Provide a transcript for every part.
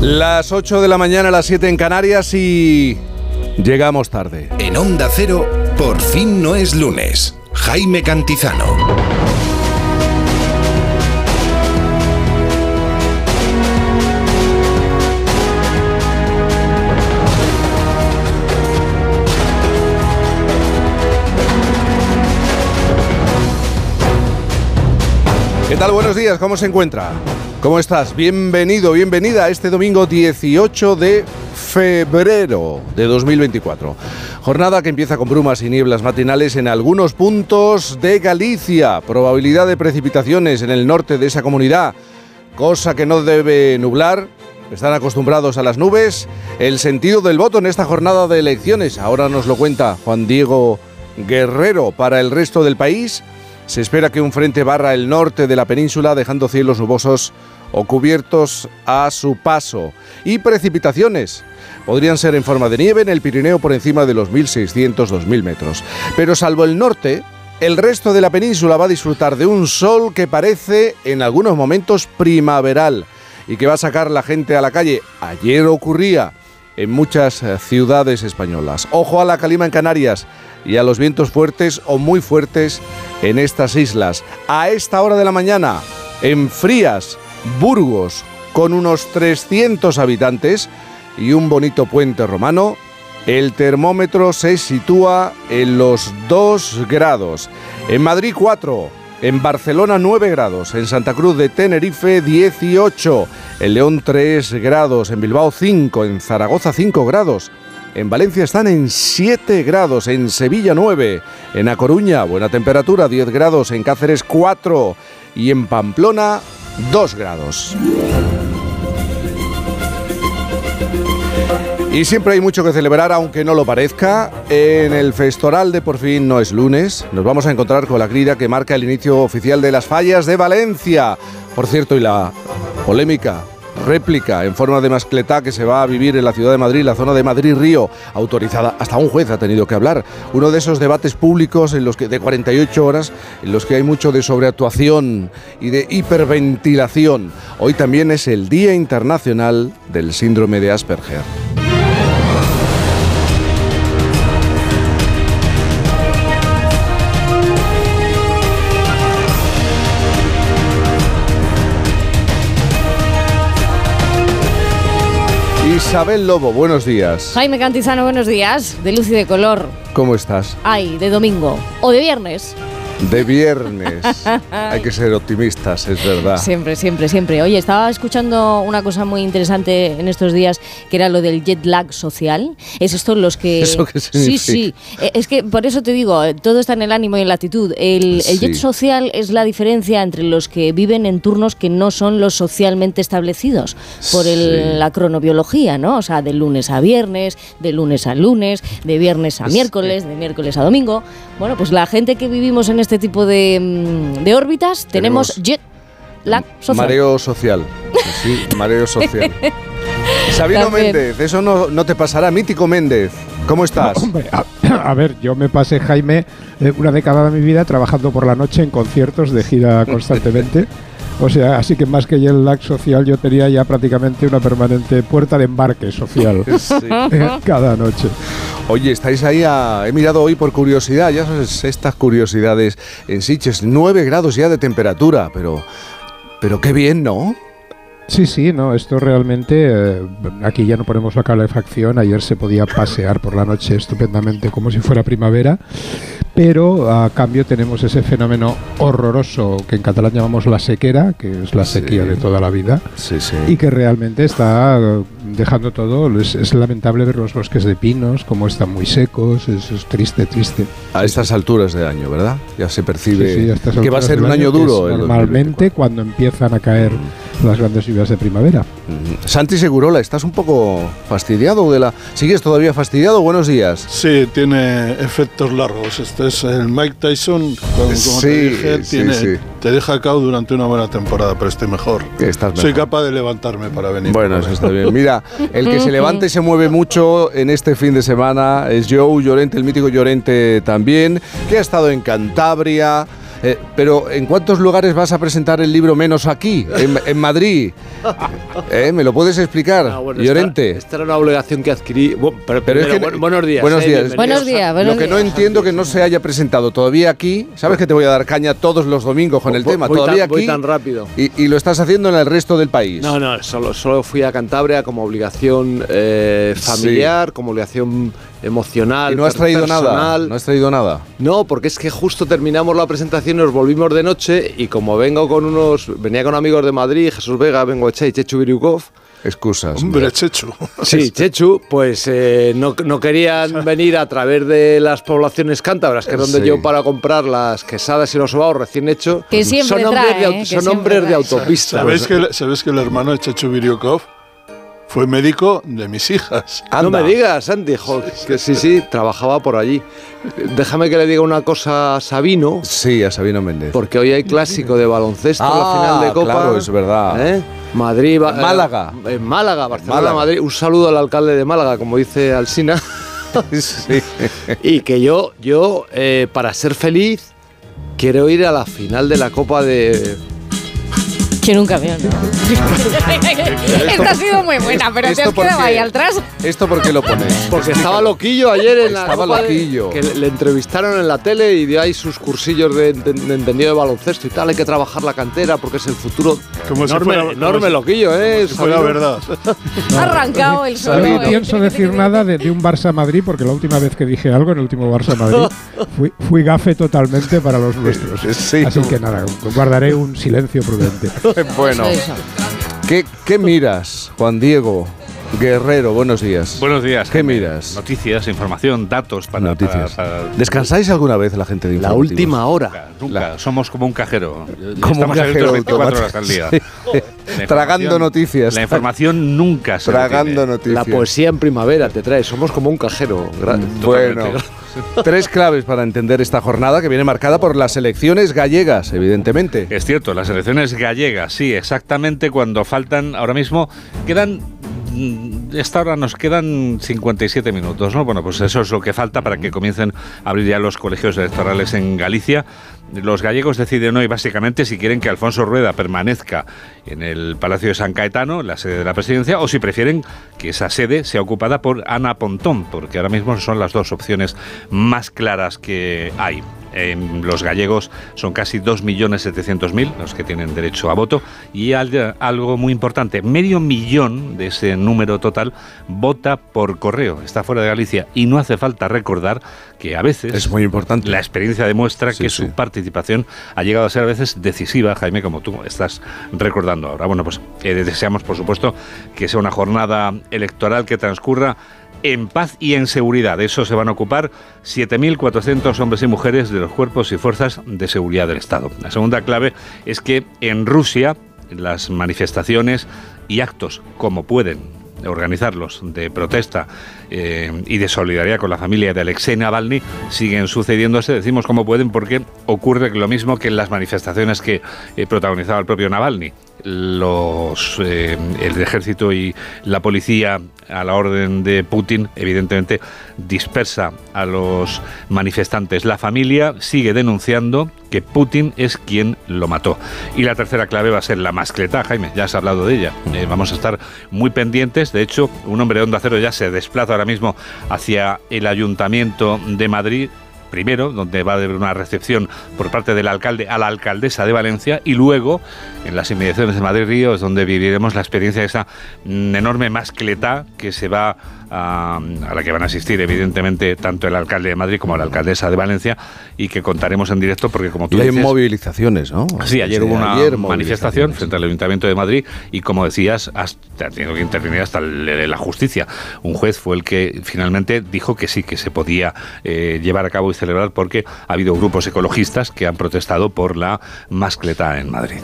Las 8 de la mañana, las 7 en Canarias y llegamos tarde. En Onda Cero, por fin no es lunes. Jaime Cantizano. ¿Qué tal? Buenos días, ¿cómo se encuentra? ¿Cómo estás? Bienvenido, bienvenida a este domingo 18 de febrero de 2024. Jornada que empieza con brumas y nieblas matinales en algunos puntos de Galicia. Probabilidad de precipitaciones en el norte de esa comunidad, cosa que no debe nublar. Están acostumbrados a las nubes. El sentido del voto en esta jornada de elecciones, ahora nos lo cuenta Juan Diego Guerrero para el resto del país. Se espera que un frente barra el norte de la península dejando cielos nubosos o cubiertos a su paso. Y precipitaciones. Podrían ser en forma de nieve en el Pirineo por encima de los 1.600-2.000 metros. Pero salvo el norte, el resto de la península va a disfrutar de un sol que parece en algunos momentos primaveral y que va a sacar la gente a la calle. Ayer ocurría en muchas eh, ciudades españolas. Ojo a la calima en Canarias y a los vientos fuertes o muy fuertes en estas islas. A esta hora de la mañana, en Frías, Burgos, con unos 300 habitantes y un bonito puente romano, el termómetro se sitúa en los 2 grados. En Madrid 4, en Barcelona 9 grados, en Santa Cruz de Tenerife 18, en León 3 grados, en Bilbao 5, en Zaragoza 5 grados. En Valencia están en 7 grados, en Sevilla 9, en A Coruña buena temperatura 10 grados, en Cáceres 4 y en Pamplona 2 grados. Y siempre hay mucho que celebrar, aunque no lo parezca. En el Festoral de Por fin no es lunes, nos vamos a encontrar con la grida que marca el inicio oficial de las fallas de Valencia. Por cierto, y la polémica réplica en forma de mascletá que se va a vivir en la ciudad de Madrid, la zona de Madrid-Río, autorizada. Hasta un juez ha tenido que hablar. Uno de esos debates públicos en los que, de 48 horas en los que hay mucho de sobreactuación y de hiperventilación. Hoy también es el Día Internacional del Síndrome de Asperger. Isabel Lobo, buenos días. Jaime Cantizano, buenos días. De luz y de color. ¿Cómo estás? Ay, de domingo. O de viernes. De viernes. Hay que ser optimistas, es verdad. Siempre, siempre, siempre. Oye, estaba escuchando una cosa muy interesante en estos días, que era lo del jet lag social. Es esto los que... ¿Eso qué Sí, significa? sí. Eh, Es que por eso te digo, todo está en el ánimo y en la actitud. El, el Sí. jet social es la diferencia entre los que viven en turnos que no son los socialmente establecidos por el- Sí. la cronobiología, ¿no? O sea, de lunes a viernes, de lunes a lunes, de viernes a Es- miércoles, de miércoles a domingo. Bueno, pues la gente que vivimos en este tipo de, mm, de órbitas tenemos, Tenemos jet lag social. Mareo social. Sí, mareo social. Sabino También. Méndez, eso no, no te pasará. Mítico Méndez, ¿cómo estás? Hombre, a, a ver, yo me pasé, Jaime, eh, una década de mi vida trabajando por la noche en conciertos de gira constantemente. O sea, así que más que el lag social, yo tenía ya prácticamente una permanente puerta de embarque social Sí. cada noche. Oye, estáis ahí a... He mirado hoy por curiosidad, ya sabes, estas curiosidades en Sitges, 9 grados ya de temperatura, pero... Pero qué bien, ¿no? Sí, sí, no, esto realmente, eh, aquí ya no ponemos la calefacción, ayer se podía pasear por la noche estupendamente como si fuera primavera, pero a cambio tenemos ese fenómeno horroroso que en catalán llamamos la sequera, que es la Sí. sequía de toda la vida, Sí, sí. y que realmente está eh, dejando todo, es, es lamentable ver los bosques de pinos, como están muy secos, es, es triste, triste. A estas alturas de año, ¿verdad? Ya se percibe Sí, sí, a estas que va a ser del un año es duro. Normalmente cuando empiezan a caer las grandes lluvias de primavera. 2024. Ujú. Santi Segurola, ¿estás un poco fastidiado de la... ¿Sigues todavía fastidiado? Buenos días. Sí, tiene efectos largos. Este es el Mike Tyson, como, como Sí, te dije, sí, tiene, sí. te deja cao durante una buena temporada, pero estoy mejor. Estás Soy mejor. capaz de levantarme para venir. Bueno, eso está bien. Mira, el que se levanta y se mueve mucho en este fin de semana es Joe Llorente, el mítico Llorente también, que ha estado en Cantabria. Eh, pero ¿en cuántos lugares vas a presentar el libro menos aquí? En, en Madrid. Eh, ¿Me lo puedes explicar, Ah, bueno, Llorente? Esta, esta era una obligación que adquirí. Bu- pero, Pero es primero, que- bu- buenos días. buenos eh, días. Buenos días, buenos Lo que no días. entiendo que no se haya presentado todavía aquí. ¿Sabes que te voy a dar caña todos los domingos con el Voy- tema? voy tan- Todavía voy aquí. tan rápido. Y, y lo estás haciendo en el resto del país. No, no, solo, solo fui a Cantabria como obligación eh, familiar, como obligación emocional. y no has traído nada. No has traído nada. No, porque es que justo terminamos la presentación y nos volvimos de noche y como vengo con unos, venía con amigos de Madrid, Jesús Vega, vengo y Chechu Biriukov, Excusas. Hombre, Chechu. sí, Chechu, pues eh, no, no querían venir a través de las poblaciones cántabras, que es donde Sí. yo para comprar las quesadas y los sobaos recién hechos. Que siempre son hombres trae, de, ¿eh? son hombres de autopista. ¿Sabéis que, el- ¿Sabéis que el hermano de Chechu Biriukov fue médico de mis hijas? No me digas, Santi, jo, que sí, sí, trabajaba por allí. Déjame que le diga una cosa a Sabino, Sí, a Sabino Méndez. porque hoy hay clásico de baloncesto, Ah, la final de Copa. claro, es verdad. ¿Eh? Madrid, En Málaga. eh, en Málaga, Barcelona, Málaga. Madrid. Un saludo al alcalde de Málaga, como dice Alsina. Sí. y que yo, yo eh, para ser feliz, quiero ir a la final de la Copa de. Quiero un camión. Esta ha sido muy buena, pero te ¿Esto has quedado ahí atrás. ¿Esto por qué lo pones? Porque estaba loquillo ayer en la Estaba de- loquillo. que le, entrevistaron en la tele y dio ahí sus cursillos de, de- de entendido de baloncesto y tal. Hay que trabajar la cantera porque es el futuro. Como si enorme, fuera- enorme como si- loquillo, ¿eh? Si fuera Sabino? verdad. Ha arrancado el Yo solo. no pienso decir nada de, de un Barça-Madrid porque la última vez que dije algo en el último Barça-Madrid fui, fui gafe totalmente para los nuestros. Sí. Así que nada, guardaré un silencio prudente. Bueno. ¿qué, qué miras, Juan Diego Guerrero? Buenos días. Buenos días. ¿Qué miras? Noticias, información, datos para. Noticias. para- para- ¿Descansáis alguna vez la gente de La última hora. Nunca, nunca. Somos como un cajero. Como Estamos un cajero 24 horas al día. Sí. Tragando noticias. La información nunca se Tragando detiene. noticias. La poesía en primavera te trae. Somos como un cajero. Gra- Bueno, tres claves para entender esta jornada que viene marcada por las elecciones gallegas, evidentemente. Es cierto, las elecciones gallegas, sí, exactamente cuando faltan, ahora mismo quedan, mm, esta hora nos quedan 57 minutos, ¿no? Bueno, pues eso es lo que falta para que comiencen a abrir ya los colegios electorales en Galicia. Los gallegos deciden hoy básicamente si quieren que Alfonso Rueda permanezca en el Palacio de San Caetano, la sede de la presidencia, o si prefieren que esa sede sea ocupada por Ana Pontón, porque ahora mismo son las dos opciones más claras que hay. Los gallegos son casi 2.700.000 los que tienen derecho a voto y al- algo muy importante, medio millón de ese número total vota por correo, está fuera de Galicia y no hace falta recordar que a veces Es muy importante. la experiencia demuestra Sí, que sí. su participación ha llegado a ser a veces decisiva, Jaime, como tú estás recordando ahora. Bueno, pues eh, deseamos, por supuesto, que sea una jornada electoral que transcurra en paz y en seguridad. De eso se van a ocupar 7.400 hombres y mujeres de los cuerpos y fuerzas de seguridad del Estado. La segunda clave es que en Rusia las manifestaciones y actos como pueden organizarlos de protesta eh, y de solidaridad con la familia de Alexei Navalny siguen sucediéndose, decimos como pueden, porque ocurre lo mismo que en las manifestaciones que eh, protagonizaba el propio Navalny. Los, eh, el ejército y la policía a la orden de Putin, evidentemente, dispersa a los manifestantes. La familia sigue denunciando que Putin es quien lo mató. Y la tercera clave va a ser la mascleta, Jaime, ya has hablado de ella. Eh, vamos a estar muy pendientes. De hecho, un hombre de Onda Cero ya se desplaza ahora mismo hacia el Ayuntamiento de Madrid primero, donde va a haber una recepción por parte del alcalde a la alcaldesa de Valencia, y luego, en las inmediaciones de Madrid Río, es donde viviremos la experiencia de esa mm, enorme mascleta que se va a, a la que van a asistir, evidentemente, tanto el alcalde de Madrid como la alcaldesa de Valencia, y que contaremos en directo, porque como tú Y hay dices, movilizaciones, ¿no? Sí, ayer hubo una ayer manifestación frente al Ayuntamiento de Madrid y, como decías, hasta, ha tenido que intervenir hasta el- la justicia. Un juez fue el que finalmente dijo que sí, que se podía eh, llevar a cabo y celebrar porque ha habido grupos ecologistas que han protestado por la mascleta en Madrid.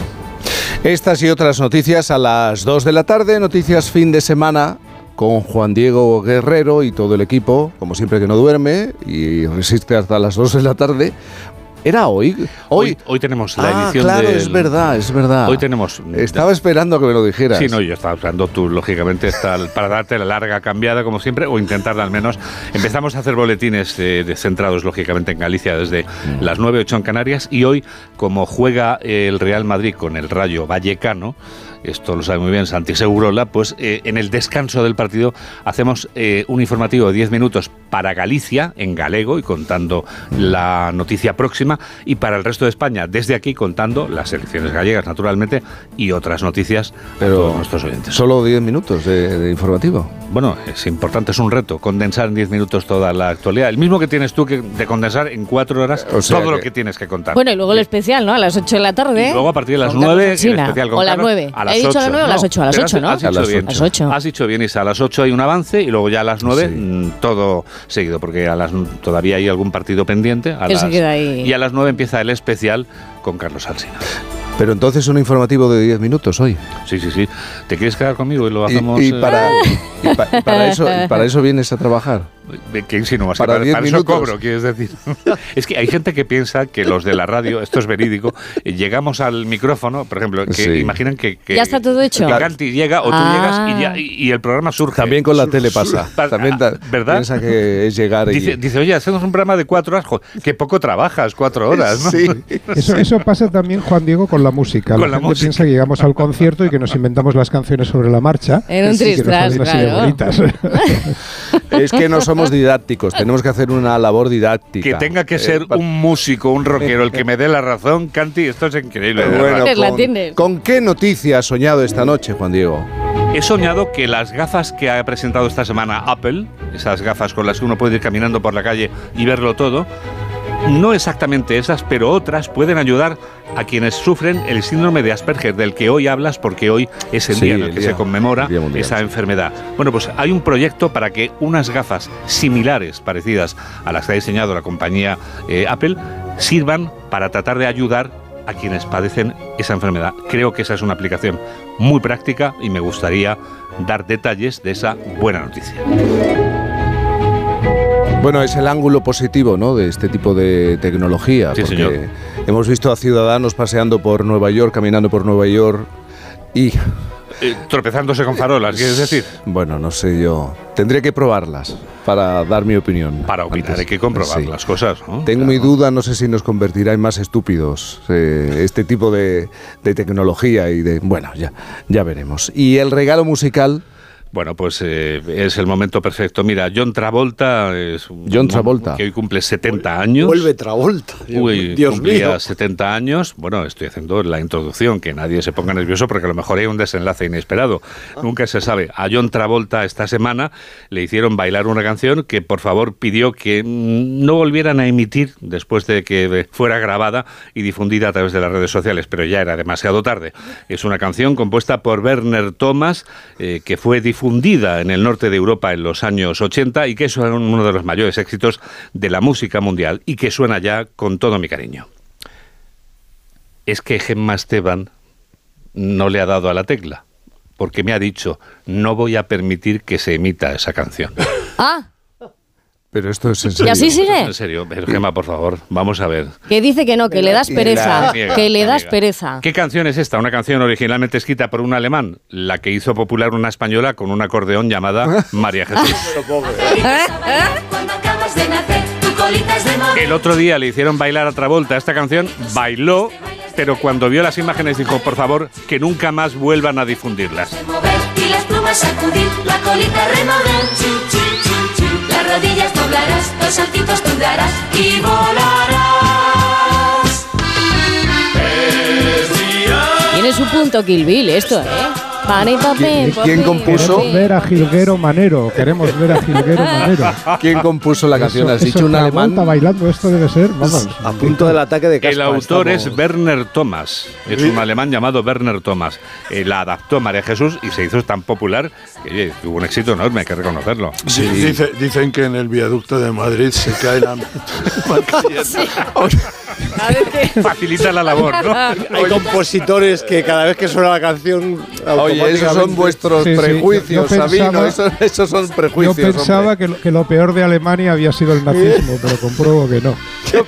Estas y otras noticias a las 2 de la tarde, noticias fin de semana con Juan Diego Guerrero y todo el equipo, como siempre que no duerme y resiste hasta las 2 de la tarde. ¿Era hoy? Hoy, hoy tenemos la ah, edición claro, del- es verdad, es verdad. Hoy tenemos... Estaba esperando que me lo dijeras. Sí, no, yo estaba esperando tú, lógicamente, para darte la larga cambiada, como siempre, o intentarla al menos. Empezamos a hacer boletines eh, centrados, lógicamente, en Galicia desde Mm. las 9, 8 en Canarias. Y hoy, como juega el Real Madrid con el Rayo Vallecano, esto lo sabe muy bien Santi Segurola, pues eh, en el descanso del partido hacemos eh, un informativo de 10 minutos para Galicia, en galego, y contando la noticia próxima, y para el resto de España, desde aquí, contando las elecciones gallegas, naturalmente, y otras noticias a Pero todos nuestros oyentes. Solo 10 minutos de, de informativo. Bueno, es importante, es un reto, condensar en 10 minutos toda la actualidad. El mismo que tienes tú que de condensar en 4 horas O sea todo lo que- tienes que contar. Bueno, y luego el especial, ¿no? A las 8 de la tarde. Y luego a partir de las Con Carlos 9, el especial con O las Carlos, 9. A las ¿He dicho a 8. las 9 o a las 8? A las pero 8, ¿no? Has dicho A las bien. 8. A las 8. Has dicho bien, Isa. A las 8 hay un avance y luego ya a las 9 Sí. mm, todo seguido, porque a las, todavía hay algún partido pendiente. A Que se las- queda ahí. Y a las 9 empieza el especial con Carlos Alsina. Pero entonces un informativo de 10 minutos hoy. Sí, sí, sí. ¿Te quieres quedar conmigo y lo Y, hacemos? y eh, para, y pa- y para eso, y para eso vienes a trabajar. ¿Qué insinúas? Para Que para, 10 para eso cobro, quieres decir. es que hay gente que piensa que los de la radio, esto es verídico, eh, llegamos al micrófono, por ejemplo, que Sí. imaginan que, que- Ya está todo hecho. Ganti llega o tú Ah. llegas y, ya- y- y el programa surge. También con la tele pasa. Pa- También ta- ¿Verdad? Piensa que es llegar y... Dice, dice, oye, hacemos un programa de cuatro horas. Que poco trabajas, cuatro horas, ¿no? Sí. Eso, eso pasa también, Juan Diego, con la música. Con la la gente música. piensa que llegamos al concierto y que nos inventamos las canciones sobre la marcha. En un y que nos tristras, salen así de claro. bonitas. Es que no somos didácticos, tenemos que hacer una labor didáctica. Que tenga que Eh, ser un músico, un rockero, el que me dé la razón, Canti, esto es increíble. Bueno, con. ¿con qué noticia has soñado esta noche, Juan Diego? He soñado que las gafas que ha presentado esta semana Apple, esas gafas con las que uno puede ir caminando por la calle y verlo todo, no exactamente esas, pero otras pueden ayudar a quienes sufren el síndrome de Asperger, del que hoy hablas porque hoy es el Sí, día en el que día- se conmemora Mundial, esa sí. enfermedad. Bueno, pues hay un proyecto para que unas gafas similares, parecidas a las que ha diseñado la compañía eh, Apple, sirvan para tratar de ayudar a quienes padecen esa enfermedad. Creo que esa es una aplicación muy práctica y me gustaría dar detalles de esa buena noticia. Bueno, es el ángulo positivo ¿no? de este tipo de tecnología. Sí, porque señor. hemos visto a ciudadanos paseando por Nueva York, caminando por Nueva York y, Eh, tropezándose con farolas, ¿quieres decir? bueno, no sé yo. Tendré que probarlas para dar mi opinión. Para opinar Antes. hay que comprobar Sí. las cosas. ¿no? Tengo mi duda, no sé si nos convertirá en más estúpidos eh, este tipo de, de tecnología y de... Bueno, ya, ya veremos. Y el regalo musical, Bueno, pues eh, es el momento perfecto. Mira, John Travolta es un John Travolta. que hoy cumple 70 años. Vuelve Travolta. Dios, Uy, Dios cumplía mío. 70 años. Bueno, estoy haciendo la introducción, que nadie se ponga nervioso porque a lo mejor hay un desenlace inesperado. Nunca se sabe. A John Travolta esta semana le hicieron bailar una canción que por favor pidió que mm, no volvieran a emitir después de que fuera grabada y difundida a través de las redes sociales, pero ya era demasiado tarde. Es una canción compuesta por Werner Thomas eh, que fue difundida en el norte de Europa en los años 80 y que es uno de los mayores éxitos de la música mundial y que suena ya con todo mi cariño. Es que Gemma Esteban no le ha dado a la tecla, porque me ha dicho, no voy a permitir que se emita esa canción. Ah, pero esto es en ¿y serio. así sigue? En serio, pero Gemma, por favor, vamos a ver. Que dice que no, que le das Y pereza. Niega, Que le das niega. pereza. ¿Qué canción es esta? Una canción originalmente escrita por un alemán, la que hizo popular una española con un acordeón llamada María Jesús. Cuando acabas de nacer, tu colita es de mover. El otro día le hicieron bailar a Travolta esta canción, bailó, pero cuando vio las imágenes dijo, por favor, que nunca más vuelvan a difundirlas. Plumas sacudir, la colita remover. Chu, chu, chu, chu. Las rodillas doblarás, los saltitos tú darás y volarás. Tiene su punto Kill Bill esto, ¿eh? Pane, papel, ¿Quién papel, compuso? Queremos ver a Gilguero Manero. Queremos ver a Gilguero Manero. ¿Quién compuso la canción? Eso- ¿Has dicho eso, un alemán? bailando esto debe ser, vamos. A punto del ataque de caspa. El autor estamos. es Werner Thomas, es un alemán llamado Werner Thomas. Eh, la adaptó María Jesús y se hizo tan popular que oye, tuvo un éxito enorme, hay que reconocerlo. Sí, dice- dicen que en el viaducto de Madrid se cae la Facilita la labor, ¿no? Hay compositores que cada vez que suena la canción. Oye, esos son vuestros Sí, sí, prejuicios, yo- yo Sabino. pensaba- Esos, esos son Yo prejuicios. pensaba hombre. que lo, que lo peor de Alemania había sido el nazismo, pero compruebo que no.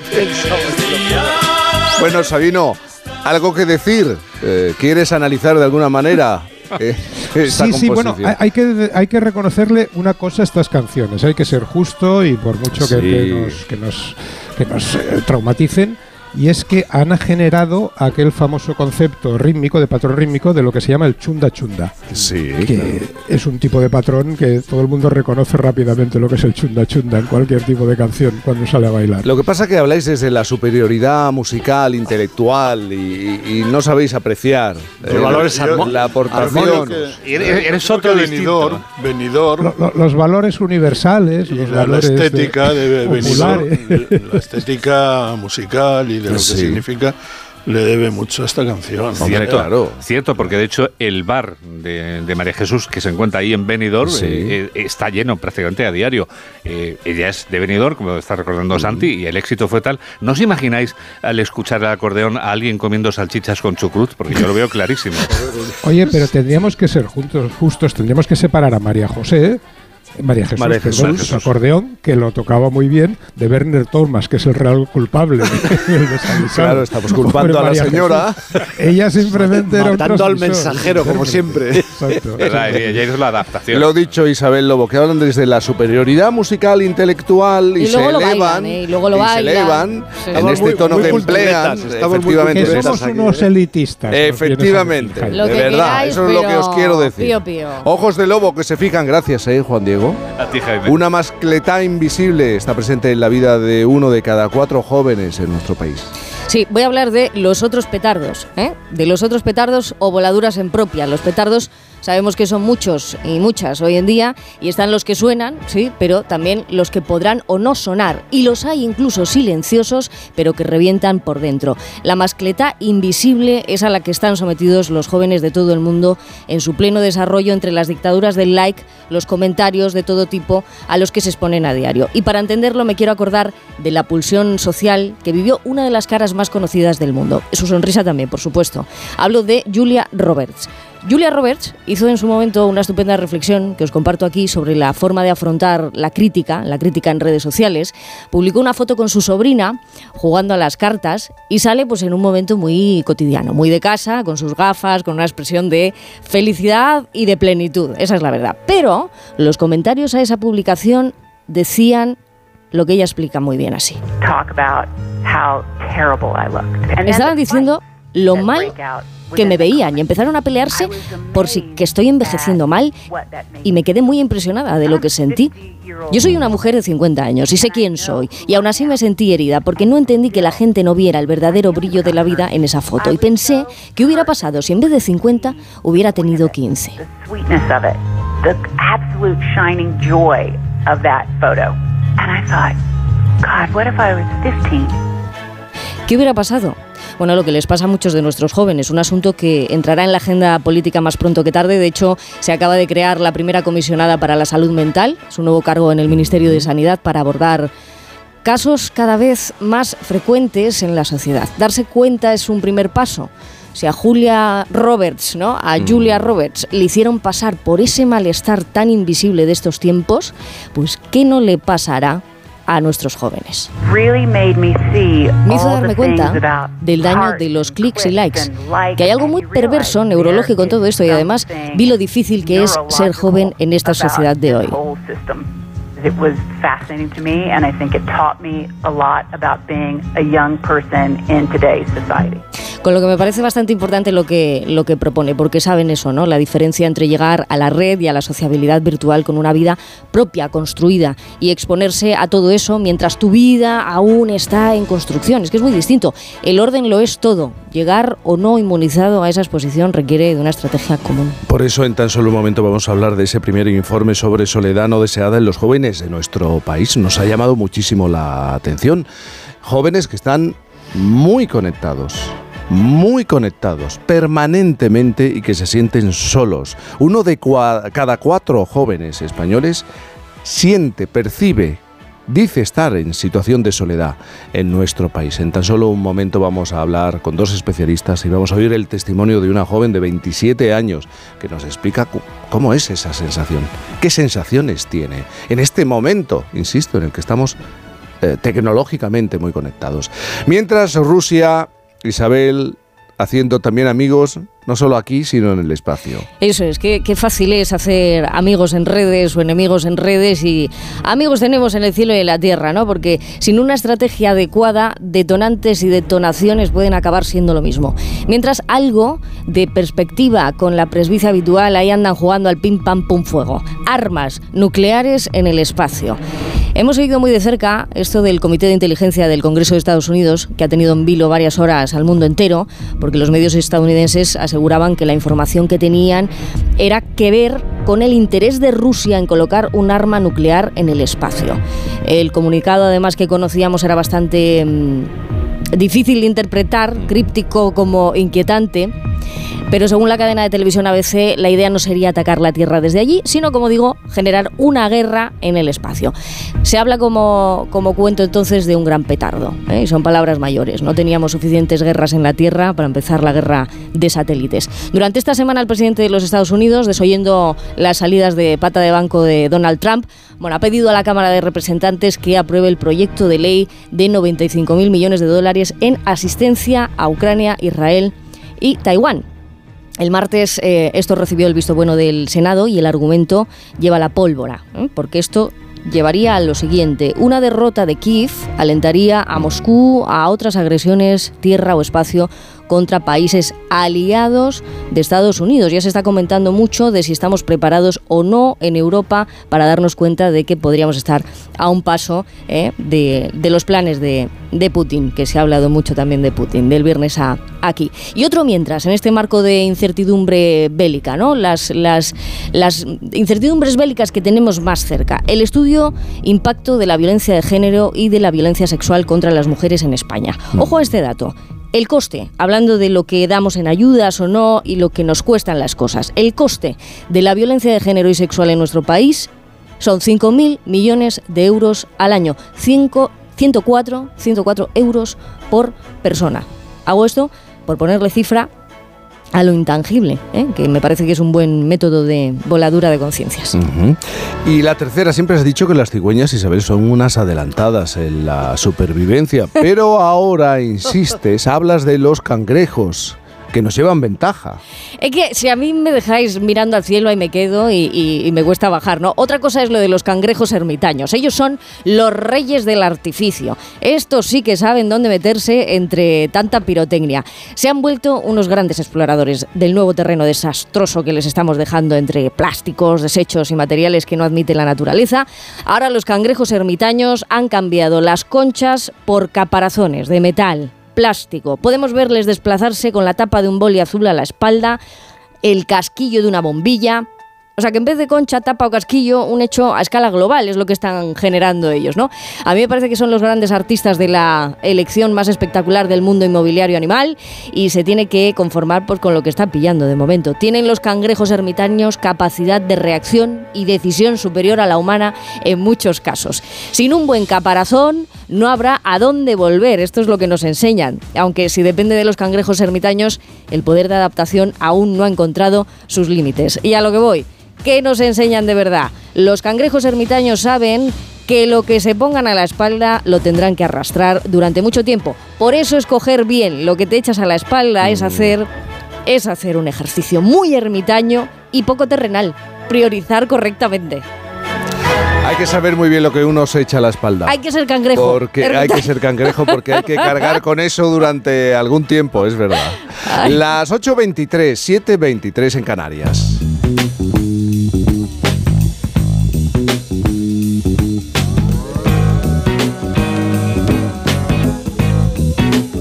Bueno, Sabino, algo que decir. Eh, ¿Quieres analizar de alguna manera eh, esta Sí, sí, bueno, hay, que, hay que reconocerle una cosa a estas canciones. Hay que ser justo y por mucho que nos, que nos, que nos, eh, traumaticen, y es que han generado aquel famoso concepto rítmico, de patrón rítmico, de lo que se llama el chunda chunda. Sí, que es un tipo de patrón que todo el mundo reconoce rápidamente lo que es el chunda chunda en cualquier tipo de canción cuando sale a bailar. Lo que pasa es que habláis desde la superioridad musical, intelectual y, y no sabéis apreciar Los valores armo- la aportación. Eres- eres otro venidor, venidor Lo- lo- los valores universales, los la, la valores de- estética de, venidor, populares. la estética musical y de lo que Sí. significa le debe mucho a esta canción. Hombre, Cierto, claro. cierto, porque de hecho el bar de, de María Jesús que se encuentra ahí en Benidorm Sí. eh, eh, está lleno prácticamente a diario. Eh, ella es de Benidorm, como está recordando Santi, y el éxito fue tal. ¿No os imagináis al escuchar el acordeón a alguien comiendo salchichas con chucrut? Porque yo lo veo clarísimo. Oye, pero tendríamos que ser juntos, justos, tendríamos que separar a María José, María Jesús, María Jesús, perdón, María su Jesús. acordeón, que lo tocaba muy bien, de Werner Thomas, que es el real culpable de, de. Claro, estamos culpando Pobre a la María señora. Jesús. Ella simplemente era un Matando al mensajero, como siempre. Exacto. Y ella hizo la adaptación. Lo dicho, Isabel Lobo, que hablan desde la superioridad musical, intelectual y, Y se luego lo elevan. bailan, ¿eh? Y luego lo se bailan. elevan Sí. en Estamos este muy- tono muy que emplean. culturetas, estamos muy Efectivamente. Que somos unos ¿eh? elitistas. Efectivamente, de que verdad, eso es lo que os quiero decir. Ojos de lobo que se fijan, gracias, eh, Juan Diego. A ti, Jaime. Una mascleta invisible está presente en la vida de uno de cada cuatro jóvenes en nuestro país. Sí, voy a hablar de los otros petardos, ¿eh? de los otros petardos o voladuras en propia. Los petardos sabemos que son muchos y muchas hoy en día y están los que suenan, sí, pero también los que podrán o no sonar y los hay incluso silenciosos, pero que revientan por dentro. La mascleta invisible es a la que están sometidos los jóvenes de todo el mundo en su pleno desarrollo entre las dictaduras del like, los comentarios de todo tipo a los que se exponen a diario. Y para entenderlo me quiero acordar de la pulsión social que vivió una de las caras más conocidas del mundo. Su sonrisa también, por supuesto. Hablo de Julia Roberts. Julia Roberts hizo en su momento una estupenda reflexión que os comparto aquí sobre la forma de afrontar la crítica, la crítica en redes sociales. Publicó una foto con su sobrina jugando a las cartas y sale pues en un momento muy cotidiano, muy de casa, con sus gafas, con una expresión de felicidad y de plenitud. Esa es la verdad. Pero los comentarios a esa publicación decían lo que ella explica muy bien así. talk about how terrible I looked. And then Estaban diciendo lo mal que me veían y empezaron a pelearse por si que estoy envejeciendo mal y me quedé muy impresionada de lo que sentí. Yo soy una mujer de 50 años y sé quién soy y aún así me sentí herida porque no entendí que la gente no viera el verdadero brillo de la vida en esa foto y pensé que hubiera pasado si en vez de 50 hubiera tenido 15. The sweetness of it, the absolute shining joy of that photo. And I thought, God, what if I was 15? ¿Qué hubiera pasado? Bueno, lo que les pasa a muchos de nuestros jóvenes, un asunto que entrará en la agenda política más pronto que tarde. De hecho, se acaba de crear la primera comisionada para la salud mental, su nuevo cargo en el Ministerio de Sanidad para abordar casos cada vez más frecuentes en la sociedad. Darse cuenta es un primer paso. Si a Julia Roberts, ¿no? A Julia Roberts le hicieron pasar por ese malestar tan invisible de estos tiempos, pues ¿qué no le pasará a nuestros jóvenes? Me hizo darme cuenta del daño de los clics y likes, que hay algo muy perverso neurológico en todo esto y además vi lo difícil que es ser joven en esta sociedad de hoy. It was fascinating to me, and I think it taught me a lot about being a young person in today's society. Con lo que me parece bastante importante lo que, lo que propone, porque saben eso, ¿no? La diferencia entre llegar a la red y a la sociabilidad virtual con una vida propia, construida, y exponerse a todo eso mientras tu vida aún está en construcción. Es que es muy distinto. El orden lo es todo. Llegar o no inmunizado a esa exposición requiere de una estrategia común. Por eso en tan solo un momento vamos a hablar de ese primer informe sobre soledad no deseada en los jóvenes de nuestro país. Nos ha llamado muchísimo la atención. Jóvenes que están muy conectados, muy conectados permanentemente y que se sienten solos. Uno de cada cuatro jóvenes españoles siente, percibe dice estar en situación de soledad en nuestro país. En tan solo un momento vamos a hablar con dos especialistas y vamos a oír el testimonio de una joven de 27 años que nos explica cómo es esa sensación, qué sensaciones tiene en este momento, insisto, en el que estamos eh, tecnológicamente muy conectados. Mientras Rusia, Isabel, haciendo también amigos, no solo aquí, sino en el espacio. Eso es, qué, qué fácil es hacer amigos en redes o enemigos en redes y amigos tenemos en el cielo y en la tierra, ¿no? Porque sin una estrategia adecuada, detonantes y detonaciones pueden acabar siendo lo mismo. Mientras algo de perspectiva con la presbicia habitual, ahí andan jugando al pim pam pum fuego. Armas nucleares en el espacio. Hemos seguido muy de cerca esto del Comité de Inteligencia del Congreso de Estados Unidos, que ha tenido en vilo varias horas al mundo entero, porque los medios estadounidenses aseguraban que la información que tenían era que ver con el interés de Rusia en colocar un arma nuclear en el espacio. El comunicado, además, que conocíamos era bastante mm, difícil de interpretar, críptico como inquietante. Pero según la cadena de televisión ABC, la idea no sería atacar la Tierra desde allí, sino, como digo, generar una guerra en el espacio. Se habla como, como cuento entonces de un gran petardo, ¿eh? y son palabras mayores. No teníamos suficientes guerras en la Tierra para empezar la guerra de satélites. Durante esta semana, el presidente de los Estados Unidos, desoyendo las salidas de pata de banco de Donald Trump, bueno, ha pedido a la Cámara de Representantes que apruebe el proyecto de ley de 95.000 millones de dólares en asistencia a Ucrania, Israel y Taiwán. El martes eh, esto recibió el visto bueno del Senado y el argumento lleva la pólvora, ¿eh? porque esto llevaría a lo siguiente. Una derrota de Kiev alentaría a Moscú a otras agresiones tierra o espacio contra países aliados de Estados Unidos. Ya se está comentando mucho de si estamos preparados o no en Europa para darnos cuenta de que podríamos estar a un paso eh, de, de, los planes de, de, Putin, que se ha hablado mucho también de Putin, del viernes a aquí. Y otro mientras, en este marco de incertidumbre bélica, ¿no? las, las, las incertidumbres bélicas que tenemos más cerca. El estudio Impacto de la violencia de género y de la violencia sexual contra las mujeres en España. Ojo a este dato. El coste, hablando de lo que damos en ayudas o no y lo que nos cuestan las cosas, el coste de la violencia de género y sexual en nuestro país son 5.000 millones de euros al año. 5, 104, 104 euros por persona. Hago esto por ponerle cifra a lo intangible, ¿eh? que me parece que es un buen método de voladura de conciencias. Uh -huh. Y la tercera, siempre has dicho que las cigüeñas, Isabel, son unas adelantadas en la supervivencia, pero ahora insistes, hablas de los cangrejos que nos llevan ventaja. Es que si a mí me dejáis mirando al cielo ahí me quedo y, me cuesta bajar, ¿no? Otra cosa es lo de los cangrejos ermitaños. Ellos son los reyes del artificio. Estos sí que saben dónde meterse entre tanta pirotecnia. Se han vuelto unos grandes exploradores del nuevo terreno desastroso que les estamos dejando entre plásticos, desechos y materiales que no admite la naturaleza. Ahora los cangrejos ermitaños han cambiado las conchas por caparazones de metal plástico. Podemos verles desplazarse con la tapa de un boli azul a la espalda, el casquillo de una bombilla. O sea que en vez de concha, tapa o casquillo, un hecho a escala global es lo que están generando ellos, ¿no? A mí me parece que son los grandes artistas de la elección más espectacular del mundo inmobiliario animal y se tiene que conformar pues, con lo que está pillando de momento. Tienen los cangrejos ermitaños capacidad de reacción y decisión superior a la humana en muchos casos. Sin un buen caparazón no habrá a dónde volver, esto es lo que nos enseñan. Aunque si depende de los cangrejos ermitaños, el poder de adaptación aún no ha encontrado sus límites. Y a lo que voy. ¿Qué nos enseñan de verdad? Los cangrejos ermitaños saben que lo que se pongan a la espalda lo tendrán que arrastrar durante mucho tiempo. Por eso escoger bien lo que te echas a la espalda es hacer es hacer un ejercicio muy ermitaño y poco terrenal. Priorizar correctamente. Hay que saber muy bien lo que uno se echa a la espalda. Hay que ser cangrejo. Porque hay que ser cangrejo porque hay que cargar con eso durante algún tiempo, es verdad. Ay. Las 8.23, 7.23 en Canarias.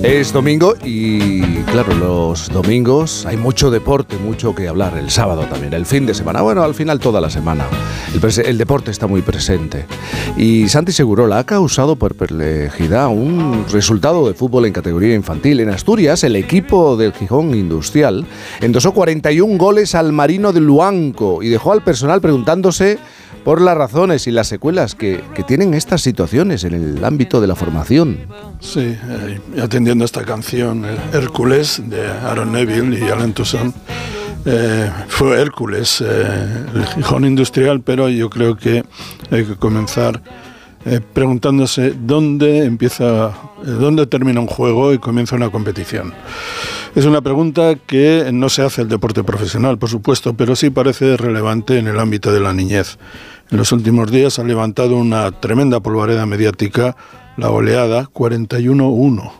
Es domingo y claro, los domingos hay mucho deporte, mucho que hablar. El sábado también, el fin de semana, bueno, al final toda la semana. El, deporte está muy presente. Y Santi Segurola ha causado por perplejidad un resultado de fútbol en categoría infantil. En Asturias, el equipo del Gijón Industrial endosó 41 goles al Marino de Luanco y dejó al personal preguntándose por las razones y las secuelas que, que tienen estas situaciones en el ámbito de la formación. Sí, eh, atendiendo esta canción, Hércules, de Aaron Neville y Alan Toussaint, eh, fue Hércules, eh, el Gijón industrial, pero yo creo que hay que comenzar eh, preguntándose dónde empieza, eh, dónde termina un juego y comienza una competición. Es una pregunta que no se hace el deporte profesional, por supuesto, pero sí parece relevante en el ámbito de la niñez. En los últimos días ha levantado una tremenda polvareda mediática la oleada 41-1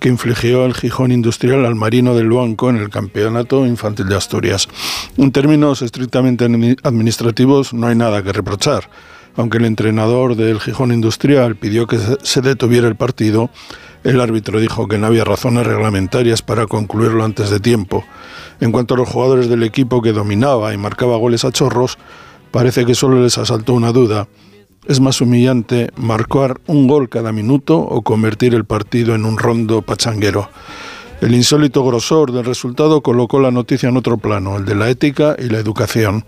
que infligió el Gijón Industrial al Marino del Banco en el Campeonato Infantil de Asturias. En términos estrictamente admi- administrativos no hay nada que reprochar. Aunque el entrenador del Gijón Industrial pidió que se detuviera el partido, el árbitro dijo que no había razones reglamentarias para concluirlo antes de tiempo. En cuanto a los jugadores del equipo que dominaba y marcaba goles a chorros, parece que solo les asaltó una duda. Es más humillante marcar un gol cada minuto o convertir el partido en un rondo pachanguero. El insólito grosor del resultado colocó la noticia en otro plano, el de la ética y la educación.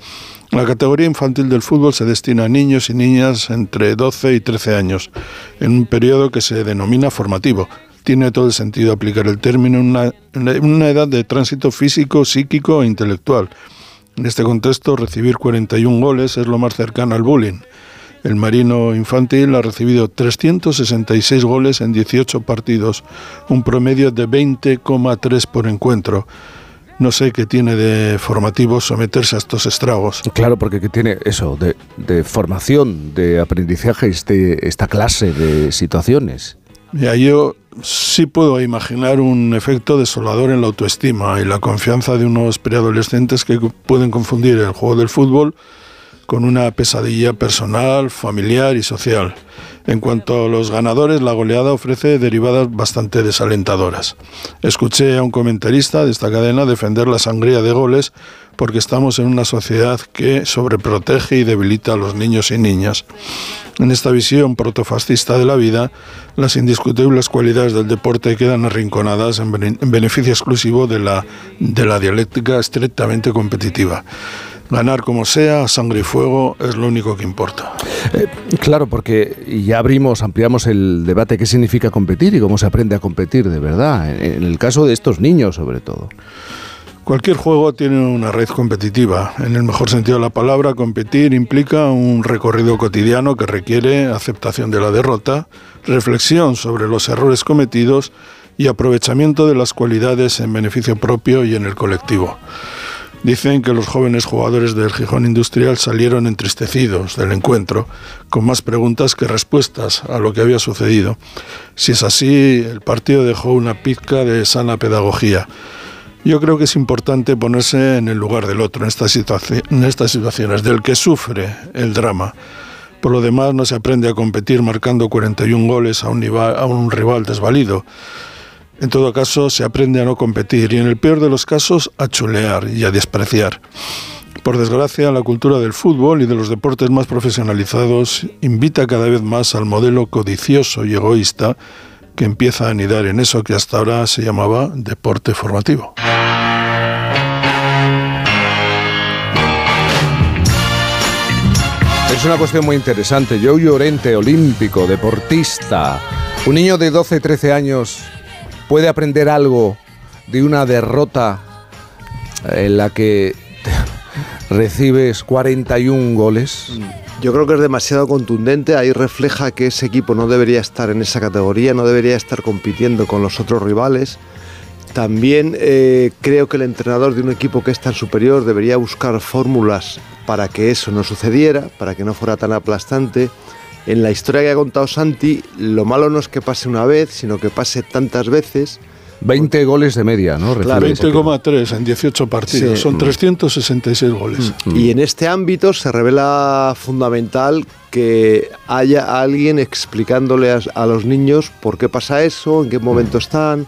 La categoría infantil del fútbol se destina a niños y niñas entre 12 y 13 años, en un periodo que se denomina formativo. Tiene todo el sentido aplicar el término en una, una edad de tránsito físico, psíquico e intelectual. En este contexto, recibir 41 goles es lo más cercano al bullying. El Marino Infantil ha recibido 366 goles en 18 partidos, un promedio de 20,3 por encuentro. No sé qué tiene de formativo someterse a estos estragos. Claro, porque que tiene eso, de, de formación, de aprendizaje, este, esta clase de situaciones. Ya, yo sí puedo imaginar un efecto desolador en la autoestima y la confianza de unos preadolescentes que pueden confundir el juego del fútbol con una pesadilla personal, familiar y social. En cuanto a los ganadores, la goleada ofrece derivadas bastante desalentadoras. Escuché a un comentarista de esta cadena defender la sangría de goles porque estamos en una sociedad que sobreprotege y debilita a los niños y niñas. En esta visión protofascista de la vida, las indiscutibles cualidades del deporte quedan arrinconadas en bene- en beneficio exclusivo de la, de la dialéctica estrictamente competitiva. Ganar como sea, sangre y fuego, es lo único que importa. Eh, claro, porque ya abrimos, ampliamos el debate qué significa competir y cómo se aprende a competir de verdad, en, en el caso de estos niños sobre todo. Cualquier juego tiene una raíz competitiva. En el mejor sentido de la palabra, competir implica un recorrido cotidiano que requiere aceptación de la derrota, reflexión sobre los errores cometidos y aprovechamiento de las cualidades en beneficio propio y en el colectivo. Dicen que los jóvenes jugadores del Gijón Industrial salieron entristecidos del encuentro, con más preguntas que respuestas a lo que había sucedido. Si es así, el partido dejó una pizca de sana pedagogía. Yo creo que es importante ponerse en el lugar del otro en estas, situaciones, del que sufre el drama. Por lo demás, no se aprende a competir marcando 41 goles un, a un rival desvalido. En todo caso, se aprende a no competir y en el peor de los casos a chulear y a despreciar. Por desgracia, la cultura del fútbol y de los deportes más profesionalizados invita cada vez más al modelo codicioso y egoísta que empieza a anidar en eso que hasta ahora se llamaba deporte formativo. Es una cuestión muy interesante. Joe Llorente, olímpico, deportista. Un niño de 12, 13 años puede aprender algo de una derrota en la que recibes 41 goles. Yo creo que es demasiado contundente, ahí refleja que ese equipo no debería estar en esa categoría, no debería estar compitiendo con los otros rivales. También eh, creo que el entrenador de un equipo que es tan superior debería buscar fórmulas para que eso no sucediera, para que no fuera tan aplastante. En la historia que ha contado Santi, lo malo no es que pase una vez, sino que pase tantas veces. 20 goles de media, ¿no? Claro, Recibe. 20,3 en 18 partidos, Sí. son 366 goles. Y en este ámbito se revela fundamental que haya alguien explicándole a, a los niños por qué pasa eso, en qué momento están.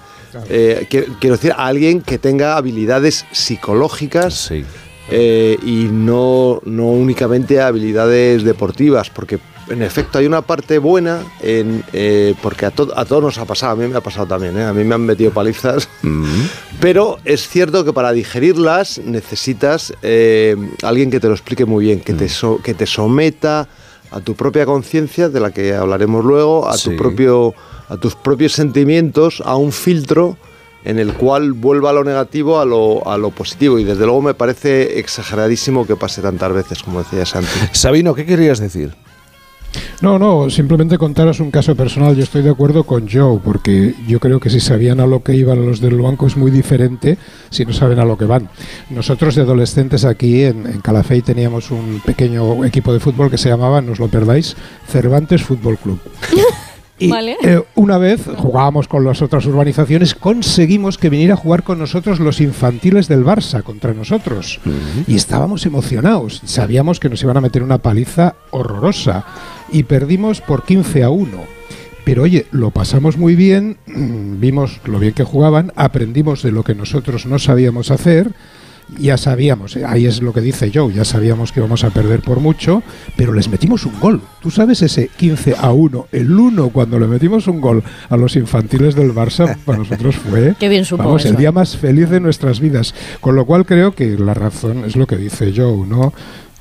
Eh, quiero, quiero decir, alguien que tenga habilidades psicológicas Sí. eh, y no, no únicamente habilidades deportivas, porque en efecto hay una parte buena, en, eh, porque a, to- a todos nos ha pasado, a mí me ha pasado también, ¿eh? a mí me han metido palizas, pero es cierto que para digerirlas necesitas eh, alguien que te lo explique muy bien, que, te so- que te someta a tu propia conciencia, de la que hablaremos luego, a, Sí. tu propio, a tus propios sentimientos, a un filtro en el cual vuelva lo negativo a lo, a lo positivo. Y desde luego me parece exageradísimo que pase tantas veces, como decía Santi. Sabino, ¿qué querías decir? No, no, simplemente contaros un caso personal. Yo estoy de acuerdo con Joe, porque yo creo que si sabían a lo que iban los del banco es muy diferente si no saben a lo que van. Nosotros de adolescentes aquí en, en Calafey teníamos un pequeño equipo de fútbol que se llamaba, no os lo perdáis, Cervantes Fútbol Club. Y Vale. eh, una vez jugábamos con las otras urbanizaciones, conseguimos que viniera a jugar con nosotros los infantiles del Barça contra nosotros. Y estábamos emocionados. Sabíamos que nos iban a meter una paliza horrorosa. Y perdimos por 15 a 1. Pero oye, lo pasamos muy bien, vimos lo bien que jugaban, aprendimos de lo que nosotros no sabíamos hacer. Ya sabíamos, eh, ahí es lo que dice Joe, ya sabíamos que íbamos a perder por mucho, pero les metimos un gol. Tú sabes ese 15 a 1, el 1 cuando le metimos un gol a los infantiles del Barça, para nosotros fue Qué bien supo vamos, el día más feliz de nuestras vidas. Con lo cual creo que la razón es lo que dice Joe, ¿no?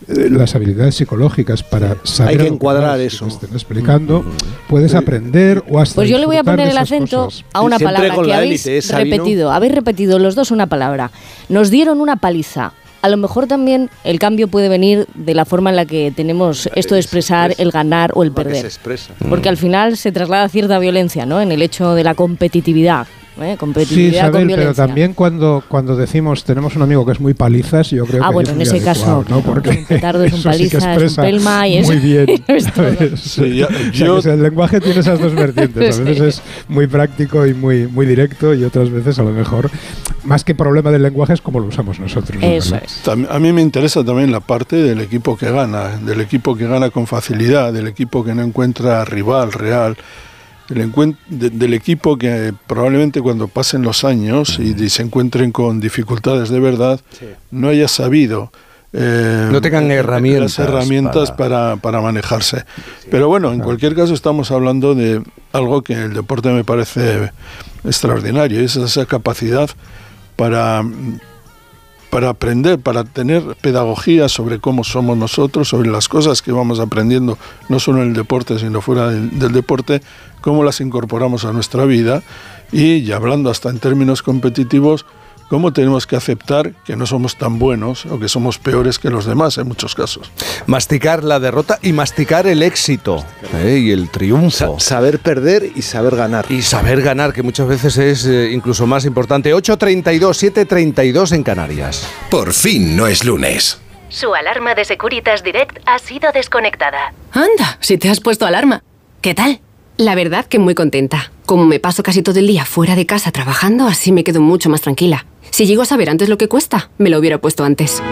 Eh, Las habilidades psicológicas para saber Hay que encuadrar eso. estén explicando, puedes aprender o hasta Pues yo le voy a poner el acento cosas. a una palabra que habéis élite, ¿eh, repetido. Habéis repetido los dos una palabra. Nos dieron una paliza. A lo mejor también el cambio puede venir de la forma en la que tenemos esto de expresar el ganar o el perder. Porque al final se traslada cierta violencia, ¿no? En el hecho de la competitividad. ¿Eh? Sí, Competitividad con Isabel, pero violencia. también cuando, cuando decimos tenemos un amigo que es muy palizas, yo creo Ah, que bueno, es en ese adecuado, caso, ¿no? Porque un petardo es un eso sí paliza, es un expresa pelma y es- Muy bien. es. Sí, ya- O sea, yo- el lenguaje tiene esas dos vertientes. A veces es muy práctico y muy, muy directo y otras veces a lo mejor más que problema del lenguaje es como lo usamos nosotros. ¿no? Eso es. A mí me interesa también la parte del equipo que gana, del equipo que gana con facilidad, del equipo que no encuentra rival real, del, de- del equipo que probablemente cuando pasen los años y, y se encuentren con dificultades de verdad, no haya sabido. eh, No tengan eh, herramientas las herramientas para- para, para manejarse. Pero bueno, en cualquier caso estamos hablando de algo que el deporte me parece extraordinario, es esa capacidad para para aprender, para tener pedagogía sobre cómo somos nosotros, sobre las cosas que vamos aprendiendo, no solo en el deporte, sino fuera del, deporte, cómo las incorporamos a nuestra vida. Y, ya hablando hasta en términos competitivos, cómo tenemos que aceptar que no somos tan buenos o que somos peores que los demás en muchos casos. Masticar la derrota y masticar el éxito ¿eh? y el triunfo. Sa- saber perder y saber ganar. Y saber ganar, que muchas veces es eh, incluso más importante. 8.32, 7.32 en Canarias. Por fin no es lunes. Su alarma de Securitas Direct ha sido desconectada. Anda, si te has puesto alarma. ¿Qué tal? La verdad que muy contenta. Como me paso casi todo el día fuera de casa trabajando, así me quedo mucho más tranquila. Si llego a saber antes lo que cuesta, me lo hubiera puesto antes.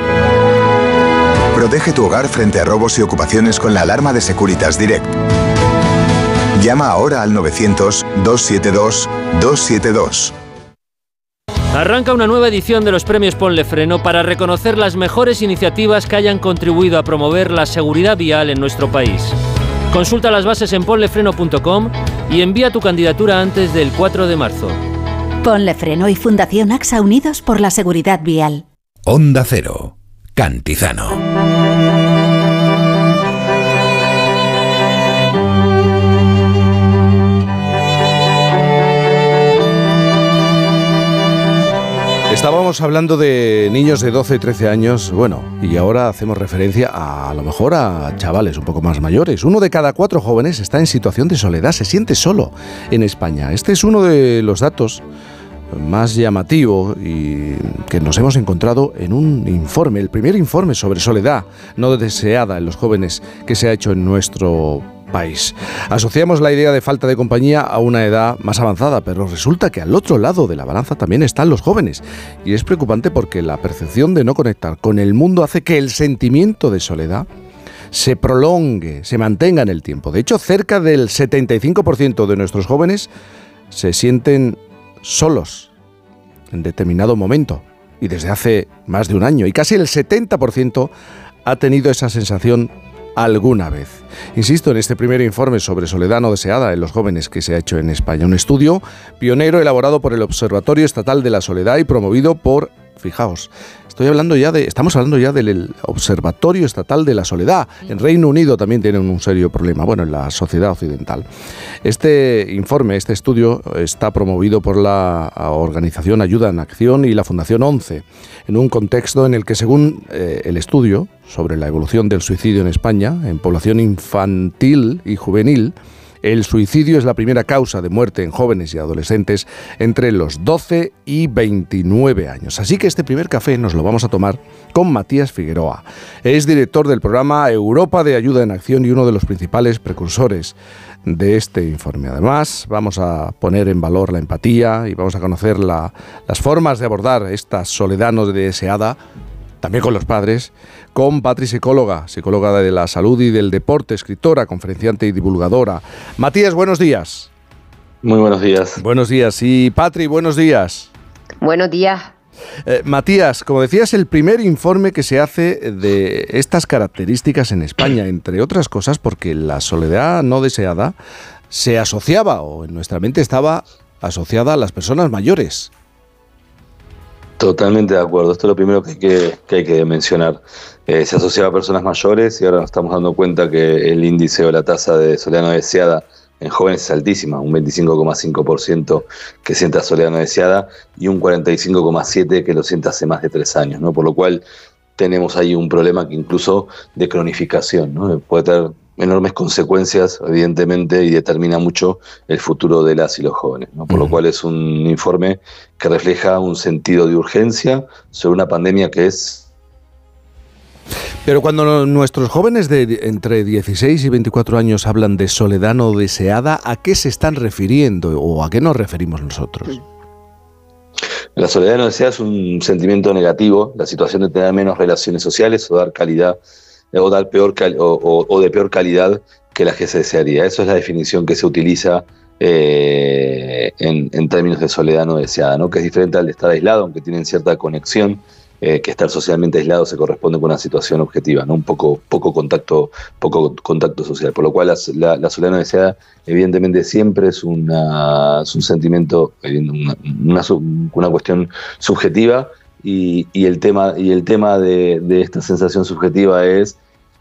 Protege tu hogar frente a robos y ocupaciones con la alarma de Securitas Direct. Llama ahora al 900-272-272. Arranca una nueva edición de los premios Ponle Freno para reconocer las mejores iniciativas que hayan contribuido a promover la seguridad vial en nuestro país. Consulta las bases en ponlefreno.com y envía tu candidatura antes del 4 de marzo. Ponle Freno y Fundación AXA Unidos por la Seguridad Vial. Onda Cero. Cantizano. Estábamos hablando de niños de 12 y 13 años, bueno, y ahora hacemos referencia a, a lo mejor a chavales un poco más mayores. Uno de cada cuatro jóvenes está en situación de soledad, se siente solo en España. Este es uno de los datos más llamativo y que nos hemos encontrado en un informe, el primer informe sobre soledad no deseada en los jóvenes que se ha hecho en nuestro país. Asociamos la idea de falta de compañía a una edad más avanzada, pero resulta que al otro lado de la balanza también están los jóvenes. Y es preocupante porque la percepción de no conectar con el mundo hace que el sentimiento de soledad se prolongue, se mantenga en el tiempo. De hecho, cerca del 75% de nuestros jóvenes se sienten solos en determinado momento. y desde hace más de un año. Y casi el 70% ha tenido esa sensación alguna vez. Insisto en este primer informe sobre soledad no deseada en los jóvenes que se ha hecho en España. Un estudio pionero elaborado por el Observatorio Estatal de la Soledad y promovido por, fijaos, Estoy hablando ya de, estamos hablando ya del Observatorio Estatal de la Soledad. En Reino Unido también tienen un serio problema, bueno, en la sociedad occidental. Este informe, este estudio, está promovido por la organización Ayuda en Acción y la Fundación 11, en un contexto en el que, según eh, el estudio sobre la evolución del suicidio en España, en población infantil y juvenil, el suicidio es la primera causa de muerte en jóvenes y adolescentes entre los 12 y 29 años. Así que este primer café nos lo vamos a tomar con Matías Figueroa. Es director del programa Europa de Ayuda en Acción y uno de los principales precursores de este informe. Además, vamos a poner en valor la empatía y vamos a conocer las formas de abordar esta soledad no deseada también con los padres, con Patri Psicóloga, psicóloga de la salud y del deporte, escritora, conferenciante y divulgadora. Matías, buenos días. Muy buenos días. Buenos días. Y Patri, buenos días. Buenos días. Eh, Matías, como decías, el primer informe que se hace de estas características en España, entre otras cosas porque la soledad no deseada se asociaba o en nuestra mente estaba asociada a las personas mayores. Totalmente de acuerdo. Esto es lo primero que hay que, hay que mencionar. Eh, se asociaba a personas mayores y ahora nos estamos dando cuenta que el índice o la tasa de soledad no deseada en jóvenes es altísima, un 25,5% que siente soledad no deseada y un 45,7% que lo siente hace más de tres años, ¿no? Por lo cual tenemos ahí un problema que incluso de cronificación, ¿no? Puede tener enormes consecuencias, evidentemente, y determina mucho el futuro de las y los jóvenes. Por lo cual es un informe que refleja un sentido de urgencia sobre una pandemia que es pero cuando nuestros jóvenes de entre 16 y 24 años hablan de soledad no deseada, ¿a qué se están refiriendo o a qué nos referimos nosotros? La soledad no deseada es un sentimiento negativo, la situación de tener menos relaciones sociales o dar calidad o, dar peor o, de peor calidad que la que se desearía. Eso es la definición que se utiliza eh, en, términos de soledad no deseada, ¿no? que es diferente al de estar aislado, aunque tienen cierta conexión, eh, que estar socialmente aislado se corresponde con una situación objetiva, un poco, poco, contacto, poco contacto social. Por lo cual la, no deseada evidentemente siempre es, una, un sentimiento, una, una, cuestión subjetiva y, el tema, y el tema de esta sensación subjetiva es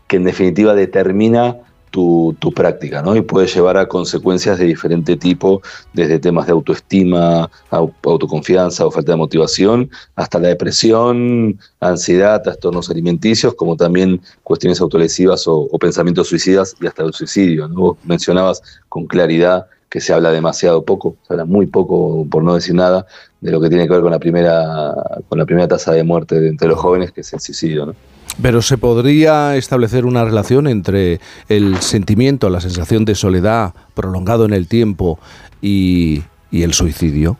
que en definitiva determina tu, práctica, ¿no? Y puede llevar a consecuencias de diferente tipo, desde temas de autoestima, autoconfianza o falta de motivación, hasta la depresión, ansiedad, trastornos alimenticios, como también cuestiones autolesivas o, pensamientos suicidas y hasta el suicidio. ¿no? mencionabas con claridad que se habla demasiado poco, se habla muy poco, por no decir nada, de lo que tiene que ver con la primera, con la primera tasa de muerte entre los jóvenes, que es el suicidio. ¿no? Pero se podría establecer una relación entre el sentimiento, la sensación de soledad prolongado en el tiempo y, el suicidio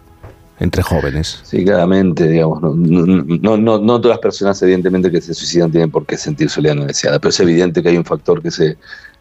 entre jóvenes. Sí, claramente, digamos. No, no, todas las personas, evidentemente, que se suicidan tienen por qué sentir soledad no deseada, pero es evidente que hay un factor que se,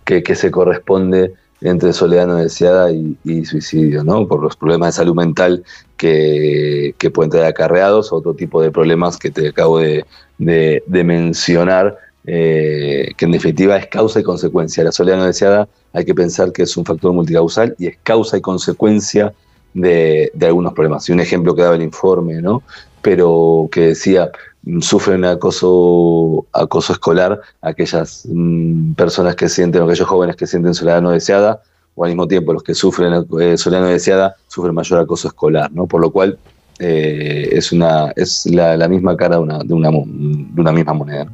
que se corresponde entre soledad no deseada y, suicidio, ¿no? Por los problemas de salud mental que, que pueden tener acarreados, otro tipo de problemas que te acabo de, mencionar, eh, que en definitiva es causa y consecuencia. La soledad no deseada hay que pensar que es un factor multicausal y es causa y consecuencia de, de algunos problemas. Y un ejemplo que daba el informe, ¿no? Pero que decía, sufren acoso, acoso escolar aquellas mm, personas que sienten, aquellos jóvenes que sienten soledad no deseada, o al mismo tiempo los que sufren eh, soledad no deseada sufren mayor acoso escolar, ¿no? Por lo cual eh, es una es la, misma cara de una, de una, de una misma moneda.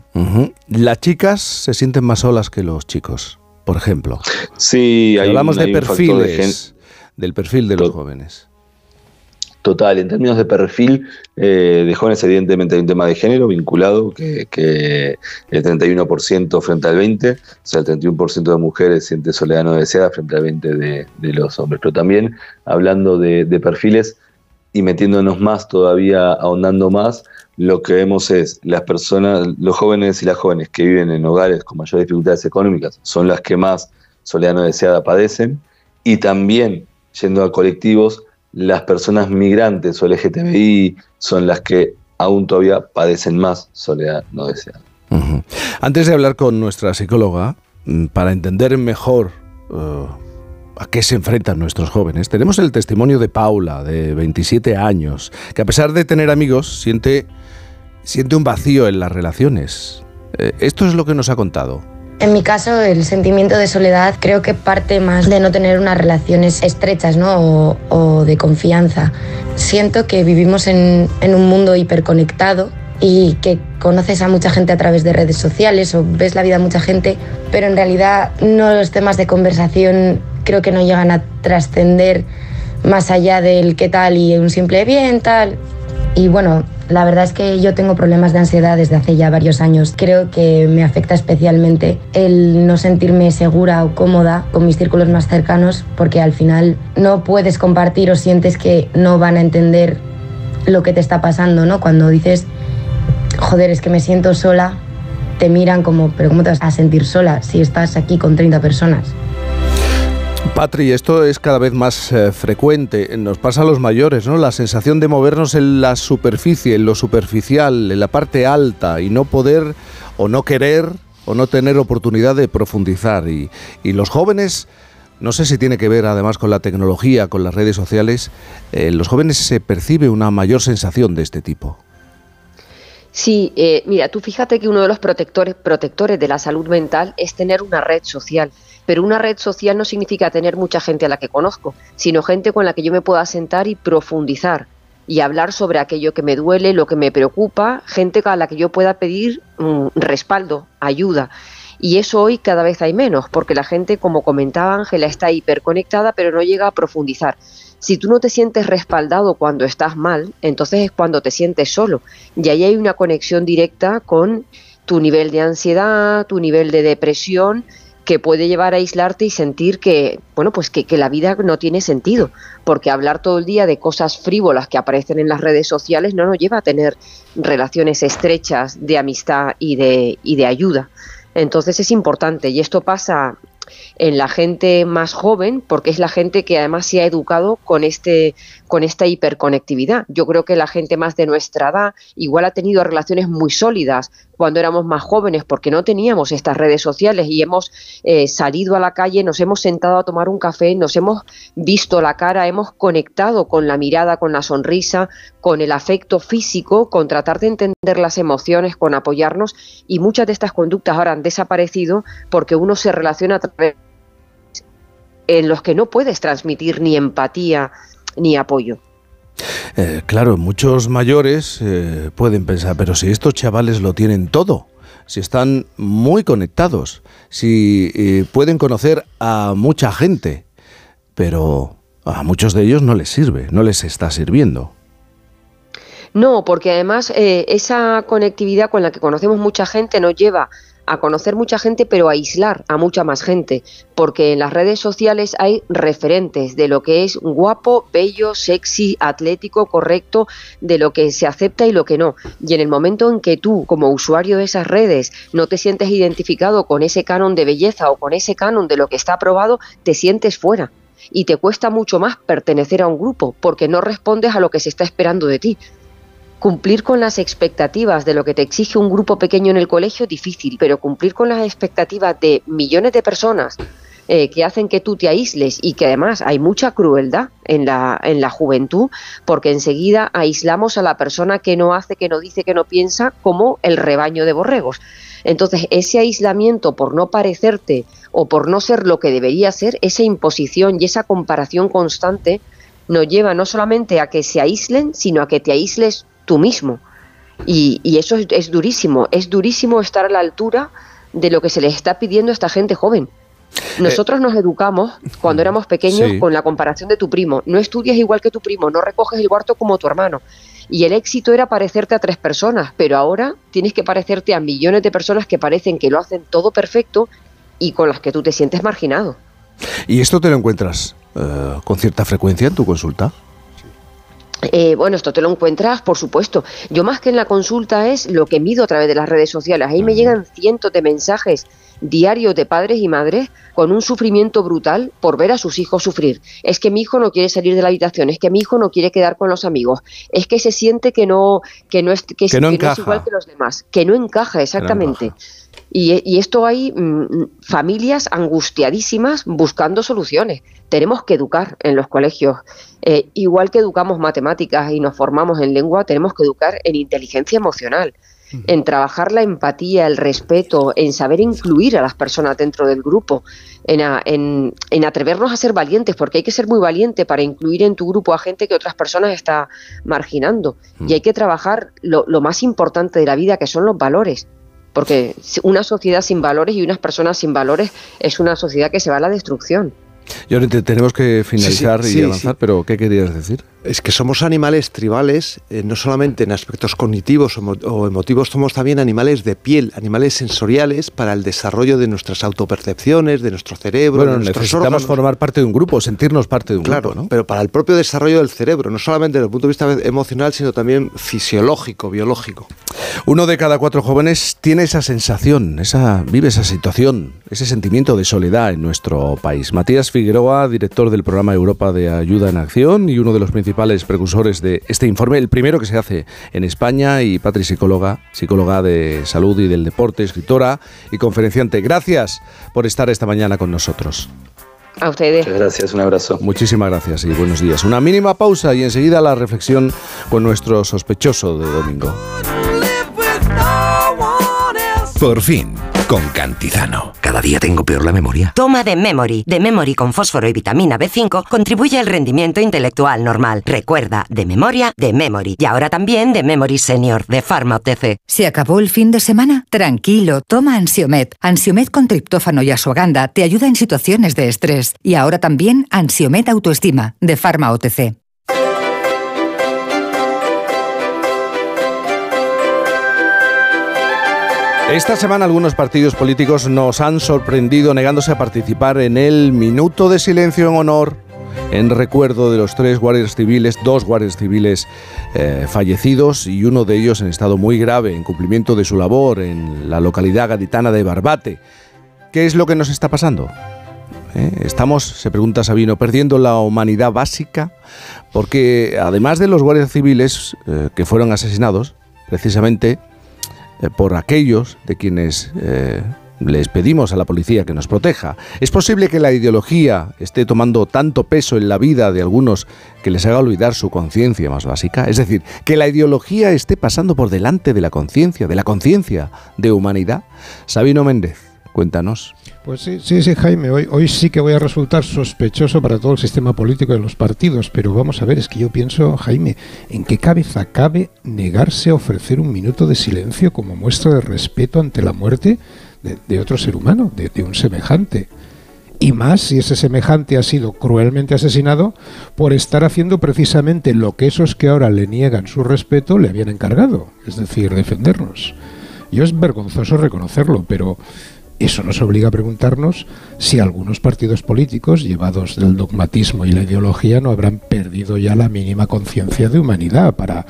Las chicas se sienten más solas que los chicos, por ejemplo. Sí, hablamos de perfiles, del perfil de los jóvenes. Total, en términos de perfil eh, de jóvenes, evidentemente hay un tema de género vinculado, que, el 31% frente al 20%, o sea, el 31% de mujeres siente soledad no deseada frente al 20% de, los hombres. Pero también hablando de, perfiles y metiéndonos más todavía, ahondando más, lo que vemos es las personas, los jóvenes y las jóvenes que viven en hogares con mayores dificultades económicas son las que más soledad no deseada padecen y también yendo a colectivos las personas migrantes o LGTBI son las que aún todavía padecen más soledad no deseada. Antes de hablar con nuestra psicóloga, mm, para entender mejor eh, a qué se enfrentan nuestros jóvenes, tenemos el testimonio de Paula, de 27 años, que a pesar de tener amigos, siente, siente un vacío en las relaciones. Eh, esto es lo que nos ha contado. En mi caso, el sentimiento de soledad creo que parte más de no tener unas relaciones estrechas ¿no? o, de confianza. Siento que vivimos en un mundo hiperconectado y que conoces a mucha gente a través de redes sociales o ves la vida de mucha gente, pero en realidad no los temas de conversación creo que no llegan a trascender más allá del qué tal y un simple bien tal. Y bueno, la verdad es que yo tengo problemas de ansiedad desde hace ya varios años. Creo que me afecta especialmente el no sentirme segura o cómoda con mis círculos más cercanos porque al final no puedes compartir o sientes que no van a entender lo que te está pasando, ¿no? Cuando dices, joder, es que me siento sola, te miran como, pero ¿cómo te vas a sentir sola si estás aquí con 30 personas? Patri, esto es cada vez más eh, frecuente, nos pasa a los mayores, ¿no? La sensación de movernos en la superficie, en lo superficial, en la parte alta y no poder o no querer o no tener oportunidad de profundizar. Y, los jóvenes, no sé si tiene que ver además con la tecnología, con las redes sociales, eh, los jóvenes se percibe una mayor sensación de este tipo. Sí, eh, mira, tú fíjate que uno de los protectores, protectores de la salud mental es tener una red social. Pero una red social no significa tener mucha gente a la que conozco, sino gente con la que yo me pueda sentar y profundizar y hablar sobre aquello que me duele, lo que me preocupa, gente a la que yo pueda pedir mm, respaldo, ayuda. Y eso hoy cada vez hay menos, porque la gente, como comentaba Ángela, está hiperconectada, pero no llega a profundizar. Si tú no te sientes respaldado cuando estás mal, entonces es cuando te sientes solo. Y ahí hay una conexión directa con tu nivel de ansiedad, tu nivel de depresión, que puede llevar a aislarte y sentir que, bueno, pues que, la vida no tiene sentido, porque hablar todo el día de cosas frívolas que aparecen en las redes sociales no nos lleva a tener relaciones estrechas de amistad y de, y de ayuda. Entonces es importante y esto pasa en la gente más joven, porque es la gente que además se ha educado con, este, con esta hiperconectividad. Yo creo que la gente más de nuestra edad igual ha tenido relaciones muy sólidas cuando éramos más jóvenes, porque no teníamos estas redes sociales y hemos eh, salido a la calle, nos hemos sentado a tomar un café, nos hemos visto la cara, hemos conectado con la mirada, con la sonrisa, con el afecto físico, con tratar de entender las emociones, con apoyarnos y muchas de estas conductas ahora han desaparecido porque uno se relaciona a través en los que no puedes transmitir ni empatía ni apoyo. Eh, claro, muchos mayores eh, pueden pensar, pero si estos chavales lo tienen todo, si están muy conectados, si eh, pueden conocer a mucha gente, pero a muchos de ellos no les sirve, no les está sirviendo. No, porque además eh, esa conectividad con la que conocemos mucha gente nos lleva a conocer mucha gente, pero a aislar a mucha más gente, porque en las redes sociales hay referentes de lo que es guapo, bello, sexy, atlético, correcto, de lo que se acepta y lo que no. Y en el momento en que tú, como usuario de esas redes, no te sientes identificado con ese canon de belleza o con ese canon de lo que está aprobado, te sientes fuera. Y te cuesta mucho más pertenecer a un grupo, porque no respondes a lo que se está esperando de ti cumplir con las expectativas de lo que te exige un grupo pequeño en el colegio difícil, pero cumplir con las expectativas de millones de personas eh, que hacen que tú te aísles y que además hay mucha crueldad en la, en la juventud, porque enseguida aislamos a la persona que no hace, que no dice, que no piensa, como el rebaño de borregos. Entonces, ese aislamiento por no parecerte o por no ser lo que debería ser, esa imposición y esa comparación constante nos lleva no solamente a que se aíslen, sino a que te aísles tú mismo. Y, y eso es, es, durísimo, es durísimo estar a la altura de lo que se les está pidiendo a esta gente joven. Nosotros eh, nos educamos cuando éramos pequeños sí. con la comparación de tu primo. No estudias igual que tu primo, no recoges el cuarto como tu hermano. Y el éxito era parecerte a tres personas, pero ahora tienes que parecerte a millones de personas que parecen que lo hacen todo perfecto y con las que tú te sientes marginado. ¿Y esto te lo encuentras uh, con cierta frecuencia en tu consulta? Eh, bueno, esto te lo encuentras, por supuesto. Yo más que en la consulta es lo que mido a través de las redes sociales. Ahí me llegan cientos de mensajes diarios de padres y madres con un sufrimiento brutal por ver a sus hijos sufrir. Es que mi hijo no quiere salir de la habitación, es que mi hijo no quiere quedar con los amigos, es que se siente que no que no es que, Que no que no es igual que los demás, que no encaja exactamente. Y, y esto hay mm, familias angustiadísimas buscando soluciones. Tenemos que educar en los colegios. Eh, igual que educamos matemáticas y nos formamos en lengua, tenemos que educar en inteligencia emocional, en trabajar la empatía, el respeto, en saber incluir a las personas dentro del grupo, en, a- en- en atrevernos a ser valientes, porque hay que ser muy valiente para incluir en tu grupo a gente que otras personas está marginando. Y hay que trabajar lo, lo más importante de la vida, que son los valores. Porque una sociedad sin valores y unas personas sin valores es una sociedad que se va a la destrucción. Llorente, tenemos que finalizar Sí, y sí, avanzar, pero ¿qué querías decir? Es que somos animales tribales, eh, no solamente en aspectos cognitivos o, emo- o emotivos, somos también animales de piel, animales sensoriales para el desarrollo de nuestras autopercepciones, de nuestro cerebro, Bueno, de nuestros necesitamos órganos. formar parte de un grupo, sentirnos parte de un Claro, grupo, ¿no? pero para el propio desarrollo del cerebro, no solamente desde el punto de vista emocional, sino también fisiológico, biológico. Uno de cada cuatro jóvenes tiene esa sensación, esa, vive esa situación, ese sentimiento de soledad en nuestro país. Matías Figueroa, director del programa Europa de Ayuda en Acción y uno de los principales precursores de este informe, el primero que se hace en España, y Patri, psicóloga, psicóloga de salud y del deporte, escritora y conferenciante. Gracias por estar esta mañana con nosotros. A ustedes. Muchas gracias, un abrazo. Muchísimas gracias y buenos días. Una mínima pausa y enseguida la reflexión con nuestro sospechoso de domingo. Por fin, con Cantizano. Cada día tengo peor la memoria. Toma de Memory. De Memory con fósforo y vitamina B5 contribuye al rendimiento intelectual normal. Recuerda, de memoria, de Memory. Y ahora también de Memory Senior, de Pharma OTC. ¿Se acabó el fin de semana? Tranquilo, toma Ansiomet. Ansiomet con triptófano y asuaganda te ayuda en situaciones de estrés. Y ahora también Ansiomet Autoestima, de Pharma OTC. Esta semana algunos partidos políticos nos han sorprendido negándose a participar en el minuto de silencio en honor en recuerdo de los tres guardias civiles, dos guardias civiles eh, fallecidos y uno de ellos en estado muy grave en cumplimiento de su labor en la localidad gaditana de Barbate. ¿Qué es lo que nos está pasando? ¿Eh? Estamos, se pregunta Sabino, perdiendo la humanidad básica porque además de los guardias civiles eh, que fueron asesinados, precisamente por aquellos de quienes eh, les pedimos a la policía que nos proteja. ¿Es posible que la ideología esté tomando tanto peso en la vida de algunos que les haga olvidar su conciencia más básica? Es decir, que la ideología esté pasando por delante de la conciencia, de la conciencia de humanidad. Sabino Méndez, cuéntanos. Pues sí, sí, sí, Jaime, hoy, hoy sí que voy a resultar sospechoso para todo el sistema político de los partidos, pero vamos a ver, es que yo pienso, Jaime, ¿en qué cabeza cabe negarse a ofrecer un minuto de silencio como muestra de respeto ante la muerte de, otro ser humano, de, de un semejante? Y más si ese semejante ha sido cruelmente asesinado por estar haciendo precisamente lo que esos que ahora le niegan su respeto le habían encargado, es decir, defendernos. Yo es vergonzoso reconocerlo, pero eso nos obliga a preguntarnos si algunos partidos políticos, llevados del dogmatismo y la ideología, no habrán perdido ya la mínima conciencia de humanidad. Para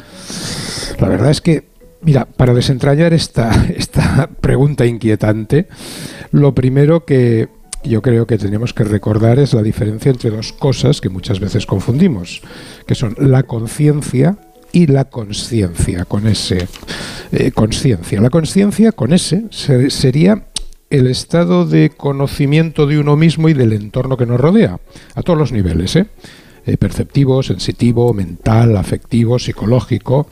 la verdad es que, mira, para desentrañar esta, esta pregunta inquietante, lo primero que yo creo que tenemos que recordar es la diferencia entre dos cosas que muchas veces confundimos, que son la conciencia y la conciencia, con ese eh, conciencia. La conciencia con ese se- sería el estado de conocimiento de uno mismo y del entorno que nos rodea, a todos los niveles, ¿eh? Eh, perceptivo, sensitivo, mental, afectivo, psicológico.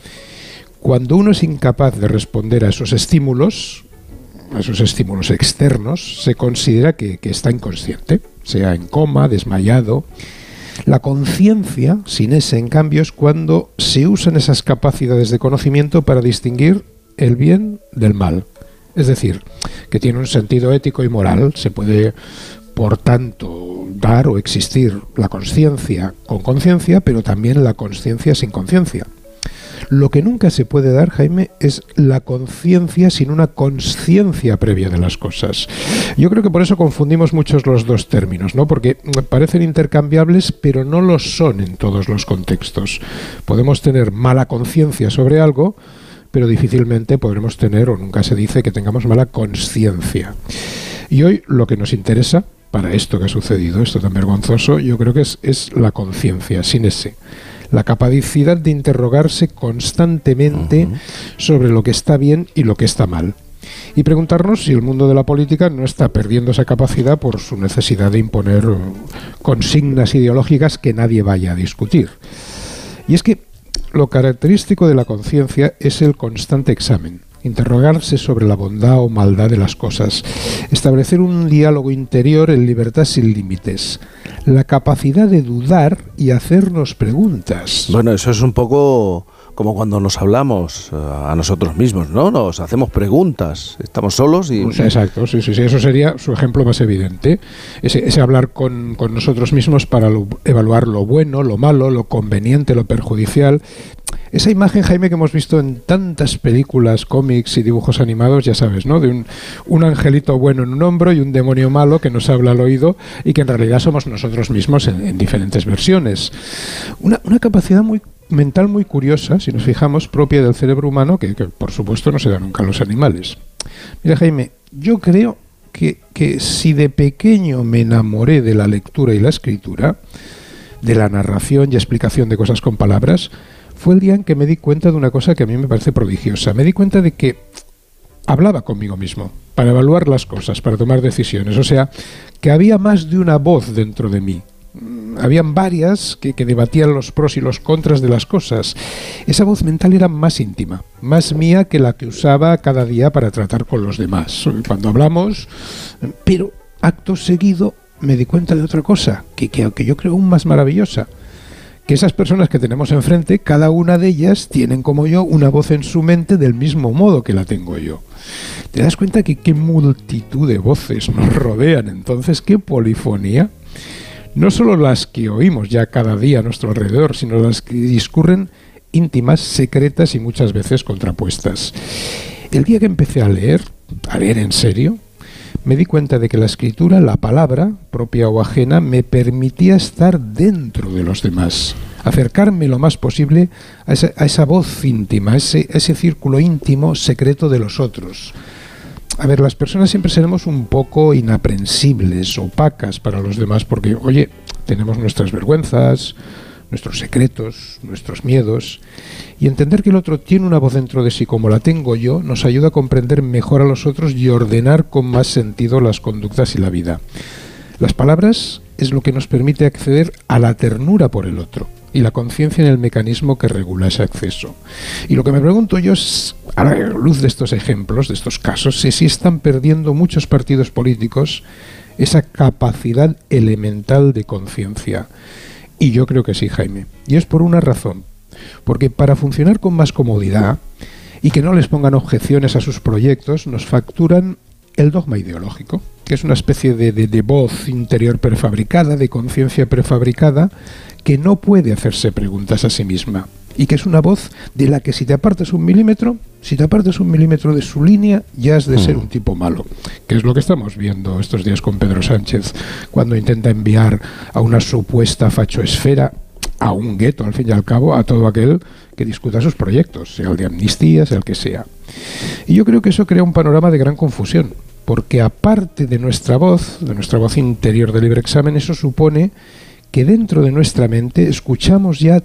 Cuando uno es incapaz de responder a esos estímulos, a esos estímulos externos, se considera que, que está inconsciente, sea en coma, desmayado. La conciencia, sin ese, en cambio, es cuando se usan esas capacidades de conocimiento para distinguir el bien del mal. Es decir, que tiene un sentido ético y moral. Se puede, por tanto, dar o existir la conciencia con conciencia, pero también la conciencia sin conciencia. Lo que nunca se puede dar, Jaime, es la conciencia sin una conciencia previa de las cosas. Yo creo que por eso confundimos muchos los dos términos, ¿no? Porque parecen intercambiables, pero no lo son en todos los contextos. Podemos tener mala conciencia sobre algo, pero difícilmente podremos tener, o nunca se dice que tengamos mala conciencia. Y hoy lo que nos interesa para esto que ha sucedido, esto tan vergonzoso, yo creo que es, es la conciencia, sin ese. La capacidad de interrogarse constantemente sobre lo que está bien y lo que está mal. Y preguntarnos si el mundo de la política no está perdiendo esa capacidad por su necesidad de imponer consignas ideológicas que nadie vaya a discutir. Y es que lo característico de la conciencia es el constante examen interrogarse sobre la bondad o maldad de las cosas, establecer un diálogo interior en libertad sin límites, la capacidad de dudar y hacernos preguntas. Bueno, eso es un poco como cuando nos hablamos eh, a nosotros mismos, ¿no? Nos hacemos preguntas, estamos solos y... Pues exacto, sí, sí, sí, eso sería su ejemplo más evidente, ese, hablar con, con, nosotros mismos para evaluar lo bueno, lo malo, lo conveniente, lo perjudicial. Esa imagen, Jaime, que hemos visto en tantas películas, cómics y dibujos animados, ya sabes, ¿no? De un, un angelito bueno en un hombro y un demonio malo que nos habla al oído y que en realidad somos nosotros mismos en, en diferentes versiones. Una, una capacidad muy mental muy curiosa, si nos fijamos, propia del cerebro humano, que, por supuesto no se da nunca a los animales. Mira, Jaime, yo creo que, que, si de pequeño me enamoré de la lectura y la escritura, de la narración y explicación de cosas con palabras, fue el día en que me di cuenta de una cosa que a mí me parece prodigiosa. Me di cuenta de que hablaba conmigo mismo para evaluar las cosas, para tomar decisiones. O sea, que había más de una voz dentro de mí, habían varias que, que, debatían los pros y los contras de las cosas. Esa voz mental era más íntima, más mía que la que usaba cada día para tratar con los demás. Cuando hablamos, pero acto seguido me di cuenta de otra cosa, que, que, que yo creo aún más maravillosa. Que esas personas que tenemos enfrente, cada una de ellas tienen como yo una voz en su mente del mismo modo que la tengo yo. ¿Te das cuenta que qué multitud de voces nos rodean entonces? ¿Qué polifonía? No solo las que oímos ya cada día a nuestro alrededor, sino las que discurren íntimas, secretas y muchas veces contrapuestas. El día que empecé a leer, a leer en serio, me di cuenta de que la escritura, la palabra, propia o ajena, me permitía estar dentro de los demás, acercarme lo más posible a esa, voz íntima, a ese, a ese círculo íntimo, secreto de los otros a ver, las personas siempre seremos un poco inaprensibles, opacas para los demás, porque, oye, tenemos nuestras vergüenzas, nuestros secretos, nuestros miedos, y entender que el otro tiene una voz dentro de sí como la tengo yo, nos ayuda a comprender mejor a los otros y ordenar con más sentido las conductas y la vida. Las palabras es lo que nos permite acceder a la ternura por el otro y la conciencia en el mecanismo que regula ese acceso. Y lo que me pregunto yo es, a la luz de estos ejemplos, de estos casos, si, están perdiendo muchos partidos políticos esa capacidad elemental de conciencia. Y yo creo que sí, Jaime. Y es por una razón. Porque para funcionar con más comodidad y que no les pongan objeciones a sus proyectos, nos facturan el dogma ideológico, que es una especie de, de, de voz interior prefabricada, de conciencia prefabricada, que no puede hacerse preguntas a sí misma y que es una voz de la que si te apartas un milímetro, si te apartas un milímetro de su línea, ya has de ser un tipo malo, que es lo que estamos viendo estos días con Pedro Sánchez, cuando intenta enviar a una supuesta fachoesfera a un gueto, al fin y al cabo, a todo aquel que discuta sus proyectos, sea el de amnistía, sea el que sea. Y yo creo que eso crea un panorama de gran confusión, porque aparte de nuestra voz, de nuestra voz interior de libre examen, eso supone que dentro de nuestra mente escuchamos ya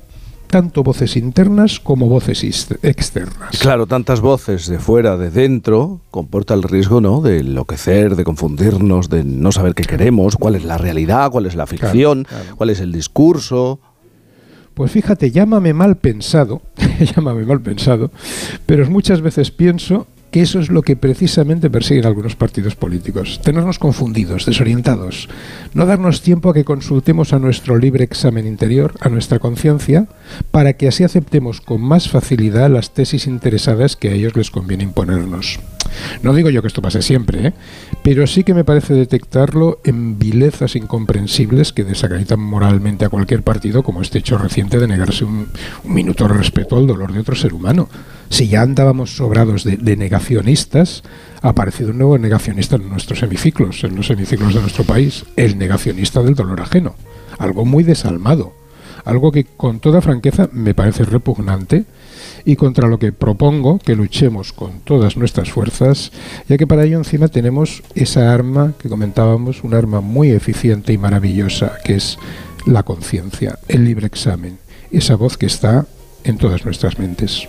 tanto voces internas como voces externas. Claro, tantas voces de fuera, de dentro, comporta el riesgo, ¿no? De enloquecer, de confundirnos, de no saber qué queremos, cuál es la realidad, cuál es la ficción, claro, claro. cuál es el discurso. Pues fíjate, llámame mal pensado, llámame mal pensado, pero muchas veces pienso que eso es lo que precisamente persiguen algunos partidos políticos, tenernos confundidos, desorientados, no darnos tiempo a que consultemos a nuestro libre examen interior, a nuestra conciencia, para que así aceptemos con más facilidad las tesis interesadas que a ellos les conviene imponernos. No digo yo que esto pase siempre, ¿eh? pero sí que me parece detectarlo en vilezas incomprensibles que desacreditan moralmente a cualquier partido, como este hecho reciente de negarse un, un minuto de respeto al dolor de otro ser humano. Si ya andábamos sobrados de, negacionistas, ha aparecido un nuevo negacionista en nuestros hemiciclos, en los hemiciclos de nuestro país, el negacionista del dolor ajeno. Algo muy desalmado, algo que con toda franqueza me parece repugnante y contra lo que propongo que luchemos con todas nuestras fuerzas, ya que para ello encima tenemos esa arma que comentábamos, un arma muy eficiente y maravillosa, que es la conciencia, el libre examen, esa voz que está en todas nuestras mentes.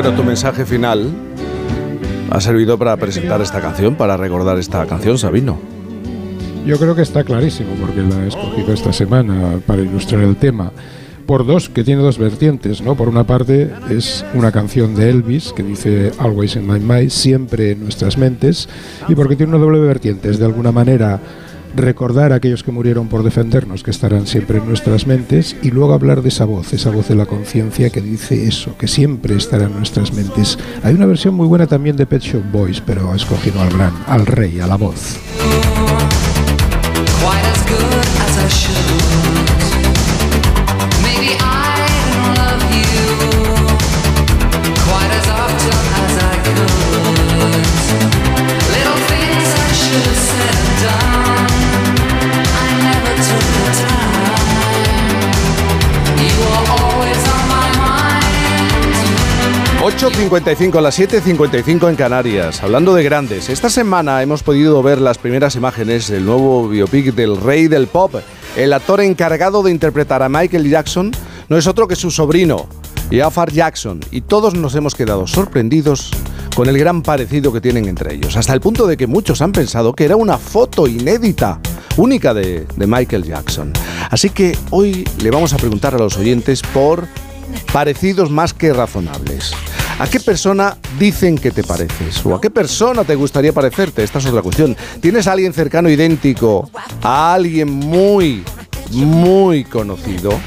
Bueno, tu mensaje final ha servido para presentar esta canción, para recordar esta canción, Sabino. Yo creo que está clarísimo porque la he escogido esta semana para ilustrar el tema. Por dos, que tiene dos vertientes, ¿no? Por una parte es una canción de Elvis que dice Always in my mind, siempre en nuestras mentes, y porque tiene una doble vertiente, es de alguna manera recordar a aquellos que murieron por defendernos, que estarán siempre en nuestras mentes, y luego hablar de esa voz, esa voz de la conciencia que dice eso, que siempre estará en nuestras mentes. Hay una versión muy buena también de Pet Shop Boys, pero he escogido al gran, al rey, a la voz. 8.55, las 7.55 en Canarias. Hablando de grandes, esta semana hemos podido ver las primeras imágenes del nuevo biopic del rey del pop. El actor encargado de interpretar a Michael Jackson no es otro que su sobrino, Jafar Jackson, y todos nos hemos quedado sorprendidos con el gran parecido que tienen entre ellos, hasta el punto de que muchos han pensado que era una foto inédita, única de, de Michael Jackson. Así que hoy le vamos a preguntar a los oyentes por parecidos más que razonables. ¿A qué persona dicen que te pareces? ¿O a qué persona te gustaría parecerte? Esta es otra cuestión. ¿Tienes a alguien cercano idéntico a alguien muy, muy conocido?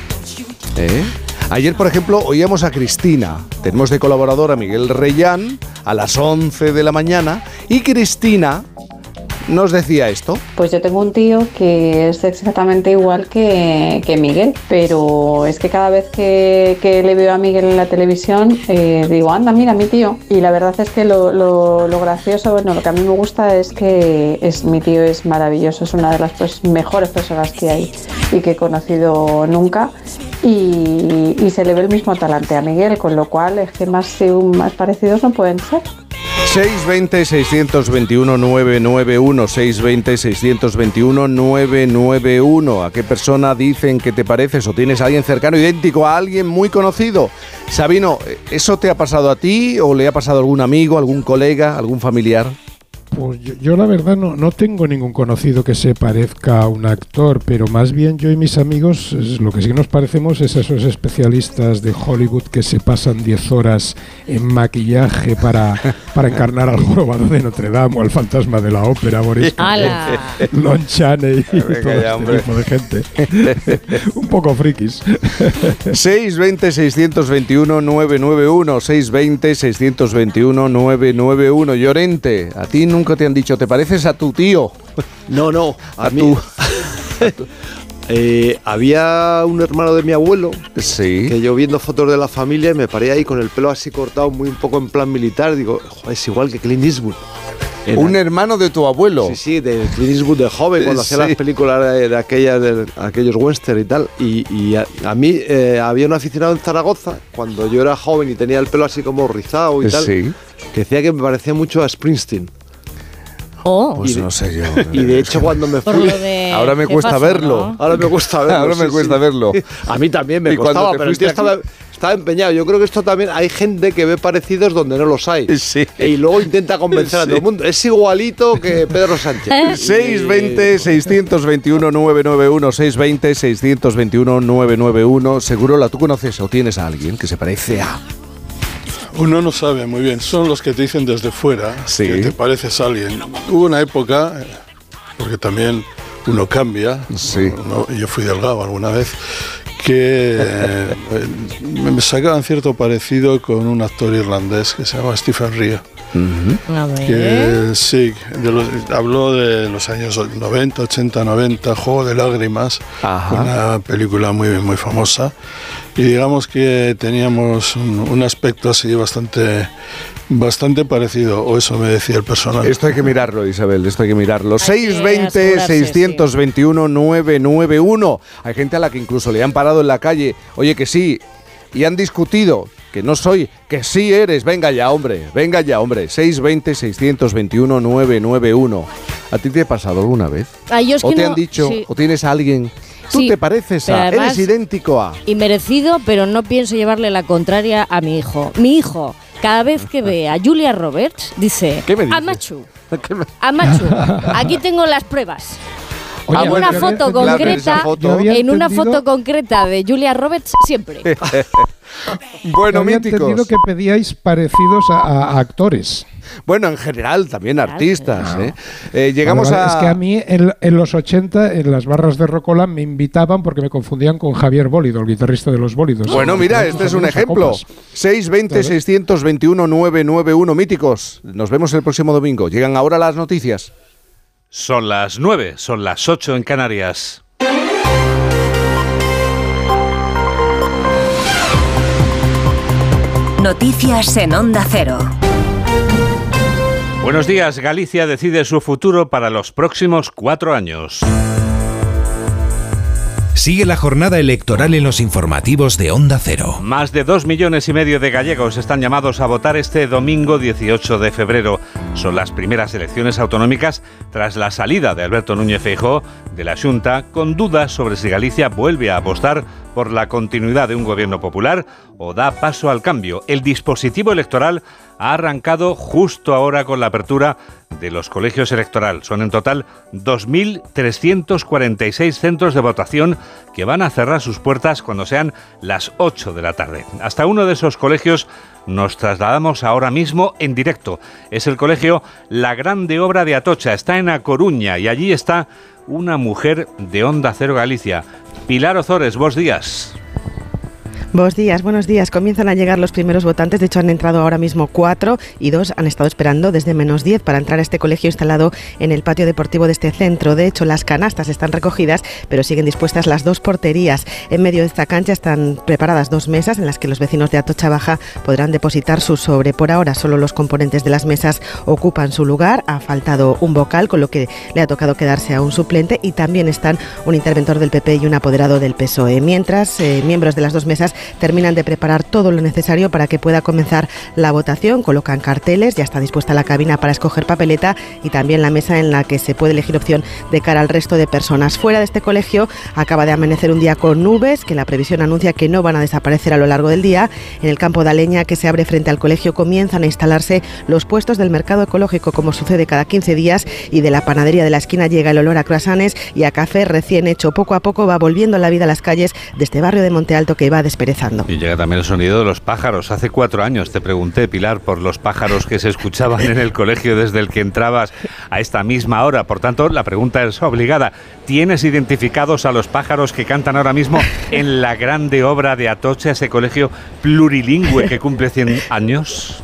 ¿Eh? Ayer, por ejemplo, oíamos a Cristina. Tenemos de colaborador a Miguel Reyán a las 11 de la mañana y Cristina nos decía esto. Pues yo tengo un tío que es exactamente igual que, Miguel, pero es que cada vez que, le veo a Miguel en la televisión eh, digo, anda, mira, mi tío. Y la verdad es que lo, gracioso, bueno, lo que a mí me gusta es que es, mi tío es maravilloso, es una de las mejores personas que hay y que he conocido nunca. Y, se le ve el mismo talante a Miguel, con lo cual es que más, más parecidos no pueden ser. 620-621-991, 620-621-991. ¿A qué persona dicen que te pareces o tienes a alguien cercano, idéntico a alguien muy conocido? Sabino, ¿eso te ha pasado a ti o le ha pasado a algún amigo, algún colega, algún familiar? Pues yo, yo la verdad no, no tengo ningún conocido que se parezca a un actor, pero más bien yo y mis amigos es- lo que sí nos parecemos es a esos especialistas de Hollywood que se pasan 10 horas en maquillaje para, para encarnar al jorobado de Notre Dame o al fantasma de la ópera, Boris ¡Hala! Lon Chaney y Venga todo ya, este tipo de gente. un poco frikis. 620-621-991, 620-621-991. Llorente, a ti nunca te han dicho, ¿te pareces a tu tío? No, no, a, mí- Eh, había un hermano de mi abuelo que yo viendo fotos de la familia y me paré ahí con el pelo así cortado, muy un poco en plan militar. Digo, "Jo, es igual que Clint Eastwood. Un hermano de tu abuelo. Sí, sí, de Clint Eastwood de joven, cuando hacía Sí. las películas de, de aquellas, de aquellos western y tal. Y, y a, a mí eh, había un aficionado en Zaragoza, cuando yo era joven y tenía el pelo así como rizado y tal, Sí. que decía que me parecía mucho a Springsteen. Oh. Pues no sé yo. Y de hecho cuando me fui... de Ahora me cuesta verlo. ¿no? Ahora me cuesta verlo. Ahora me sí, cuesta sí. verlo. A mí también me ¿Y costaba, pero el tío estaba, estaba empeñado. Yo creo que esto también hay gente que ve parecidos donde no los hay. Sí. Y luego intenta convencer a todo el mundo. Es igualito que Pedro Sánchez. 620 621 991 620 621 991 Seguro la tú conoces o tienes a alguien que se parece a Uno no sabe muy bien, son los que te dicen desde fuera Sí. que te pareces a alguien. Hubo una época, eh, porque también uno cambia, Sí. uno- yo fui delgado alguna vez, que eh, me me sacaban cierto parecido con un actor irlandés que se llama Stephen Rea. A ver. Que sí, de los- habló de los años 90, 80, 90, Juego de Lágrimas, Ajá. una película muy, muy famosa. Y digamos que teníamos un, un aspecto así bastante, bastante parecido, o eso me decía el personal. Esto hay que mirarlo, Isabel, esto hay que mirarlo. Hay que 620 asegurarse, 621 991 Hay gente a la que incluso le han parado en la calle, oye que sí, y han discutido, que no soy, que sí eres, venga ya, hombre, venga ya, hombre. 620 621 991 ¿A ti te ha pasado alguna vez? Ah, yo es ¿O que te no- han dicho, sí. o tienes a alguien, tú Sí, te pareces a, además- eres idéntico a... Y merecido, pero no pienso llevarle la contraria a mi hijo. Mi hijo, cada vez que ve a Julia Roberts, dice, ¿Qué me dices? Amachu, Amachu, aquí tengo las pruebas. Oye, en una foto concreta, foto. En una foto concreta de Julia Roberts, siempre. bueno, yo había entendido míticos. que pedíais parecidos a, actores. Bueno, en general, también artistas. ¿eh? Eh, llegamos Vale, vale, a... Es que a mí en, en los 80, en las barras de Rocola, me invitaban porque me confundían con Javier Bólido, el guitarrista de los Bólidos. Bueno, mira, este es un ejemplo. 620 621 991 míticos. Nos vemos el próximo domingo. Llegan ahora las noticias. Son las 9, son las 8 en Canarias. Noticias en Onda Cero. Buenos días, Galicia decide su futuro para los próximos cuatro años. Sigue la jornada electoral en los informativos de Onda Cero. Más de dos millones y medio de gallegos están llamados a votar este domingo 18 de febrero. Son las primeras elecciones autonómicas tras la salida de Alberto Núñez Feijóo de la Junta, con dudas sobre si Galicia vuelve a apostar por la continuidad de un gobierno popular o da paso al cambio. El dispositivo electoral ha arrancado justo ahora con la apertura de los colegios electorales. Son en total 2.346 centros de votación que van a cerrar sus puertas cuando sean las 8 de la tarde. Hasta uno de esos colegios nos trasladamos ahora mismo en directo. Es el colegio La Grande Obra de Atocha. Está en A Coruña y allí está una mujer de Onda Cero Galicia. Pilar Ozores, vos días. Buenos días, buenos días. Comienzan a llegar los primeros votantes. De hecho, han entrado ahora mismo cuatro y dos han estado esperando desde menos diez para entrar a este colegio instalado en el patio deportivo de este centro. De hecho, las canastas están recogidas, pero siguen dispuestas las dos porterías. En medio de esta cancha están preparadas dos mesas en las que los vecinos de Atocha Baja podrán depositar su sobre. Por ahora, solo los componentes de las mesas ocupan su lugar. Ha faltado un vocal, con lo que le ha tocado quedarse a un suplente y también están un interventor del PP y un apoderado del PSOE. Mientras, eh, miembros de las dos mesas terminan de preparar todo lo necesario para que pueda comenzar la votación. Colocan carteles, ya está dispuesta la cabina para escoger papeleta y también la mesa en la que se puede elegir opción de cara al resto de personas. Fuera de este colegio acaba de amanecer un día con nubes que la previsión anuncia que no van a desaparecer a lo largo del día. En el campo de Aleña que se abre frente al colegio comienzan a instalarse los puestos del mercado ecológico como sucede cada 15 días y de la panadería de la esquina llega el olor a croissants y a café recién hecho. Poco a poco va volviendo la vida a las calles de este barrio de Monte Alto que va Y llega también el sonido de los pájaros. Hace cuatro años te pregunté, Pilar, por los pájaros que se escuchaban en el colegio desde el que entrabas a esta misma hora. Por tanto, la pregunta es obligada. ¿Tienes identificados a los pájaros que cantan ahora mismo en la grande obra de Atocha, ese colegio plurilingüe que cumple 100 años?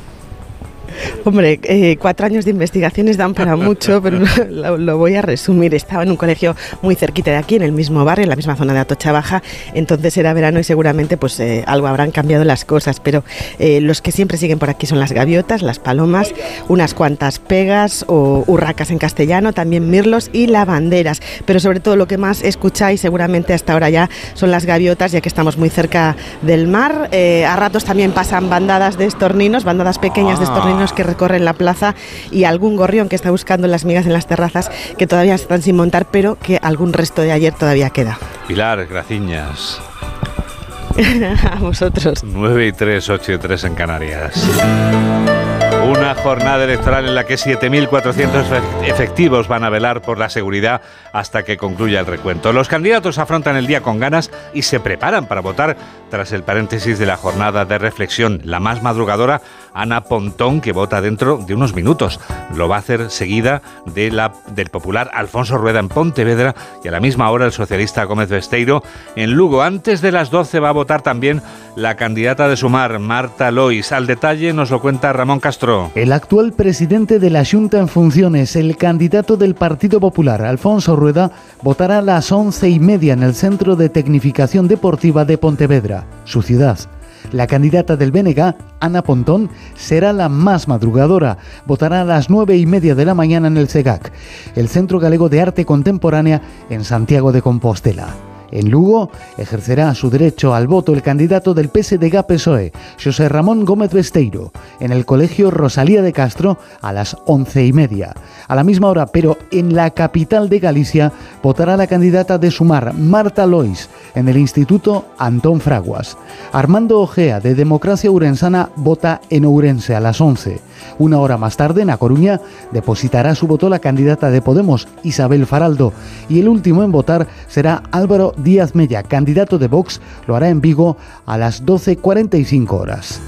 Hombre, eh, cuatro años de investigaciones dan para mucho, pero lo, lo voy a resumir. Estaba en un colegio muy cerquita de aquí, en el mismo barrio, en la misma zona de Atocha Baja. Entonces era verano y seguramente pues eh, algo habrán cambiado las cosas. Pero eh, los que siempre siguen por aquí son las gaviotas, las palomas, unas cuantas pegas o urracas en castellano, también mirlos y lavanderas. Pero sobre todo lo que más escucháis seguramente hasta ahora ya son las gaviotas, ya que estamos muy cerca del mar. A ratos también pasan bandadas de estorninos, bandadas pequeñas de Ah. Que recorren la plaza y algún gorrión que está buscando las migas en las terrazas que todavía están sin montar, pero que algún resto de ayer todavía queda. Pilar, graciñas. a vosotros. 9 y 3, 8 y 3 en Canarias. Una jornada electoral en la que 7.400 efe- efectivos van a velar por la seguridad hasta que concluya el recuento. Los candidatos afrontan el día con ganas y se preparan para votar tras el paréntesis de la jornada de reflexión. La más madrugadora, Ana Pontón, que vota dentro de unos minutos. Lo va a hacer seguida de la, del popular Alfonso Rueda en Pontevedra y a la misma hora el socialista Gómez Besteiro en Lugo. Antes de las 12 va a votar también la candidata de Sumar, Marta Lois. Al detalle nos lo cuenta Ramón Castro. El actual presidente de la Junta en funciones, el candidato del Partido Popular, Alfonso Rueda, votará a las once y media en el Centro de Tecnificación Deportiva de Pontevedra, su ciudad. La candidata del BNG, Ana Pontón, será la más madrugadora. Votará a las nueve y media de la mañana en el CEGAC, el Centro Galego de Arte Contemporánea en Santiago de Compostela. En Lugo ejercerá su derecho al voto el candidato del PSDG-PSOE, José Ramón Gómez Besteiro, en el Colegio Rosalía de Castro a las once y media. A la misma hora, pero en la capital de Galicia, votará la candidata de Sumar, Marta Lois, en el Instituto Antón Fraguas. Armando Ojea, de Democracia Urensana, vota en Ourense a las 11. Una hora más tarde, en A Coruña, depositará su voto la candidata de Podemos, Isabel Faraldo, y el último en votar será Álvaro Díaz Mella, candidato de Vox, lo hará en Vigo a las 12.45 horas.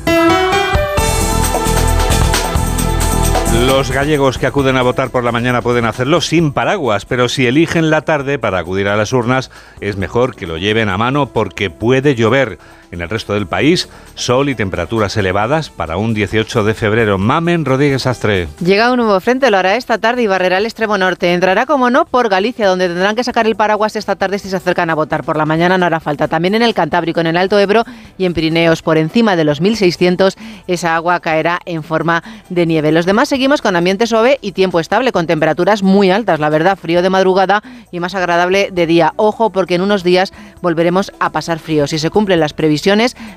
Los gallegos que acuden a votar por la mañana pueden hacerlo sin paraguas, pero si eligen la tarde para acudir a las urnas, es mejor que lo lleven a mano porque puede llover. En el resto del país, sol y temperaturas elevadas para un 18 de febrero. Mamen Rodríguez Astre. Llega un nuevo frente, lo hará esta tarde y barrerá el extremo norte. Entrará, como no, por Galicia, donde tendrán que sacar el paraguas esta tarde si se acercan a votar. Por la mañana no hará falta. También en el Cantábrico, en el Alto Ebro y en Pirineos, por encima de los 1600, esa agua caerá en forma de nieve. Los demás seguimos con ambiente suave y tiempo estable, con temperaturas muy altas, la verdad, frío de madrugada y más agradable de día. Ojo, porque en unos días volveremos a pasar frío. Si se cumplen las previsiones,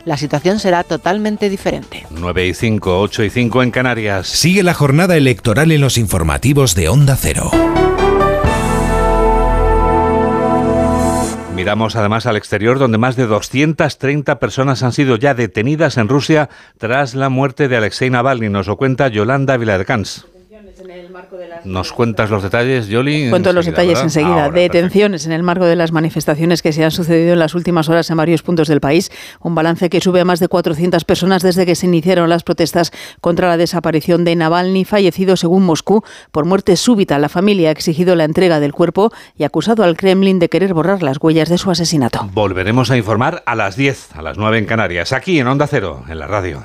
la situación será totalmente diferente. 9 y 5, 8 y 5 en Canarias. Sigue la jornada electoral en los informativos de Onda Cero. Miramos además al exterior, donde más de 230 personas han sido ya detenidas en Rusia tras la muerte de Alexei Navalny. Nos lo cuenta Yolanda Viladecans. ¿Nos cuentas los detalles, Yoli? Cuento los detalles ¿verdad? enseguida. Ahora, Detenciones en el marco de las manifestaciones que se han sucedido en las últimas horas en varios puntos del país. Un balance que sube a más de 400 personas desde que se iniciaron las protestas contra la desaparición de Navalny, fallecido según Moscú por muerte súbita. La familia ha exigido la entrega del cuerpo y acusado al Kremlin de querer borrar las huellas de su asesinato. Volveremos a informar a las 10, a las 9 en Canarias, aquí en Onda Cero, en la radio.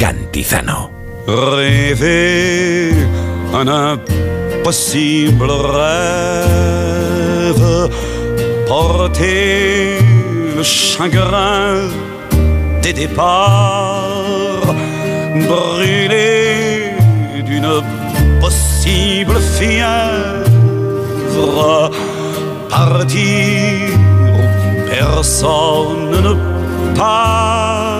Cantizano. Rêver un impossible rêve, porter le chagrin des départs, brûler d'une possible fièvre, partir où personne ne part,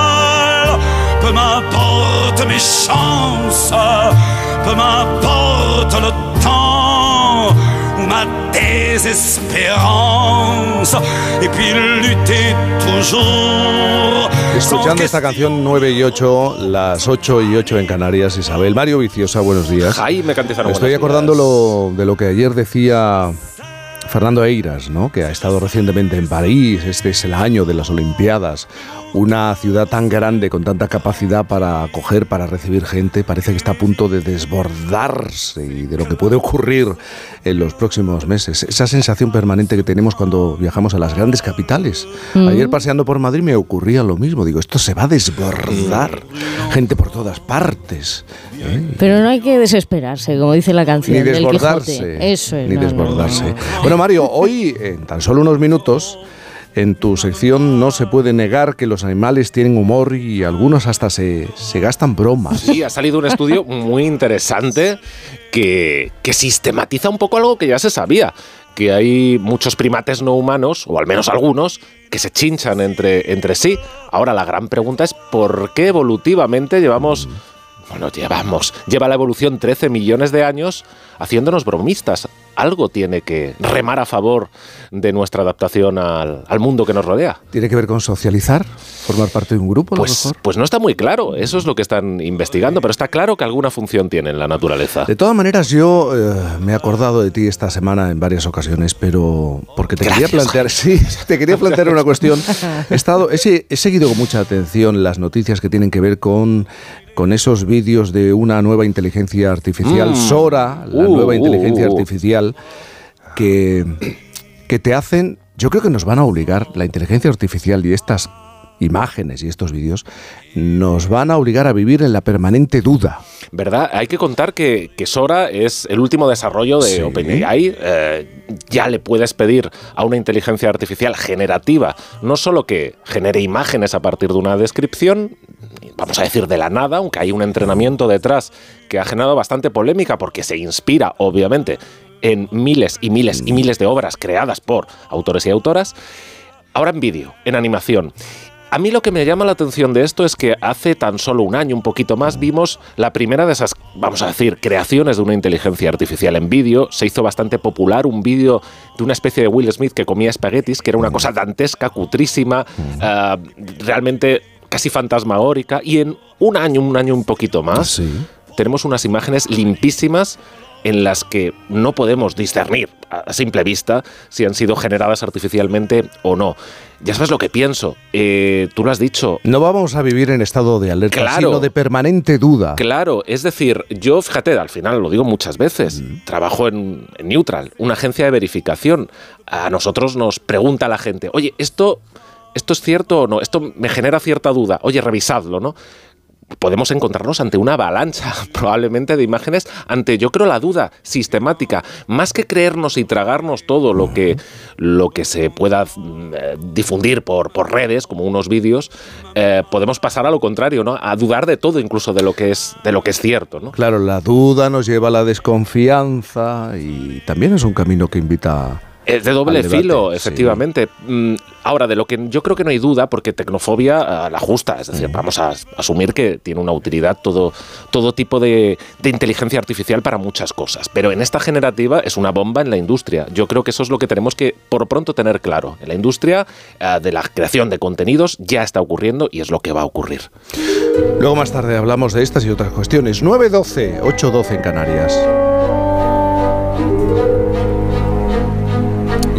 M'importe mes chances, peu m'importe le temps ou ma désespérance. Et puis lutter toujours. Escuchando esta canción 9 y 8, las 8 y 8 en Canarias, Isabel. Mario Viciosa, buenos días. Cantizano, Me estoy acordando lo- de lo que ayer decía Fernando Eiras, ¿no? que ha estado recientemente en París, este es el año de las Olimpiadas, una ciudad tan grande, con tanta capacidad para acoger, para recibir gente, parece que está a punto de desbordarse y de lo que puede ocurrir en los próximos meses. Esa sensación permanente que tenemos cuando viajamos a las grandes capitales. Mm. Ayer paseando por Madrid me ocurría lo mismo, digo, esto se va a desbordar, gente por todas partes. ¿eh? Pero no hay que desesperarse, como dice la canción Ni del desbordarse. Quijote. Eso es. Ni no, no, desbordarse. no. Bueno, Mario, hoy, en tan solo unos minutos, en tu sección no se puede negar que los animales tienen humor y algunos hasta se, se gastan bromas. Sí, ha salido un estudio muy interesante que, que sistematiza un poco algo que ya se sabía, que hay muchos primates no humanos, o al menos algunos, que se chinchan entre, entre sí. Ahora la gran pregunta es por qué evolutivamente llevamos... Bueno, llevamos, lleva la evolución 13 millones de años haciéndonos bromistas. Algo tiene que remar a favor de nuestra adaptación al, al mundo que nos rodea. ¿Tiene que ver con socializar? ¿Formar parte de un grupo? a lo Pues, mejor? pues no está muy claro, eso es lo que están investigando, pero está claro que alguna función tiene en la naturaleza. De todas maneras, yo eh, me he acordado de ti esta semana en varias ocasiones, pero porque te quería plantear, sí, te quería plantear una cuestión. He estado, he, he seguido con mucha atención las noticias que tienen que ver con con esos vídeos de una nueva inteligencia artificial, Mm. Sora, la Uh, nueva inteligencia uh, uh. Artificial, que, que te hacen, yo creo que nos van a obligar, la inteligencia artificial y estas imágenes y estos vídeos, nos van a obligar a vivir en la permanente duda. ¿Verdad? Hay que contar que, que Sora es el último desarrollo de Sí. OpenAI. Eh, ya le puedes pedir a una inteligencia artificial generativa no solo que genere imágenes a partir de una descripción, vamos a decir de la nada, aunque hay un entrenamiento detrás que ha generado bastante polémica porque se inspira, obviamente, en miles y miles y miles de obras creadas por autores y autoras. Ahora en vídeo, en animación. A mí lo que me llama la atención de esto es que hace tan solo un año, un poquito más, vimos la primera de esas, vamos a decir, creaciones de una inteligencia artificial en vídeo. Se hizo bastante popular un vídeo de una especie de Will Smith que comía espaguetis, que era una cosa dantesca, cutrísima, ah, realmente casi fantasmagórica. Y en un año, un año un poquito más, tenemos unas imágenes limpísimas en las que no podemos discernir a simple vista si han sido generadas artificialmente o no. Ya sabes lo que pienso. Eh, tú lo has dicho. No vamos a vivir en estado de alerta, Claro. sino de permanente duda. Claro, es decir, yo, fíjate, al final lo digo muchas veces, trabajo en, en Neutral, una agencia de verificación. A nosotros nos pregunta la gente, oye, ¿esto, ¿esto es cierto o no? Esto me genera cierta duda. Oye, revisadlo, ¿no? Podemos encontrarnos ante una avalancha probablemente de imágenes, ante yo creo la duda sistemática, más que creernos y tragarnos todo lo que, lo que se pueda mm, eh, difundir por, por redes, como unos vídeos, eh, podemos pasar a lo contrario, ¿no? A dudar de todo, incluso de lo que es, de lo que es cierto, ¿no? Claro, la duda nos lleva a la desconfianza y también es un camino que invita Es de doble debate, filo, efectivamente. Mm, Ahora, de lo que yo creo que no hay duda, porque tecnofobia a la justa, es decir, vamos a as- asumir que tiene una utilidad todo, todo tipo de, de inteligencia artificial para muchas cosas. Pero en esta generativa es una bomba en la industria. Yo creo que eso es lo que tenemos que, por pronto, tener claro. En la industria eh, de la creación de contenidos ya está ocurriendo y es lo que va a ocurrir. Luego más tarde hablamos de estas y otras cuestiones. 9.12, 8.12 en Canarias.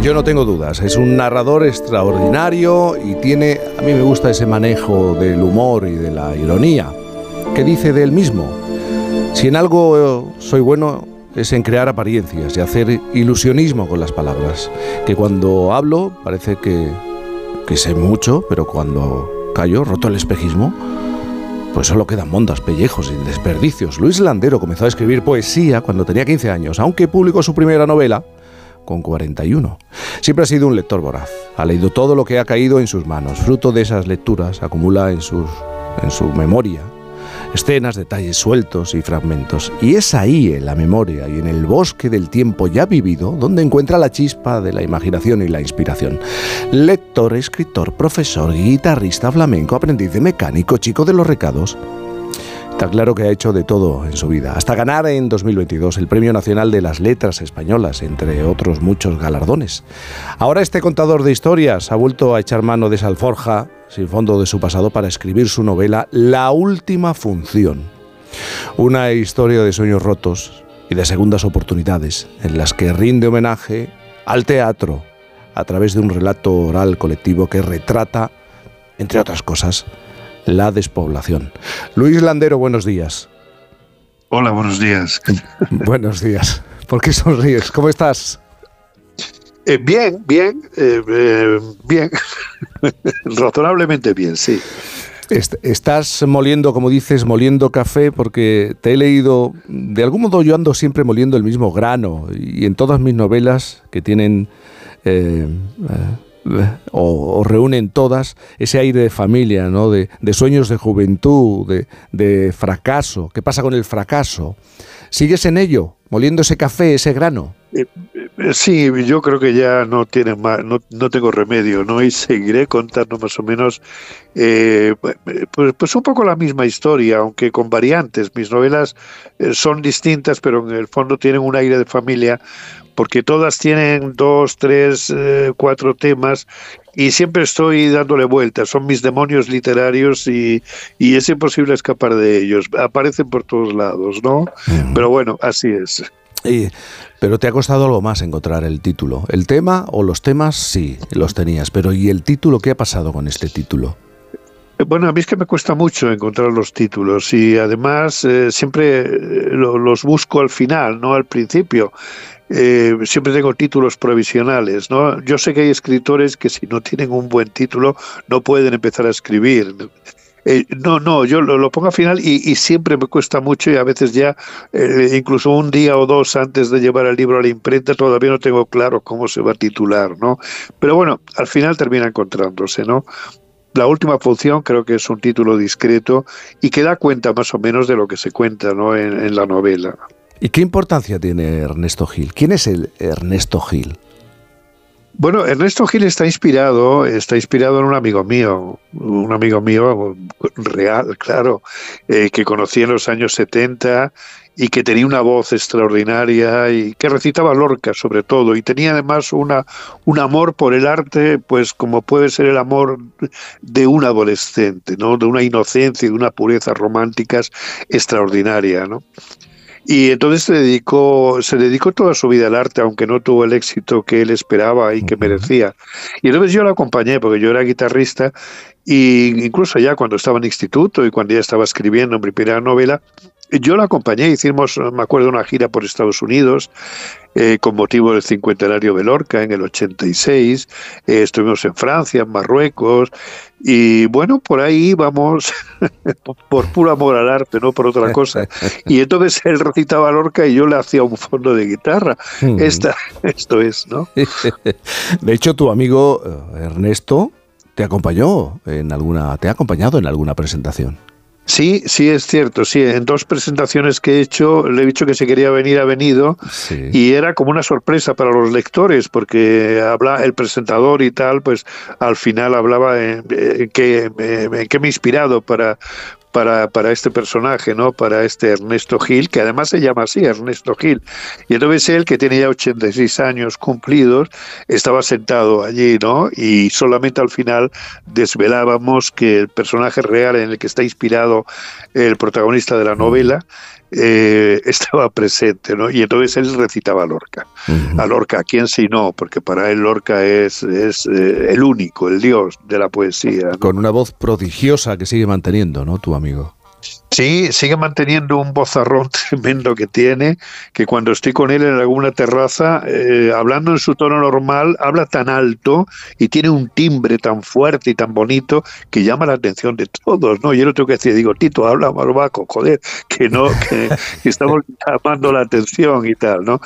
Yo no tengo dudas, es un narrador extraordinario y tiene, a mí me gusta ese manejo del humor y de la ironía. ¿Qué dice de él mismo? Si en algo eh, soy bueno es en crear apariencias y hacer ilusionismo con las palabras. Que cuando hablo parece que, que sé mucho, pero cuando callo, roto el espejismo, pues solo quedan mondas, pellejos y desperdicios. Luis Landero comenzó a escribir poesía cuando tenía 15 años, aunque publicó su primera novela con 41. Siempre ha sido un lector voraz. Ha leído todo lo que ha caído en sus manos. Fruto de esas lecturas acumula en, sus, en su memoria escenas, detalles sueltos y fragmentos. Y es ahí, en la memoria y en el bosque del tiempo ya vivido, donde encuentra la chispa de la imaginación y la inspiración. Lector, escritor, profesor, guitarrista, flamenco, aprendiz de mecánico, chico de los recados. Está claro que ha hecho de todo en su vida, hasta ganar en 2022 el Premio Nacional de las Letras Españolas, entre otros muchos galardones. Ahora este contador de historias ha vuelto a echar mano de esa alforja sin fondo de su pasado para escribir su novela La Última Función. Una historia de sueños rotos y de segundas oportunidades en las que rinde homenaje al teatro a través de un relato oral colectivo que retrata, entre otras cosas, la despoblación. Luis Landero, buenos días. Hola, buenos días. buenos días. ¿Por qué sonríes? ¿Cómo estás? Eh, bien, bien, eh, eh, bien. Razonablemente bien, sí. Est- Estás moliendo, como dices, moliendo café porque te he leído, de algún modo yo ando siempre moliendo el mismo grano y en todas mis novelas que tienen o, reúnen todas ese aire de familia, ¿no? de, sueños de juventud, de, de fracaso. ¿Qué pasa con el fracaso? ¿Sigues en ello, moliendo ese café, ese grano? Eh, Sí, yo creo que ya no tiene más, no, no tengo remedio, ¿no? Y seguiré contando más o menos, eh, pues, pues un poco la misma historia, aunque con variantes. Mis novelas eh, son distintas, pero en el fondo tienen un aire de familia, porque todas tienen dos, tres, eh, cuatro temas y siempre estoy dándole vueltas. Son mis demonios literarios y, y es imposible escapar de ellos. Aparecen por todos lados, ¿no? Pero bueno, así es. Y- pero te ha costado algo más encontrar el título. ¿El tema o los temas? Sí, los tenías. Pero ¿y el título? ¿Qué ha pasado con este título? Bueno, a mí es que me cuesta mucho encontrar los títulos y además eh, siempre eh, lo- los busco al final, no al principio. Eh, siempre tengo títulos provisionales, ¿no? Yo sé que hay escritores que si no tienen un buen título no pueden empezar a escribir. Eh, no, no, yo lo, pongo al final y, y siempre me cuesta mucho y a veces ya, eh, incluso un día o dos antes de llevar el libro a la imprenta, todavía no tengo claro cómo se va a titular, ¿no? Pero bueno, al final termina encontrándose, ¿no? La última función creo que es un título discreto y que da cuenta más o menos de lo que se cuenta ¿no? en, en la novela. ¿Y qué importancia tiene Ernesto Gil? ¿Quién es el Ernesto Gil? Bueno, Ernesto Gil está inspirado, está inspirado en un amigo mío, un amigo mío real, claro, eh, que conocí en los años 70 y que tenía una voz extraordinaria y que recitaba Lorca sobre todo y tenía además una un amor por el arte, pues como puede ser el amor de un adolescente, ¿no? De una inocencia y de una pureza románticas extraordinaria, ¿no? Y entonces se dedicó, se dedicó toda su vida al arte, aunque no tuvo el éxito que él esperaba y que merecía. Y entonces yo lo acompañé, porque yo era guitarrista, y incluso ya cuando estaba en instituto y cuando ya estaba escribiendo mi primera novela, yo lo acompañé, hicimos, me acuerdo, una gira por Estados Unidos eh, con motivo del cincuentenario de Lorca en el 86, eh, estuvimos en Francia, en Marruecos, y bueno, por ahí íbamos por puro amor al arte, no por otra cosa. Y entonces él recitaba Lorca y yo le hacía un fondo de guitarra. Mm. Esta, esto es, ¿no? De hecho, tu amigo eh, Ernesto te acompañó en alguna, te ha acompañado en alguna presentación. Sí, sí, es cierto. Sí, en dos presentaciones que he hecho le he dicho que si quería venir ha venido y era como una sorpresa para los lectores porque habla el presentador y tal, pues al final hablaba en, en qué en qué me he inspirado para para, para este personaje, ¿no? Para este Ernesto Gil, que además se llama así, Ernesto Gil. Y entonces él, que tiene ya 86 años cumplidos, estaba sentado allí, ¿no? Y solamente al final desvelábamos que el personaje real en el que está inspirado el protagonista de la novela eh, estaba presente, ¿no? Y entonces él recitaba a Lorca. A Lorca, ¿quién si no? Porque para él Lorca es, es eh, el único, el dios de la poesía. ¿no? Con una voz prodigiosa que sigue manteniendo, ¿no? Tu amigo. Sí, sigue manteniendo un bozarrón tremendo que tiene, que cuando estoy con él en alguna terraza, eh, hablando en su tono normal, habla tan alto y tiene un timbre tan fuerte y tan bonito que llama la atención de todos, ¿no? Yo lo tengo que decir, digo, Tito, habla bajo, joder, que no, que, que estamos llamando la atención y tal, ¿no?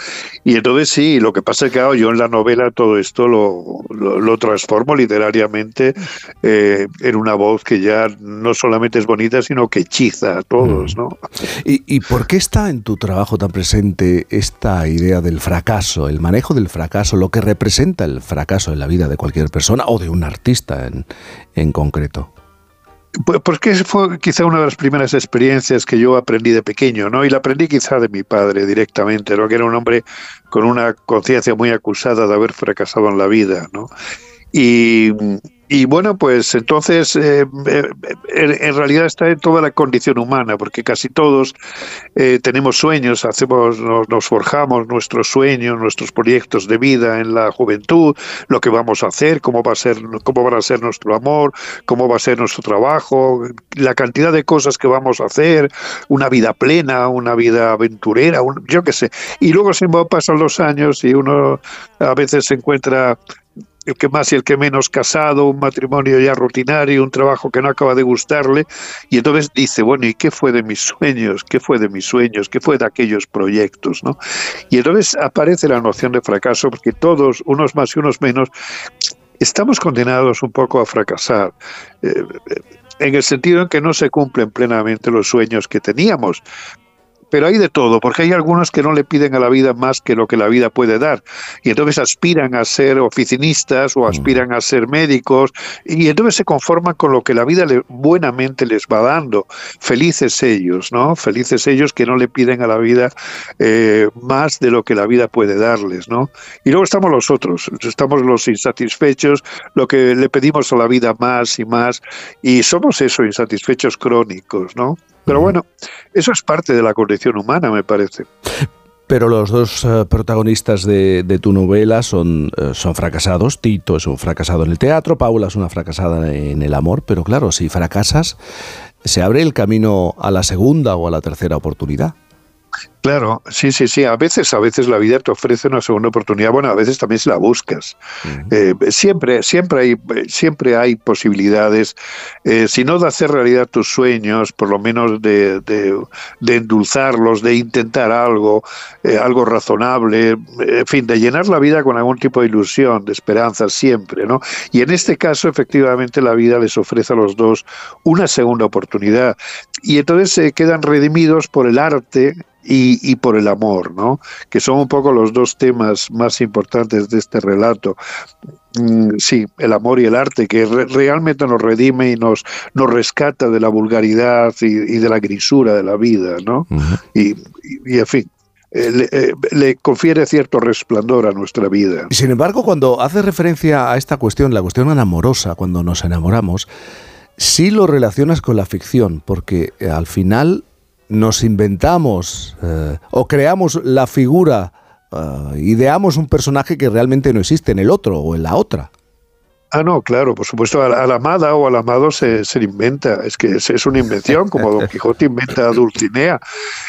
Y entonces sí, lo que pasa es que claro, yo en la novela todo esto lo, lo, lo transformo literariamente eh, en una voz que ya no solamente es bonita, sino que hechiza a todos, ¿no? ¿Y, y por qué está en tu trabajo tan presente esta idea del fracaso, el manejo del fracaso, lo que representa el fracaso en la vida de cualquier persona o de un artista en, en concreto? Pues porque fue quizá una de las primeras experiencias que yo aprendí de pequeño, ¿no? Y la aprendí quizá de mi padre directamente, ¿no? Que era un hombre con una conciencia muy acusada de haber fracasado en la vida, ¿no? Y, y bueno, pues entonces eh, eh, en, realidad está en toda la condición humana, porque casi todos eh, tenemos sueños, hacemos, nos, nos forjamos nuestros sueños, nuestros proyectos de vida en la juventud, lo que vamos a hacer, cómo va a ser, cómo va a ser nuestro amor, cómo va a ser nuestro trabajo, la cantidad de cosas que vamos a hacer, una vida plena, una vida aventurera, un- yo qué sé. Y luego se pasan los años y uno a veces se encuentra el que más y el que menos casado, un matrimonio ya rutinario, un trabajo que no acaba de gustarle, y entonces dice, bueno, ¿y qué fue de mis sueños? ¿Qué fue de mis sueños? ¿Qué fue de aquellos proyectos? ¿no? Y entonces aparece la noción de fracaso, porque todos, unos más y unos menos, estamos condenados un poco a fracasar. eh, en el sentido en que no se cumplen plenamente los sueños que teníamos, pero hay de todo, porque hay algunos que no le piden a la vida más que lo que la vida puede dar. Y entonces aspiran a ser oficinistas o aspiran a ser médicos y entonces se conforman con lo que la vida le- buenamente les va dando. Felices ellos, ¿no? Felices ellos que no le piden a la vida eh, más de lo que la vida puede darles, ¿no? Y luego estamos los otros, estamos los insatisfechos, lo que le pedimos a la vida más y más, y somos eso, insatisfechos crónicos, ¿no? Pero bueno, eso es parte de la condición humana, me parece. Pero los dos eh, protagonistas de, de tu novela son, eh, son fracasados. Tito es un fracasado en el teatro, Paula es una fracasada en el amor. Pero claro, si fracasas, se abre el camino a la segunda o a la tercera oportunidad. Claro, sí, sí, sí. A veces, a veces la vida te ofrece una segunda oportunidad. Bueno, a veces también si la buscas. Eh, siempre, siempre hay, siempre hay posibilidades. eh, si no de hacer realidad tus sueños, por lo menos de, de- de endulzarlos, de intentar algo, eh, algo razonable, en fin, de llenar la vida con algún tipo de ilusión, de esperanza siempre, ¿no? Y en este caso, efectivamente, la vida les ofrece a los dos una segunda oportunidad. Y entonces se quedan redimidos por el arte y, y por el amor, ¿no? Que son un poco los dos temas más importantes de este relato. Mm, sí, el amor y el arte, que re- realmente nos redime y nos, nos rescata de la vulgaridad y, y de la grisura de la vida, ¿no? y, y- y, en fin, eh, le, eh, le confiere cierto resplandor a nuestra vida. Sin embargo, cuando hace referencia a esta cuestión, la cuestión amorosa, cuando nos enamoramos, sí lo relacionas con la ficción, porque eh, al final nos inventamos eh, o creamos la figura, eh, ideamos un personaje que realmente no existe en el otro o en la otra. Ah, no, claro, por supuesto, a la, amada o al amado se, se le inventa, es que es, es una invención, como Don Quijote inventa a Dulcinea.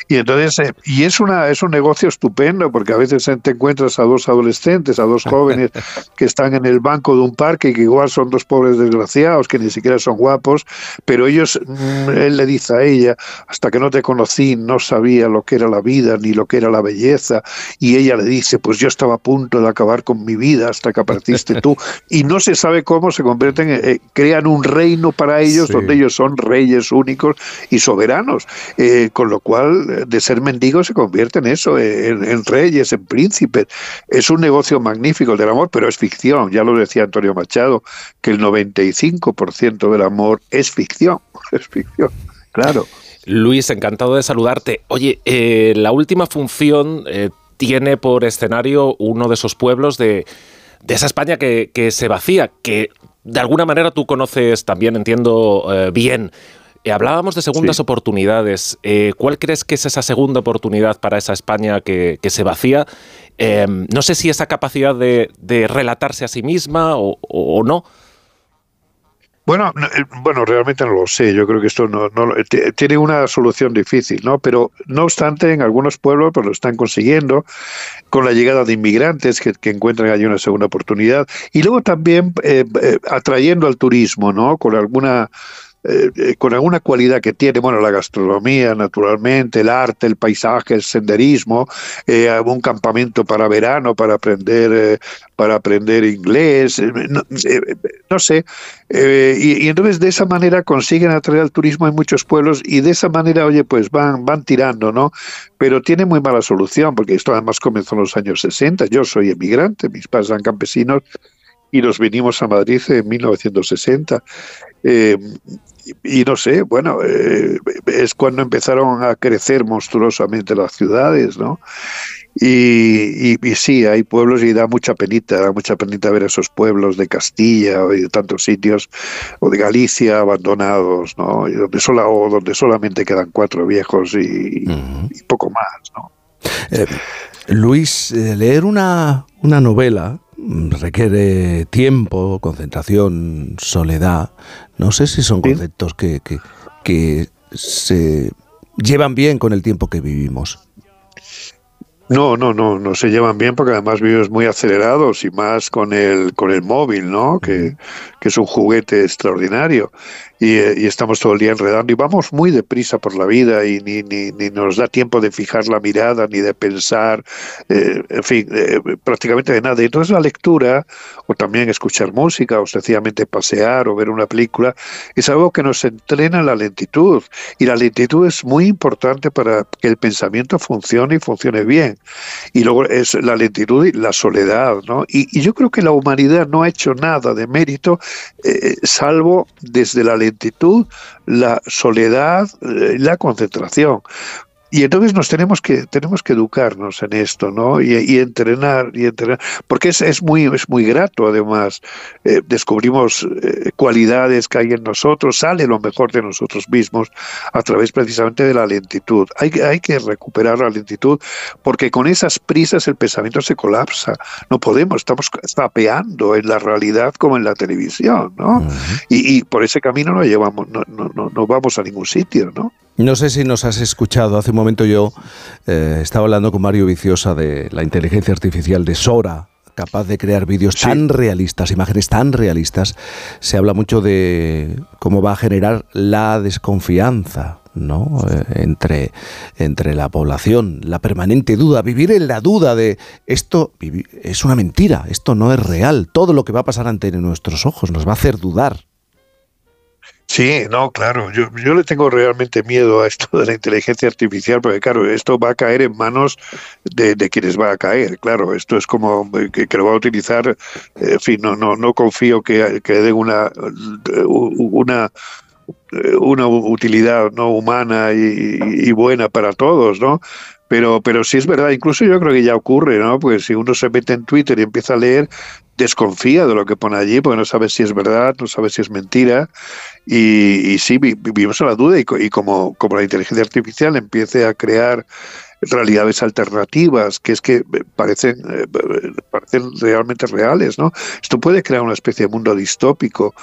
Y entonces, eh, y es, una, es un negocio estupendo, porque a veces te encuentras a dos adolescentes, a dos jóvenes que están en el banco de un parque y que igual son dos pobres desgraciados, que ni siquiera son guapos, pero ellos, mm, él le dice a ella, hasta que no te conocí no sabía lo que era la vida ni lo que era la belleza, y ella le dice, pues yo estaba a punto de acabar con mi vida hasta que apareciste tú, y no se sabe cómo se convierten, eh, eh, crean un reino para ellos Sí. donde ellos son reyes únicos y soberanos, eh, con lo cual de ser mendigos se convierten en eso, eh, en, en reyes, en príncipes. Es un negocio magnífico el del amor, pero es ficción, ya lo decía Antonio Machado, que el 95% del amor es ficción, es ficción, claro. Luis, encantado de saludarte. Oye, eh, la última función eh, tiene por escenario uno de esos pueblos de, de esa España que, que se vacía, que de alguna manera tú conoces también, entiendo eh, bien. Eh, hablábamos de segundas Sí. oportunidades. Eh, ¿Cuál crees que es esa segunda oportunidad para esa España que, que se vacía? No sé si esa capacidad de, de relatarse a sí misma o no. Bueno, no, eh, bueno, realmente no lo sé. Yo creo que esto no, no tiene una solución difícil, ¿no? Pero no obstante, en algunos pueblos pues, lo están consiguiendo con la llegada de inmigrantes que, que encuentran allí una segunda oportunidad y luego también eh, eh, atrayendo al turismo, ¿no? Con alguna eh, eh, con alguna cualidad que tiene, bueno, la gastronomía, naturalmente, el arte, el paisaje, el senderismo, eh, un campamento para verano, para aprender, eh, para aprender inglés, eh, no, no sé, y, y entonces de esa manera consiguen atraer al turismo en muchos pueblos y de esa manera, oye, pues van, van tirando, ¿no? Pero tiene muy mala solución, porque esto además comenzó en los años 60, yo soy emigrante, mis padres eran campesinos y nos vinimos a Madrid en 1960. Eh, y, no sé, bueno, eh, es cuando empezaron a crecer monstruosamente las ciudades, ¿no? Y, y- y sí, hay pueblos y da mucha penita, da mucha penita ver esos pueblos de Castilla y de tantos sitios, o de Galicia abandonados, ¿no? Y donde, sola, o donde solamente quedan cuatro viejos y, y poco más, ¿no? Eh, Luis, leer una, una novela requiere tiempo, concentración, soledad. No sé si son conceptos que, que, que se llevan bien con el tiempo que vivimos. No, no, no, no se llevan bien porque además vives muy acelerados y más con el con el móvil, ¿no? Que, que es un juguete extraordinario y, eh, y estamos todo el día enredando y vamos muy deprisa por la vida y ni, ni, ni nos da tiempo de fijar la mirada ni de pensar, eh, en fin, eh, prácticamente de nada. Y Entonces la lectura o también escuchar música o sencillamente pasear o ver una película es algo que nos entrena en la lentitud y la lentitud es muy importante para que el pensamiento funcione y funcione bien. Y luego es la lentitud y la soledad, ¿no? Y, yo creo que la humanidad no ha hecho nada de mérito, eh, salvo desde la lentitud, la soledad, eh, la concentración. Y entonces nos tenemos que tenemos que educarnos en esto, ¿no? Y, y entrenar y entrenar, porque es, es muy es muy grato además. Eh, descubrimos eh, cualidades que hay en nosotros, sale lo mejor de nosotros mismos a través precisamente de la lentitud. Hay que hay que recuperar la lentitud porque con esas prisas el pensamiento se colapsa. No podemos, estamos zapeando en la realidad como en la televisión, ¿no? y, y por ese camino no llevamos no, no, no, no vamos a ningún sitio, ¿no? No sé si nos has escuchado. Hace un momento yo eh, estaba hablando con Mario Viciosa de la inteligencia artificial de Sora, capaz de crear vídeos tan realistas, imágenes tan realistas. Se habla mucho de cómo va a generar la desconfianza. ¿no? Eh, entre, entre la población, la permanente duda, vivir en la duda de esto es una mentira, esto no es real, todo lo que va a pasar ante nuestros ojos nos va a hacer dudar. Sí, no, claro. Yo, yo le tengo realmente miedo a esto de la inteligencia artificial, porque claro, esto va a caer en manos de, de quienes va a caer. Claro, esto es como eh, que, lo va a utilizar. eh, En fin, no, no, no confío que, que den una, una una utilidad no humana y, y buena para todos, ¿no? Pero, pero sí es verdad, incluso yo creo que ya ocurre, ¿no? Pues si uno se mete en Twitter y empieza a leer, desconfía de lo que pone allí, porque no sabe si es verdad, no sabe si es mentira, y, y sí, vi- vivimos en la duda, y, co- y como, como la inteligencia artificial empiece a crear realidades alternativas, que es que eh, parecen, eh, parecen realmente reales, ¿no? Esto puede crear una especie de mundo distópico,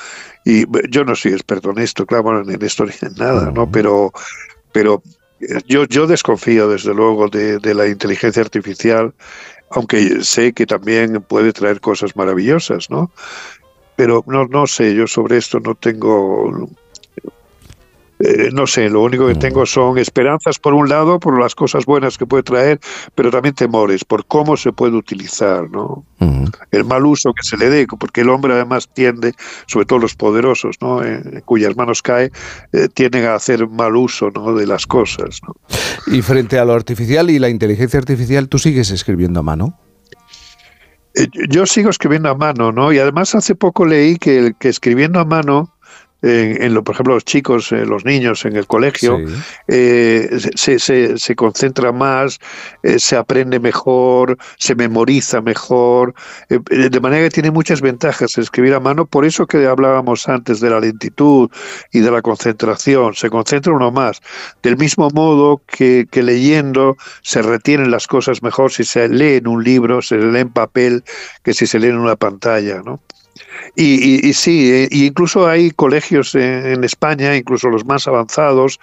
y eh, yo no soy experto en esto, claro, bueno, en esto ni en nada, ¿no? Pero, pero yo, yo desconfío desde luego de, de la inteligencia artificial, aunque sé que también puede traer cosas maravillosas, ¿no? Pero no, no sé, yo sobre esto no tengo, eh, no sé, lo único que tengo son esperanzas por un lado, por las cosas buenas que puede traer, pero también temores por cómo se puede utilizar, ¿no? El mal uso que se le dé, porque el hombre además tiende, sobre todo los poderosos, ¿no? En cuyas manos cae, eh, tienden a hacer mal uso, ¿no? De las cosas, ¿no? Y frente a lo artificial y la inteligencia artificial, ¿tú sigues escribiendo a mano? Eh, Yo sigo escribiendo a mano, ¿no? Y además hace poco leí que, que escribiendo a mano, en, en lo, por ejemplo, los chicos, eh, los niños en el colegio, eh, se, se, se concentra más, eh, se aprende mejor, se memoriza mejor, de manera que tiene muchas ventajas escribir a mano, por eso que hablábamos antes de la lentitud y de la concentración, se concentra uno más, del mismo modo que, que leyendo se retienen las cosas mejor si se lee en un libro, se lee en papel, que si se lee en una pantalla, ¿no? Y, y- y sí, eh, y incluso hay colegios en, España, incluso los más avanzados,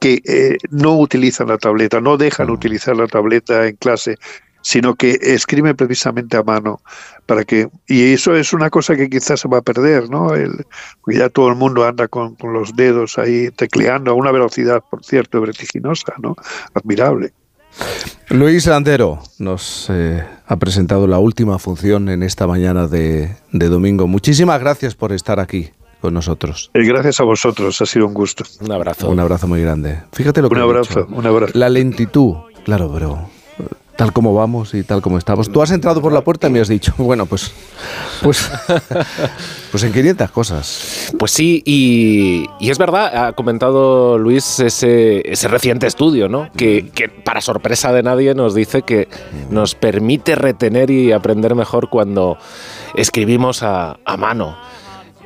que eh, no utilizan la tableta, no dejan utilizar la tableta en clase, sino que escriben precisamente a mano para que y eso es una cosa que quizás se va a perder, ¿no? El- ya todo el mundo anda con, con los dedos ahí tecleando a una velocidad, por cierto, vertiginosa, ¿no? Admirable. Luis Landero nos eh, ha presentado la última función en esta mañana de, de domingo. Muchísimas gracias por estar aquí con nosotros. Eh, gracias a vosotros, ha sido un gusto. Un abrazo. Un abrazo muy grande. Fíjate lo que Un he abrazo, dicho. un abrazo. La lentitud, claro, pero tal como vamos y tal como estamos. Tú has entrado por la puerta y me has dicho, bueno, pues pues pues en 500 cosas. Pues sí, y, y es verdad, ha comentado Luis ese, ese reciente estudio, ¿no? Que, que para sorpresa de nadie nos dice que nos permite retener y aprender mejor cuando escribimos a, a mano.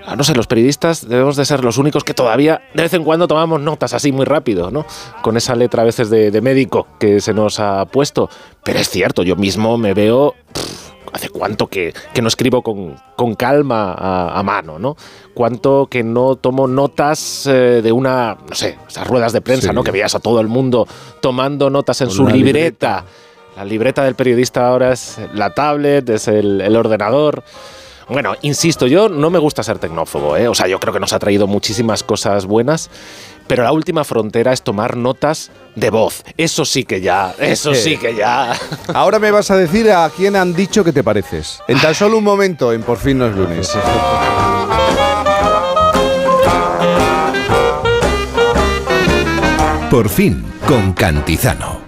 Ah, No sé, los periodistas debemos de ser los únicos que todavía de vez en cuando tomamos notas así muy rápido, ¿no? Con esa letra a veces de, de médico que se nos ha puesto. Pero es cierto, yo mismo me veo... pff, ¿Hace cuánto que, que no escribo con, con calma a, a mano, no? Cuánto que no tomo notas eh, de una, no sé, esas ruedas de prensa, Sí. ¿no? Que veías a todo el mundo tomando notas en Con su libreta. La libreta del periodista ahora es la tablet, es el, el ordenador. Bueno, insisto, yo no me gusta ser tecnófobo, ¿eh? O sea, yo creo que nos ha traído muchísimas cosas buenas, pero la última frontera es tomar notas de voz. Eso sí que ya, eso sí que ya. Ahora me vas a decir a quién han dicho que te pareces. En tan solo un momento, en Por fin no es lunes. Por fin, con Cantizano.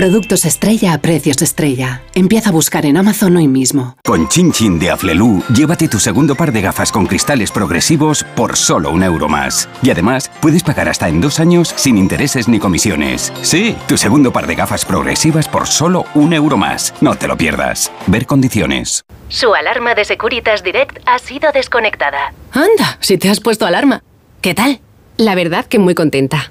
Productos estrella a precios estrella. Empieza a buscar en Amazon hoy mismo. Con Chin Chin de Aflelu, llévate tu segundo par de gafas con cristales progresivos por solo un euro más. Y además, puedes pagar hasta en dos años sin intereses ni comisiones. Sí, tu segundo par de gafas progresivas por solo un euro más. No te lo pierdas. Ver condiciones. Su alarma de Securitas Direct ha sido desconectada. Anda, si te has puesto alarma. ¿Qué tal? La verdad que muy contenta.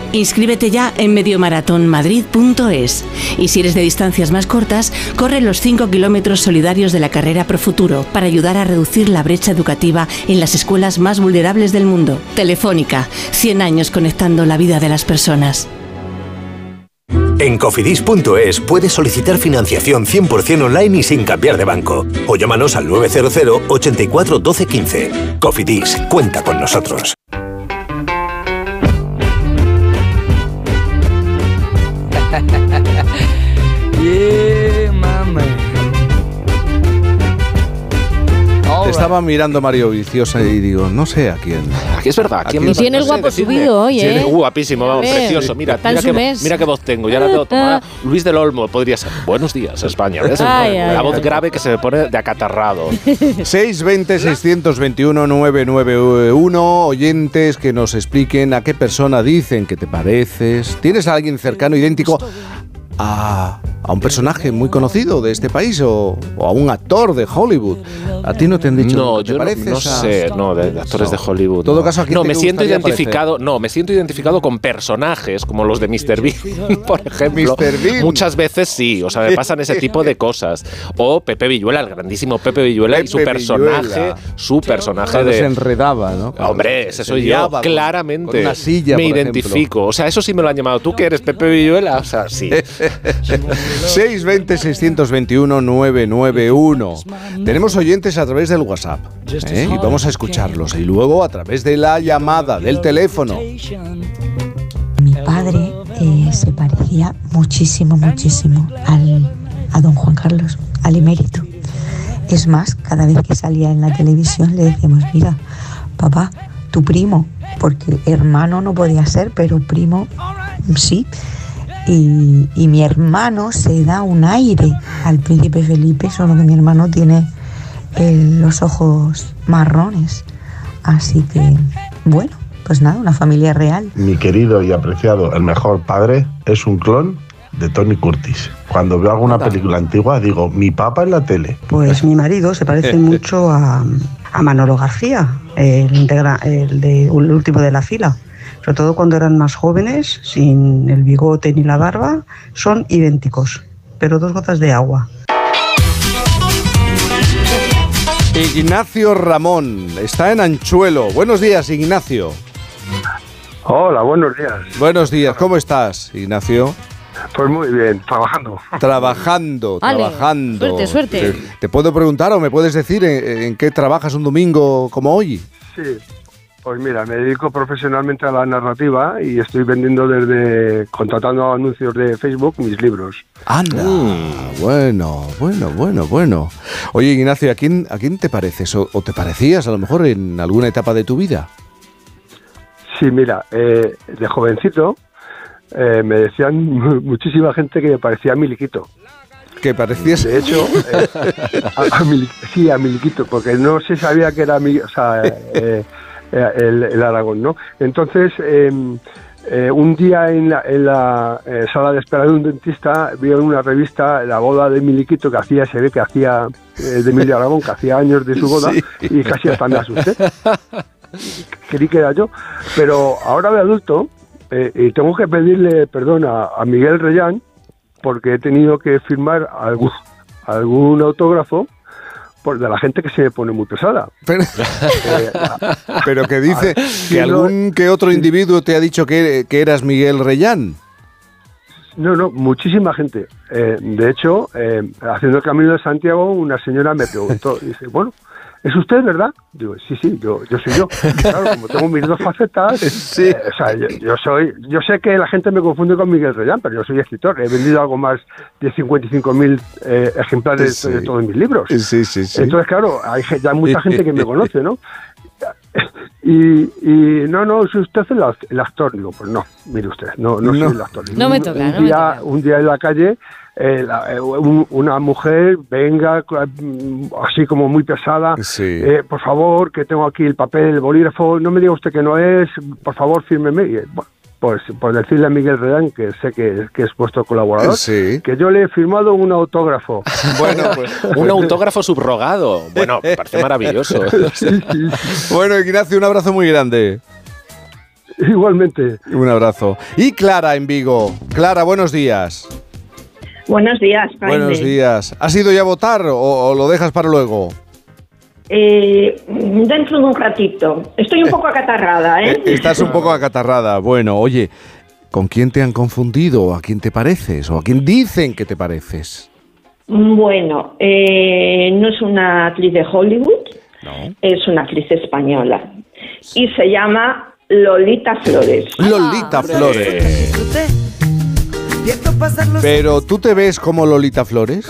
Inscríbete ya en mediomaratonmadrid.es. Y si eres de distancias más cortas, corre los 5 kilómetros solidarios de la carrera Pro Futuro para ayudar a reducir la brecha educativa en las escuelas más vulnerables del mundo. Telefónica, 100 años conectando la vida de las personas. En cofidis.es puedes solicitar financiación 100% online y sin cambiar de banco. O llámanos al 900 84 12 15. Cofidis, cuenta con nosotros. Yeah, mama. Estaba mirando Mario Viciosa y digo, no sé a quién. Aquí es verdad. quién me- tiene el guapo decidme. subido hoy, Tiene ¿eh? guapísimo, vamos, A ver, precioso. Mira, está en mira su qué, mes. mira qué voz tengo. Ya la tengo tomada. Luis del Olmo podría ser. Buenos días, España. ¿ves? Ay, la ay, voz ay. grave que se me pone de acatarrado. 620-621-991, oyentes que nos expliquen a qué persona dicen que te pareces. ¿Tienes a alguien cercano, idéntico a a un personaje muy conocido de este país o, o a un actor de Hollywood. A ti no te han dicho. No, ¿te yo no, pareces no a- sé, no, de, de actores de Hollywood. En todo no. caso, ¿a quién no, me siento identificado, no, me siento identificado con personajes como los de Mr. Bean, por ejemplo. Mr. Bean. Muchas veces sí, o sea, me pasan ese tipo de cosas. O Pepe Villuela, el grandísimo Pepe Villuela y su personaje, Villuela. su personaje Cuando de se enredaba, ¿no? Cuando Hombre, se ese soy yo, claramente. con una silla, me por ejemplo. identifico. O sea, eso sí me lo han llamado. ¿Tú que eres Pepe Villuela? O sea, sí. 620 621 991. Tenemos oyentes a través del WhatsApp ¿eh? y vamos a escucharlos y luego a través de la llamada del teléfono. Mi padre eh, se parecía muchísimo, muchísimo al, a don Juan Carlos, al emérito. Es más, cada vez que salía en la televisión le decíamos, mira, papá, tu primo, porque hermano no podía ser, pero primo sí. Y, y mi hermano se da un aire al príncipe Felipe, solo que mi hermano tiene eh, los ojos marrones. Así que, bueno, pues nada, una familia real. Mi querido y apreciado, el mejor padre, es un clon de Tony Curtis. Cuando veo alguna película antigua digo, mi papá en la tele. Pues mi marido se parece mucho a, a Manolo García, el, integra- el, de, el último de la fila. Sobre todo cuando eran más jóvenes, sin el bigote ni la barba, son idénticos, pero dos gotas de agua. Ignacio Ramón está en Anchuelo. Buenos días, Ignacio. Hola, buenos días. Buenos días, ¿cómo estás, Ignacio? Pues muy bien, trabajando. Trabajando, Ale, trabajando. suerte, suerte. ¿Te, te puedo preguntar o me puedes decir en, en qué trabajas un domingo como hoy? Sí, pues mira, me dedico profesionalmente a la narrativa y estoy vendiendo desde, contratando anuncios de Facebook mis libros. Anda, bueno, bueno, bueno, bueno. Oye, Ignacio, ¿a quién, ¿a quién te pareces o, o te parecías a lo mejor en alguna etapa de tu vida? Sí, mira, eh, de jovencito eh, me decían muchísima gente que me parecía a Miliquito. Que parecías... De hecho, eh, a, a Mili- sí, a Miliquito, porque no se sabía que era mi, o sea, eh, el, el Aragón, ¿no? Entonces, eh, eh, un día en la, en la, eh, sala de espera de un dentista vi en una revista la boda de Miliquito que hacía, se ve que hacía eh, de Emilio Aragón, que hacía años de su boda, Sí. y casi hasta me asusté. Creí que era yo. Pero ahora de adulto, eh, y tengo que pedirle perdón a, a Miguel Reyán, porque he tenido que firmar algún, algún autógrafo por de la gente que se me pone muy pesada. Pero, Eh, pero que dice que no, algún que otro individuo te ha dicho que, que eras Miguel Reyán. No, no, muchísima gente. Eh, de hecho, eh, haciendo el camino de Santiago, una señora me preguntó, dice, bueno, ¿es usted, verdad? Digo, sí, sí, yo, yo soy yo. Claro, como tengo mis dos facetas, eh, o sea, yo, yo soy, yo sé que la gente me confunde con Miguel Reyán, pero yo soy escritor. He vendido algo más de 55.000 eh, ejemplares Sí. de todos mis libros. Sí, sí, sí. Entonces, claro, hay ge- ya mucha gente que me conoce, ¿no? Y, y no, no, si usted es el, act- el actor, digo, pues no, mire usted, no, no, No. soy el actor. No me toca, un no me toca. Un día en la calle, eh, la- eh, un- una mujer venga mm, así como muy pesada, eh, por favor, que tengo aquí el papel, el bolígrafo, no me diga usted que no es, por favor, fírmeme. Y, bueno, pues, pues decirle a Miguel Redán, que sé que, que es vuestro colaborador, que yo le he firmado un autógrafo. Bueno, pues, un autógrafo subrogado. Bueno, me parece maravilloso. Bueno, Ignacio, un abrazo muy grande. Igualmente. Un abrazo. Y Clara en Vigo. Clara, buenos días. Buenos días, Jaime. Buenos días. ¿Has ido ya a votar o, o lo dejas para luego? Eh, dentro de un ratito. Estoy un poco acatarrada, ¿eh? Eh, Estás un poco acatarrada. Bueno, oye, ¿con quién te han confundido? ¿A quién te pareces? ¿O a quién dicen que te pareces? Bueno, eh, no es una actriz de Hollywood, es una actriz española. Y se llama Lolita Flores. Lolita Flores. Pero tú te ves como Lolita Flores?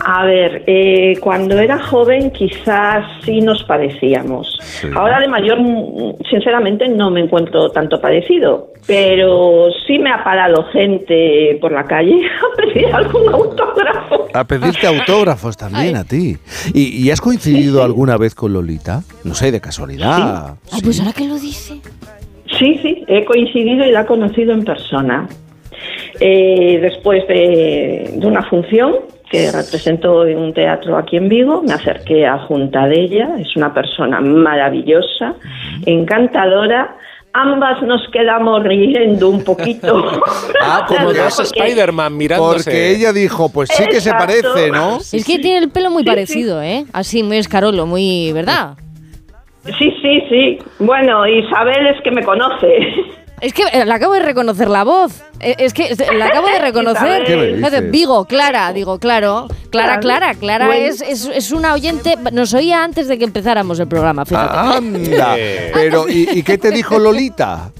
A ver, eh, cuando era joven quizás sí nos parecíamos. Ahora de mayor, mm, sinceramente, no me encuentro tanto parecido, pero sí me ha parado gente por la calle a pedir algún autógrafo. A pedirte autógrafos también a ti. ¿Y, y has coincidido alguna vez con Lolita? No sé, de casualidad. Ah, pues ahora que lo dice. Sí, sí, he coincidido y la he conocido en persona. Eh, después de, de una función que representó en un teatro aquí en Vigo, me acerqué a junta de ella, es una persona maravillosa, encantadora. Ambas nos quedamos riendo un poquito. Ah, como dos Spider-Man mirándose. Porque ella dijo, pues sí que se Exacto. parece, ¿no? Es que tiene el pelo muy Sí, parecido, ¿eh? Así, muy escarolo, muy, ¿verdad? Sí, sí, sí. Bueno, Isabel es que me conoce. Es que eh, la acabo de reconocer la voz. Eh, Es que la acabo de reconocer. ¿Qué me dices? Fíjate, Vigo, Clara, digo, claro. Clara. Clara, Clara Bueno. es, es, es una oyente. Nos oía antes de que empezáramos el programa, fíjate. Anda. Pero, ¿y, y qué te dijo Lolita?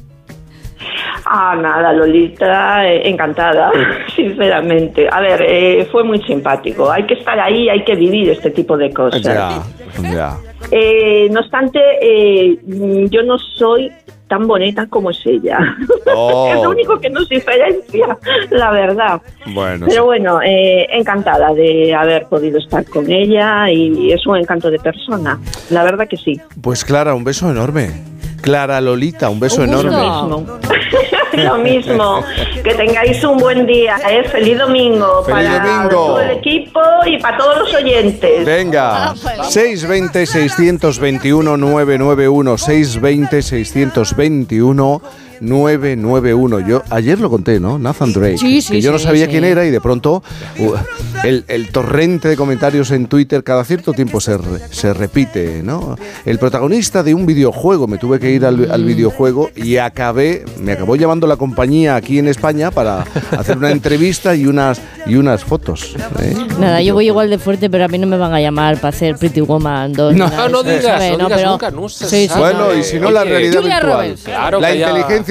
Ah, nada, Lolita, eh, encantada, sinceramente. A ver, eh, fue muy simpático. Hay que estar ahí, hay que vivir este tipo de cosas. Ya, ya. Eh, no obstante, yo no soy tan bonita como es ella. Oh. es lo único que nos diferencia, la verdad. Bueno, Pero bueno, eh, encantada de haber podido estar con ella y es un encanto de persona. La verdad que sí. pues Clara, un beso enorme. Clara Lolita, un beso Un gusto. Enorme. Lo mismo. Que tengáis un buen día. ¿eh? Feliz domingo Feliz para domingo. todo el equipo y para todos los oyentes. Venga, 620 621 991 620 621 991. Yo ayer lo conté, ¿no? Nathan Drake. Sí, sí, que yo no sí, sabía sí. quién era y de pronto uh, el, el torrente de comentarios en Twitter cada cierto tiempo se, re- se repite, ¿no? El protagonista de un videojuego. Me tuve que ir al, al videojuego y acabé, me acabó llamando la compañía aquí en España para hacer una entrevista y unas y unas fotos. ¿eh? Nada, yo voy igual de fuerte, pero a mí no me van a llamar para hacer Pretty Woman 2. No, no ¿sabes? digas, no digas pero- nunca, no se Sí, sí, Bueno, no. y si no la realidad Julia virtual. Roberts. Claro la que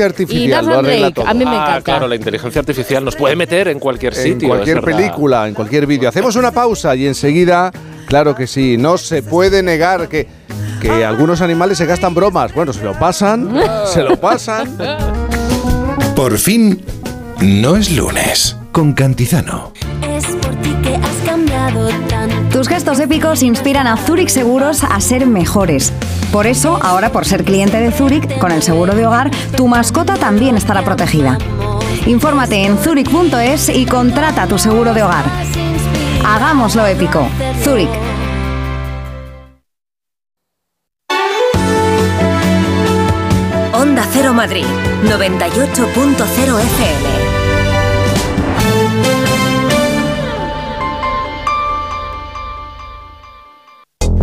inteligencia Y artificial lo arregla Drake, todo. a mí me Ah, encanta. claro, la inteligencia artificial nos puede meter en cualquier en sitio. cualquier es verdad. película, en cualquier vídeo. Hacemos una pausa y enseguida, claro que sí, no se puede negar que, que algunos animales se gastan bromas. Bueno, se lo pasan, se lo pasan. Por fin, no es lunes. Con Cantizano. Es por ti que has cambiado tanto. Tus gestos épicos inspiran a Zurich Seguros a ser mejores. Por eso, ahora por ser cliente de Zurich, con el seguro de hogar, tu mascota también estará protegida. Infórmate en zurich.es y contrata tu seguro de hogar. Hagámoslo épico. Zurich. Onda Cero Madrid, 98.0 FM.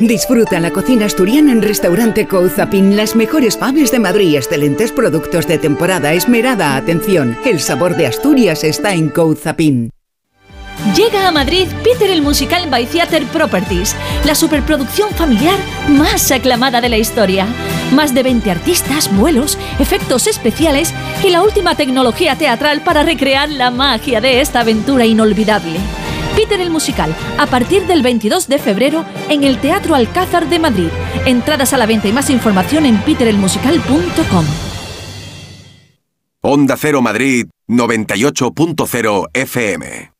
Disfruta la cocina asturiana en Restaurante Couzapin las mejores paves de Madrid excelentes productos de temporada. Esmerada atención, el sabor de Asturias está en Couzapin. Llega a Madrid Peter el Musical by Theater Properties, la superproducción familiar más aclamada de la historia. Más de 20 artistas, vuelos, efectos especiales y la última tecnología teatral para recrear la magia de esta aventura inolvidable. Peter el Musical, a partir del 22 de febrero en el Teatro Alcázar de Madrid. Entradas a la venta y más información en peterelmusical.com. Onda Cero Madrid 98.0 FM.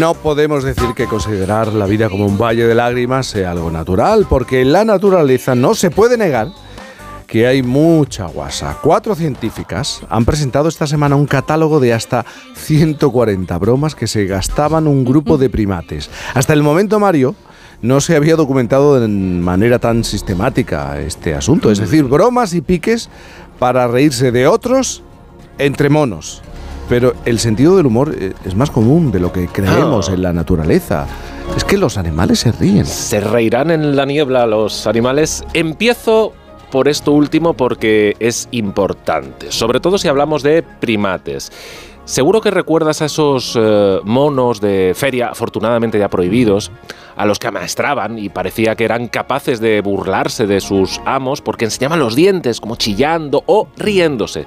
No. Podemos decir que considerar la vida como un valle de lágrimas sea algo natural, porque en la naturaleza no se puede negar que hay mucha guasa. Cuatro científicas han presentado esta semana un catálogo de hasta 140 bromas que se gastaban un grupo de primates. Hasta el momento, Mario, no se había documentado de manera tan sistemática este asunto. Es decir, bromas y piques para reírse de otros entre monos. Pero el sentido del humor eh, es más común de lo que creemos Ah. en la naturaleza. Es que los animales se ríen. ¿Se reirán en la niebla los animales? Empiezo por esto último porque es importante, sobre todo si hablamos de primates. Seguro que recuerdas a esos eh, monos de feria, afortunadamente ya prohibidos, a los que amaestraban y parecía que eran capaces de burlarse de sus amos porque enseñaban los dientes como chillando o riéndose.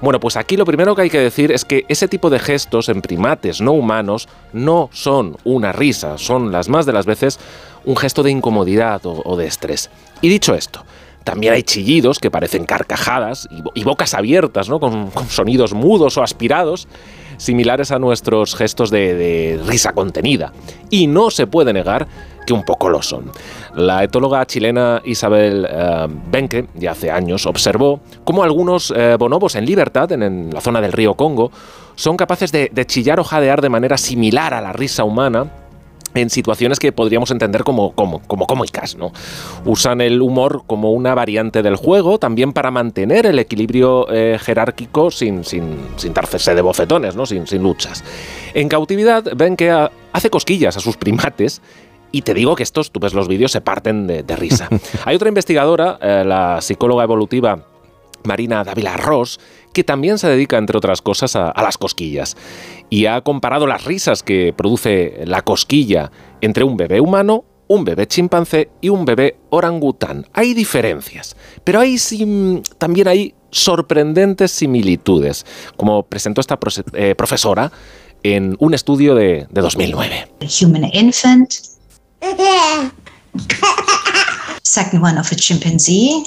Bueno, pues aquí lo primero que hay que decir es que ese tipo de gestos en primates no humanos no son una risa, son las más de las veces un gesto de incomodidad o, de estrés. Y dicho esto, también hay chillidos que parecen carcajadas y bocas abiertas, ¿no? Con, con sonidos mudos o aspirados, similares a nuestros gestos de, de risa contenida. Y no se puede negar que un poco lo son. La etóloga chilena Isabel eh, Benke, ya hace años, observó cómo algunos eh, bonobos en libertad, en, la zona del río Congo, son capaces de, chillar o jadear de manera similar a la risa humana en situaciones que podríamos entender como, como, como cómicas, ¿no? Usan el humor como una variante del juego, también para mantener el equilibrio eh, jerárquico sin, sin, sin darse de bofetones, ¿no? Sin, sin luchas. En cautividad ven que hace cosquillas a sus primates y te digo que estos, tú ves los vídeos, se parten de, de risa. Hay otra investigadora, eh, la psicóloga evolutiva Marina Dávila Ross, que también se dedica, entre otras cosas, a, a las cosquillas. Y ha comparado las risas que produce la cosquilla entre un bebé humano, un bebé chimpancé y un bebé orangután. Hay diferencias, pero hay sim- también hay sorprendentes similitudes, como presentó esta eh, profesora en un estudio de, de 2009. human infant. Second one of a chimpanzee.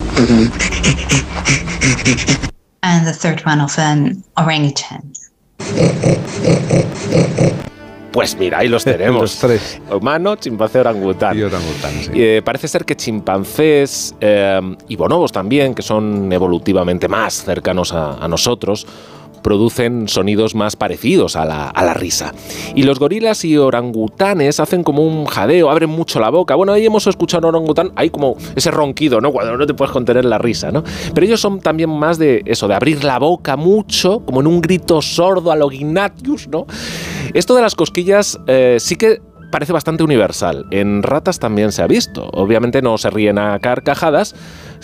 And the third one of an orangutan. Pues mira, ahí los tenemos. Humano, chimpancé, orangután. Eh, parece ser que chimpancés eh, y bonobos también, que son evolutivamente más cercanos a, a nosotros, producen sonidos más parecidos a la, a la risa. Y los gorilas y orangutanes hacen como un jadeo, abren mucho la boca. Bueno, ahí hemos escuchado a un orangután, hay como ese ronquido, ¿no? Cuando no te puedes contener la risa, ¿no? Pero ellos son también más de eso, de abrir la boca mucho, como en un grito sordo a lo Ignatius, ¿no? Esto de las cosquillas eh, sí que parece bastante universal. En ratas también se ha visto. Obviamente no se ríen a carcajadas,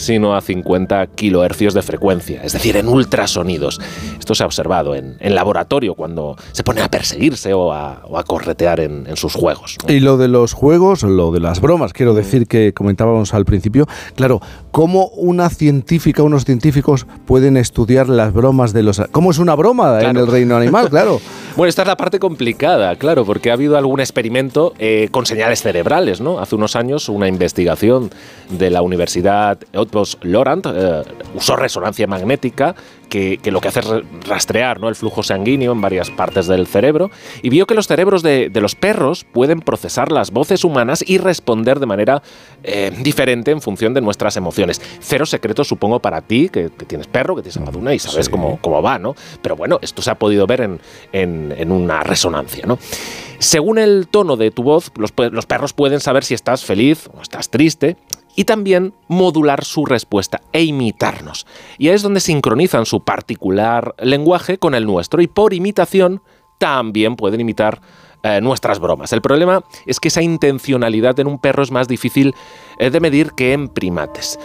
sino a 50 kilohercios de frecuencia, es decir, en ultrasonidos. Esto se ha observado en, en laboratorio cuando se pone a perseguirse o a, o a corretear en, en sus juegos. Y lo de los juegos, lo de las bromas, quiero decir que comentábamos al principio, claro, ¿cómo una científica, unos científicos pueden estudiar las bromas de los... ¿Cómo es una broma en el reino animal? Claro. Bueno, esta es la parte complicada, claro, porque ha habido algún experimento eh, con señales cerebrales, ¿no? Hace unos años una investigación de la Universidad Bosch Laurent eh, usó resonancia magnética que, que lo que hace es re- rastrear ¿no? el flujo sanguíneo en varias partes del cerebro y vio que los cerebros de, de los perros pueden procesar las voces humanas y responder de manera eh, diferente en función de nuestras emociones. Cero secreto, supongo, para ti, que, que tienes perro, que tienes amaduna y sabes cómo, cómo va, ¿no? Pero bueno, esto se ha podido ver en, en- en una resonancia, ¿no? Según el tono de tu voz, los perros pueden saber si estás feliz o estás triste y también modular su respuesta e imitarnos. Y ahí es donde sincronizan su particular lenguaje con el nuestro y por imitación también pueden imitar eh, nuestras bromas. El problema es que esa intencionalidad en un perro es más difícil eh, de medir que en primates.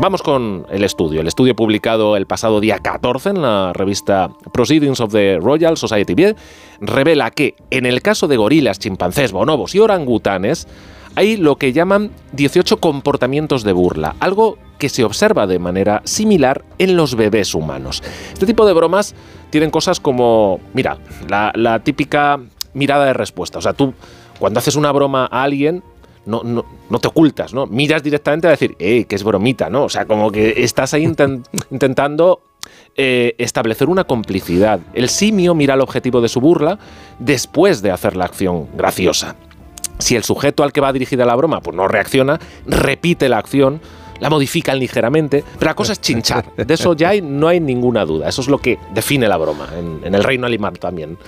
Vamos con el estudio. El estudio publicado el pasado día 14 en la revista Proceedings of the Royal Society Bill revela que en el caso de gorilas, chimpancés, bonobos y orangutanes, hay lo que llaman 18 comportamientos de burla, algo que se observa de manera similar en los bebés humanos. Este tipo de bromas tienen cosas como, mira, la, la típica mirada de respuesta. O sea, tú cuando haces una broma a alguien, no, no, no te ocultas, ¿no? Miras directamente a decir, ¡eh, que es bromita! ¿no? O sea, como que estás ahí inten- intentando eh, establecer una complicidad. El simio mira el objetivo de su burla después de hacer la acción graciosa. Si el sujeto al que va dirigida la broma pues no reacciona, repite la acción, la modifican ligeramente, pero la cosa es chinchar. De eso ya hay- no hay ninguna duda. Eso es lo que define la broma, en, en el reino animal también.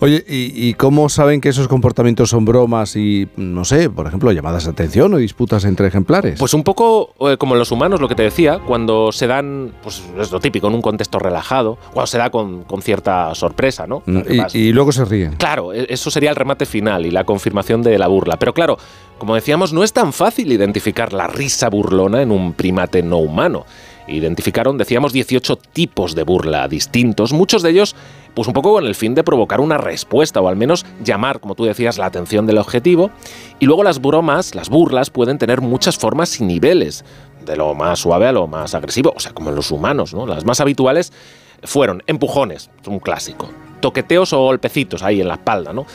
Oye, ¿y, y cómo saben que esos comportamientos son bromas y, no sé, por ejemplo, llamadas de atención o disputas entre ejemplares? Pues un poco eh, como en los humanos, lo que te decía, cuando se dan, pues es lo típico, en un contexto relajado, cuando se da con, con cierta sorpresa, ¿no? Mm, y, y luego se ríen. Claro, e- eso sería el remate final y la confirmación de la burla. Pero claro, como decíamos, no es tan fácil identificar la risa burlona en un primate no humano. Identificaron, decíamos, 18 tipos de burla distintos, muchos de ellos, pues un poco con el fin de provocar una respuesta o al menos llamar, como tú decías, la atención del objetivo. Y luego las bromas, las burlas, pueden tener muchas formas y niveles, de lo más suave a lo más agresivo, o sea, como en los humanos, ¿no? Las más habituales fueron empujones, es un clásico, toqueteos o golpecitos ahí en la espalda, ¿no?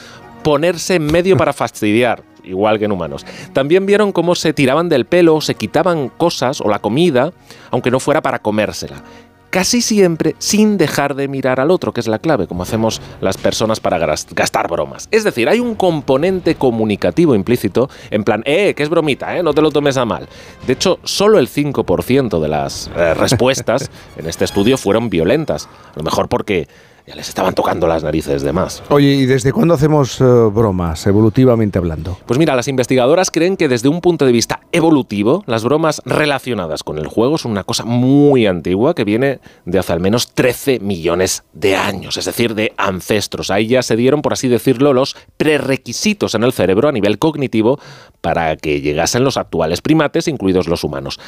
Ponerse en medio para fastidiar, igual que en humanos. También vieron cómo se tiraban del pelo, se quitaban cosas o la comida, aunque no fuera para comérsela. Casi siempre sin dejar de mirar al otro, que es la clave, como hacemos las personas para gastar bromas. Es decir, hay un componente comunicativo implícito, en plan, eh, que es bromita, eh, no te lo tomes a mal. De hecho, solo el 5% de las eh, respuestas en este estudio fueron violentas. A lo mejor porque ya les estaban tocando las narices de más. Oye, ¿y desde cuándo hacemos eh, bromas, evolutivamente hablando? Pues mira, las investigadoras creen que desde un punto de vista evolutivo, las bromas relacionadas con el juego son una cosa muy antigua que viene de hace al menos 13 millones de años, es decir, de ancestros. Ahí ya se dieron, por así decirlo, los prerequisitos en el cerebro a nivel cognitivo para que llegasen los actuales primates, incluidos los humanos.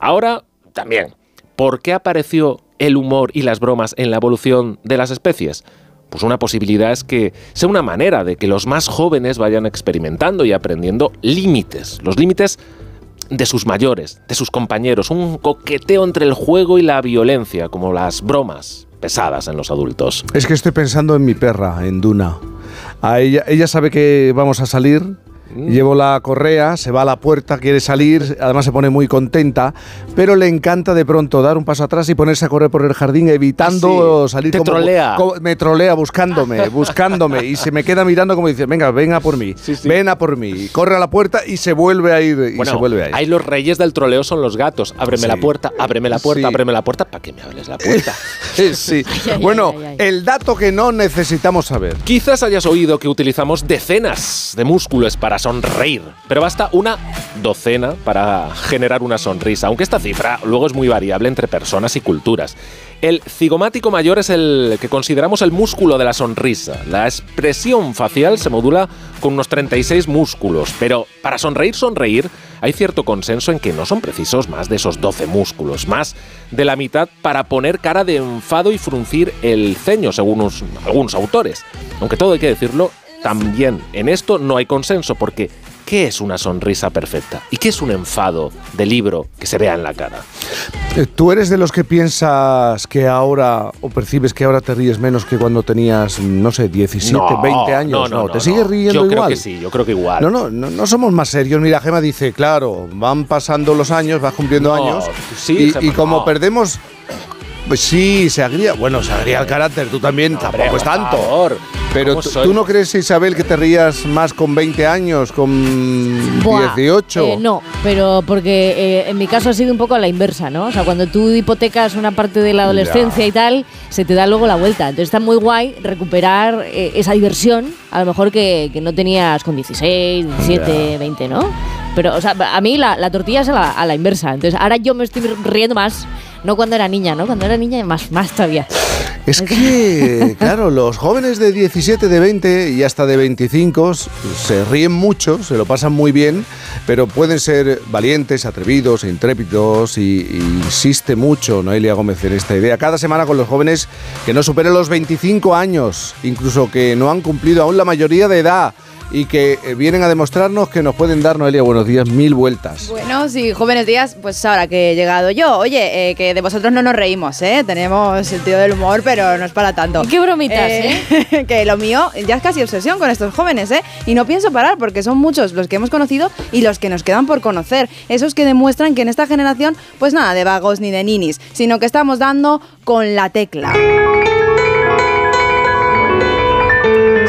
Ahora, también, ¿por qué apareció el humor y las bromas en la evolución de las especies? Pues una posibilidad es que sea una manera de que los más jóvenes vayan experimentando y aprendiendo límites, los límites de sus mayores, de sus compañeros, un coqueteo entre el juego y la violencia, como las bromas pesadas en los adultos. Es que estoy pensando en mi perra, en Duna. Ella sabe que vamos a salir. Mm. Llevo la correa, se va a la puerta, quiere salir, además se pone muy contenta, pero le encanta de pronto dar un paso atrás y ponerse a correr por el jardín evitando sí. salir Te como, trolea. como- me trolea buscándome, buscándome y se me queda mirando como dice, venga, ven a por mí, ven a por mí, corre a la puerta y se vuelve a ir y Bueno, se vuelve a ir. ahí los reyes del troleo son los gatos. Ábreme Sí. la puerta, ábreme la puerta, Sí. ábreme la puerta, ¿para que me hables la puerta? sí. bueno, el dato que no necesitamos saber. Quizás hayas oído que utilizamos decenas de músculos para sonreír, pero basta una docena para generar una sonrisa, aunque esta cifra luego es muy variable entre personas y culturas. El cigomático mayor es el que consideramos el músculo de la sonrisa. La expresión facial se modula con unos 36 músculos, pero para sonreír, sonreír, hay cierto consenso en que no son precisos más de esos 12 músculos, más de la mitad para poner cara de enfado y fruncir el ceño, según uns- algunos autores. Aunque todo hay que decirlo, también en esto no hay consenso, porque ¿qué es una sonrisa perfecta? ¿Y qué es un enfado de libro que se vea en la cara? Eh, ¿Tú eres de los que piensas que ahora, o percibes que ahora te ríes menos que cuando tenías, no sé, 17, No, 20 años? no, no, ¿Te no, sigues no. riendo Yo igual? creo que sí, yo creo que igual. No, no, no, no somos más serios. Mira, Gema dice, claro, van pasando los años, vas cumpliendo años. sí, y, Gema, y como perdemos. Pues sí, se agría. Bueno, se agría el carácter, tú también, tampoco es tanto. favor. Pero ¿Cómo tú- no crees, Isabel, que te rías más con 20 años, con Buah, 18. eh, no, pero porque eh, en mi caso ha sido un poco a la inversa, ¿no? O sea, cuando tú hipotecas una parte de la adolescencia y tal, se te da luego la vuelta. Entonces está muy guay recuperar eh, esa diversión, a lo mejor que, que no tenías con 16, 17, 20, ¿no? Pero, o sea, a mí la, la tortilla es a la, a la inversa. Entonces ahora yo me estoy riendo más, no cuando era niña, ¿no? Cuando era niña más, más todavía. Es que, claro, los jóvenes de 17, de 20 y hasta de 25 s- se ríen mucho, se lo pasan muy bien, pero pueden ser valientes, atrevidos, e intrépidos y, y insiste mucho Noelia Gómez en esta idea. Cada semana con los jóvenes que no superen los 25 años, incluso que no han cumplido aún la mayoría de edad y que eh, vienen a demostrarnos que nos pueden dar, Noelia, buenos días, mil vueltas. Bueno, sí, jóvenes días, pues ahora que he llegado yo, oye, eh, que de vosotros no nos reímos, ¿eh? Tenemos sentido del humor, pero no es para tanto. Qué bromitas, ¿eh? que lo mío ya es casi obsesión con estos jóvenes, ¿eh? Y no pienso parar porque son muchos los que hemos conocido y los que nos quedan por conocer. Esos que demuestran que en esta generación, pues nada de vagos ni de ninis, sino que estamos dando con la tecla.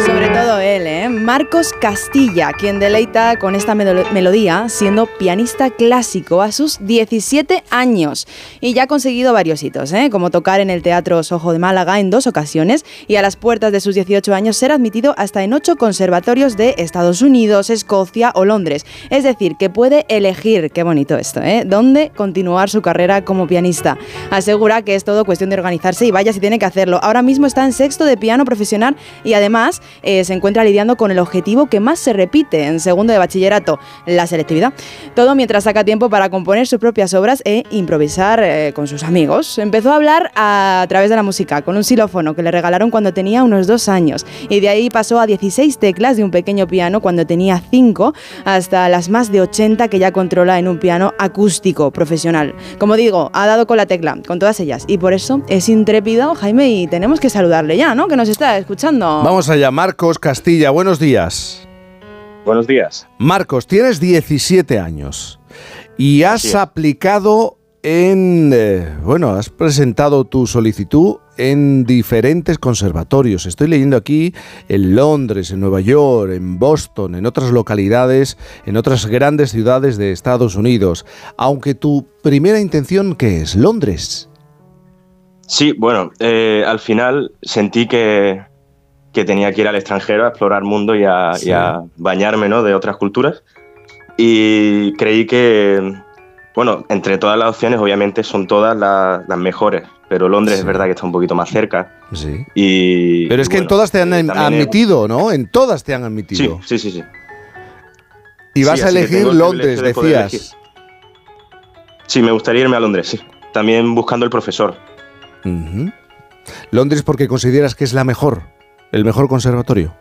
Sobre todo él, ¿eh? Marcos Castilla, quien deleita con esta melo- melodía siendo pianista clásico a sus 17 años. Y ya ha conseguido varios hitos, ¿eh? como tocar en el Teatro Sojo de Málaga en dos ocasiones y a las puertas de sus 18 años ser admitido hasta en ocho conservatorios de Estados Unidos, Escocia o Londres. Es decir, que puede elegir, qué bonito esto, ¿eh? dónde continuar su carrera como pianista. Asegura que es todo cuestión de organizarse y vaya si tiene que hacerlo. Ahora mismo está en sexto de piano profesional y además eh, se encuentra lidiando con el objetivo que más se repite en segundo de bachillerato, la selectividad. Todo mientras saca tiempo para componer sus propias obras e improvisar eh, con sus amigos. Empezó a hablar a, través de la música con un xilófono que le regalaron cuando tenía unos dos años y de ahí pasó a 16 teclas de un pequeño piano cuando tenía 5 hasta las más de 80 que ya controla en un piano acústico profesional. Como digo, ha dado con la tecla, con todas ellas y por eso es intrépido Jaime y tenemos que saludarle ya, ¿no? Que nos está escuchando. Vamos allá, Marcos Castilla, buenos días. Buenos días. Marcos, tienes 17 años y has aplicado en, eh, bueno, has presentado tu solicitud en diferentes conservatorios. Estoy leyendo aquí en Londres, en Nueva York, en Boston, en otras localidades, en otras grandes ciudades de Estados Unidos. Aunque tu primera intención, ¿qué es? Londres. Sí, bueno, eh, al final sentí que, que tenía que ir al extranjero a explorar mundo y a, y a bañarme ¿no? de otras culturas. Y creí que, bueno, entre todas las opciones, obviamente son todas la- las mejores, pero Londres es verdad que está un poquito más cerca. Sí. Y, Pero es y que en todas te han eh, em- admitido, ¿no? En todas te han admitido. sí, sí, sí. Y vas a elegir Londres, de decías. elegir. Sí, me gustaría irme a Londres, sí. También buscando el profesor. Londres porque consideras que es la mejor, el mejor conservatorio,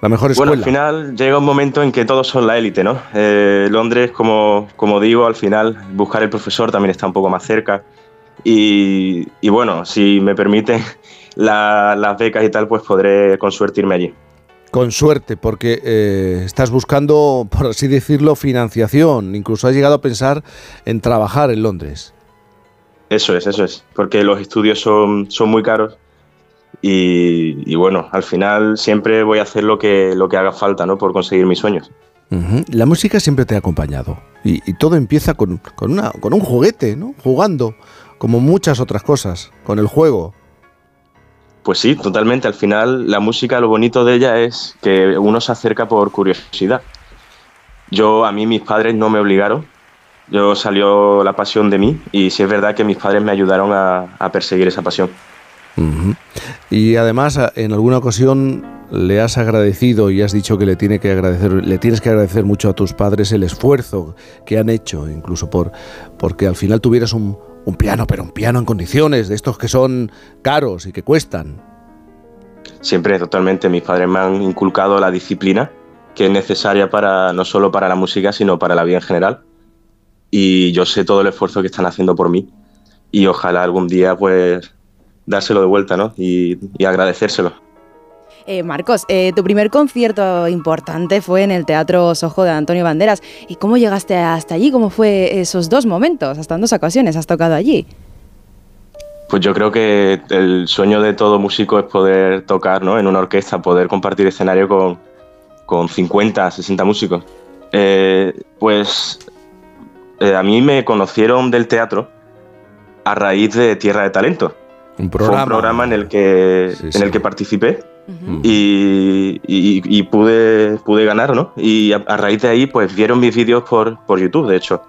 la mejor escuela. Bueno, al final llega un momento en que todos son la élite, ¿no? Eh, Londres, como, como digo, al final buscar el profesor también está un poco más cerca. Y, y bueno, si me permiten la- las becas y tal, pues podré con suerte irme allí. Con suerte, porque eh, estás buscando, por así decirlo, financiación. Incluso has llegado a pensar en trabajar en Londres. Eso es, eso es. Porque los estudios son, son muy caros. Y, y bueno, al final siempre voy a hacer lo que, lo que haga falta, ¿no? Por conseguir mis sueños. La música siempre te ha acompañado. Y, y todo empieza con, con una, con un juguete, ¿no? Jugando, como muchas otras cosas, con el juego. Pues sí, totalmente. Al final, la música, lo bonito de ella es que uno se acerca por curiosidad. Yo, a mí, mis padres no me obligaron. Yo salió la pasión de mí y sí es verdad que mis padres me ayudaron a, a perseguir esa pasión. Y además, en alguna ocasión le has agradecido y has dicho que le, tiene que agradecer, le tienes que agradecer mucho a tus padres el esfuerzo que han hecho, incluso por porque al final tuvieras un, un piano, pero un piano en condiciones, de estos que son caros y que cuestan. Siempre, totalmente, mis padres me han inculcado la disciplina que es necesaria para no solo para la música, sino para la vida en general. y yo sé todo el esfuerzo que están haciendo por mí y ojalá algún día pues dárselo de vuelta, ¿no? Y, y agradecérselo. Eh, Marcos, eh, tu primer concierto importante fue en el Teatro Sojo de Antonio Banderas. ¿Y cómo llegaste hasta allí? ¿Cómo fue esos dos momentos? Hasta en dos ocasiones has tocado allí. Pues yo creo que el sueño de todo músico es poder tocar ¿no? en una orquesta, poder compartir escenario con, con 50, 60 músicos. Eh, pues a mí me conocieron del teatro a raíz de Tierra de Talento. Un Fue un programa en el que, en el que participé y, y- y pude, pude ganar, ¿no? Y a, a raíz de ahí, pues vieron mis vídeos por, por YouTube, de hecho.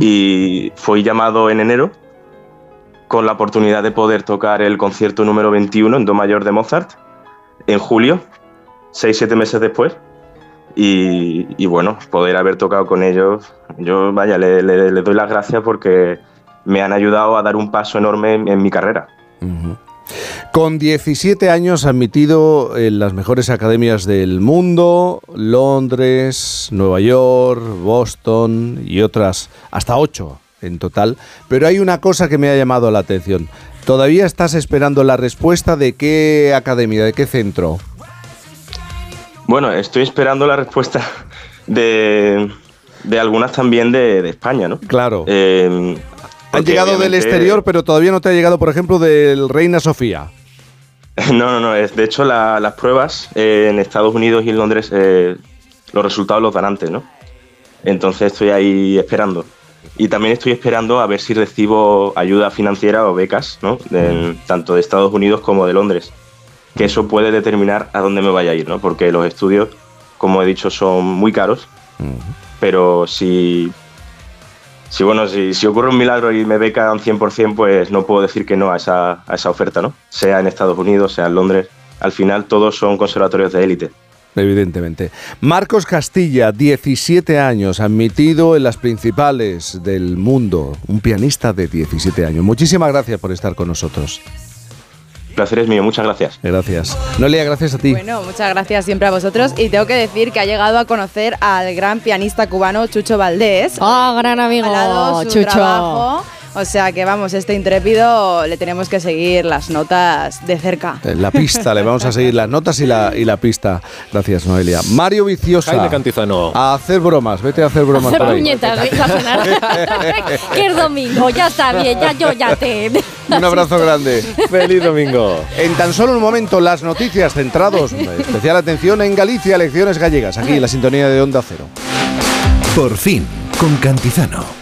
Y fui llamado en enero con la oportunidad de poder tocar el concierto número 21 en Do mayor de Mozart en julio, 6-7 meses después. Y, y bueno, poder haber tocado con ellos, yo vaya, le, le- le doy las gracias porque me han ayudado a dar un paso enorme en- en mi carrera. Con 17 años admitido en las mejores academias del mundo, Londres, Nueva York, Boston y otras, hasta 8 en total. Pero hay una cosa que me ha llamado la atención. ¿Todavía estás esperando la respuesta de qué academia, de qué centro? Bueno, estoy esperando la respuesta de, de algunas también de, de España, ¿no? Claro. Eh, Han llegado del exterior, pero todavía no te ha llegado, por ejemplo, del Reina Sofía. No, no, no. Es, de hecho, la- las pruebas eh, en Estados Unidos y en Londres, eh, los resultados los dan antes, ¿no? Entonces estoy ahí esperando. Y también estoy esperando a ver si recibo ayuda financiera o becas, ¿no? De- tanto de Estados Unidos como de Londres. Que eso puede determinar a dónde me vaya a ir, ¿no? Porque los estudios, como he dicho, son muy caros. Pero si, si bueno, si, ocurre un milagro y me becan 100%, pues no puedo decir que no a esa, a esa oferta, ¿no? Sea en Estados Unidos, sea en Londres. Al final todos son conservatorios de élite. Evidentemente. Marcos Castilla, 17 años, admitido en las principales del mundo. Un pianista de 17 años. Muchísimas gracias por estar con nosotros. Placer es mío, muchas gracias. Gracias. Noelia, gracias a ti. Bueno, muchas gracias siempre a vosotros. Y tengo que decir que ha llegado a conocer al gran pianista cubano Chucho Valdés. ¡Ah, gran amigo! Chucho. trabajo. O sea que vamos, este intrépido le tenemos que seguir las notas de cerca. Eh, La pista, le vamos a seguir las notas y la, y la pista. Gracias, Noelia. Mario Viciosa. Jaime Cantizano. A hacer bromas, vete a hacer bromas Hacer por ahí. puñetas, que es domingo, ya está bien, ya yo ya te. Un abrazo grande. Feliz domingo. En tan solo un momento, las noticias centrados. Especial atención en Galicia, elecciones gallegas. Aquí en la sintonía de Onda Cero. Por fin, con Cantizano.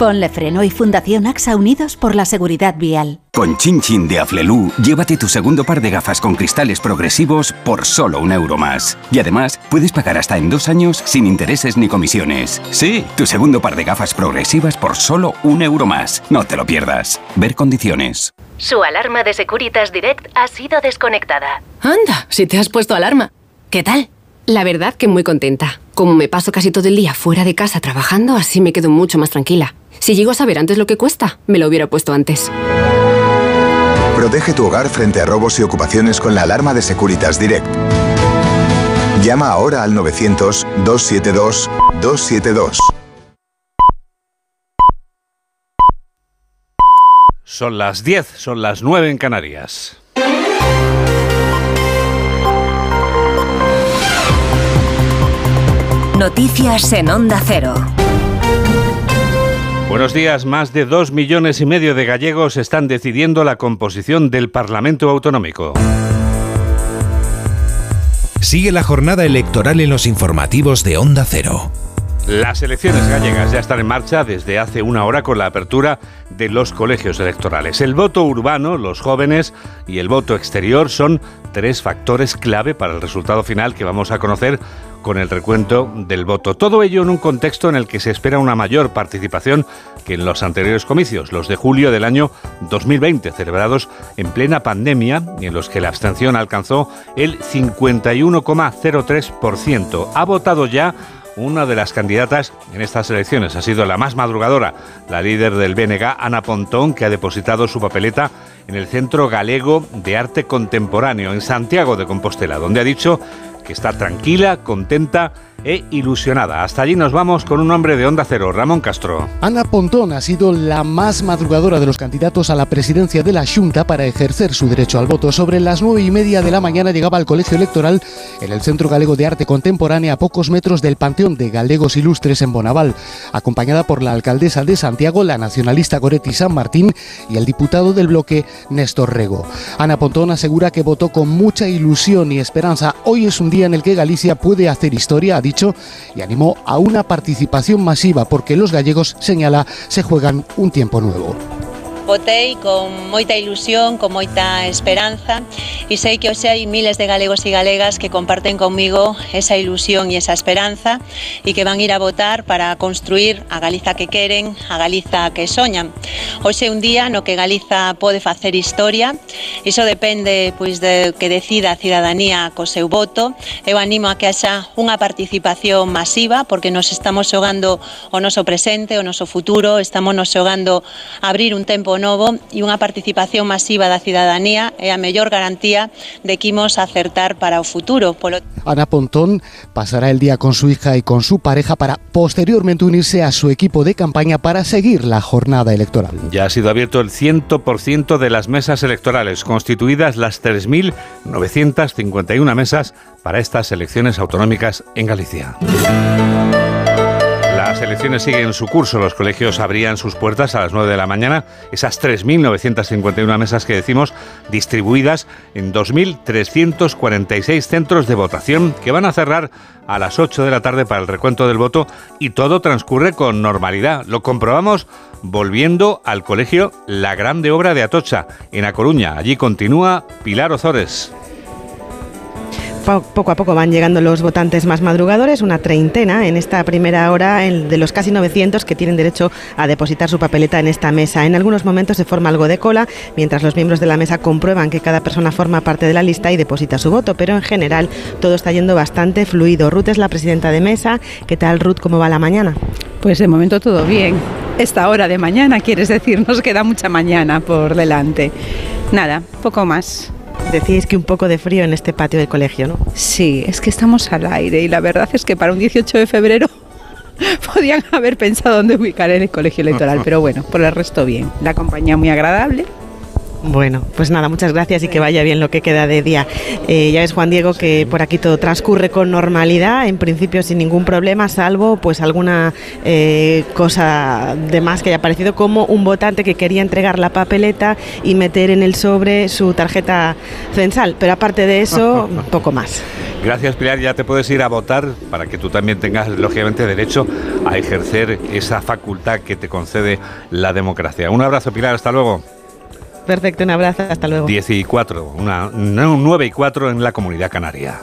Ponle Freno y Fundación AXA Unidos por la Seguridad Vial. Con Chin Chin de Aflelu, llévate tu segundo par de gafas con cristales progresivos por solo un euro más. Y además, puedes pagar hasta en dos años sin intereses ni comisiones. Sí, tu segundo par de gafas progresivas por solo un euro más. No te lo pierdas. Ver condiciones. Su alarma de Securitas Direct ha sido desconectada. Anda, si te has puesto alarma. ¿Qué tal? La verdad que muy contenta. Como me paso casi todo el día fuera de casa trabajando, así me quedo mucho más tranquila. Si llego a saber antes lo que cuesta, me lo hubiera puesto antes. Protege tu hogar frente a robos y ocupaciones con la alarma de Securitas Direct. Llama ahora al 900-272-272. Son las 10, son las 9 en Canarias. Noticias en Onda Cero. Buenos días, más de dos millones y medio de gallegos están decidiendo la composición del Parlamento Autonómico. Sigue la jornada electoral en los informativos de Onda Cero. Las elecciones gallegas ya están en marcha desde hace una hora con la apertura de los colegios electorales. El voto urbano, los jóvenes y el voto exterior son tres factores clave para el resultado final que vamos a conocer con el recuento del voto. Todo ello en un contexto en el que se espera una mayor participación que en los anteriores comicios, los de julio del año 2020, celebrados en plena pandemia y en los que la abstención alcanzó el 51,03%. Ha votado ya una de las candidatas en estas elecciones. Ha sido la más madrugadora, la líder del BNG, Ana Pontón, que ha depositado su papeleta en el Centro Galego de Arte Contemporáneo, en Santiago de Compostela, donde ha dicho que está tranquila, contenta e ilusionada. Hasta allí nos vamos con un hombre de Onda Cero, Ramón Castro. Ana Pontón ha sido la más madrugadora de los candidatos a la presidencia de la Junta para ejercer su derecho al voto. Sobre las nueve y media de la mañana llegaba al colegio electoral en el Centro Galego de Arte Contemporánea a pocos metros del Panteón de Galegos Ilustres en Bonaval, acompañada por la alcaldesa de Santiago, la nacionalista Goretti San Martín y el diputado del bloque Néstor Rego. Ana Pontón asegura que votó con mucha ilusión y esperanza. Hoy es un día en el que Galicia puede hacer historia, ha dicho, y animó a una participación masiva porque los gallegos, señala, se juegan un tiempo nuevo. votei con moita ilusión, con moita esperanza e sei que hoxe hai miles de galegos e galegas que comparten comigo esa ilusión e esa esperanza e que van ir a votar para construir a Galiza que queren, a Galiza que soñan. Hoxe é un día no que Galiza pode facer historia, iso depende pois de que decida a cidadanía co seu voto. Eu animo a que haxa unha participación masiva porque nos estamos xogando o noso presente, o noso futuro, estamos nos xogando abrir un tempo novo e unha participación masiva da cidadanía é a mellor garantía de que imos acertar para o futuro. Polo... Ana Pontón pasará el día con su hija y con su pareja para posteriormente unirse a su equipo de campaña para seguir la jornada electoral. Ya ha sido abierto el 100% de las mesas electorales, constituidas las 3.951 mesas para estas elecciones autonómicas en Galicia. Las elecciones siguen su curso. Los colegios abrían sus puertas a las 9 de la mañana. Esas 3.951 mesas que decimos distribuidas en 2.346 centros de votación que van a cerrar a las 8 de la tarde para el recuento del voto y todo transcurre con normalidad. Lo comprobamos volviendo al colegio La Grande Obra de Atocha, en A Coruña. Allí continúa Pilar Ozores poco a poco van llegando los votantes más madrugadores, una treintena en esta primera hora de los casi 900 que tienen derecho a depositar su papeleta en esta mesa. En algunos momentos se forma algo de cola, mientras los miembros de la mesa comprueban que cada persona forma parte de la lista y deposita su voto, pero en general todo está yendo bastante fluido. Ruth es la presidenta de mesa. ¿Qué tal, Ruth? ¿Cómo va la mañana? Pues de momento todo bien. Esta hora de mañana, quieres decir, nos queda mucha mañana por delante. Nada, poco más. Decís que un poco de frío en este patio del colegio, ¿no? Sí, es que estamos al aire y la verdad es que para un 18 de febrero podían haber pensado dónde ubicar el colegio electoral, pero bueno, por el resto bien. La compañía muy agradable, bueno, pues nada, muchas gracias y que vaya bien lo que queda de día. Eh, ya ves, Juan Diego, que por aquí todo transcurre con normalidad, en principio sin ningún problema, salvo pues alguna eh, cosa de más que haya aparecido, como un votante que quería entregar la papeleta y meter en el sobre su tarjeta censal. Pero aparte de eso, poco más. Gracias, Pilar. Ya te puedes ir a votar para que tú también tengas, lógicamente, derecho a ejercer esa facultad que te concede la democracia. Un abrazo, Pilar. Hasta luego. Perfecto, un abrazo, hasta luego. 10 y 4, una, 9 y 4 en la comunidad canaria.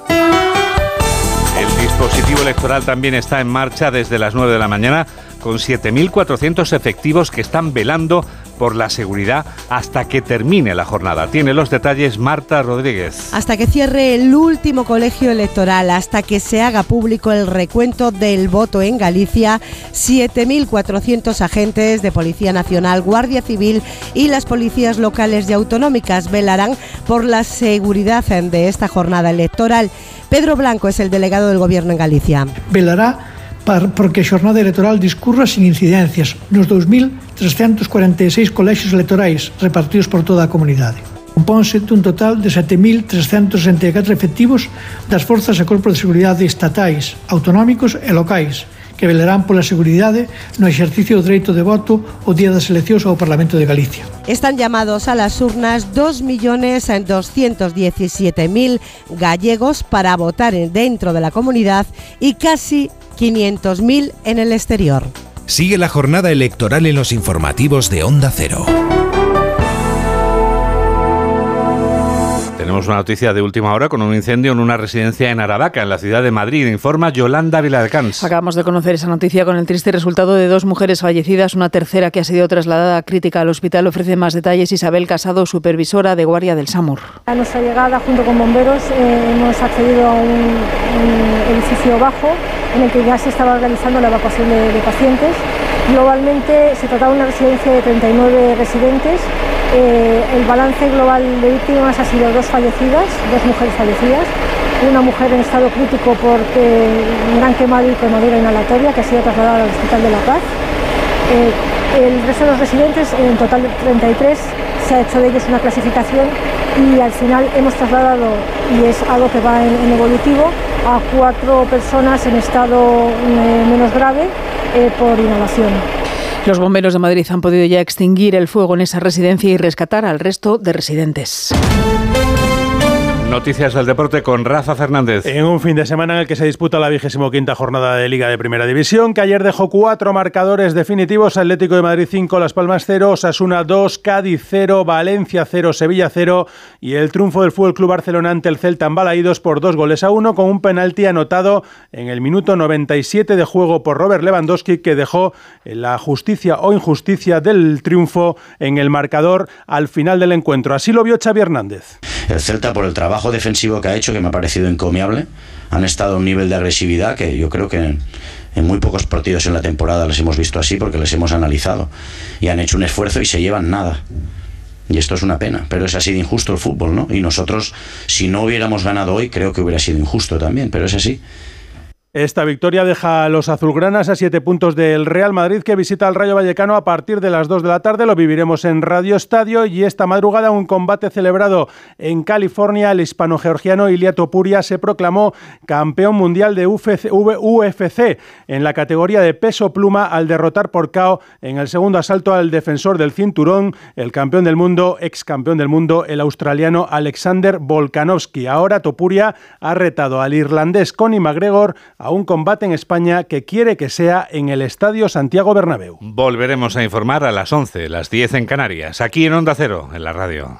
El dispositivo electoral también está en marcha desde las 9 de la mañana con 7.400 efectivos que están velando por la seguridad hasta que termine la jornada. Tiene los detalles Marta Rodríguez. Hasta que cierre el último colegio electoral, hasta que se haga público el recuento del voto en Galicia, 7.400 agentes de Policía Nacional, Guardia Civil y las policías locales y autonómicas velarán por la seguridad de esta jornada electoral. Pedro Blanco es el delegado del Gobierno en Galicia. Velará porque a xornada electoral discurra sin incidencias nos 2.346 colexios electorais repartidos por toda a comunidade. Compónse dun total de 7.364 efectivos das forzas e corpos de seguridade estatais, autonómicos e locais, que velarán pola seguridade no exercicio do dereito de voto o día das eleccións ao Parlamento de Galicia. Están llamados a las urnas 2.217.000 gallegos para votar dentro de la comunidad y casi 500.000 en el exterior. Sigue la jornada electoral en los informativos de Onda Cero. Tenemos una noticia de última hora con un incendio en una residencia en Aravaca, en la ciudad de Madrid. Informa Yolanda Vilarcans. Acabamos de conocer esa noticia con el triste resultado de dos mujeres fallecidas, una tercera que ha sido trasladada crítica al hospital. Ofrece más detalles Isabel Casado, supervisora de Guardia del SAMUR. A nuestra llegada, junto con bomberos, eh, hemos accedido a un edificio bajo en el que ya se estaba realizando la evacuación de, pacientes. Globalmente se trataba de una residencia de 39 residentes. Eh, el balance global de víctimas ha sido dos fallecidas, dos mujeres fallecidas, una mujer en estado crítico por eh, gran quemado y quemadura inhalatoria que ha sido trasladada al Hospital de la Paz. Eh, el resto de los residentes, en total 33, se ha hecho de ellos una clasificación y al final hemos trasladado, y es algo que va en, evolutivo, a cuatro personas en estado eh, menos grave eh, por inhalación. Los bomberos de Madrid han podido ya extinguir el fuego en esa residencia y rescatar al resto de residentes. Noticias del deporte con Rafa Fernández. En un fin de semana en el que se disputa la vigésimo quinta jornada de Liga de Primera División, que ayer dejó cuatro marcadores definitivos: Atlético de Madrid 5, Las Palmas 0, Osasuna 2, Cádiz 0, Valencia 0, Sevilla 0 y el triunfo del Fútbol Club Barcelona ante el Celta en Balaídos por dos goles a uno, con un penalti anotado en el minuto 97 de juego por Robert Lewandowski, que dejó la justicia o injusticia del triunfo en el marcador al final del encuentro. Así lo vio Xavi Hernández. El Celta por el trabajo defensivo que ha hecho, que me ha parecido encomiable. Han estado a un nivel de agresividad que yo creo que en, en muy pocos partidos en la temporada les hemos visto así porque les hemos analizado. Y han hecho un esfuerzo y se llevan nada. Y esto es una pena, pero es así de injusto el fútbol, ¿no? Y nosotros, si no hubiéramos ganado hoy, creo que hubiera sido injusto también, pero es así. Esta victoria deja a los azulgranas a siete puntos del Real Madrid que visita al Rayo Vallecano a partir de las 2 de la tarde. Lo viviremos en Radio Estadio y esta madrugada un combate celebrado en California. El hispano-georgiano Ilia Topuria se proclamó campeón mundial de UFC, en la categoría de peso pluma al derrotar por KO en el segundo asalto al defensor del cinturón, el campeón del mundo, ex campeón del mundo, el australiano Alexander Volkanovski. Ahora Topuria ha retado al irlandés Conor McGregor un combate en España que quiere que sea en el Estadio Santiago Bernabéu. Volveremos a informar a las 11, las 10 en Canarias, aquí en Onda Cero, en la radio.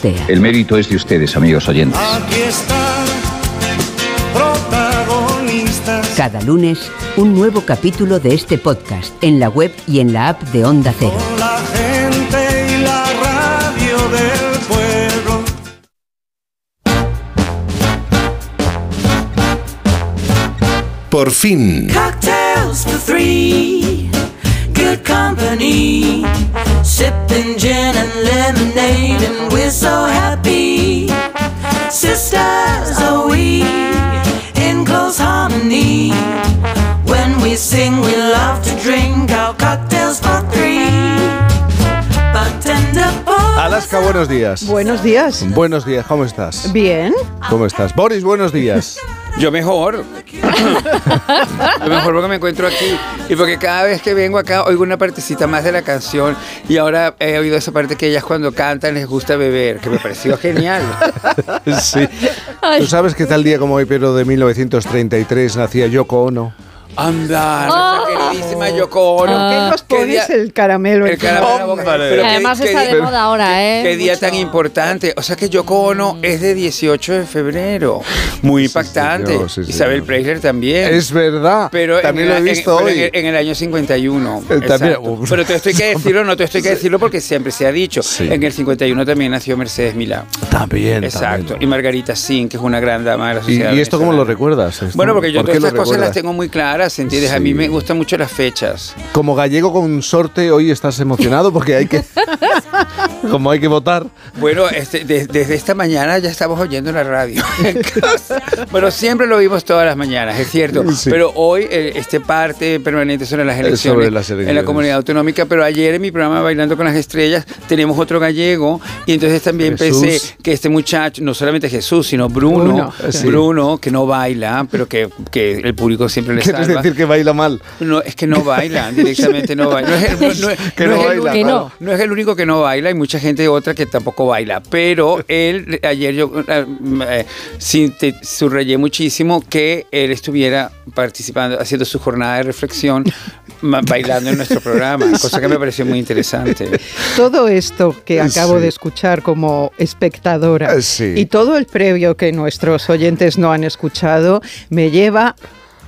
El mérito es de ustedes, amigos oyentes. Aquí están protagonistas. Cada lunes, un nuevo capítulo de este podcast en la web y en la app de Onda Cero. La gente y la radio del pueblo. Por fin. Cocktails for three. Good company. Sipping gin and lemonade, and we're so happy. Sisters are we in close harmony. When we sing, we love to drink our cocktails for three. Alaska, buenos días. Buenos días. Buenos días, ¿cómo estás? Bien. ¿Cómo estás? Boris, buenos días. Yo mejor. Yo mejor porque me encuentro aquí. Y porque cada vez que vengo acá oigo una partecita más de la canción. Y ahora he oído esa parte que ellas cuando cantan les gusta beber, que me pareció genial. sí. ¿Tú sabes que tal día como hoy, pero de 1933, nacía Yoko Ono? Anda, Oh. nuestra queridísima Yoko Ono. ¿Por qué nos pones el caramelo? El caramelo. Pero Además qué- está qué- de moda ahora, ¿eh? Qué día tan importante. O sea que Yoko Ono es de 18 de febrero. Muy impactante. señor, sí, Isabel señor. Preisler también. Es verdad. Pero También lo he visto en hoy. En, el año 51. Eh, también-. Pero te estoy que decirlo, no te estoy que decirlo porque siempre se ha dicho. En el 51 también nació Mercedes Milá. También. Exacto. Y Margarita Sin, que es una gran dama de la ¿Y, sociedad. y esto cómo lo recuerdas? Esto? Bueno, porque yo ¿Por todas estas cosas las tengo muy claras, ¿entiendes? A mí Sí. me gustan mucho las fechas. Como gallego con sorte, hoy estás emocionado porque hay que. como hay que votar. Bueno, este, de- desde esta mañana ya estamos oyendo la radio. bueno, siempre lo vimos todas las mañanas, es cierto. Sí. Pero hoy eh, este parte permanente sobre las Eh, elecciones, sobre las en la elecciones. comunidad autonómica. Pero ayer en mi programa Bailando con las Estrellas tenemos otro gallego y entonces también Jesús. pensé que este muchacho, no solamente Jesús, sino Bruno, Bruno, Bruno, sí. que no baila, pero que, que el público siempre le ¿Quieres salva. Decir que baila mal? No, es que no baila, directamente no baila. No es, el- no- no es- Que no no es el baila, único- claro. no es el único que no baila, hay mucha gente otra que tampoco baila, pero él, ayer yo eh, eh, sí, te- subrayé muchísimo que él estuviera participando, haciendo su jornada de reflexión, bailando en nuestro programa, cosa que me pareció muy interesante. Todo esto que acabo Sí. de escuchar como espectadora Eh, sí. y todo el previo que nuestros oyentes no han escuchado me lleva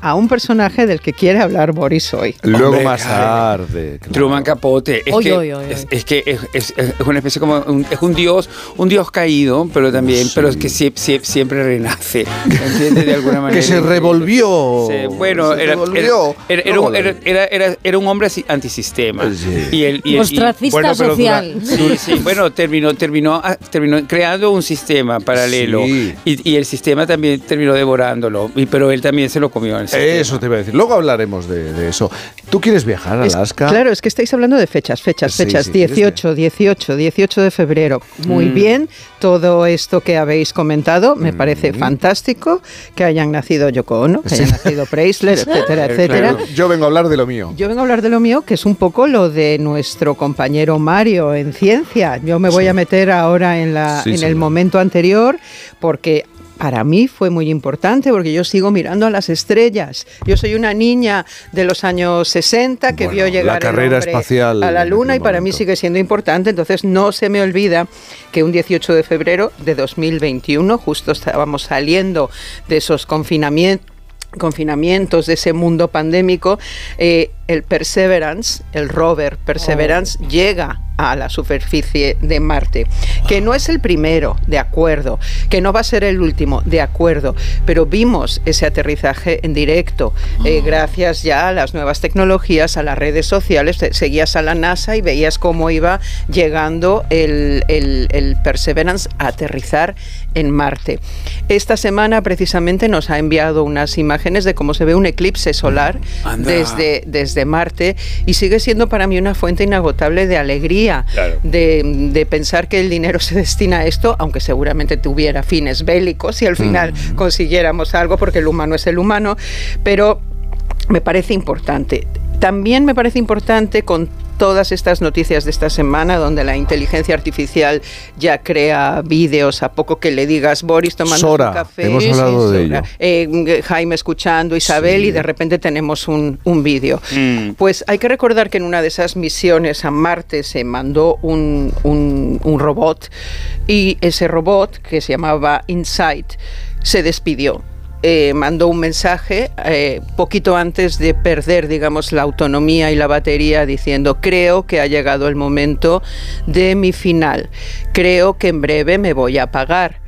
a un personaje del que quiere hablar Boris hoy. Luego Hombre, más tarde. claro. Truman Capote. Es Oy, que, oy, oy, es, es que es, es- es una especie como un, es un dios, un dios caído, pero también, pero es que sie- sie- siempre renace, ¿me entiendes? De alguna manera. Que se revolvió. Sí, bueno, Se era, revolvió. era, era- era un, era- era- era- era un hombre así- antisistema. Y el, y el- y- Ostracista bueno, pero dura- social. sí, sí, bueno, terminó, terminó, ah, terminó creando un sistema paralelo. Sí. Y, y el sistema también terminó devorándolo. Y, pero él también se lo comió. el sistema. Eso te iba a decir. Luego hablaremos de, de eso. ¿Tú quieres viajar a Es- Alaska? claro, es que estáis hablando de fechas, fechas, fechas. sí, ¿quieres 18, 18, 18 de febrero. Muy Mm. bien, todo esto que habéis comentado me parece fantástico. Que hayan nacido Yoko Ono, que hayan nacido Preisler, etcétera, etcétera. Claro, Yo vengo a hablar de lo mío. Yo vengo a hablar de lo mío, que es un poco lo de nuestro compañero Mario en ciencia. Yo me voy a meter ahora en, la, en el momento anterior porque para mí fue muy importante porque yo sigo mirando a las estrellas. Yo soy una niña de los años 60 que vio llegar carrera espacial a la luna y para mí sigue siendo importante. Entonces no se me olvida que un 18 de febrero de 2021, justo estábamos saliendo de esos confinamientos confinamientos de ese mundo pandémico, eh, el Perseverance, el rover Perseverance, llega a la superficie de Marte. Que no es el primero, de acuerdo, que no va a ser el último, de acuerdo, pero vimos ese aterrizaje en directo, eh, gracias ya a las nuevas tecnologías, a las redes sociales, te- seguías a la NASA y veías cómo iba llegando el, el- el Perseverance a aterrizar en Marte. Esta semana precisamente nos ha enviado unas imágenes de cómo se ve un eclipse solar Anda. desde, desde Marte y sigue siendo para mí una fuente inagotable de alegría, Claro. de, de pensar que el dinero se destina a esto, aunque seguramente tuviera fines bélicos y al final consiguiéramos algo, porque el humano es el humano, pero me parece importante. También me parece importante con todas estas noticias de esta semana donde la inteligencia artificial ya crea vídeos a poco que le digas Boris tomando Sora, un café. hemos hablado de Sora. ello. Eh, Jaime escuchando, Isabel y de repente tenemos un, un vídeo. Pues hay que recordar que en una de esas misiones a Marte se mandó un, un- un robot y ese robot, que se llamaba Insight, se despidió. Eh, mandó un mensaje eh, poquito antes de perder, digamos, la autonomía y la batería, diciendo, creo que ha llegado el momento de mi final. Creo que en breve me voy a apagar.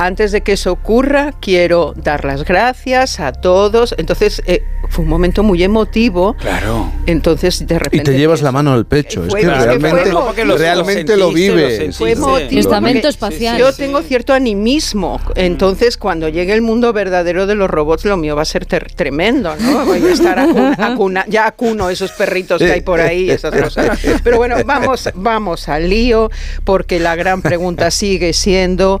Antes de que eso ocurra, quiero dar las gracias a todos. Entonces, eh, fue un momento muy emotivo. Claro. Entonces, de Y repente... te llevas la mano al pecho. Es Fue- que es que fue realmente, lo- realmente lo vives. Fue emotivo. Estamento espacial. Yo tengo cierto animismo. Entonces, cuando llegue el mundo verdadero de los robots, lo mío va a ser ter- tremendo, ¿no? Voy a estar acun- acuna- ya acuno esos perritos que hay por ahí, esas cosas. Pero bueno, vamos, vamos al lío, porque la gran pregunta sigue siendo,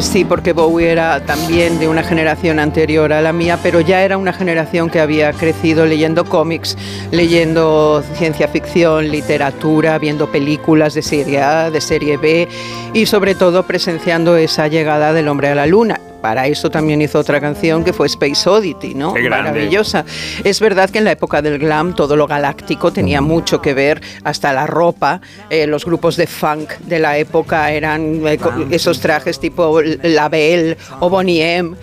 Pues sí, porque Bowie era también de una generación anterior a la mía, pero ya era una generación que había crecido leyendo cómics, leyendo ciencia ficción, literatura, viendo películas de serie A, de serie B y sobre todo presenciando esa llegada del hombre a la luna. Para eso también hizo otra canción que fue Space Oddity, ¿no? Qué. Maravillosa. Es verdad que en la época del glam todo lo galáctico tenía mucho que ver, hasta la ropa, eh, los grupos de funk de la época eran eh, co- esos trajes tipo La Belle o Bonnie M.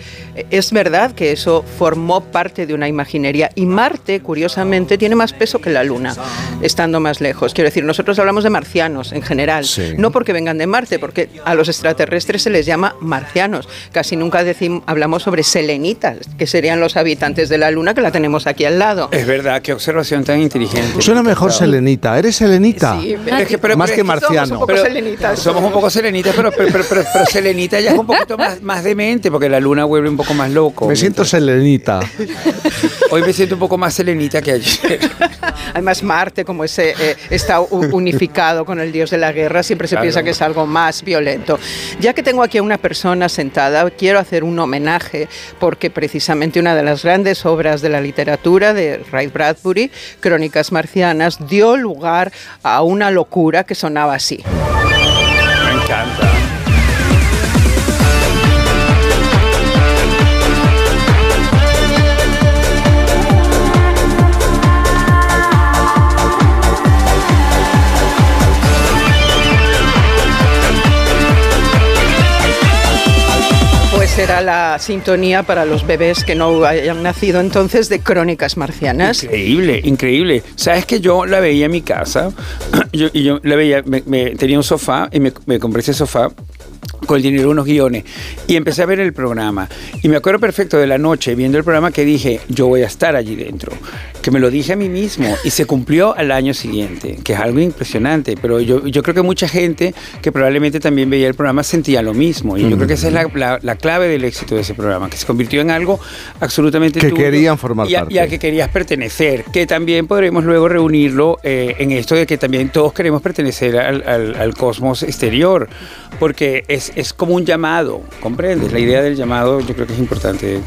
Es verdad que eso formó parte de una imaginería y Marte, curiosamente, tiene más peso que la Luna, estando más lejos. Quiero decir, nosotros hablamos de marcianos en general, Sí. no porque vengan de Marte, porque a los extraterrestres se les llama marcianos. Casi nunca nunca decimos, hablamos sobre selenitas, que serían los habitantes de la Luna, que la tenemos aquí al lado. Es verdad, qué observación tan inteligente. Suena mejor selenita. ¿Eres selenita? Sí, Es que- pero- Más pero que es somos marciano. un poco Pero- selenitas. Somos un poco selenitas, pero, pero, pero, pero- pero selenita ya es un poquito más, más demente, porque la luna vuelve un poco más loco. Me siento selenita. Hoy me siento un poco más selenita que ayer. Además, Marte, como ese, eh, está u- unificado con el dios de la guerra, siempre se Claro. piensa que es algo más violento. Ya que tengo aquí a una persona sentada, quiero hacer un homenaje porque precisamente una de las grandes obras de la literatura de Ray Bradbury, Crónicas Marcianas, dio lugar a una locura que sonaba así. Era la sintonía para los bebés que no hayan nacido entonces de Crónicas Marcianas. Increíble, increíble. Sabes que yo la veía en mi casa yo- y yo la veía, me, me- tenía un sofá y me, me compré ese sofá con el dinero unos guiones y empecé a ver el programa. Y me acuerdo perfecto de la noche viendo el programa que dije yo voy a estar allí dentro. Que me lo dije a mí mismo y se cumplió al año siguiente que es algo impresionante. Pero yo, yo creo que mucha gente que probablemente también veía el programa sentía lo mismo. Y yo creo que esa es la, la- la clave del éxito de ese programa que se convirtió en algo absolutamente Que querían formar y a- parte. y a que querías pertenecer, que también podremos luego reunirlo eh, en esto de que también todos queremos pertenecer al, al- al cosmos exterior, porque es, es como un llamado, ¿comprendes? La idea del llamado yo creo que es importante.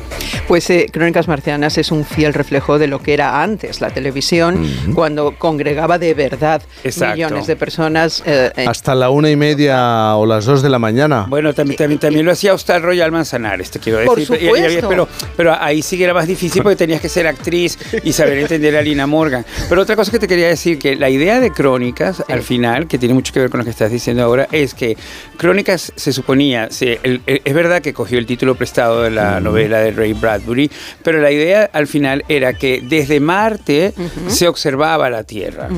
Pues eh, Crónicas Marcianas es un fiel reflejo de lo que era antes la televisión, cuando congregaba de verdad Exacto. millones de personas. eh, Hasta la una y media o las dos de la mañana. Bueno, también, también, también lo hacía Hostal Royal Manzanares, te quiero decir. Por supuesto. pero, pero ahí sí que era más difícil porque tenías que ser actriz y saber entender a Lina Morgan. Pero otra cosa que te quería decir, que la idea de Crónicas, al final, que tiene mucho que ver con lo que estás diciendo ahora, es que Crónicas se suponía, se- el- el- es verdad que cogió el título prestado de la novela de Ray Bradbury, pero la idea al final era que desde Marte se observaba la Tierra.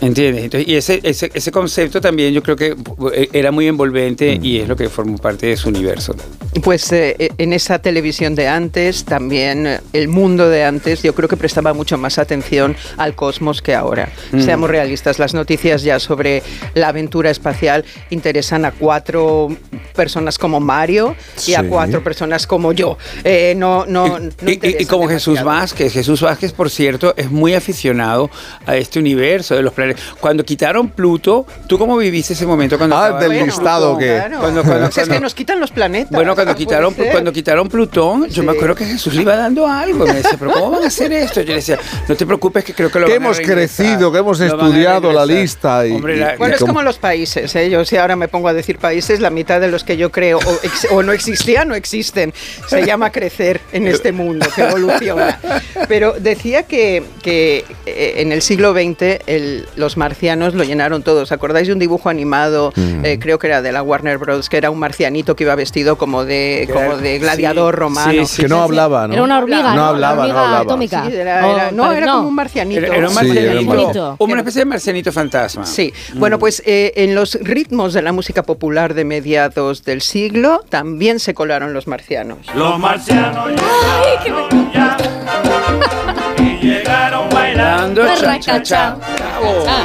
¿Entiendes? Entonces, y ese, ese, ese concepto también yo creo que eh, era muy envolvente y es lo que formó parte de su universo. Pues eh, en esa televisión de antes, también eh, el mundo de antes, yo creo que prestaba mucho más atención al cosmos que ahora. Seamos realistas, las noticias ya sobre la aventura espacial interesan a cuatro personas como Mario y a Sí. cuatro personas como yo. Eh, no, no, no Y- y, y interesan como Jesús demasiado. Vázquez, Jesús Vázquez, por cierto, es muy aficionado a este universo de los planetas. Cuando quitaron Pluto, ¿tú cómo viviste ese momento? Cuando Ah, del Pluto? listado que- Claro. Cuando, cuando- es que cuando- nos quitan los planetas. Bueno, cuando Ah, quitaron, ser. cuando quitaron Plutón, yo me acuerdo que Jesús le iba dando algo. Me decía, pero ¿cómo van a hacer esto? Yo le decía, no te preocupes que creo que lo Que van hemos crecido, que hemos estudiado la reingresar". lista y- Hombre, y- la- Bueno, es como los países, ¿eh? Yo si ahora me pongo a decir países, la mitad de los que yo creo o, ex- o no existían no existen. Se llama crecer en este mundo que evoluciona. Pero decía que, que eh, en el siglo XX el- los marcianos lo llenaron todos. ¿Acordáis de un dibujo animado, Mm. eh, creo que era de la Warner Bros., que era un marcianito que iba vestido como de, como de gladiador Sí, romano? sí, sí, que no hablaba, ¿no? Era una hormiga, No ¿no? hablaba, Una no hormiga hablaba. atómica. Sí, era- O- era- no, pero era como un marcianito. Era, era un Sí, era marcianito, una especie de marcianito fantasma. Sí, bueno, pues eh, en los ritmos de la música popular de mediados del siglo también se colaron los marcianos. Los marcianos llegaron ya y llegaron bailando cha cha cha.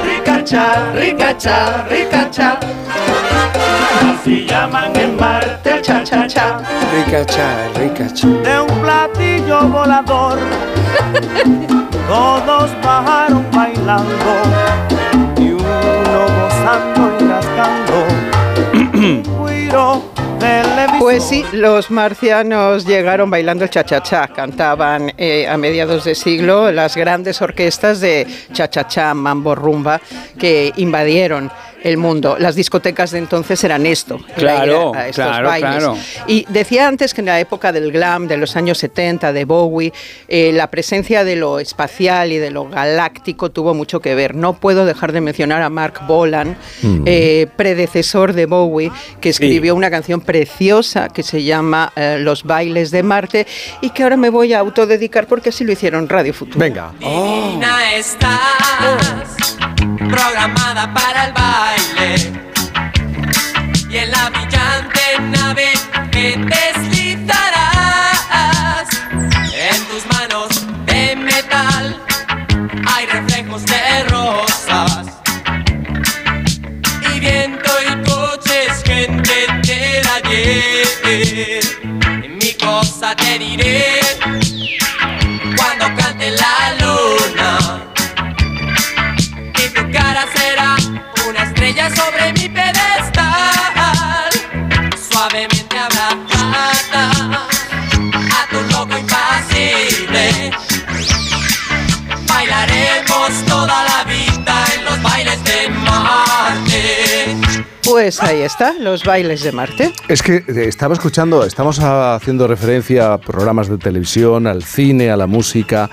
ricacha, ricacha, ricacha. Así llaman en Marte el cha cha cha Rica cha, rica cha. de un platillo volador. Todos bajaron bailando Let me. Pues sí, los marcianos llegaron bailando el cha-cha-cha, cantaban eh, a mediados de siglo las grandes orquestas de cha-cha-cha, mambo, rumba, que invadieron el mundo. Las discotecas de entonces eran esto, Claro, estos claro, bailes. claro. Y decía antes que en la época del glam, de los años 70, de Bowie, eh, la presencia de lo espacial y de lo galáctico tuvo mucho que ver. No puedo dejar de mencionar a Mark Bolan, Mm. eh, predecesor de Bowie, que escribió una canción preciosa que se llama eh, Los bailes de Marte y que ahora me voy a autodedicar porque así lo hicieron Radio Futuro. Venga. Divina estás, programada para el baile. Y en la brillante nave que desliza suelos de metal hay reflejos de rosas y viento y coches, gente Mi cosa te diré cuando cante la luna y tu cara será una estrella sobre mi pedestal. Suavemente abrazada a tu loco impasible. Bailaremos toda la Pues ahí está, los bailes de Marte. Es que eh, estaba escuchando, estamos haciendo referencia a programas de televisión, al cine, a la música.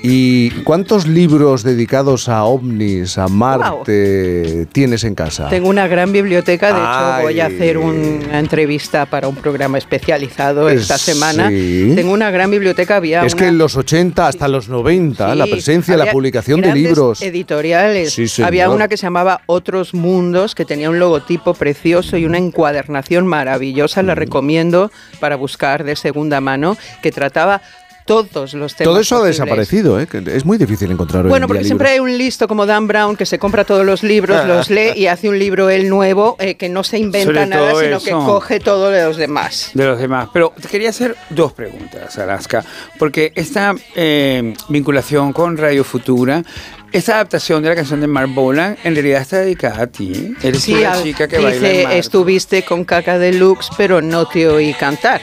¿Y cuántos libros dedicados a ovnis, a Marte, tienes en casa? Tengo una gran biblioteca, de hecho voy a hacer una entrevista para un programa especializado esta Eh, semana. sí. Tengo una gran biblioteca, había Es una- que en los 80 hasta los 90, la presencia, la publicación de libros. editoriales. Había una que se llamaba Otros Mundos, que tenía un logotipo precioso y una encuadernación maravillosa. Mm. La recomiendo para buscar de segunda mano, que trataba todos los temas. Todo eso ha desaparecido, ¿eh? que es muy difícil encontrar hoy Bueno, en porque día siempre libros. hay un listo como Dan Brown que se compra todos los libros, los lee y hace un libro él nuevo eh, que no se inventa Sobre nada, sino que coge todo de los demás. de los demás. Pero te quería hacer dos preguntas, Alaska, porque esta eh, vinculación con Radio Futura, esta adaptación de la canción de Mark Bolan, en realidad está dedicada a ti. Eres al- chica que dice, baila en Marte. estuviste con Caca Deluxe, pero no te oí cantar.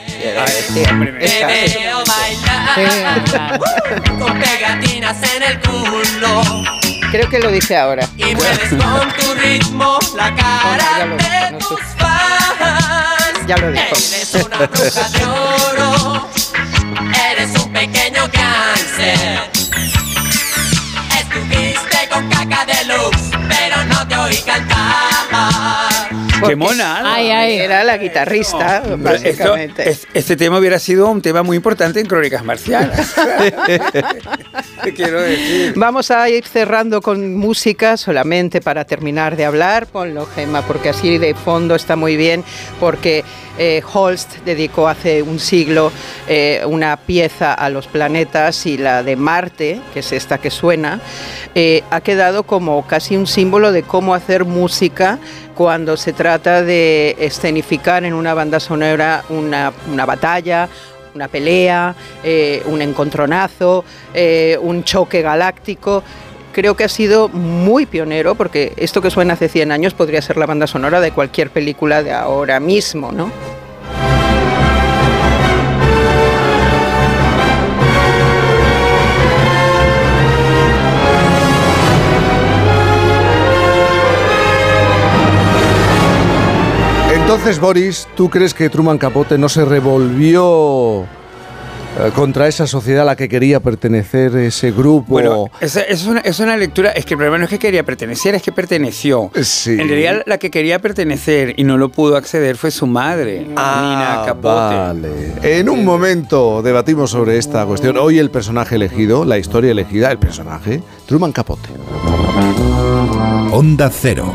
Bailar con pegatinas en el culo Creo que lo dice ahora. y mueves con tu ritmo la cara de tus fans. Ya lo dijo. Eres una bruja de oro, eres un pequeño cáncer. ¡Qué mona! Ay, ay. Era la guitarrista, básicamente. esto- es- este tema hubiera sido un tema muy importante en Crónicas Marcianas. Te quiero decir. Vamos a ir cerrando con música solamente para terminar de hablar. Ponlo, Gemma, porque así de fondo está muy bien, porque eh, Holst dedicó hace un siglo eh, una pieza a los planetas y la de Marte, que es esta que suena, eh, ha quedado como casi un símbolo de cómo hacer música cuando se trata de escenificar en una banda sonora una, una batalla, una pelea, un encontronazo, un choque galáctico. Creo que ha sido muy pionero porque esto que suena hace 100 años podría ser la banda sonora de cualquier película de ahora mismo, ¿no? Entonces, Boris, ¿tú crees que Truman Capote no se revolvió contra esa sociedad a la que quería pertenecer ese grupo? Bueno, es, es una, es una lectura, es que el problema no es que quería pertenecer, es que perteneció. En realidad la que quería pertenecer y no lo pudo acceder fue su madre, Nina Capote. Ah, Vale. En un momento debatimos sobre esta cuestión. Hoy el personaje elegido, la historia elegida, el personaje, Truman Capote. Onda Cero.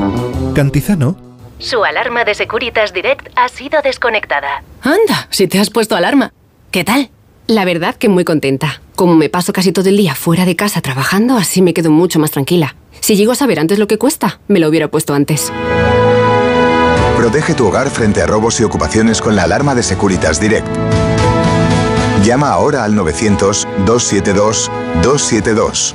Cantizano. Su alarma de Securitas Direct ha sido desconectada. Anda, si te has puesto alarma. ¿Qué tal? La verdad que muy contenta. Como me paso casi todo el día fuera de casa trabajando, así me quedo mucho más tranquila. Si llego a saber antes lo que cuesta, me lo hubiera puesto antes. Protege tu hogar frente a robos y ocupaciones con la alarma de Securitas Direct. Llama ahora al 900-272-272.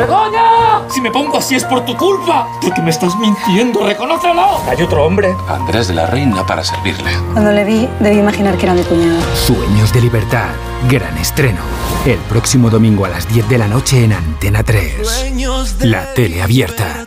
¡Begoña! Si me pongo así es por tu culpa. Porque me estás mintiendo, reconócelo. Hay otro hombre. Andrés de la Reina para servirle. Cuando le vi, debí imaginar que era mi cuñado. Sueños de libertad. Gran estreno. El próximo domingo a las 10 de la noche en Antena 3. La tele abierta.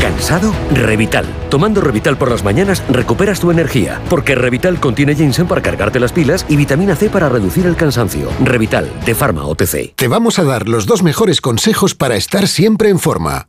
¿Cansado? Revital. Tomando Revital por las mañanas recuperas tu energía, porque Revital contiene ginseng para cargarte las pilas y vitamina C para reducir el cansancio. Revital, de Pharma OTC. Te vamos a dar los dos mejores consejos para estar siempre en forma.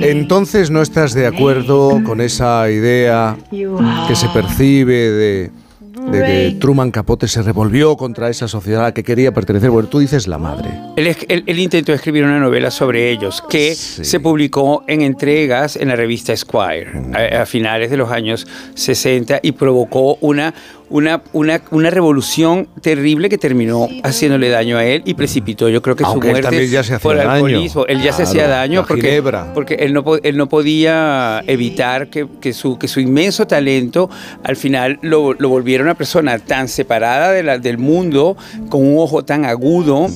Entonces no estás de acuerdo con esa idea que se percibe de, de que Truman Capote se revolvió contra esa sociedad a la que quería pertenecer. Bueno, tú dices la madre. Él, es- él- él intentó escribir una novela sobre ellos que se publicó en entregas en la revista Esquire a, a finales de los años 60 y provocó una, una, una, una revolución terrible que terminó haciéndole daño a él y precipitó yo creo que Aunque su él muerte también ya se por daño. alcoholismo. Él ya se hacía daño porque, porque él, no, él no podía evitar que, que su, que su inmenso talento al final lo, lo volviera una persona tan separada de la- del mundo, con un ojo tan agudo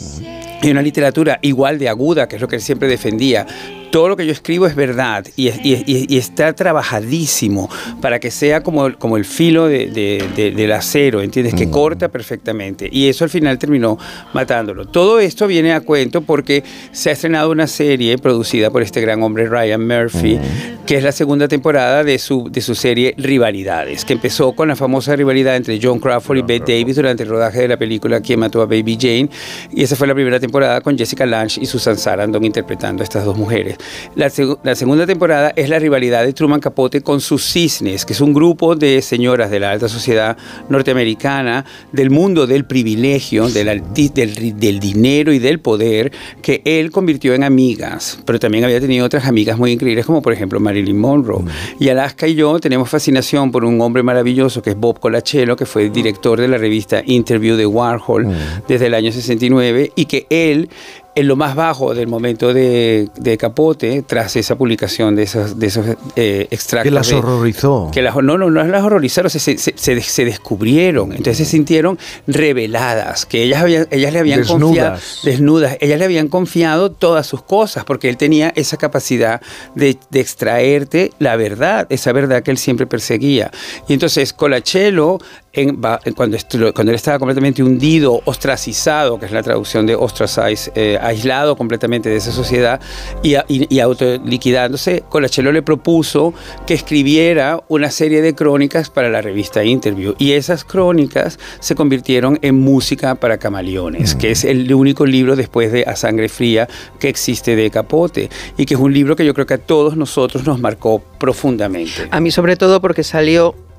y una literatura igual de aguda, que es lo que él siempre defendía. Todo lo que yo escribo es verdad y, es- y- y- y está trabajadísimo para que sea como, el- como el filo de- de- de- del acero, ¿entiendes? Que corta perfectamente. Y eso al final terminó matándolo. Todo esto viene a cuento porque se ha estrenado una serie producida por este gran hombre Ryan Murphy, que es la segunda temporada de su, de su serie Rivalidades, que empezó con la famosa rivalidad entre John Crawford y Bette Davis durante el rodaje de la película Quien mató a Baby Jane. Y esa fue la primera temporada con Jessica Lange y Susan Sarandon interpretando a estas dos mujeres. La, seg- la segunda temporada es la rivalidad de Truman Capote con sus cisnes, que es un grupo de señoras de la alta sociedad norteamericana, del mundo del privilegio, del, del, dinero y del poder, que él convirtió en amigas, pero también había tenido otras amigas muy increíbles, como por ejemplo Marilyn Monroe. Y Alaska y yo tenemos fascinación por un hombre maravilloso que es Bob Colachelo, que fue director de la revista Interview de Warhol desde el año 69, y que él en lo más bajo del momento de, de Capote, tras esa publicación de esos, de esos eh, extractos. Que las de- horrorizó. que las, no, no, no las horrorizaron, se, se, se- se descubrieron, entonces se sintieron reveladas, que ellas, habían, ellas le habían Desnudas. confiado, desnudas, ellas le habían confiado todas sus cosas, porque él tenía esa capacidad de, de extraerte la verdad, esa verdad que él siempre perseguía. Y entonces Colachelo, en- cuando, cuando él estaba completamente hundido, ostracizado, que es la traducción de ostracize, eh, aislado completamente de esa sociedad y, y, y autoliquidándose, Colachelo le propuso que escribiera una serie de crónicas para la revista Interview. Y esas crónicas se convirtieron en música para camaleones, que es el único libro después de A Sangre Fría que existe de Capote. Y que es un libro que yo creo que a todos nosotros nos marcó profundamente. A mí sobre todo porque salió, mm,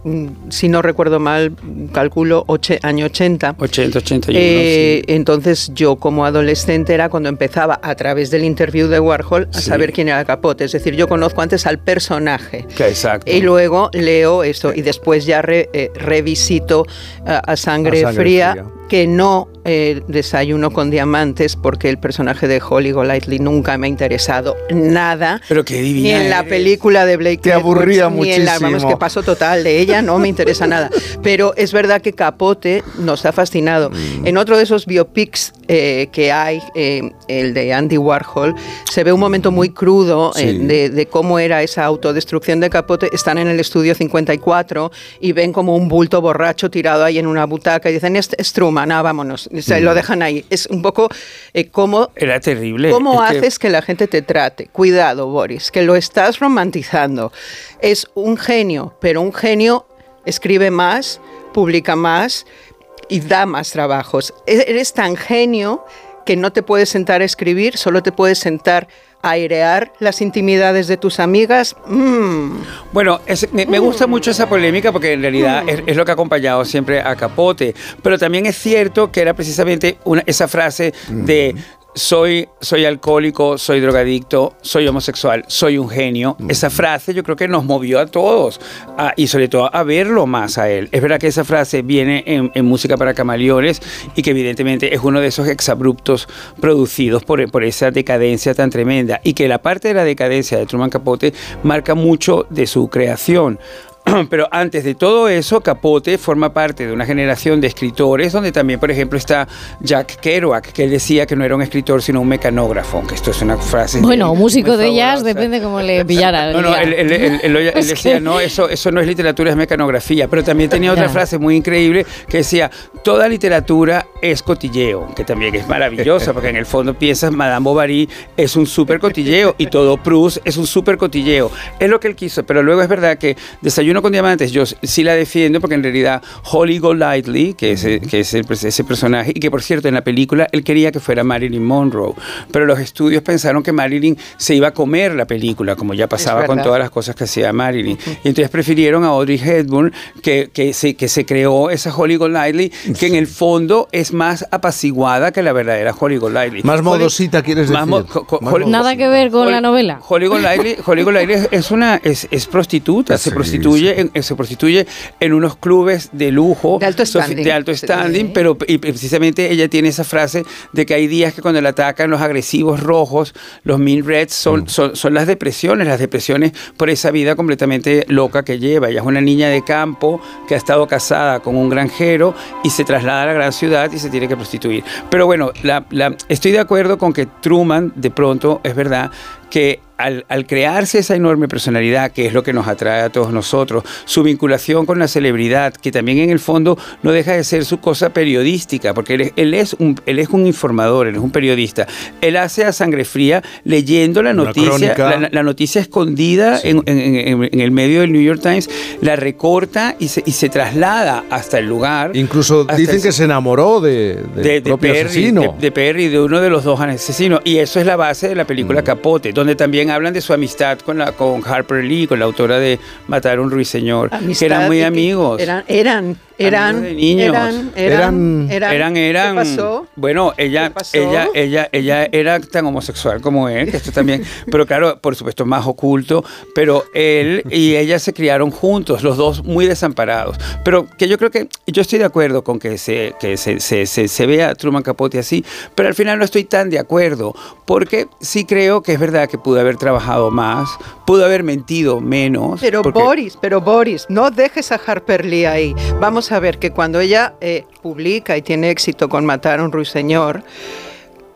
si no recuerdo mal, calculo año 80. 80, 81. Eh, sí. Entonces yo como adolescente era cuando empezaba a través del interview de Warhol a Sí. saber quién era Capote. Es decir, yo conozco antes al personaje. Que exacto. Y luego leo esto y después ya re- eh, revisito eh, a, sangre A Sangre fría, Fría. que no eh, desayuno con diamantes porque el personaje de Holly Golightly nunca me ha interesado nada. Pero qué divina Ni en la película de Blake Te Edwards, aburría ni en la, vamos, muchísimo. que paso total de ella, no me interesa nada. Pero es verdad que Capote nos ha fascinado. Mm. En otro de esos biopics eh, que hay, eh, el de Andy Warhol, se ve un momento muy crudo eh, Sí. de, de cómo era esa autodestrucción de Capote. Están en el estudio 54 y ven como un bulto borracho tirado ahí en una butaca y dicen, este es Truman, ah, vámonos. O sea, lo dejan ahí. Es un poco eh, cómo, Era terrible. cómo Es haces que la gente te trate. Cuidado, Boris, que lo estás romantizando. Es un genio, pero un genio escribe más, publica más y da más trabajos. E- Eres tan genio que no te puedes sentar a escribir, solo te puedes sentar a airear las intimidades de tus amigas. Mm. Bueno, es- me, me gusta mucho esa polémica porque en realidad es, es lo que ha acompañado siempre a Capote. Pero también es cierto que era precisamente una, esa frase de soy, soy alcohólico, soy drogadicto, soy homosexual, soy un genio. Esa frase yo creo que nos movió a todos a- y sobre todo a verlo más a él. Es verdad que esa frase viene en, en música para camaleones y que evidentemente es uno de esos exabruptos producidos por, por esa decadencia tan tremenda y que la parte de la decadencia de Truman Capote marca mucho de su creación. Pero antes de todo eso, Capote forma parte de una generación de escritores donde también, por ejemplo, está Jack Kerouac, que él decía que no era un escritor sino un mecanógrafo, que esto es una frase... Bueno, muy músico de jazz depende cómo le pillara. No, no, él, él- él- él- decía, que- no, eso, eso no es literatura, es mecanografía. Pero también tenía otra frase muy increíble que decía, toda literatura es cotilleo, que también es maravillosa, porque en el fondo piensas, Madame Bovary es un súper cotilleo y todo Proust es un súper cotilleo. Es lo que él quiso, pero luego es verdad que Desayuno con Diamantes, yo sí la defiendo, porque en realidad Holly Golightly, que es, que es el- ese personaje, y que por cierto en la película él quería que fuera Marilyn Monroe, pero los estudios pensaron que Marilyn se iba a comer la película, como ya pasaba con todas las cosas que hacía Marilyn. Y entonces prefirieron a Audrey Hepburn, que, que, se, que se creó esa Holly Golightly, que en el fondo es más apaciguada que la verdadera Holly Golightly. Más Holly- modosita, quieres más decir. mo- co- co- Más Holly- Nada que ver con la novela. Holly Golightly, Holly Golightly es- es una es, es prostituta, se Sí, prostituye en, se prostituye en unos clubes de lujo De alto standing. de alto standing, pero y precisamente ella tiene esa frase de que hay días que cuando la atacan los agresivos rojos, los mean reds son, Mm. son, son las depresiones, las depresiones por esa vida completamente loca que lleva. Ella es una niña de campo que ha estado casada con un granjero y se traslada a la gran ciudad y se tiene que prostituir. Pero bueno, la- la- estoy de acuerdo con que Truman, de pronto, es verdad que al, al crearse esa enorme personalidad, que es lo que nos atrae a todos nosotros, su vinculación con la celebridad, que también en el fondo no deja de ser su cosa periodística, porque él, es- él es, un, él es un informador, él es un periodista. Él hace a sangre fría leyendo la noticia, la, la noticia escondida en, en- en- en el medio del New York Times, la recorta y se, y se traslada hasta el lugar. Incluso dicen el- que se enamoró de, de, de propio Perry, asesino. de, de Perry, de uno de los dos asesinos. Y eso es la base de la película Mm. Capote, donde también hablan de su amistad con, la, con Harper Lee, con la autora de Matar a un ruiseñor, que Amistad eran muy que amigos. Eran, eran, eran, de niños. eran, eran, eran, eran, ¿Qué pasó? bueno, ella, pasó? ella, ella, ella era tan homosexual como él, que esto también, pero claro, por supuesto más oculto, pero él y ella se criaron juntos, los dos muy desamparados, pero que yo creo que, yo estoy de acuerdo con que se, que se, se, se, se vea Truman Capote así, pero al final no estoy tan de acuerdo, porque sí creo que es verdad que pudo haber trabajado más, pudo haber mentido menos. Pero porque- Boris, pero Boris, no dejes a Harper Lee ahí. Vamos a ver que cuando ella eh, publica y tiene éxito con Matar a un ruiseñor,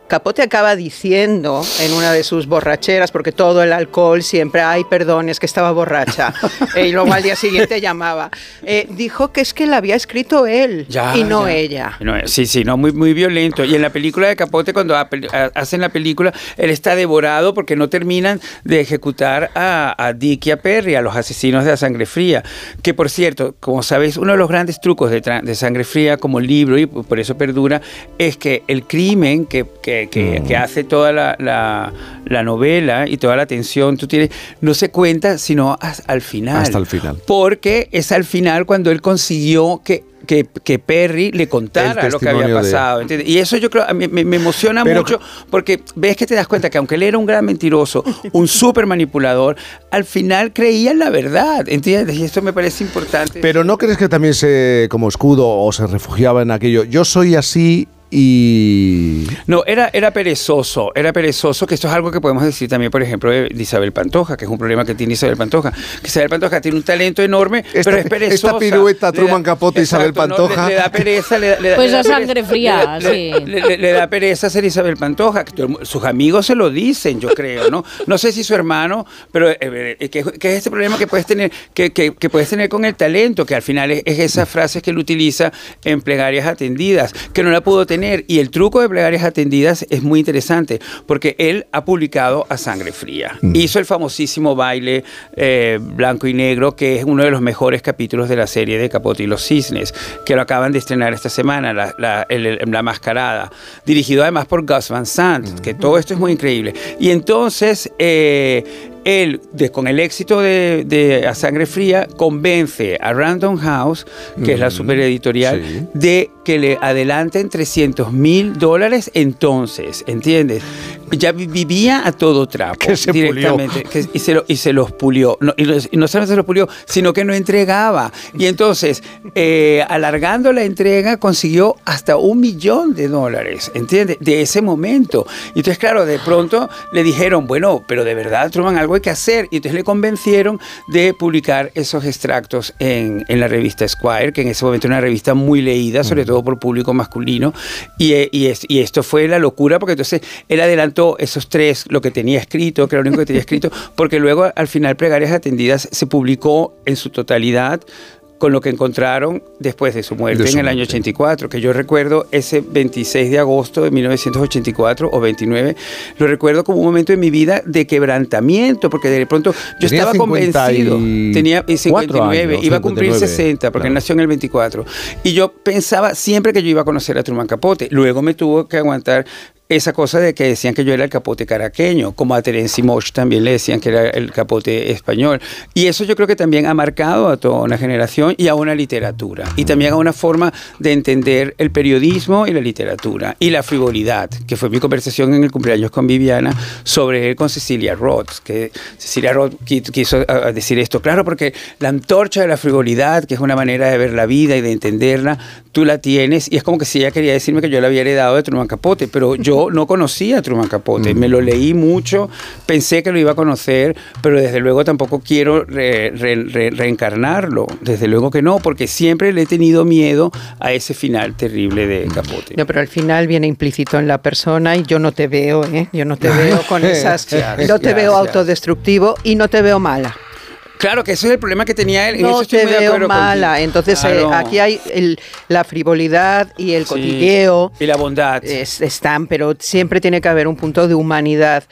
Capote acaba diciendo en una de sus borracheras, porque todo el alcohol siempre, ay, perdón, es que estaba borracha, eh, y luego al día siguiente llamaba, eh, dijo que es que la había escrito él Ya, y no ya. ella. No, sí, sí, no, muy, muy violento. Y en la película de Capote, cuando ha- ha- hacen la película, él está devorado porque no terminan de ejecutar a, a Dick y a Perry, a los asesinos de la sangre fría. Que por cierto, como sabéis, uno de los grandes trucos de, sangre fría como libro, y por eso perdura, es que el crimen que, que- que- que hace toda la, la- la novela y toda la tensión, tú tienes, no se cuenta sino al final. Hasta el final. Porque es al final cuando él consiguió que, que, que Perry le contara lo que había de- pasado. Y eso yo creo, a mí me, me emociona Pero- mucho porque ves que te das cuenta que aunque él era un gran mentiroso, un súper manipulador, al final creía en la verdad. ¿Entiendes? Y esto me parece importante. Pero ¿no crees que también se, como escudo o se refugiaba en aquello? Yo soy así y... No, era, era perezoso, era perezoso, que esto es algo que podemos decir también, por ejemplo, de Isabel Pantoja, que es un problema que tiene Isabel Pantoja. Que Isabel Pantoja tiene un talento enorme, Esta- pero es perezosa. esta pirueta, Le Truman Capote, Isabel no, Pantoja. le, le da pereza, le, le- Pues le da a sangre fría, le- le- sí. le, le- le da pereza ser Isabel Pantoja. que sus amigos se lo dicen, yo creo, ¿no? No sé si su hermano, pero eh, eh, que, que es este problema que puedes tener, que, que- que puedes tener con el talento, que al final es, es esas frases que él utiliza en plegarias atendidas, que no la pudo tener tener. Y el truco de plegarias atendidas es muy interesante, porque él ha publicado a sangre fría. Mm. Hizo el famosísimo baile eh, blanco y negro, que es uno de los mejores capítulos de la serie de Capote y los Cisnes, que lo acaban de estrenar esta semana, La, la- el- La Mascarada, dirigido además por Gus Van Sant, que todo esto es muy increíble. Y entonces... eh, él, de- con el éxito de, de A Sangre Fría, convence a Random House, que es la supereditorial, sí. de que le adelanten 300 mil dólares entonces, ¿entiendes? Ya vi- vivía a todo trapo Que se pulió. directamente que- y, se lo- y se los pulió. No, y, los- y no solamente se los pulió, sino que no entregaba. Y entonces, eh, alargando la entrega, consiguió hasta un millón de dólares, ¿entiendes? De ese momento. Y entonces, claro, de pronto le dijeron, bueno, pero de verdad, Truman, algo que hacer. Y entonces le convencieron de publicar esos extractos en, en la revista Esquire, que en ese momento era una revista muy leída, sobre todo por público masculino. Y, eh, y, es- y esto fue la locura, porque entonces él adelantó esos tres, lo que tenía escrito, que era lo único que tenía escrito, porque luego al final Plegarias Atendidas se publicó en su totalidad con lo que encontraron después de su muerte De su en el año muerte. 84, que yo recuerdo ese 26 de agosto de 1984 o 29, lo recuerdo como un momento en mi vida de quebrantamiento, porque de pronto yo Tenía estaba convencido, 54 tenía y 59, años, iba a cumplir 59, 60, porque claro. nació en el 24, y yo pensaba siempre que yo iba a conocer a Truman Capote, luego me tuvo que aguantar esa cosa de que decían que yo era el capote caraqueño, como a Terence Mosh también le decían que era el capote español. Y eso yo creo que también ha marcado a toda una generación y a una literatura. Y también a una forma de entender el periodismo y la literatura. Y la frivolidad, que fue mi conversación en el cumpleaños con Viviana sobre él con Cecilia Roth, que Cecilia Roth qui- quiso ah, decir esto, claro, porque la antorcha de la frivolidad, que es una manera de ver la vida y de entenderla, tú la tienes. Y es como que si ella quería decirme que yo la había heredado de Truman Capote, pero yo no conocía a Truman Capote. Me lo leí mucho, pensé que lo iba a conocer, pero desde luego tampoco quiero re- re- re- reencarnarlo. Desde luego que no, porque siempre le he tenido miedo a ese final terrible de Capote. No, pero al final viene implícito en la persona y yo no te veo, ¿eh? Yo no te veo con esas... No te veo autodestructivo y no te veo mala. Claro que ese es el problema que tenía él. en No te veo mala. contigo. Entonces eh, Claro. aquí hay el- la frivolidad y el Sí. cotilleo. Y la bondad. Es- están, pero siempre tiene que haber un punto de humanidad.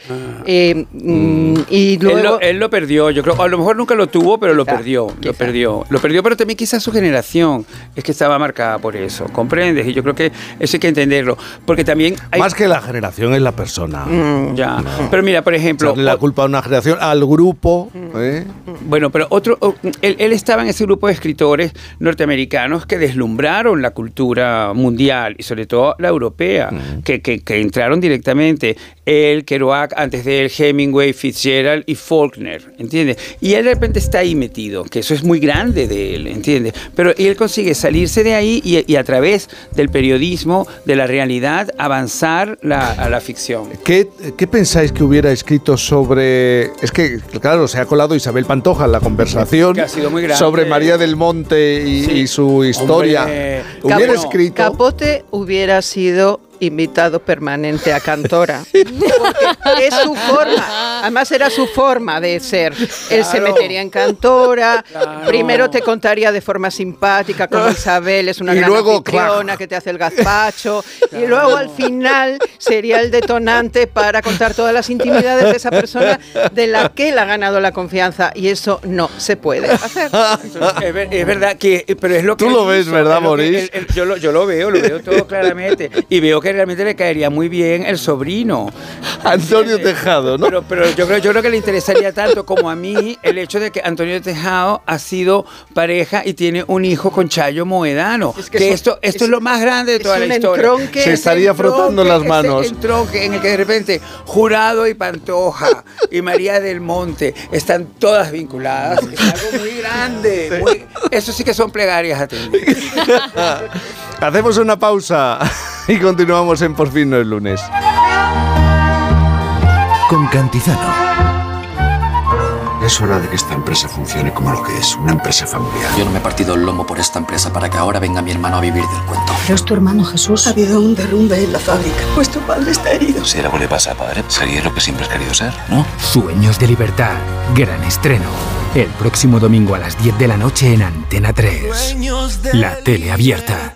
Eh, mm, y Él luego... lo, él lo perdió, yo creo. A lo mejor nunca lo tuvo, pero lo Quizá, perdió. Lo perdió. Lo perdió, pero también quizás su generación es que estaba marcada por eso. ¿Comprendes? Y yo creo que eso hay que entenderlo. Porque también hay. Más que la generación es la persona. Mm. Ya. Pero mira, por ejemplo. Echarle la culpa a una generación, al grupo. ¿eh? Bueno, pero otro, él, él estaba en ese grupo de escritores norteamericanos que deslumbraron la cultura mundial y sobre todo la europea, que, que- que entraron directamente. Él, Kerouac, antes de él, Hemingway, Fitzgerald y Faulkner, ¿entiendes? Y él de repente está ahí metido, que eso es muy grande de él, ¿entiendes? Pero él consigue salirse de ahí y, y a través del periodismo, de la realidad, avanzar la- a la ficción. ¿Qué, qué pensáis que hubiera escrito sobre.? Es que, claro, se ha colado Isabel Pantoja la conversación Que ha sido muy grande. sobre María del Monte y, Sí. y su historia. Hombre, hubiera Capo- escrito. Capote hubiera sido invitado permanente a Cantora. Porque es su forma. Además era su forma de ser. Él se Claro. metería en Cantora. Claro. Primero te contaría de forma simpática como Isabel es una Y gran luego, claro. que te hace el gazpacho. Y luego al final sería el detonante para contar todas las intimidades de esa persona de la que él ha ganado la confianza. Y eso no se puede hacer. Es, ver- es verdad que, pero es lo que Tú lo ves, hizo, ¿verdad, él- yo, lo, yo lo veo, lo veo todo claramente. Y veo que realmente le caería muy bien el sobrino. Antonio Tejado, ¿no? Pero, pero yo, creo, yo creo que le interesaría tanto como a mí el hecho de que Antonio Tejado ha sido pareja y tiene un hijo con Chayo Moedano. que eso- esto, esto es, lo más grande de es toda la un historia. entronque. Se estaría Ese frotando las ese manos. entronque en el que de repente Jurado y Pantoja y María del Monte están todas vinculadas. Es algo muy grande. muy- eso sí que son plegarias atendidas. Hacemos una pausa y continuamos en Por fin no es lunes. Con Cantizano. Es hora de que esta empresa funcione como lo que es, una empresa familiar. Yo no me he partido el lomo por esta empresa para que ahora venga mi hermano a vivir del cuento. Pero es tu hermano Jesús. Ha habido un derrumbe en la fábrica. Vuestro padre está herido. Si algo le pasa a padre, sería lo que siempre has querido ser, ¿no? Sueños de libertad. Gran estreno. El próximo domingo a las 10 de la noche en Antena 3. La tele abierta.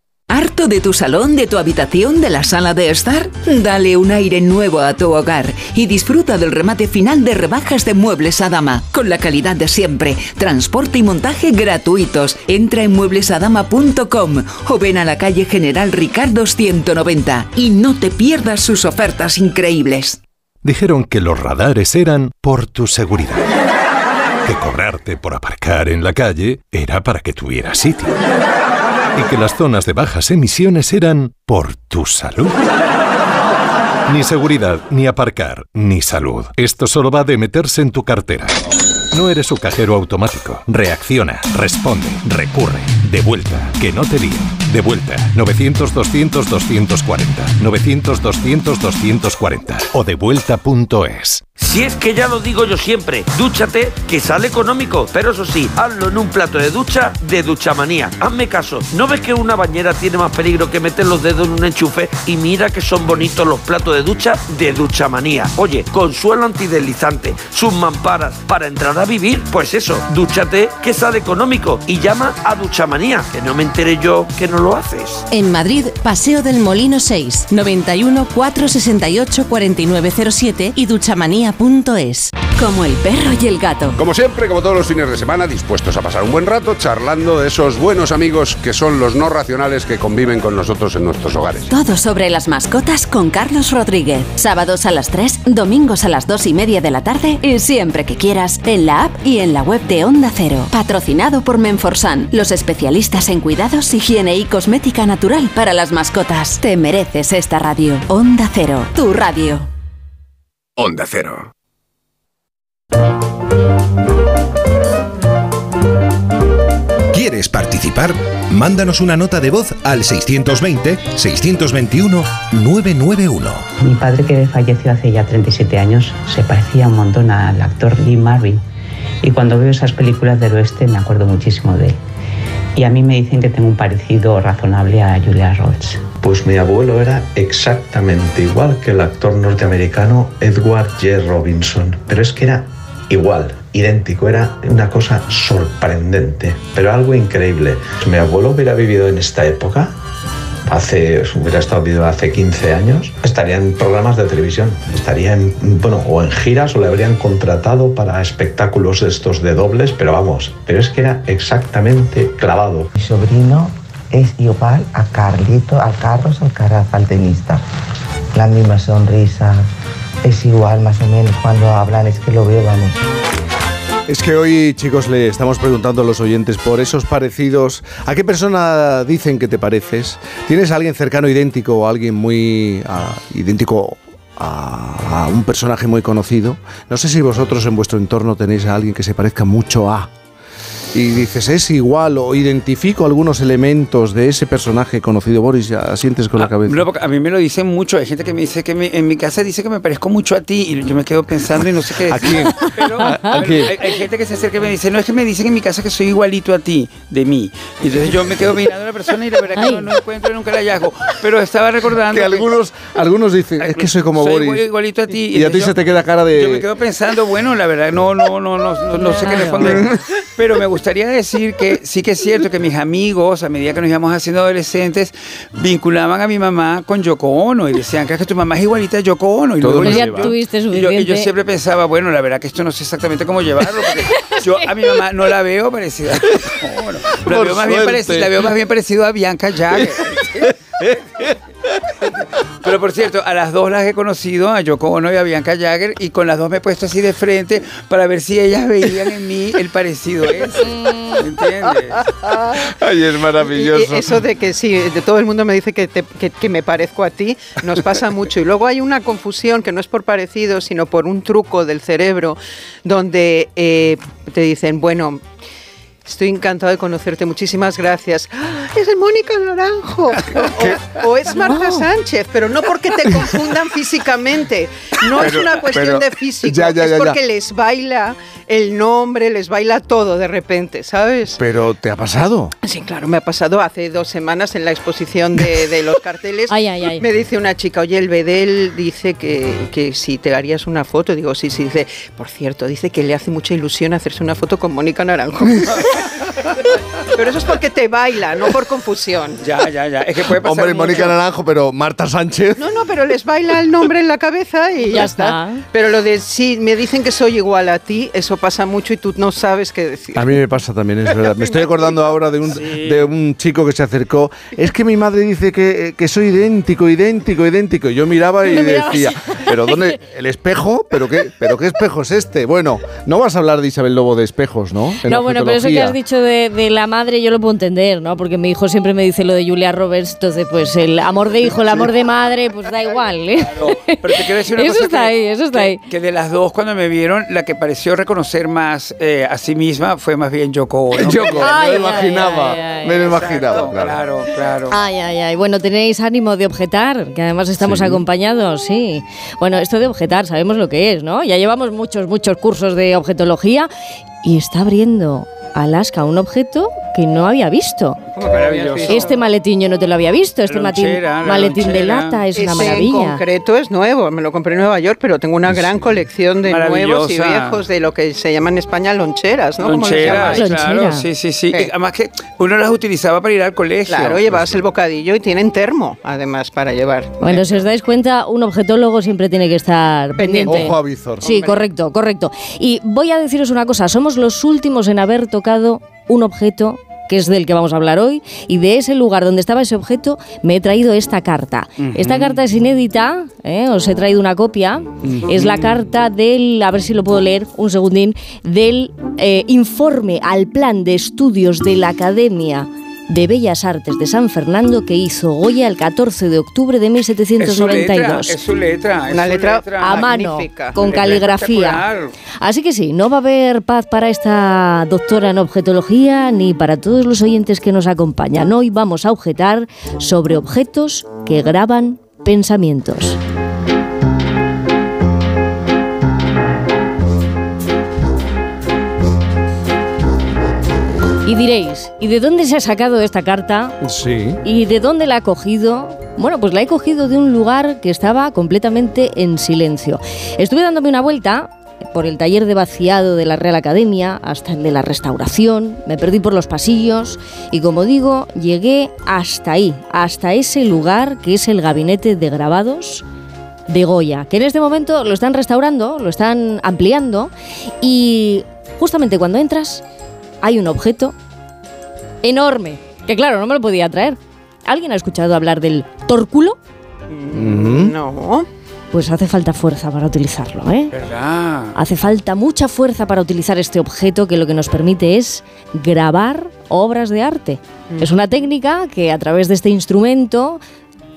¿Harto de tu salón, de tu habitación, de la sala de estar? Dale un aire nuevo a tu hogar y disfruta del remate final de rebajas de Muebles a Dama, con la calidad de siempre, transporte y montaje gratuitos. Entra en mueblesadama.com o ven a la calle General Ricardo 190 y no te pierdas sus ofertas increíbles. Dijeron que los radares eran por tu seguridad. Que cobrarte por aparcar en la calle era para que tuvieras sitio y que las zonas de bajas emisiones eran por tu salud. Ni seguridad, ni aparcar, ni salud. Esto solo va de meterse en tu cartera. No eres su cajero automático. Reacciona, responde, recurre. De vuelta, que no te lío. De vuelta, 900-200-240. 900-200-240. O devuelta.es. Si es que ya lo digo yo siempre, dúchate que sale económico, pero eso sí, hazlo en un plato de ducha de Duchamanía. Hazme caso, ¿no ves que una bañera tiene más peligro que meter los dedos en un enchufe? Y mira que son bonitos los platos de ducha de Duchamanía. Oye, con suelo antideslizante, sus mamparas, para entrar a vivir, pues eso, dúchate que sale económico y llama a Duchamanía, que no me enteré yo que no lo haces. En Madrid, Paseo del Molino 6, 91 468 4907 y duchamanía.es. Como el perro y el gato. Como siempre, como todos los fines de semana, dispuestos a pasar un buen rato charlando de esos buenos amigos que son los no racionales que conviven con nosotros en nuestros hogares. Todo sobre las mascotas con Carlos Rodríguez. Sábados a las 3, domingos a las 2 y media de la tarde y siempre que quieras en la app y en la web de Onda Cero. Patrocinado por Menforsan, los especialistas en cuidados, higiene y cosmética natural para las mascotas. Te mereces esta radio. Onda Cero, tu radio. Onda Cero. ¿Quieres participar? Mándanos una nota de voz al 620-621-991. Mi padre que falleció hace ya 37 años se parecía un montón al actor Lee Marvin y cuando veo esas películas del oeste me acuerdo muchísimo de él. Y a mí me dicen que tengo un parecido razonable a Julia Roberts. Pues mi abuelo era exactamente igual que el actor norteamericano Edward J. Robinson, pero es que era igual, idéntico, era una cosa sorprendente, pero algo increíble. Mi abuelo hubiera vivido en esta época, hace, hubiera estado vivo hace 15 años, estaría en programas de televisión, estaría en, bueno, o en giras o le habrían contratado para espectáculos estos de dobles, pero vamos, pero es que era exactamente clavado. Mi sobrino es igual a Carlito, a Carlos Alcaraz, al tenista. La misma sonrisa, es igual más o menos cuando hablan, es que lo veo, vamos. Es que hoy, chicos, le estamos preguntando a los oyentes por esos parecidos. ¿A qué persona dicen que te pareces? ¿Tienes a alguien cercano idéntico o alguien muy ah, idéntico a, a un personaje muy conocido? No sé si vosotros en vuestro entorno tenéis a alguien que se parezca mucho a y dices es igual o identifico algunos elementos de ese personaje conocido, Boris, ya asientes con la cabeza. No, porque a mí me lo dicen mucho. Hay gente que me dice que me- en mi casa dice que me parezco mucho a ti y yo me quedo pensando y no sé qué decir. ¿A quién? Pero, ¿A- pero quién? Hay, hay gente que se acerca y me dice, no, es que me dicen en mi casa que soy igualito a ti, de mí. Y entonces yo me quedo mirando a la persona y la verdad que no, no encuentro nunca el hallazgo. Pero estaba recordando Que algunos, algunos dicen, es que soy como soy Boris. igual- igualito a ti. Y a ti entonces se yo- te queda cara de... Yo me quedo pensando, bueno, la verdad, no, no, no, no, no, no sé qué responder. Pero me gusta gustaría decir que sí que es cierto que mis amigos, a medida que nos íbamos haciendo adolescentes, vinculaban a mi mamá con Yoko Ono y decían que, es que tu mamá es igualita a Yoko Ono. Y, Todo luego lleva. tuviste y yo, y yo siempre pensaba, bueno, la verdad que esto no sé exactamente cómo llevarlo, porque yo a mi mamá no la veo parecida a Yoko Ono. La veo, más bien parecido, la veo más bien parecido a Bianca Jagger. Pero por cierto, a las dos las he conocido, a Yoko Ono y a Bianca Jagger, y con las dos me he puesto así de frente para ver si ellas veían en mí el parecido ese. ¿Me entiendes? Ay, es maravilloso. y eso de que sí, de todo el mundo me dice que, te- que- que me parezco a ti, nos pasa mucho. Y luego hay una confusión que no es por parecido, sino por un truco del cerebro, donde eh, te dicen, bueno, estoy encantado de conocerte, muchísimas gracias. ¡Ah! Es Mónica Naranjo. O, o es Marta Sánchez, pero no porque te confundan físicamente. No es una cuestión pero- de físico, Ya, ya, es ya, ya. porque les baila el nombre, les baila todo de repente, ¿sabes? Pero ¿te ha pasado? Sí, claro, me ha pasado hace dos semanas en la exposición de, de los carteles. Ay, ay, ay. Me dice una chica, oye, el Bedel dice que, que si te harías una foto. Digo, sí, sí. Dice, por cierto, dice que le hace mucha ilusión hacerse una foto con Mónica Naranjo. pero eso es porque te baila, no por confusión. Ya, ya, ya. Es que puede pasar Hombre, Mónica mucho. Naranjo, pero Marta Sánchez. No, no, pero les baila el nombre en la cabeza y ya, Ya está. está. Pero lo de si me dicen que soy igual a ti, eso pasa mucho y tú no sabes qué decir. A mí me pasa también, es verdad. Me estoy acordando ahora de un, de un chico que se acercó. Es que mi madre dice que, eh, que soy idéntico, idéntico, idéntico. Y yo miraba y decía, ¿pero dónde? ¿El espejo? ¿Pero qué, ¿Pero qué espejo es este? Bueno, no vas a hablar de Isabel Lobo de espejos, ¿no? En No, bueno, pero eso que objetología. has dicho de, de la madre yo lo puedo entender, ¿no? Porque mi hijo siempre me dice lo de Julia Roberts, entonces pues el amor de hijo, el amor de madre, pues da igual, ¿eh? Pero te quiero decir una Eso cosa está que- ahí, eso está que- ahí. Que de las dos, cuando me vieron, la que pareció reconocer más eh, a sí misma fue más bien Yoko Ono. Yoko, Ay, me lo imaginaba, ay, ay, me lo imaginaba, claro. Claro, claro. Ay, ay, ay. Bueno, tenéis ánimo de objetar, que además estamos Sí. acompañados, sí. Bueno, esto de objetar, sabemos lo que es, ¿no? Ya llevamos muchos, muchos cursos de objetología y está abriendo Alaska un objeto que no había visto. Maravilloso. Este maletín yo no te lo había visto, este maletín, lonchera, la maletín de lata es una Ese en maravilla. concreto es nuevo, me lo compré en Nueva York, pero tengo una gran colección de nuevos y viejos de lo que se llama en España loncheras, ¿no? ¿Cómo Loncheras, claro, Lonchera. sí, sí, sí. Sí. Y Además que uno las utilizaba para ir al colegio. Claro, llevas el bocadillo y tienen termo, además, para llevar. Bueno, si os dais cuenta, un objetólogo siempre tiene que estar Pendiente. pendiente. Ojo a visor. Sí, correcto, correcto. Y voy a deciros una cosa, somos los últimos en haber tocado un objeto que es del que vamos a hablar hoy, y de ese lugar donde estaba ese objeto me he traído esta carta. Esta carta es inédita, ¿eh? os he traído una copia, es la carta del, a ver si lo puedo leer, un segundín, del eh, informe al plan de estudios de la Academia de Bellas Artes de San Fernando que hizo Goya el 14 de octubre de Es su letra, 1792 es su letra. es Una su letra a mano, magnífica. con Letra caligrafía. Así que sí, no va a haber paz para esta doctora en objetología ni para todos los oyentes que nos acompañan. Hoy vamos a objetar sobre objetos que graban pensamientos. Y diréis, ¿y de dónde se ha sacado esta carta? Sí. ¿Y de dónde la ha cogido? Bueno, pues la he cogido de un lugar que estaba completamente en silencio. Estuve dándome una vuelta por el taller de vaciado de la Real Academia hasta el de la restauración, me perdí por los pasillos y como digo, llegué hasta ahí, hasta ese lugar que es el gabinete de grabados de Goya, que en este momento lo están restaurando, lo están ampliando y justamente cuando entras hay un objeto enorme, que claro, no me lo podía traer. ¿Alguien ha escuchado hablar del tórculo? No. Pues hace falta fuerza para utilizarlo, ¿eh? ¿Verdad? Hace falta mucha fuerza para utilizar este objeto que lo que nos permite es grabar obras de arte. Es una técnica que a través de este instrumento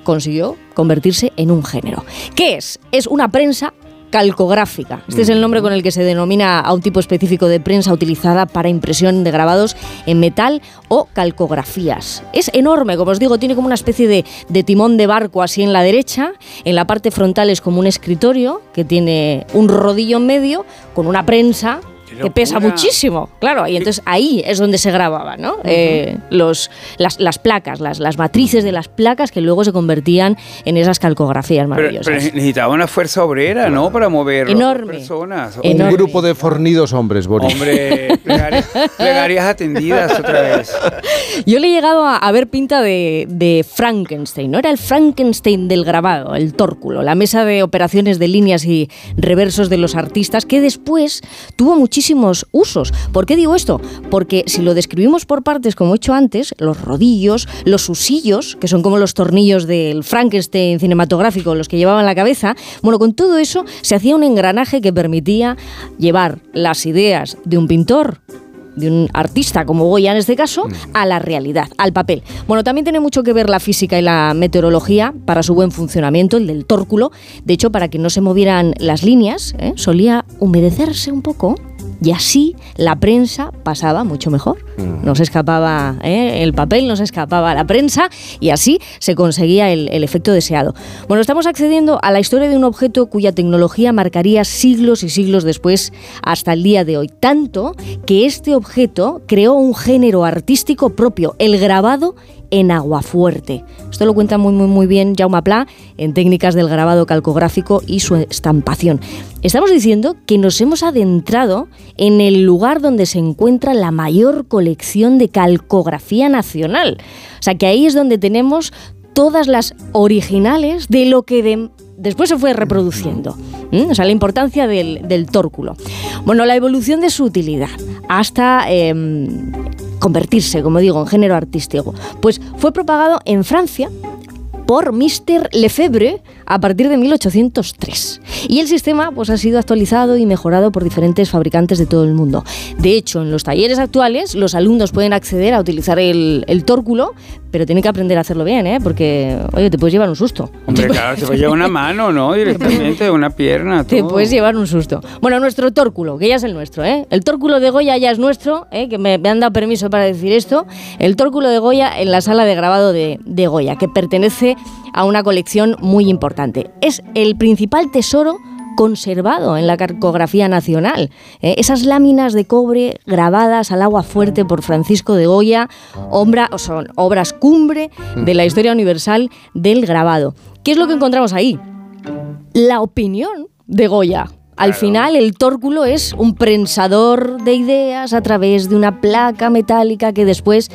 consiguió convertirse en un género. ¿Qué es? Es una prensa calcográfica. Este es el nombre con el que se denomina a un tipo específico de prensa utilizada para impresión de grabados en metal o calcografías. Es enorme, como os digo, tiene como una especie de, de timón de barco así en la derecha. En la parte frontal es como un escritorio que tiene un rodillo en medio con una prensa que pesa muchísimo, claro, y entonces ahí es donde se grababa, ¿no? Eh, los, las, las placas, las, las matrices de las placas que luego se convertían en esas calcografías Pero, maravillosas. pero necesitaba una fuerza obrera, ¿no? Para mover Enorme. personas. Un grupo de fornidos hombres, Boris. Hombre, plegarias, plegarias atendidas otra vez. Yo le he llegado a, a ver pinta de, de Frankenstein, ¿no? Era el Frankenstein del grabado, el tórculo, la mesa de operaciones de líneas y reversos de los artistas, que después tuvo muchísimos usos. ¿Por qué digo esto? Porque si lo describimos por partes, como he hecho antes, los rodillos, los usillos, que son como los tornillos del Frankenstein cinematográfico, los que llevaba en la cabeza, bueno, con todo eso se hacía un engranaje que permitía llevar las ideas de un pintor de un artista como Goya en este caso, a la realidad, al papel. Bueno, también tiene mucho que ver la física y la meteorología para su buen funcionamiento, el del tórculo. De hecho, para que no se movieran las líneas, ¿eh? solía humedecerse un poco y así la prensa pasaba mucho mejor. No se escapaba ¿eh? el papel, no se escapaba la prensa y así se conseguía el, el efecto deseado. Bueno, estamos accediendo a la historia de un objeto cuya tecnología marcaría siglos y siglos después hasta el día de hoy. Tanto que este objeto creó un género artístico propio, el grabado en aguafuerte. Esto lo cuenta muy, muy, bien Jaume Pla en técnicas del grabado calcográfico y su estampación. Estamos diciendo que nos hemos adentrado en el lugar donde se encuentra la mayor colección de calcografía nacional. O sea, que ahí es donde tenemos todas las originales de lo que de- después se fue reproduciendo. O sea, la importancia del, del tórculo. Bueno, la evolución de su utilidad hasta em, convertirse, como digo, en género artístico. Pues fue propagado en Francia por Mr. Lefebvre a partir de 1803. Y el sistema pues, ha sido actualizado y mejorado por diferentes fabricantes de todo el mundo. De hecho, en los talleres actuales, los alumnos pueden acceder a utilizar el, el tórculo, pero tienen que aprender a hacerlo bien, ¿eh? porque, oye, te puedes llevar un susto. Hombre, claro, se puede llevar una mano, ¿no? Directamente, una pierna. Te todo. puedes llevar un susto. Bueno, nuestro tórculo, que ya es el nuestro, ¿eh? El tórculo de Goya ya es nuestro, ¿eh? que me, me han dado permiso para decir esto. El tórculo de Goya en la sala de grabado de, de Goya, que pertenece a una colección muy importante. Es el principal tesoro conservado en la cartografía nacional. ¿eh? Esas láminas de cobre grabadas al agua fuerte por Francisco de Goya, obra- son obras cumbre de la historia universal del grabado. ¿Qué es lo que encontramos ahí? la opinión de Goya. Al final, el tórculo es un prensador de ideas a través de una placa metálica que después.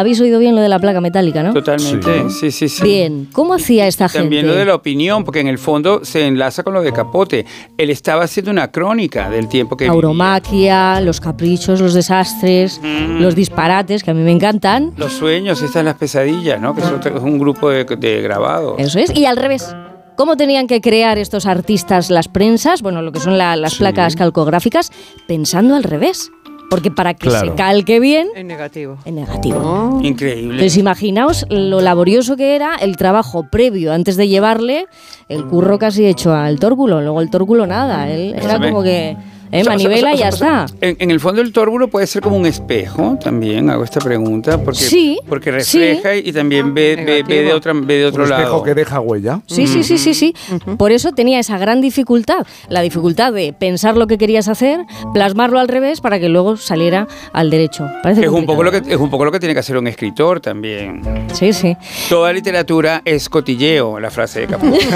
Habéis oído bien lo de la placa metálica, ¿no? Totalmente, sí, sí, sí. Bien, ¿cómo hacía esta También gente? lo de la opinión, porque en el fondo se enlaza con lo de Capote. Él estaba haciendo una crónica del tiempo que vivía. Tauromaquia, los caprichos, los desastres, Mm. los disparates, que a mí me encantan. Los sueños, estas las pesadillas, ¿no? Que es otro- es un grupo de, de grabados. Eso es. Y al revés. ¿Cómo tenían que crear estos artistas las prensas? Bueno, lo que son la- las placas calcográficas, pensando al revés. Porque para que Claro. se calque bien, En negativo. en negativo. Increíble. Entonces imaginaos lo laborioso que era el trabajo previo antes de llevarle el curro casi hecho al tórculo. Luego el tórculo nada, él era como que eh, manivela y ya está. En, en el fondo el tórbulo puede ser como un espejo, también hago esta pregunta, porque, Sí, porque refleja y también ve, ve, ve de, otra, ve de otro Un lado. espejo que deja huella. Sí, sí, sí, sí, sí. Por eso tenía esa gran dificultad, la dificultad de pensar lo que querías hacer, plasmarlo al revés para que luego saliera al derecho. Parece Es un, poco lo que, es un poco lo que tiene que hacer un escritor también. Sí, sí. Toda literatura es cotilleo, la frase de Capote.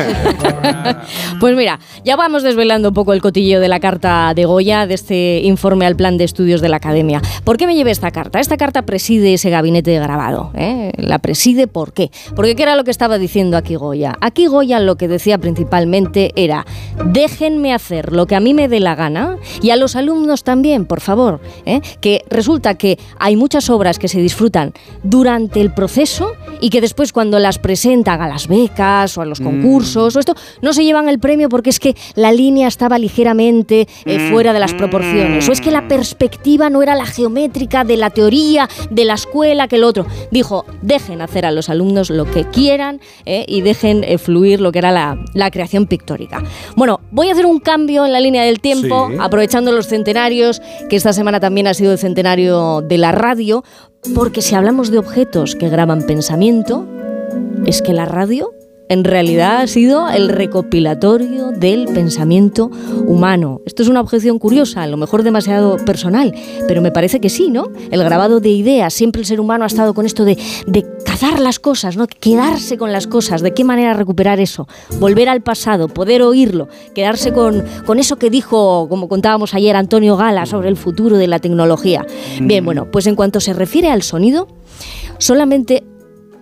Pues mira, ya vamos desvelando un poco el cotilleo de la carta de Goya, de este informe al plan de estudios de la Academia. ¿Por qué me llevé esta carta? Esta carta preside ese gabinete de grabado. ¿eh? La preside ¿por qué? Porque ¿qué era lo que estaba diciendo aquí Goya? Aquí Goya lo que decía principalmente era, déjenme hacer lo que a mí me dé la gana y a los alumnos también, por favor. ¿eh? Que resulta que hay muchas obras que se disfrutan durante el proceso y que después cuando las presentan a las becas o a los concursos o esto, no se llevan el premio porque es que la línea estaba ligeramente eh, fuera de las proporciones o es que la perspectiva no era la geométrica de la teoría de la escuela que el otro. Dijo, dejen hacer a los alumnos lo que quieran eh, y dejen eh, fluir lo que era la, la creación pictórica. Bueno, voy a hacer un cambio en la línea del tiempo, Sí. aprovechando los centenarios, que esta semana también ha sido el centenario de la radio, porque si hablamos de objetos que graban pensamiento, es que la radio en realidad ha sido el recopilatorio del pensamiento humano. Esto es una objeción curiosa, a lo mejor demasiado personal, pero me parece que sí, ¿no? El grabado de ideas, siempre el ser humano ha estado con esto de, de cazar las cosas, ¿no? Quedarse con las cosas, ¿de qué manera recuperar eso? Volver al pasado, poder oírlo, quedarse con, con eso que dijo, como contábamos ayer, Antonio Gala sobre el futuro de la tecnología. Bien, bueno, pues en cuanto se refiere al sonido, solamente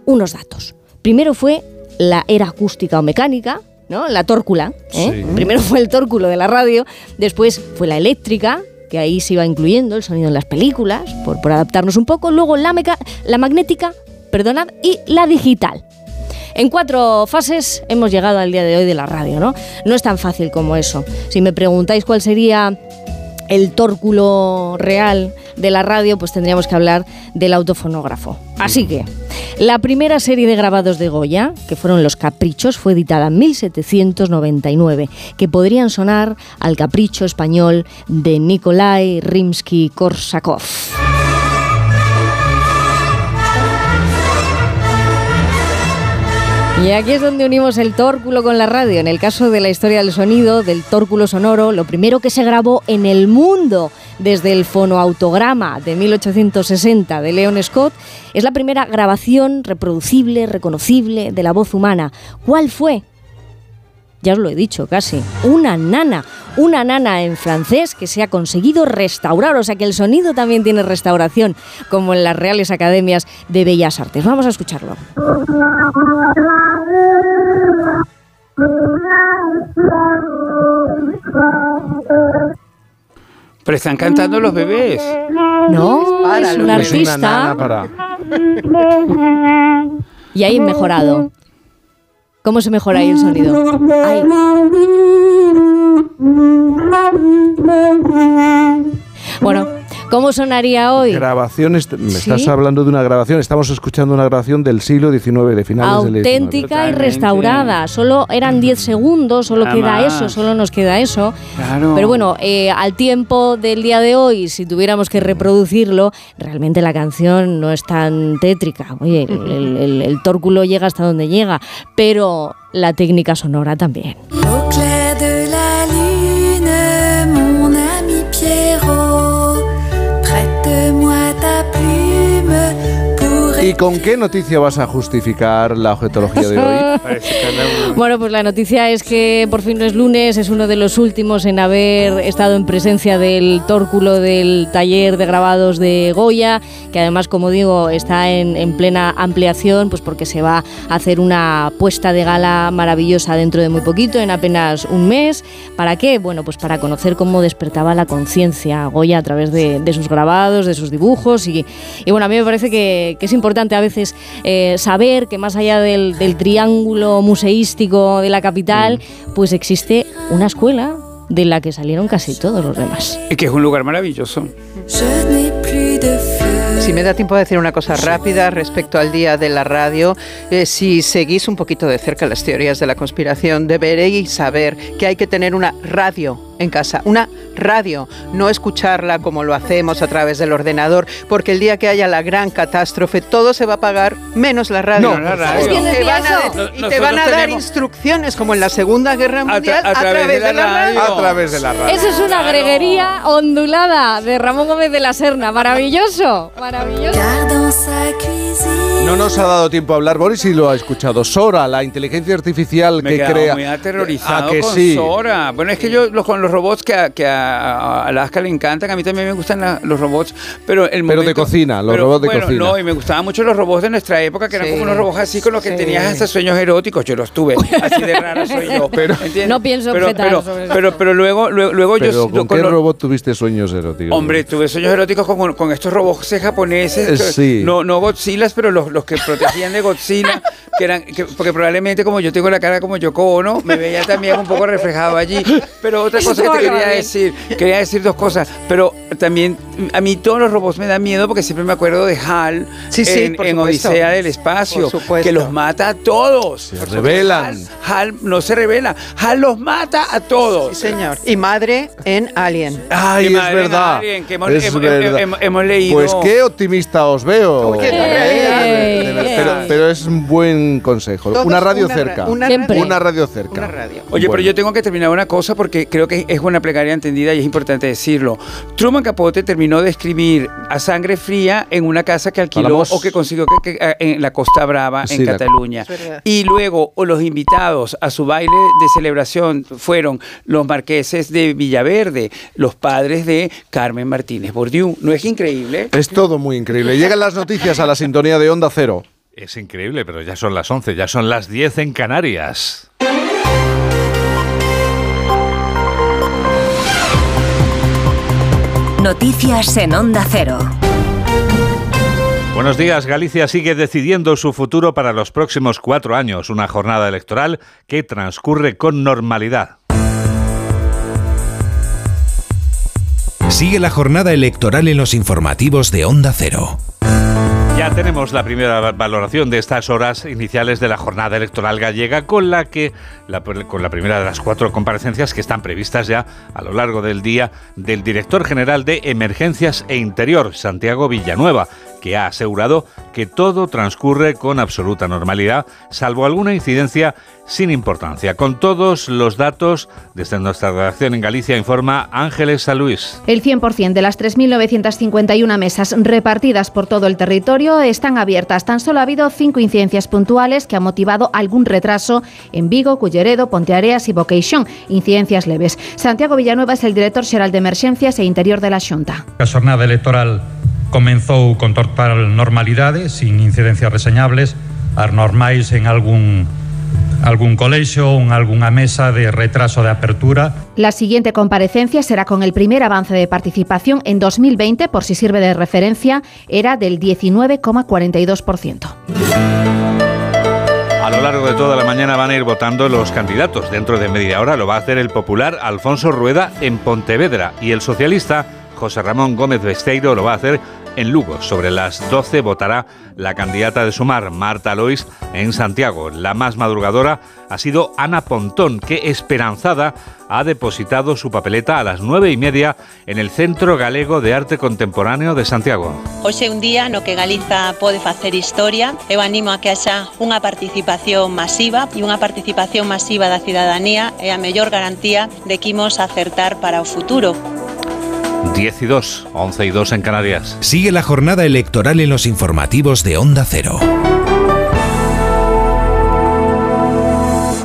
unos datos. Primero fue la era acústica o mecánica, ¿no? La tórcula. ¿eh? Primero fue el tórculo de la radio, después fue la eléctrica, que ahí se iba incluyendo el sonido en las películas, por, por adaptarnos un poco. Luego la, meca la magnética, perdonad, y la digital. En cuatro fases hemos llegado al día de hoy de la radio, ¿no? No es tan fácil como eso. Si me preguntáis cuál sería el tórculo real de la radio, pues tendríamos que hablar del autofonógrafo. Así que, la primera serie de grabados de Goya, que fueron Los Caprichos, fue editada en 1799, que podrían sonar al capricho español de Nikolai Rimsky-Korsakov. Y aquí es donde unimos el tórculo con la radio. En el caso de la historia del sonido, del tórculo sonoro, lo primero que se grabó en el mundo desde el fonoautograma de 1860 de Leon Scott es la primera grabación reproducible, reconocible de la voz humana. ¿Cuál fue? ya os lo he dicho casi, una nana, una nana en francés que se ha conseguido restaurar, o sea que el sonido también tiene restauración, como en las Reales Academias de Bellas Artes. Vamos a escucharlo. Pero están cantando los bebés. No, es un artista. Y ahí mejorado. ¿Cómo se mejora ahí el sonido? Ahí. Bueno, ¿cómo sonaría hoy? Grabaciones, me estás hablando de una grabación, estamos escuchando una grabación del siglo XIX, de finales del XIX. Auténtica y restaurada, solo eran 10 segundos, solo Nada queda más. eso, solo nos queda eso. Claro. Pero bueno, eh, al tiempo del día de hoy, si tuviéramos que reproducirlo, realmente la canción no es tan tétrica. Oye, el, el- el- el tórculo llega hasta donde llega, pero la técnica sonora también. ¿Y con qué noticia vas a justificar la objetología de hoy? Bueno, pues la noticia es que por fin no es lunes, es uno de los últimos en haber estado en presencia del tórculo del taller de grabados de Goya, que además, como digo, está en, en plena ampliación, pues porque se va a hacer una puesta de gala maravillosa dentro de muy poquito, en apenas un mes. ¿Para qué? Bueno, pues para conocer cómo despertaba la conciencia Goya a través de, de sus grabados, de sus dibujos. Y, y bueno, a mí me parece que, que es importante a veces eh, saber que más allá del, del triángulo museístico de la capital, pues existe una escuela de la que salieron casi todos los demás. Y que es un lugar maravilloso. Si me da tiempo de decir una cosa rápida respecto al día de la radio, eh, si seguís un poquito de cerca las teorías de la conspiración, deberéis saber que hay que tener una radio en casa, una radio, no escucharla como lo hacemos a través del ordenador, porque el día que haya la gran catástrofe todo se va a apagar menos la radio. No, la radio. Y ¿Quién te a, y te van a dar instrucciones como en la Segunda Guerra Mundial a, través, de la radio. A través de la radio. Eso es una greguería ondulada de Ramón Gómez de la Serna. Maravilloso, maravilloso. No nos ha dado tiempo a hablar, Boris, y lo ha escuchado. Sora, la inteligencia artificial Me que crea. muy aterrorizado ¿A que con sí? Sora. Bueno, es que yo los, con los robots que a, que a, a Alaska le encantan, a mí también me gustan la- los robots, pero el Pero momento- de cocina, los pero, robots de bueno, cocina. No, y me gustaban mucho los robots de nuestra época, que eran Sí, como unos robots así con los que sí. tenías hasta sueños eróticos. Yo los tuve, así de rara soy yo. Pero- ¿entiendes? No pienso pero, objetar pero, sobre eso. pero, pero luego, luego, luego Pero yo... ¿con con qué los- robot tuviste sueños eróticos? Hombre, tuve sueños eróticos con, con estos robots japoneses, Eh, sí. no, no Godzillas, pero los, los que protegían de Godzilla, que eran, que- porque probablemente como yo tengo la cara como Yoko Ono, me veía también un poco reflejado allí. Pero otra Eso que te quería bien. decir, quería decir dos cosas, pero también a mí todos los robots me dan miedo porque siempre me acuerdo de HAL Sí, sí, en, en. Odisea del Espacio, que los mata a todos. Se rebelan. HAL, no se revela, HAL los mata a todos. Sí, señor. Y madre en Alien. Ay, Y es verdad. Alien, que hemos- es hemos- verdad. hemos- hemos leído- Pues qué optimista os veo. Eh, pero, pero es un buen consejo. Todo una radio una cerca. ra- una radio. Una radio cerca. Una radio. Oye, Bueno. pero yo tengo que terminar una cosa porque creo que es una plegaria entendida y es importante decirlo. Truman Capote terminó de escribir a sangre fría en una casa que alquiló Hablamos- o que consiguió que- que- en la Costa Brava, Sí, en Cataluña. Y luego o los invitados a su baile de celebración fueron los marqueses de Villaverde, los padres de Carmen Martínez Bordiú. ¿No es increíble? Es todo muy increíble. Llegan las noticias a la sintonía de Onda Cero. Es increíble, pero ya son las 11, ya son las 10 en Canarias. Noticias en Onda Cero. Buenos días, Galicia sigue decidiendo su futuro para los próximos cuatro años, una jornada electoral que transcurre con normalidad. Sigue la jornada electoral en los informativos de Onda Cero. Ya tenemos la primera va- valoración de estas horas iniciales de la jornada electoral gallega, con la que con la primera de las cuatro comparecencias que están previstas ya a lo largo del día del director general de Emergencias e Interior, Santiago Villanueva, que ha asegurado que todo transcurre con absoluta normalidad, salvo alguna incidencia sin importancia. Con todos los datos, desde nuestra redacción en Galicia, informa Ángeles San Luis. El 100% de las 3.951 mesas repartidas por todo el territorio están abiertas. Tan solo ha habido cinco incidencias puntuales que han motivado algún retraso en Vigo, Culleredo, Ponteareas y Boqueixón, incidencias leves. Santiago Villanueva es el director xeral de Emerxencias e Interior de la Xunta. A xornada electoral comenzou con total normalidade, sin incidencias reseñables, as normais en algún algún colexio, en algunha mesa de retraso de apertura. La siguiente comparecencia será con el primer avance de participación en 2020, por si sirve de referencia, era del 19,42%. A lo largo de toda la mañana van a ir votando los candidatos. Dentro de media hora lo va a hacer el popular Alfonso Rueda en Pontevedra y el socialista José Ramón Gómez Besteiro lo va a hacer en Lugo. Sobre las 12 votará la candidata de Sumar, Marta Lois, en Santiago. La más madrugadora ha sido Ana Pontón, que esperanzada ha depositado su papeleta a las nueve y media en el Centro Galego de Arte Contemporáneo de Santiago. Hoxe é un día no que Galiza pode facer historia. Eu animo a que haxa unha participación masiva e unha participación masiva da cidadanía é a mellor garantía de que imos acertar para o futuro. 10 y 2, 11 y 2 en Canarias. Sigue la jornada electoral en los informativos de Onda Cero.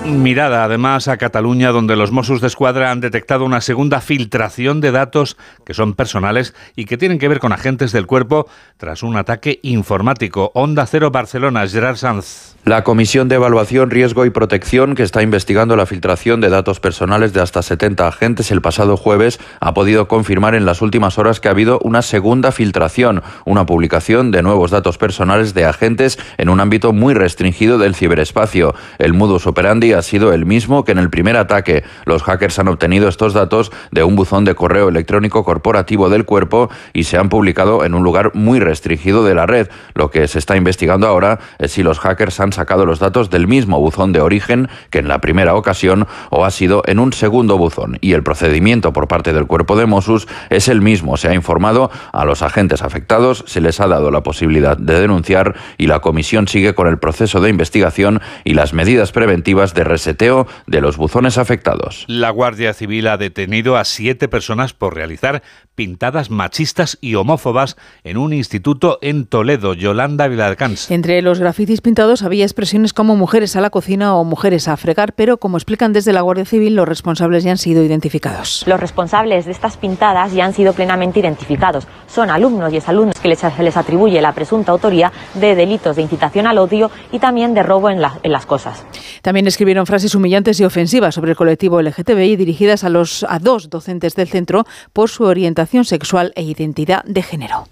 Mirada además a Cataluña, donde los Mossos de Escuadra han detectado una segunda filtración de datos que son personales y que tienen que ver con agentes del cuerpo tras un ataque informático. Onda Cero Barcelona, Gerard Sanz. La Comisión de Evaluación, Riesgo y Protección, que está investigando la filtración de datos personales de hasta 70 agentes el pasado jueves, ha podido confirmar en las últimas horas que ha habido una segunda filtración, una publicación de nuevos datos personales de agentes en un ámbito muy restringido del ciberespacio. El modus operandi ha sido el mismo que en el primer ataque. Los hackers han obtenido estos datos de un buzón de correo electrónico corporativo del cuerpo y se han publicado en un lugar muy restringido de la red. Lo que se está investigando ahora es si los hackers han sacado los datos del mismo buzón de origen que en la primera ocasión o ha sido en un segundo buzón. Y el procedimiento por parte del cuerpo de Mossus es el mismo. Se ha informado a los agentes afectados, se les ha dado la posibilidad de denunciar y la comisión sigue con el proceso de investigación y las medidas preventivas de reseteo de los buzones afectados. La Guardia Civil ha detenido a siete personas por realizar pintadas machistas y homófobas en un instituto en Toledo. Yolanda Viladcans. Entre los grafitis pintados había expresiones como mujeres a la cocina o mujeres a fregar, pero como explican desde la Guardia Civil, los responsables ya han sido identificados. Los responsables de estas pintadas ya han sido plenamente identificados. Son alumnos y exalumnos que les, se les atribuye la presunta autoría de delitos de incitación al odio y también de robo en, la- en las cosas. También escribieron frases humillantes y ofensivas sobre el colectivo LGTBI dirigidas a, los, a dos docentes del centro por su orientación sexual e identidad de género.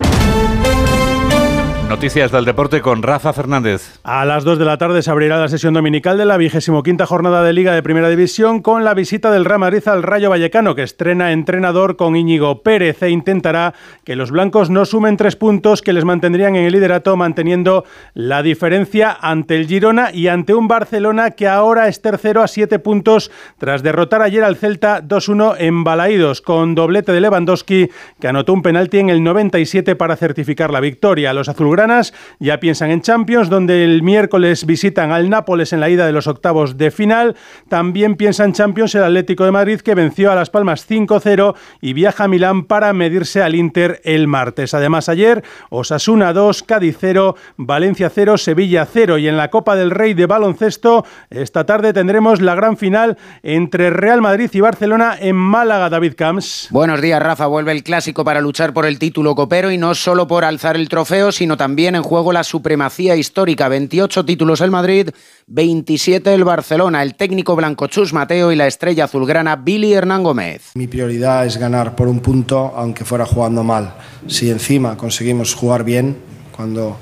Noticias del deporte con Rafa Fernández. A las 2 de la tarde se abrirá la sesión dominical de la vigésimo quinta jornada de Liga de Primera División con la visita del Real Madrid al Rayo Vallecano, que estrena entrenador con Íñigo Pérez e intentará que los blancos no sumen tres puntos que les mantendrían en el liderato, manteniendo la diferencia ante el Girona y ante un Barcelona que ahora es tercero a siete puntos tras derrotar ayer al Celta 2-1 en Balaídos, con doblete de Lewandowski, que anotó un penalti en el 97 para certificar la victoria. Los azulgranas ya piensan en Champions, donde el miércoles visitan al Nápoles en la ida de los octavos de final. También piensa en Champions el Atlético de Madrid, que venció a Las Palmas 5-0 y viaja a Milán para medirse al Inter el martes. Además, ayer Osasuna 2, Cádiz 0, Valencia 0, Sevilla 0. Y en la Copa del Rey de baloncesto, esta tarde tendremos la gran final entre Real Madrid y Barcelona en Málaga, David Camps. Buenos días, Rafa. Vuelve el clásico para luchar por el título copero y no solo por alzar el trofeo, sino también en juego la supremacía histórica. 28 títulos el Madrid, 27 el Barcelona, el técnico blanco Chus Mateo y la estrella azulgrana Billy Hernán Gómez. Mi prioridad es ganar por un punto, aunque fuera jugando mal. Si encima conseguimos jugar bien, cuando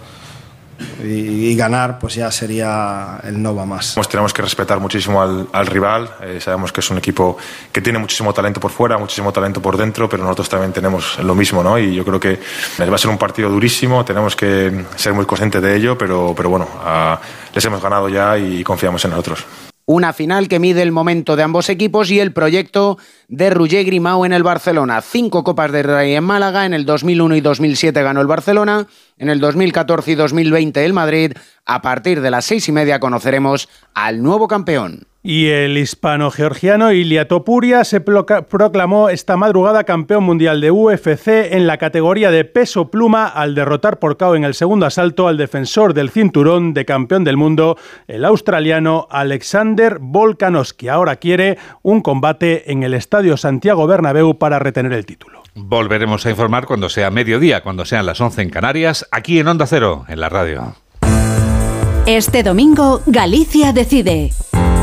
y, ganar, pues ya sería el no va más. Pues tenemos que respetar muchísimo al, al rival. Eh, sabemos que es un equipo que tiene muchísimo talento por fuera, muchísimo talento por dentro, pero nosotros también tenemos lo mismo, ¿no? Y yo creo que va a ser un partido durísimo. Tenemos que ser muy conscientes de ello, pero, pero bueno, ah, les hemos ganado ya y confiamos en nosotros. Una final que mide el momento de ambos equipos y el proyecto de Roger Grimau en el Barcelona. Cinco Copas de Rey en Málaga, en el 2001 y 2007 ganó el Barcelona, en el 2014 y 2020 el Madrid. A partir de las seis y media conoceremos al nuevo campeón. Y el hispano-georgiano Ilia Topuria se proclamó esta madrugada campeón mundial de UFC en la categoría de peso pluma al derrotar por KO en el segundo asalto al defensor del cinturón de campeón del mundo, el australiano Alexander Volkanovski. Ahora quiere un combate en el Estadio Santiago Bernabéu para retener el título. Volveremos a informar cuando sea mediodía, cuando sean las 11 en Canarias, aquí en Onda Cero, en la radio. Este domingo, Galicia decide.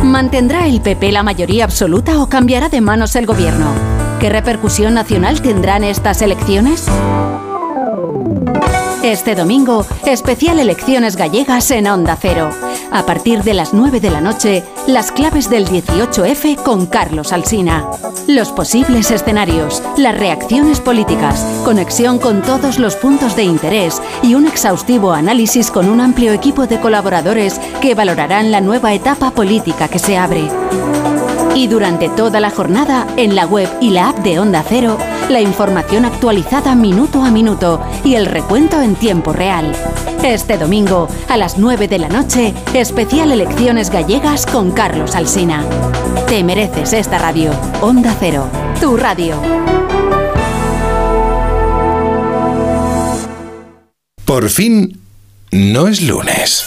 ¿Mantendrá el PP la mayoría absoluta o cambiará de manos el gobierno? ¿Qué repercusión nacional tendrán estas elecciones? Este domingo, especial elecciones gallegas en Onda Cero. A partir de las 9 de la noche, las claves del 18F con Carlos Alsina. Los posibles escenarios, las reacciones políticas, conexión con todos los puntos de interés y un exhaustivo análisis con un amplio equipo de colaboradores que valorarán la nueva etapa política que se abre. Y durante toda la jornada, en la web y la app de Onda Cero, la información actualizada minuto a minuto y el recuento en tiempo real. Este domingo, a las 9 de la noche, especial Elecciones Gallegas con Carlos Alsina. Te mereces esta radio. Onda Cero, tu radio. Por fin, no es lunes.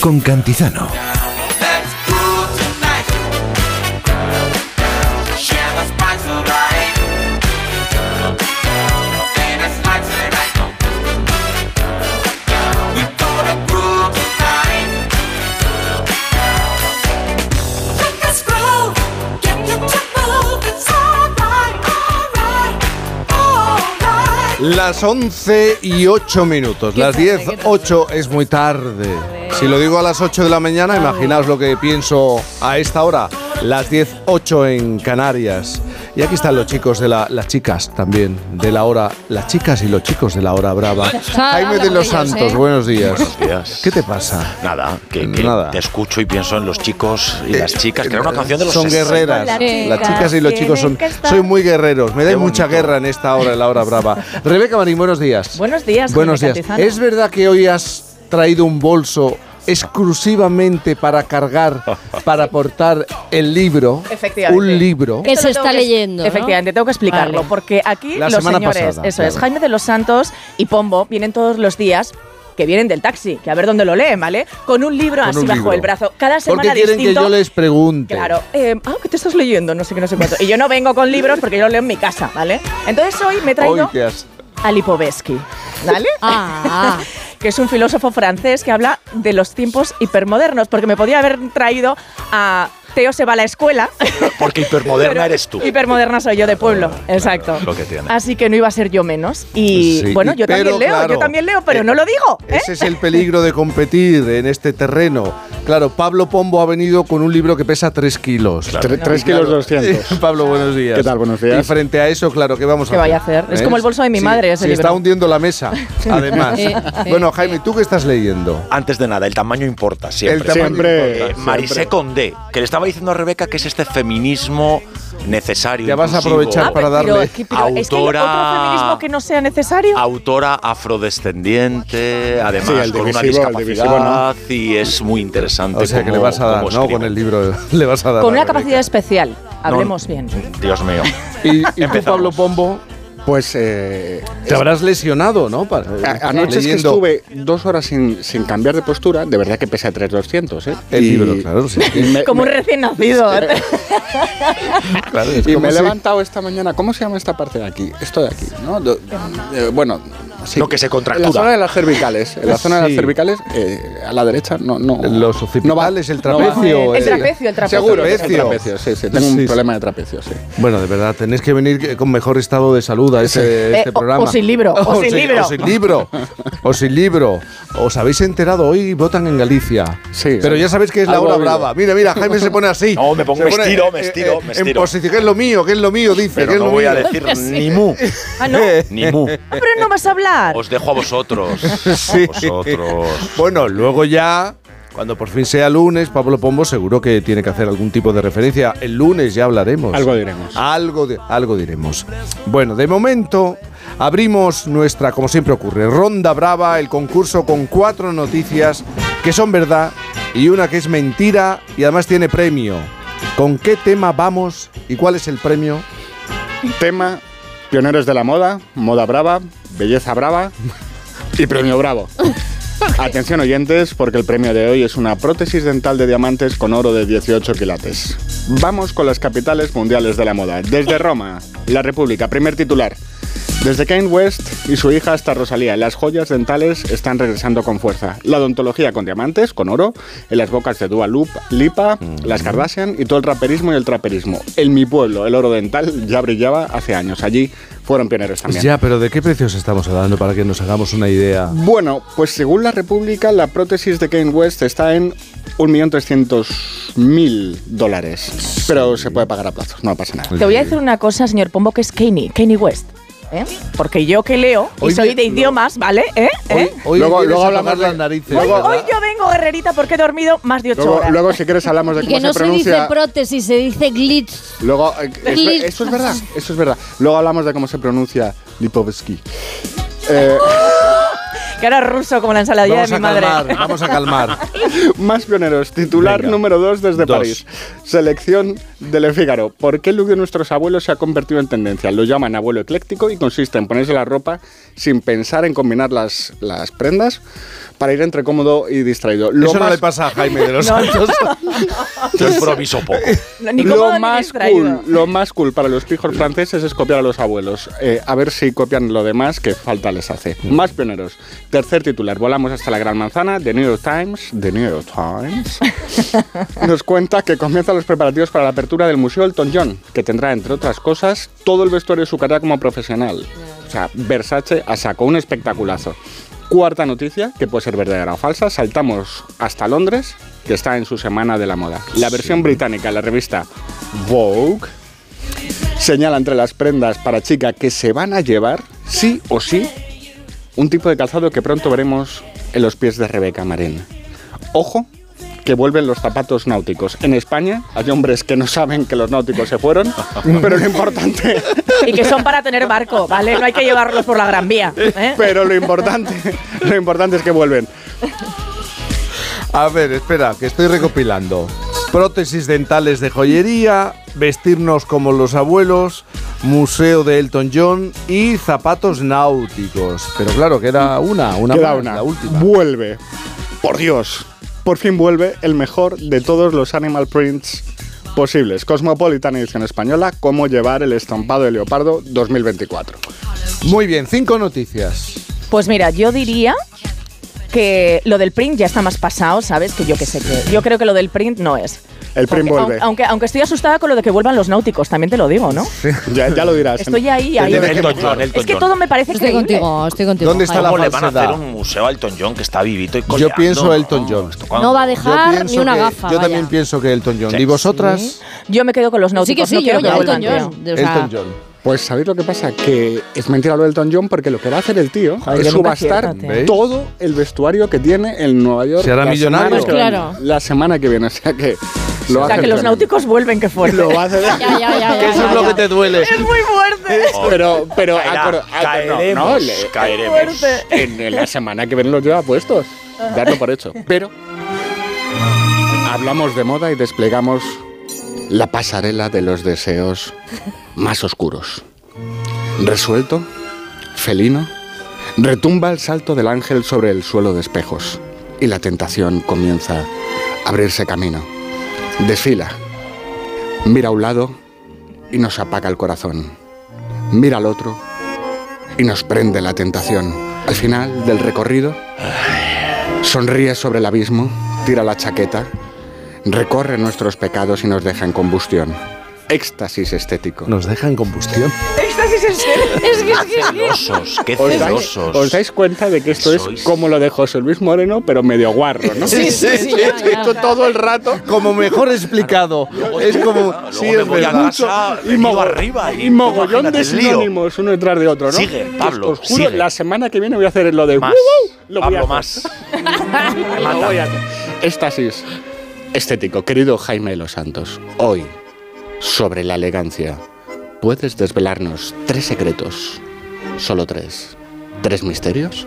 Con Cantizano. Las 11 y 8 minutos. Las 10, 8 es muy tarde. Si lo digo a las 8 de la mañana, imaginaos lo que pienso a esta hora. Las 10, 8 en Canarias. Y aquí están los chicos de la, las chicas también, de la hora, las chicas y los chicos de la hora brava. Jaime de los Santos, buenos días. Buenos días. ¿Qué te pasa? Nada, que, que Nada. te escucho y pienso en los chicos y las chicas, que era una canción de los Son 60. guerreras. Las chicas y los chicos son. Soy muy guerreros. Me da mucha guerra en esta hora, en la hora brava. Rebeca Marín, buenos días. Buenos días, Buenos días. Cantizano. ¿Es verdad que hoy has traído un bolso exclusivamente para cargar, para portar el libro? Efectivamente. Un libro. Esto lo tengo que- leyendo, ¿no? Efectivamente, tengo que explicarlo, Vale. porque aquí La los semana señores, pasada, eso es, claro. Jaime de los Santos y Pombo vienen todos los días que vienen del taxi, que a ver dónde lo leen, ¿vale? Con un libro Con así un bajo libro. el brazo. Cada semana Porque quieren distinto. que yo les pregunte. Claro, eh, ah, ¿qué te estás leyendo? No sé qué, no sé cuánto. Y yo no vengo con libros porque yo lo leo en mi casa, ¿vale? Entonces hoy me he traído Hoy te has- a Lipovetsky, ¿vale? Ah. que es un filósofo francés que habla de los tiempos hipermodernos, porque me podía haber traído a Teo se va a la escuela. Porque hipermoderna eres tú. Hipermoderna soy yo de pueblo, exacto. Lo que tiene. Así que no iba a ser yo menos. Y Sí, bueno, yo pero también leo, claro, yo también leo, pero eh, no lo digo. ¿eh? Ese es el peligro de competir en este terreno. Claro, Pablo Pombo ha venido con un libro que pesa 3 kilos. Tre- tres kilos 200. Pablo, buenos días. ¿Qué tal? Buenos días. Y frente a eso, claro, ¿qué vamos a ¿Qué hacer? vaya a hacer? Es como el bolso de mi Sí, madre, ese sí, libro. está hundiendo la mesa, además. Eh, eh, bueno, Jaime, ¿tú qué estás leyendo? Antes de nada, el tamaño importa siempre. El tamaño Siempre, Eh, importa, Marisé. Condé, que le estaba diciendo a Rebeca que es este feminismo necesario. Ya vas a aprovechar Ah, para pero- darle. que- pero es que hay autora- otro feminismo que no sea necesario. Autora afrodescendiente, además Sí, con una discapacidad divisivo, y es muy interesante. O sea, que le vas a dar, ¿no? Con el libro le vas a dar. Con una capacidad especial. Hablemos bien. Dios mío. Y, y tú, Pablo Pombo, Pues eh, te habrás lesionado, ¿no? Para- a- anoche es que estuve dos horas sin, sin cambiar de postura, de verdad que pesa 3,200, ¿eh? El libro, claro, sí. me, Como un recién nacido. Claro, y me he si- levantado esta mañana, ¿cómo se llama esta parte de aquí? Esto de aquí, ¿no? Do- eh, bueno, sí. Lo que se En la contractura. zona de las cervicales, en la zona de Sí. las cervicales, eh, a la derecha, no, no. Los occipitales, el no va. trapecio. El eh, trapecio, el trapecio. Seguro, el Trapecio. sí, sí. Tengo Sí, un sí. problema de trapecio, sí. Bueno, de verdad, tenéis que venir con mejor estado de salud a este, Eh, este o- programa. o sin libro, o sin libro. O sin libro. O sin libro. ¿Os habéis enterado? Hoy votan en Galicia. Sí. Pero ya sabéis que es la hora brava. Mira, mira, Jaime se pone así. No, me pongo- me estiro, me eh, estiro, eh, me En estiro. posición, que es lo mío, que es lo mío, dice. Pero no voy a decir ni mu. Ah, ¿no? Ni mu. Ah, pero no vas a hablar. Os dejo a vosotros. Sí. Vosotros. Bueno, luego ya, cuando por fin sea lunes, Pablo Pombo seguro que tiene que hacer algún tipo de referencia. El lunes ya hablaremos. Algo diremos. Algo, de- algo diremos. Bueno, de momento abrimos nuestra, como siempre ocurre, ronda brava, el concurso con cuatro noticias que son verdad y una que es mentira y además tiene premio. ¿Con qué tema vamos y cuál es el premio? Tema, pioneros de la moda, moda brava, belleza brava y premio bravo. Atención oyentes, porque el premio de hoy es una prótesis dental de diamantes con oro de 18 quilates. Vamos con las capitales mundiales de la moda. Desde Roma, la República, primer titular. Desde Kanye West y su hija hasta Rosalía, las joyas dentales están regresando con fuerza. La odontología con diamantes, con oro, en las bocas de Dua Loop, Lipa, las Kardashian y todo el raperismo y el traperismo. En mi pueblo, el oro dental ya brillaba hace años. Allí fueron pioneros también. Ya, pero ¿de qué precios estamos hablando para que nos hagamos una idea? Bueno, pues según la República, la prótesis de Kane West está en 1.300.000 dólares. Pero se puede pagar a plazos, no pasa nada. Te voy a decir una cosa, señor Pombo, que es Kanye, Kanye West. ¿Eh? Porque yo que leo y Hoy soy de idiomas, ¿vale? ¿Eh? ¿Eh? Hoy Luego- luego a hablamos de- las narices. Hoy, luego- hoy yo vengo guerrerita porque he dormido más de ocho Luego, horas. luego, si quieres, hablamos de Y cómo que no se se dice pronuncia. prótesis, se dice glitch. Luego, eh, Glitch. eso es verdad, eso es verdad. Luego hablamos de cómo se pronuncia Lipovsky. Eh, Que era ruso como la ensaladilla Vamos de a mi madre. calmar, vamos a calmar. Más pioneros, titular Venga. número 2 desde Dos. París. Selección de Le Figaro. ¿Por qué el look de nuestros abuelos se ha convertido en tendencia? Lo llaman abuelo ecléctico y consiste en ponerse la ropa sin pensar en combinar las, las prendas para ir entre cómodo y distraído. Lo Eso no más- le pasa a Jaime de los No. Santos. Yo improviso poco. Ni cómodo Lo ni más, cool, lo más cool para los pijos franceses es copiar a los abuelos. Eh, a ver si copian lo demás que falta les hace. Mm. Más pioneros. Tercer titular. Volamos hasta la Gran Manzana. The New York Times. The New York Times. nos cuenta que comienzan los preparativos para la apertura del Museo Elton John, que tendrá, entre otras cosas, todo el vestuario de su carrera como profesional. O sea, Versace a saco, un espectaculazo. Cuarta noticia, que puede ser verdadera o falsa, saltamos hasta Londres, que está en su semana de la moda. La versión británica, la revista Vogue, señala entre las prendas para chica que se van a llevar, sí o sí, un tipo de calzado que pronto veremos en los pies de Rebeca Marín. Ojo, que vuelven los zapatos náuticos. En España hay hombres que no saben que los náuticos se fueron, pero lo importante, Y que son para tener barco, ¿vale? No hay que llevarlos por la Gran Vía. ¿eh? pero lo importante, lo importante es que vuelven. A ver, espera, que estoy recopilando. Prótesis dentales de joyería, vestirnos como los abuelos, museo de Elton John y zapatos náuticos. Pero claro, que era una, una Queda más, una. la última. Vuelve. Por Dios. Por fin vuelve el mejor de todos los animal prints posibles. Cosmopolitan edición española, cómo llevar el estampado de leopardo 2024. Muy bien, cinco noticias. Pues mira, yo diría que lo del print ya está más pasado, ¿sabes? Que yo que sé que. Yo creo que lo del print no es. El print Porque, vuelve. au- Aunque, aunque estoy asustada con lo de que vuelvan los náuticos, también te lo digo, ¿no? Ya, ya lo dirás. Estoy ahí, ahí. Elton John, Elton Es que John. todo me parece Estoy creíble. contigo, estoy contigo. ¿Dónde está la ¿Cómo le van a hacer un museo a Elton John que está vivito y Yo coleando? pienso Elton John. No va a Yo dejar ni una que- gafa. Yo vaya. también pienso que Elton John. Sí. ¿Y vosotras? Yo me quedo con los Sí náuticos. que sí, no yo quiero que ya vuelvan, Elton. John. O sea, Elton John. Pues sabéis lo que pasa, que es mentira lo del Elton John porque lo que va a hacer el tío Joder, es yo subastar todo el vestuario que tiene en Nueva York. Se hará la millonario. semana Pues claro. La semana que viene, o sea que lo O sea, que los náuticos vuelven, que fuerte. Lo va a hacer. Ya, ya, ya, ya, Que eso ya, es lo que te duele. Es muy fuerte. Pero, pero, Caerá, caeremos, no, no, le- caeremos. en, en la semana que viene los lleva puestos. Darlo por hecho. Pero hablamos de moda y desplegamos la pasarela de los deseos más oscuros. Resuelto, felino, retumba el salto del ángel sobre el suelo de espejos y la tentación comienza a abrirse camino. Desfila, mira a un lado y nos apaga el corazón. Mira al otro y nos prende la tentación. Al final del recorrido, sonríe sobre el abismo, tira la chaqueta, recorre nuestros pecados y nos deja en combustión. Éxtasis estético. Nos deja en combustión. Éxtasis en serio. Es que, es que, es que- Celosos, qué ¿Os dais, celosos. os dais cuenta de que esto es como lo de José Luis Moreno, pero medio guarro, ¿no? Sí, sí, sí, Esto todo el rato. Como mejor explicado. Es como. Sí, es voy a verdad. Y, arriba y, y mogollón de sinónimos uno detrás de otro, ¿no? Sigue, Que Pablo, Os juro, sigue. la semana que viene voy a hacer lo de. Más. "Woo, woo", Lo voy a Pablo, hacer. más. Lo voy a estético, querido Jaime de los Santos. Hoy, sobre la elegancia, ¿puedes desvelarnos tres secretos? Solo tres. ¿Tres misterios?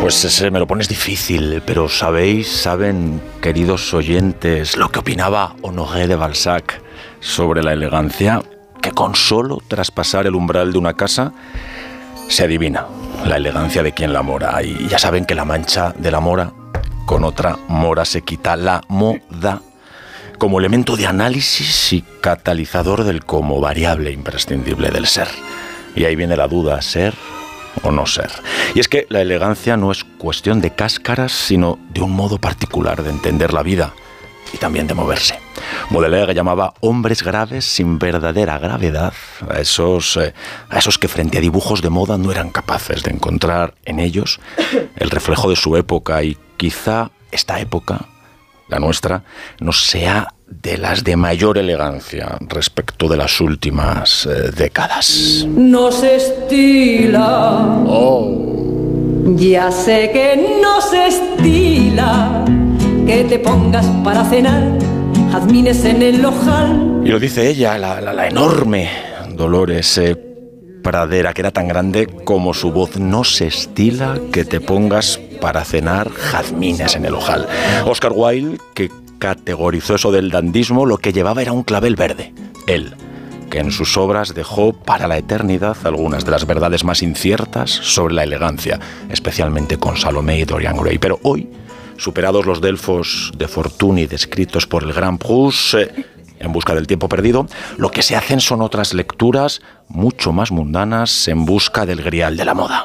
Pues ese me lo pones difícil, pero sabéis, saben, queridos oyentes, lo que opinaba Honoré de Balzac sobre la elegancia, que con solo traspasar el umbral de una casa se adivina la elegancia de quien la mora. Y ya saben que la mancha de la mora con otra mora se quita la moda como elemento de análisis y catalizador del como variable imprescindible del ser. Y ahí viene la duda, ser o no ser. Y es que la elegancia no es cuestión de cáscaras, sino de un modo particular de entender la vida y también de moverse. Baudelaire llamaba hombres graves sin verdadera gravedad a esos, eh, a esos que frente a dibujos de moda no eran capaces de encontrar en ellos el reflejo de su época y quizá esta época, la nuestra, no sea de las de mayor elegancia respecto de las últimas eh, décadas. No se estila. Ya sé que no se estila que te pongas para cenar jazmines en el ojal. Y lo dice ella, la, la- la enorme Dolores eh, Pradera, que era tan grande como su voz. No se estila que te pongas para cenar jazmines en el ojal. Oscar Wilde, que categorizó eso del dandismo, lo que llevaba era un clavel verde. Él, que en sus obras dejó para la eternidad algunas de las verdades más inciertas sobre la elegancia, especialmente con Salomé y Dorian Gray. Pero hoy, superados los delfos de Fortuny descritos por el gran Proust, eh, en busca del tiempo perdido, lo que se hacen son otras lecturas mucho más mundanas en busca del grial de la moda.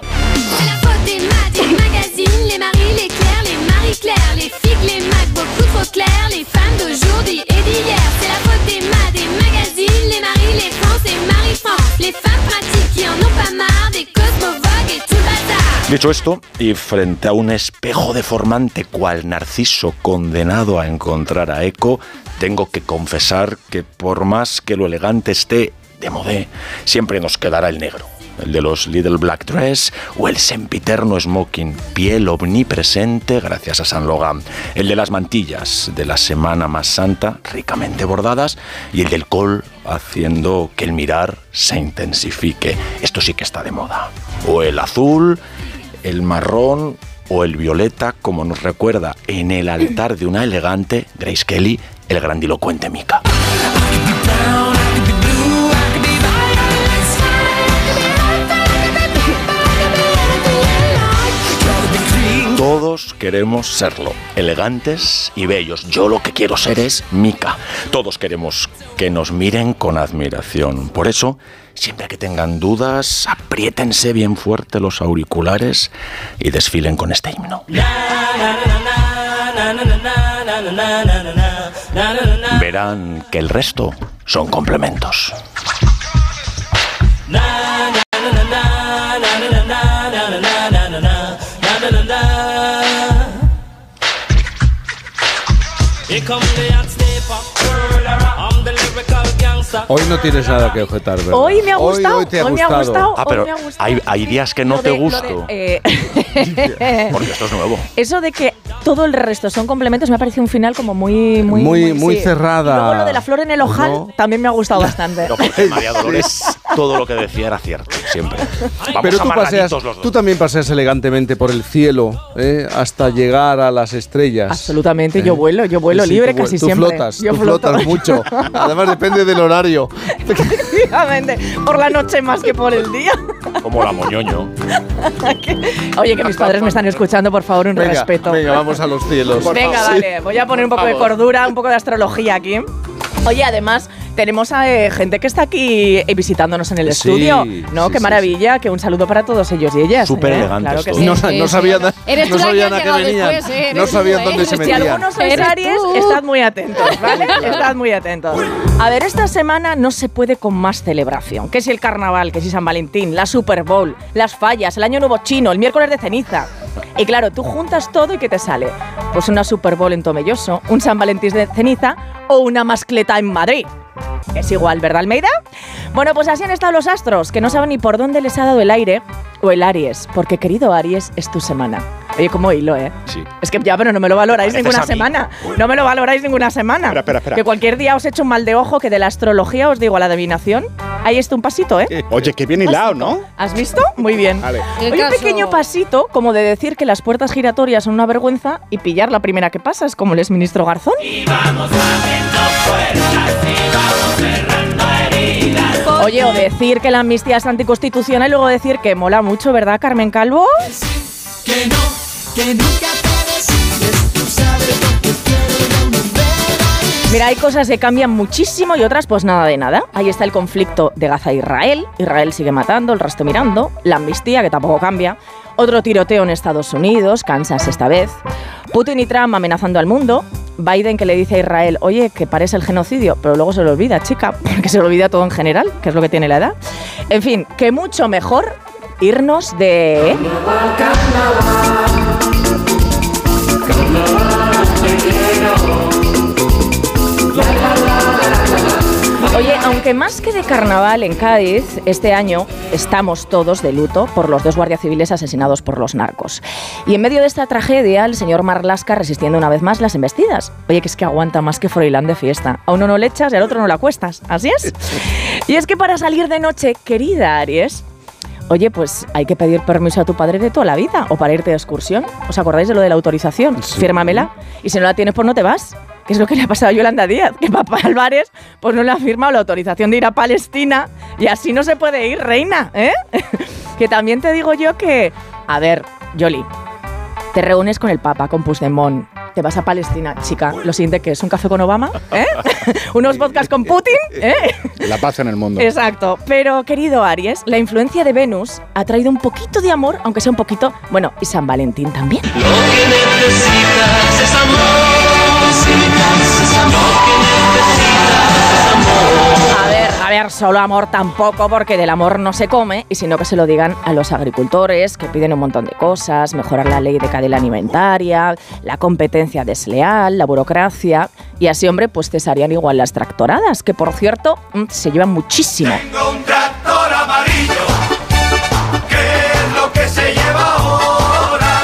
Dicho esto, y frente a un espejo deformante cual Narciso condenado a encontrar a Eco, tengo que confesar que por más que lo elegante esté de modé, siempre nos quedará el negro. El de los Little Black Dress o el sempiterno smoking, piel omnipresente gracias a San Logan. El de las mantillas de la Semana Más Santa, ricamente bordadas, y el del col haciendo que el mirar se intensifique. Esto sí que está de moda. O el azul, el marrón o el violeta, como nos recuerda en el altar de una elegante Grace Kelly, el grandilocuente Mika. Todos queremos serlo, elegantes y bellos. Yo lo que quiero ser es Mica. Todos queremos que nos miren con admiración. Por eso, siempre que tengan dudas, apriétense bien fuerte los auriculares y desfilen con este himno. Verán que el resto son complementos. Hoy no tienes nada que objetar, ¿verdad? Hoy me ha gustado, Hoy, te ha hoy me ha gustado. Ah, pero me ha gustado. hay, hay días que no te de, gusto. eh, Porque esto es nuevo. Eso de que todo el resto son complementos me ha parecido un final como muy muy Muy- muy sí. cerrada. Y luego lo de la flor en el ojal ¿No? también me ha gustado bastante. María Dolores, todo lo que decía era cierto, siempre. Vamos Pero tú, paseas, amargaditos los dos. tú también paseas elegantemente por el cielo ¿eh? hasta llegar a las estrellas. Absolutamente, yo vuelo, yo vuelo Sí, libre tú casi tú siempre. flotas, yo tú floto. flotas mucho. Además depende del horario. Efectivamente, por la noche más que por el día. Como la moñoño. Oye, que mis padres me están escuchando, por favor, un Venga, respeto. venga, vamos a los cielos. Venga, dale, voy a poner un poco de cordura, un poco de astrología aquí. Oye, además, tenemos a eh, gente que está aquí eh, visitándonos en el Sí, estudio, ¿no? sí, Qué sí, maravilla, que un saludo para todos ellos y ellas. Súper ¿eh? elegantes Claro que todos. sí. No, sa- no sabían, Eres no tú la que sabían has a qué llegado venían. después, ¿eh? no Eres tú, sabían ¿eh? dónde se Si metían. algunos sois Eres Aries, tú. estad muy atentos, ¿vale? Estad muy atentos. A ver, esta semana no se puede con más celebración. Que si el carnaval, que si San Valentín, la Super Bowl, las fallas, el Año Nuevo Chino, el miércoles de ceniza. Y claro, tú juntas todo y ¿qué te sale? Pues una Super Bowl en Tomelloso, un San Valentín de ceniza o una mascleta en Madrid. Es igual, ¿verdad, Almeida? Bueno, pues así han estado los astros, que no saben ni por dónde les ha dado el aire o el Aries, porque querido Aries, es tu semana. Oye, como hilo, ¿eh? Sí. Es que ya, pero no me lo valoráis Pareces ninguna semana. No me lo valoráis ninguna semana. Espera, espera, espera. Que cualquier día os echo un mal de ojo que de la astrología os digo a la adivinación. Ahí está un pasito, ¿eh? Oye, qué bien hilado, ¿no? ¿Has visto? Muy bien. Vale. Oye, un pequeño pasito como de decir que las puertas giratorias son una vergüenza y pillar la primera que pasa, es como el exministro Garzón. Oye, o decir que la amnistía es anticonstitucional y luego decir que mola mucho, ¿verdad, Carmen Calvo? Que no, que nunca te decides, tú sabes lo que quiero, yo no me Mira, hay cosas que cambian muchísimo y otras pues nada de nada. Ahí está el conflicto de Gaza e Israel. Israel sigue matando, el resto mirando. La amnistía, que tampoco cambia. Otro tiroteo en Estados Unidos, Kansas esta vez. Putin y Trump amenazando al mundo. Biden que le dice a Israel, oye, que parece el genocidio, pero luego se lo olvida, chica, porque se lo olvida todo en general, que es lo que tiene la edad. En fin, que mucho mejor irnos de... Oye, aunque más que de carnaval en Cádiz, este año estamos todos de luto por los dos guardias civiles asesinados por los narcos. Y en medio de esta tragedia, el señor Marlasca resistiendo una vez más las embestidas. Oye, que es que aguanta más que Froilán de fiesta. A uno no le echas y al otro no le acuestas. Así es. Y es que para salir de noche, querida Aries, Oye, pues hay que pedir permiso a tu padre de toda la vida o para irte de excursión. ¿Os acordáis de lo de la autorización? Fírmamela. Y si no la tienes, pues no te vas. Que es lo que le ha pasado a Yolanda Díaz, que papá Álvarez pues no le ha firmado la autorización de ir a Palestina y así no se puede ir, reina, ¿eh? que también te digo yo que, a ver, Yoli, te reúnes con el Papa, con Puigdemont, te vas a Palestina, chica, lo siguiente que es un café con Obama, ¿eh? Unos vodkas con Putin, ¿eh? La paz en el mundo. Exacto. Pero, querido Aries, la influencia de Venus ha traído un poquito de amor, aunque sea un poquito. Bueno, y San Valentín también. A ver, a ver, solo amor tampoco, porque del amor no se come, y sino que se lo digan a los agricultores, que piden un montón de cosas, mejorar la ley de cadena alimentaria, la competencia desleal, la burocracia, y así, hombre, pues cesarían igual las tractoradas, que por cierto, mm, se llevan muchísimo. un tractor.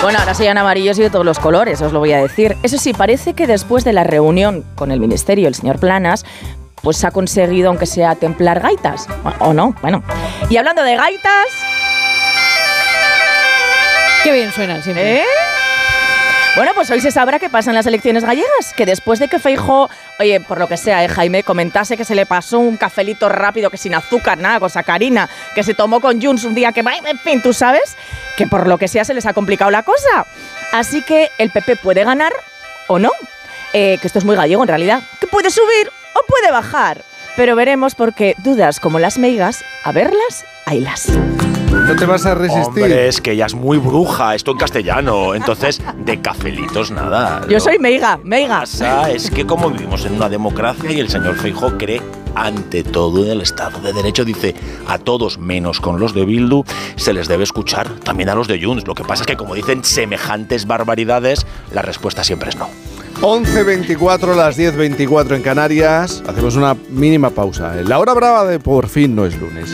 Bueno, ahora se llevan amarillos y de todos los colores, os lo voy a decir. Eso sí, parece que después de la reunión con el ministerio, el señor Planas, pues ha conseguido, aunque sea, templar gaitas. ¿O no? Bueno. Y hablando de gaitas... Qué bien suenan siempre. ¿Eh? Bueno, pues hoy se sabrá qué pasa en las elecciones gallegas, que después de que Feijo, oye, por lo que sea, eh, Jaime, comentase que se le pasó un cafelito rápido que sin azúcar, nada, con sacarina, que se tomó con Junts un día que, en fin, tú sabes, que por lo que sea se les ha complicado la cosa. Así que el PP puede ganar o no. Eh, que esto es muy gallego en realidad. Que puede subir o puede bajar. Pero veremos porque dudas como las meigas, a verlas, haylas. No te vas a resistir. Hombre, es que ella es muy bruja, esto en castellano. Entonces, de cafelitos nada. Yo soy meiga, meiga. pasa es que como vivimos en una democracia y el señor Feijóo cree ante todo en el Estado de Derecho, dice a todos menos con los de Bildu, se les debe escuchar, también a los de Junts. Lo que pasa es que como dicen semejantes barbaridades, la respuesta siempre es no. 11.24, las 10.24 en Canarias. Hacemos una mínima pausa. La hora brava de por fin no es lunes.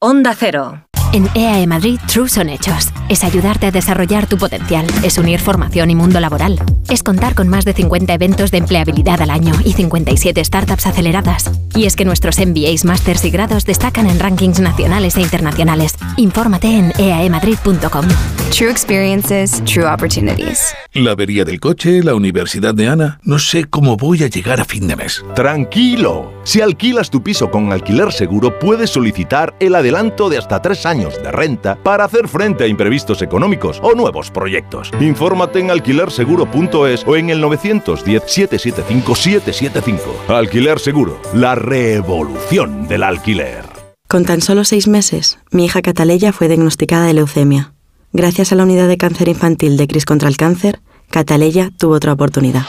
Onda Cero. En EAE Madrid, True son hechos. Es ayudarte a desarrollar tu potencial. Es unir formación y mundo laboral. Es contar con más de 50 eventos de empleabilidad al año y 57 startups aceleradas. Y es que nuestros MBAs, másters y grados destacan en rankings nacionales e internacionales. Infórmate en E eaemadrid.com. True experiences, true opportunities. La avería del coche, la universidad de Ana. No sé cómo voy a llegar a fin de mes. Tranquilo. Si alquilas tu piso con alquiler seguro, puedes solicitar el adelanto de hasta tres años de renta para hacer frente a imprevistos económicos o nuevos proyectos. Infórmate en alquilerseguro.es o en el 910-775-775. Alquiler Seguro, la revolución del alquiler. Con tan solo seis meses, mi hija Cataleya fue diagnosticada de leucemia. Gracias a la unidad de cáncer infantil de Cris contra el Cáncer, Cataleya tuvo otra oportunidad.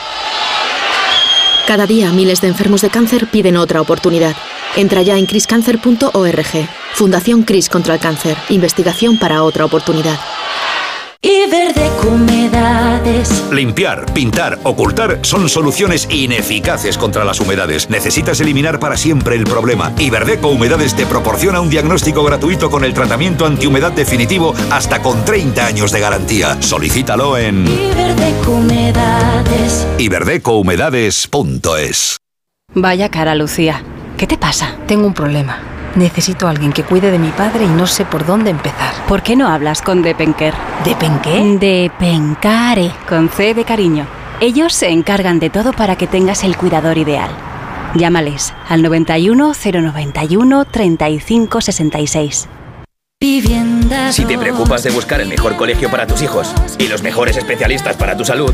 Cada día miles de enfermos de cáncer piden otra oportunidad. Entra ya en criscancer.org. Fundación Cris contra el Cáncer. Investigación para otra oportunidad. Humedades. Limpiar, pintar, ocultar son soluciones ineficaces contra las humedades. Necesitas eliminar para siempre el problema. Iberdeco Humedades te proporciona un diagnóstico gratuito con el tratamiento antihumedad definitivo hasta con 30 años de garantía. Solicítalo en Iberdeco Humedades. iberdecohumedades.es. Vaya cara, Lucía. ¿Qué te pasa? Tengo un problema. Necesito a alguien que cuide de mi padre y no sé por dónde empezar. ¿Por qué no hablas con Depenker? ¿Depenqué? Depencare, con C de cariño. Ellos se encargan de todo para que tengas el cuidador ideal. Llámales al 91 091 35 66. Vivienda Si te preocupas de buscar el mejor colegio para tus hijos y los mejores especialistas para tu salud,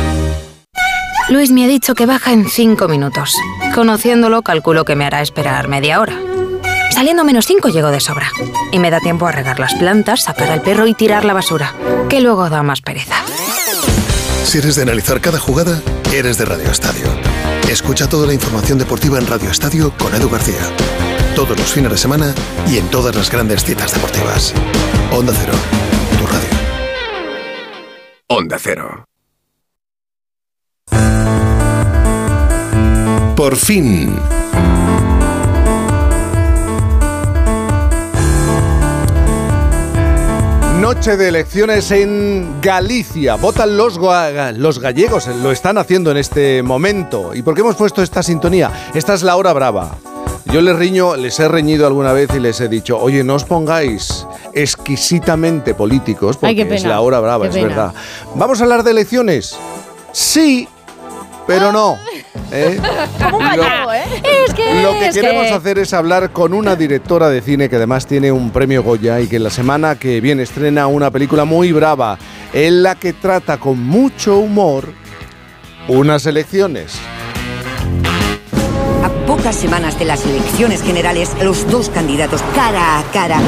Luis me ha dicho que baja en 5 minutos. Conociéndolo, calculo que me hará esperar media hora. Saliendo menos 5 llego de sobra. Y me da tiempo a regar las plantas, sacar al perro y tirar la basura, que luego da más pereza. Si eres de analizar cada jugada, eres de Radio Estadio. Escucha toda la información deportiva en Radio Estadio con Edu García. Todos los fines de semana y en todas las grandes citas deportivas. Onda Cero, tu radio. Onda Cero. Por fin. Noche de elecciones en Galicia. Votan los, gallegos, lo están haciendo en este momento. ¿Y por qué hemos puesto esta sintonía? Esta es la hora brava. Yo les riño, les he reñido alguna vez y les he dicho, oye, no os pongáis exquisitamente políticos, porque Ay, es la hora brava, qué es pena. verdad. ¿Vamos a hablar de elecciones? Sí, pero no. ¿eh? Como un Lo- ¿eh? Es que, Lo que es queremos que- hacer es hablar con una directora de cine que además tiene un premio Goya y que la semana que viene estrena una película muy brava en la que trata con mucho humor unas elecciones. A pocas semanas de las elecciones generales, los dos candidatos cara a cara.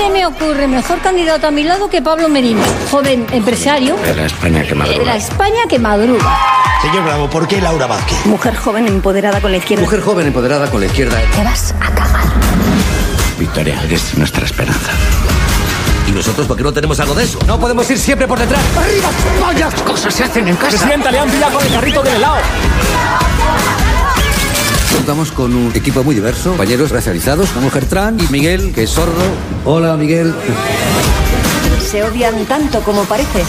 Se me ocurre mejor candidato a mi lado que Pablo Merino, joven empresario De la España que de la madruga. España que madruga. Señor Bravo, ¿por qué Laura Vázquez? Mujer joven empoderada con la izquierda. Mujer joven empoderada con la izquierda. Te vas a cagar. Victoria, eres nuestra esperanza. ¿Y nosotros por qué no tenemos algo de eso? No podemos ir siempre por detrás. ¡Arriba! ¡Vaya cosas se hacen en casa! Presidenta, le han pillado con el carrito del helado. Contamos con un equipo muy diverso, compañeros racializados, una mujer y Miguel, que es sordo. Hola, Miguel. Se odian tanto como pareces.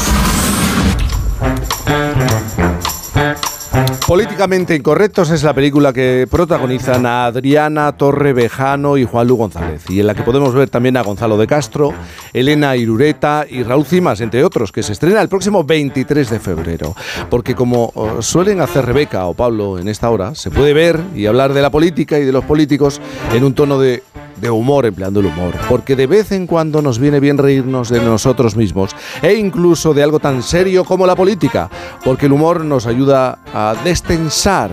Políticamente Incorrectos es la película que protagonizan a Adriana Torrevejano y Juan Lu González, y en la que podemos ver también a Gonzalo de Castro, Elena Irureta y Raúl Cimas, entre otros, que se estrena el próximo 23 de febrero. Porque como eh, suelen hacer Rebeca o Pablo en esta hora, se puede ver y hablar de la política y de los políticos en un tono de de humor, empleando el humor, porque de vez en cuando nos viene bien reírnos de nosotros mismos e incluso de algo tan serio como la política, porque el humor nos ayuda a destensar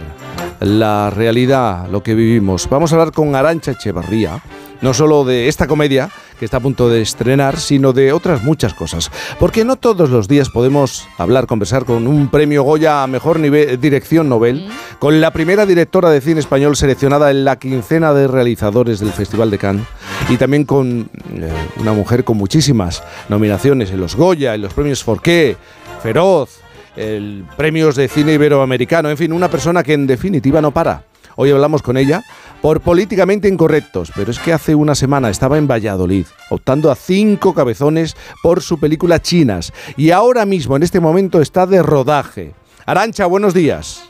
la realidad, lo que vivimos. Vamos a hablar con Arancha Echevarría, no solo de esta comedia que está a punto de estrenar, sino de otras muchas cosas. Porque no todos los días podemos hablar, conversar con un premio Goya a mejor nivel, dirección Nobel, con la primera directora de cine español seleccionada en la quincena de realizadores del Festival de Cannes y también con eh, una mujer con muchísimas nominaciones en los Goya, en los premios Forqué, Feroz, el premios de cine iberoamericano, en fin, una persona que en definitiva no para. Hoy hablamos con ella por políticamente incorrectos, pero es que hace una semana estaba en Valladolid, optando a cinco cabezones por su película Chinas, y ahora mismo, en este momento, está de rodaje. Arancha, buenos días.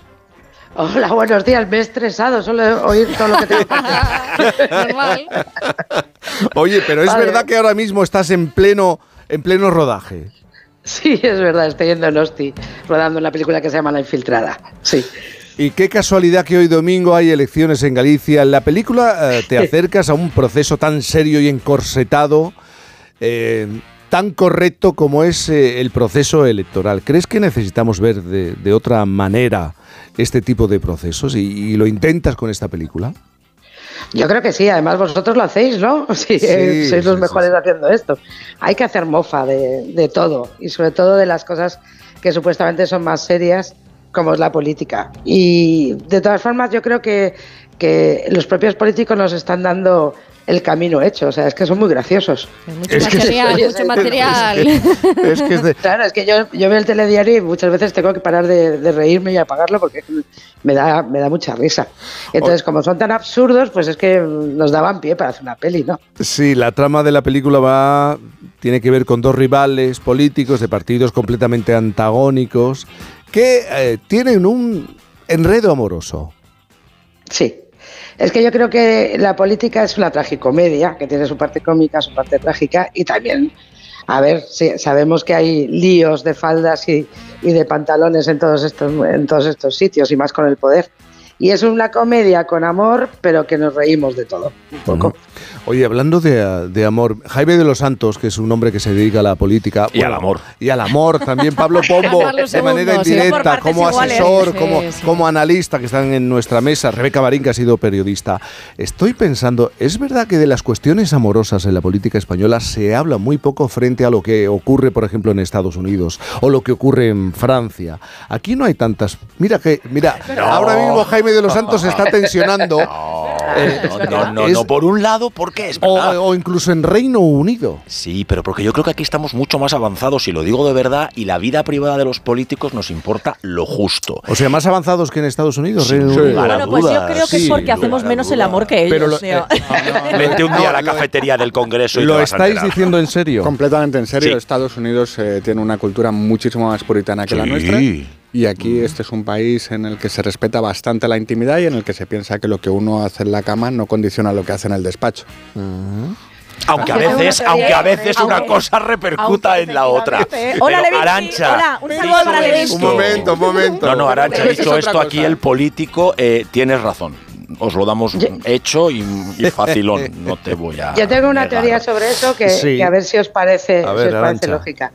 Hola, buenos días. Me he estresado solo de oír todo lo que tengo que hacer. Normal. Oye, pero es Vale. verdad que ahora mismo estás en pleno, en pleno rodaje. Sí, es verdad, estoy en Donosti, rodando una película que se llama La Infiltrada. Sí. Y qué casualidad que hoy domingo hay elecciones en Galicia. En la película eh, te acercas a un proceso tan serio y encorsetado, eh, tan correcto como es eh, el proceso electoral. ¿Crees que necesitamos ver de, de otra manera este tipo de procesos y, y lo intentas con esta película? Yo creo que sí, además vosotros lo hacéis, ¿no? Sí, sois los sí, mejores haciendo esto. Hay que hacer mofa de, de todo y sobre todo de las cosas que supuestamente son más serias, como es la política. Y de todas formas, yo creo que, que los propios políticos nos están dando el camino hecho, o sea, es que son muy graciosos. Mucho material, mucho material. Es que es de- Claro, es que yo, yo veo el telediario y muchas veces tengo que parar de, de reírme y apagarlo porque me da, me da mucha risa. Entonces, como son tan absurdos, pues es que nos daban pie para hacer una peli, ¿no? Sí, la trama de la película va tiene que ver con dos rivales políticos de partidos completamente antagónicos que eh, tienen un enredo amoroso. Sí. Es que yo creo que la política es una tragicomedia, que tiene su parte cómica, su parte trágica, y también, a ver, sí, sabemos que hay líos de faldas y, y de pantalones en todos, estos, en todos estos sitios, y más con el poder. Y es una comedia con amor, pero que nos reímos de todo, un poco. Oye, hablando de, de amor, Jaime de los Santos, que es un hombre que se dedica a la política. Y al amor. Y al amor, también Pablo Pombo, de manera indirecta, como asesor, como, sí. como analista que están en nuestra mesa, Rebeca Marín, que ha sido periodista. Estoy pensando, ¿es verdad que de las cuestiones amorosas en la política española se habla muy poco frente a lo que ocurre, por ejemplo, en Estados Unidos o lo que ocurre en Francia? Aquí no hay tantas. Mira que, mira, No. ahora mismo Jaime de los Santos se está tensionando. Eh, No, no, es- no, por un lado, porque es o, verdad. o incluso en Reino Unido. Sí, pero porque yo creo que aquí estamos mucho más avanzados, y lo digo de verdad, y la vida privada de los políticos nos importa lo justo. O sea, más avanzados que en Estados Unidos. Sin Reino Unido. lugar a Bueno, pues yo creo que es sí, porque hacemos menos el amor que ellos. Pero lo- o sea. Vete un día a la cafetería del Congreso y ¿Lo te vas estáis diciendo en serio? Completamente en serio. Sí. Estados Unidos eh, tiene una cultura muchísimo más puritana que la Sí. nuestra. Y aquí este es un país en el que se respeta bastante la intimidad y en el que se piensa que lo que uno hace en la cama no condiciona lo que hace en el despacho. Aunque a veces, una aunque a veces una cosa repercuta en la otra. Hola. Arancha, Hola, un saludo para Un momento, un momento. No, no, Arancha, dicho esto aquí, el político, eh, tienes razón. Os lo damos hecho y, y facilón. No te voy a. Yo tengo una negar. teoría sobre eso que, Sí. que a ver si os parece, si ver, os parece Arantxa. lógica.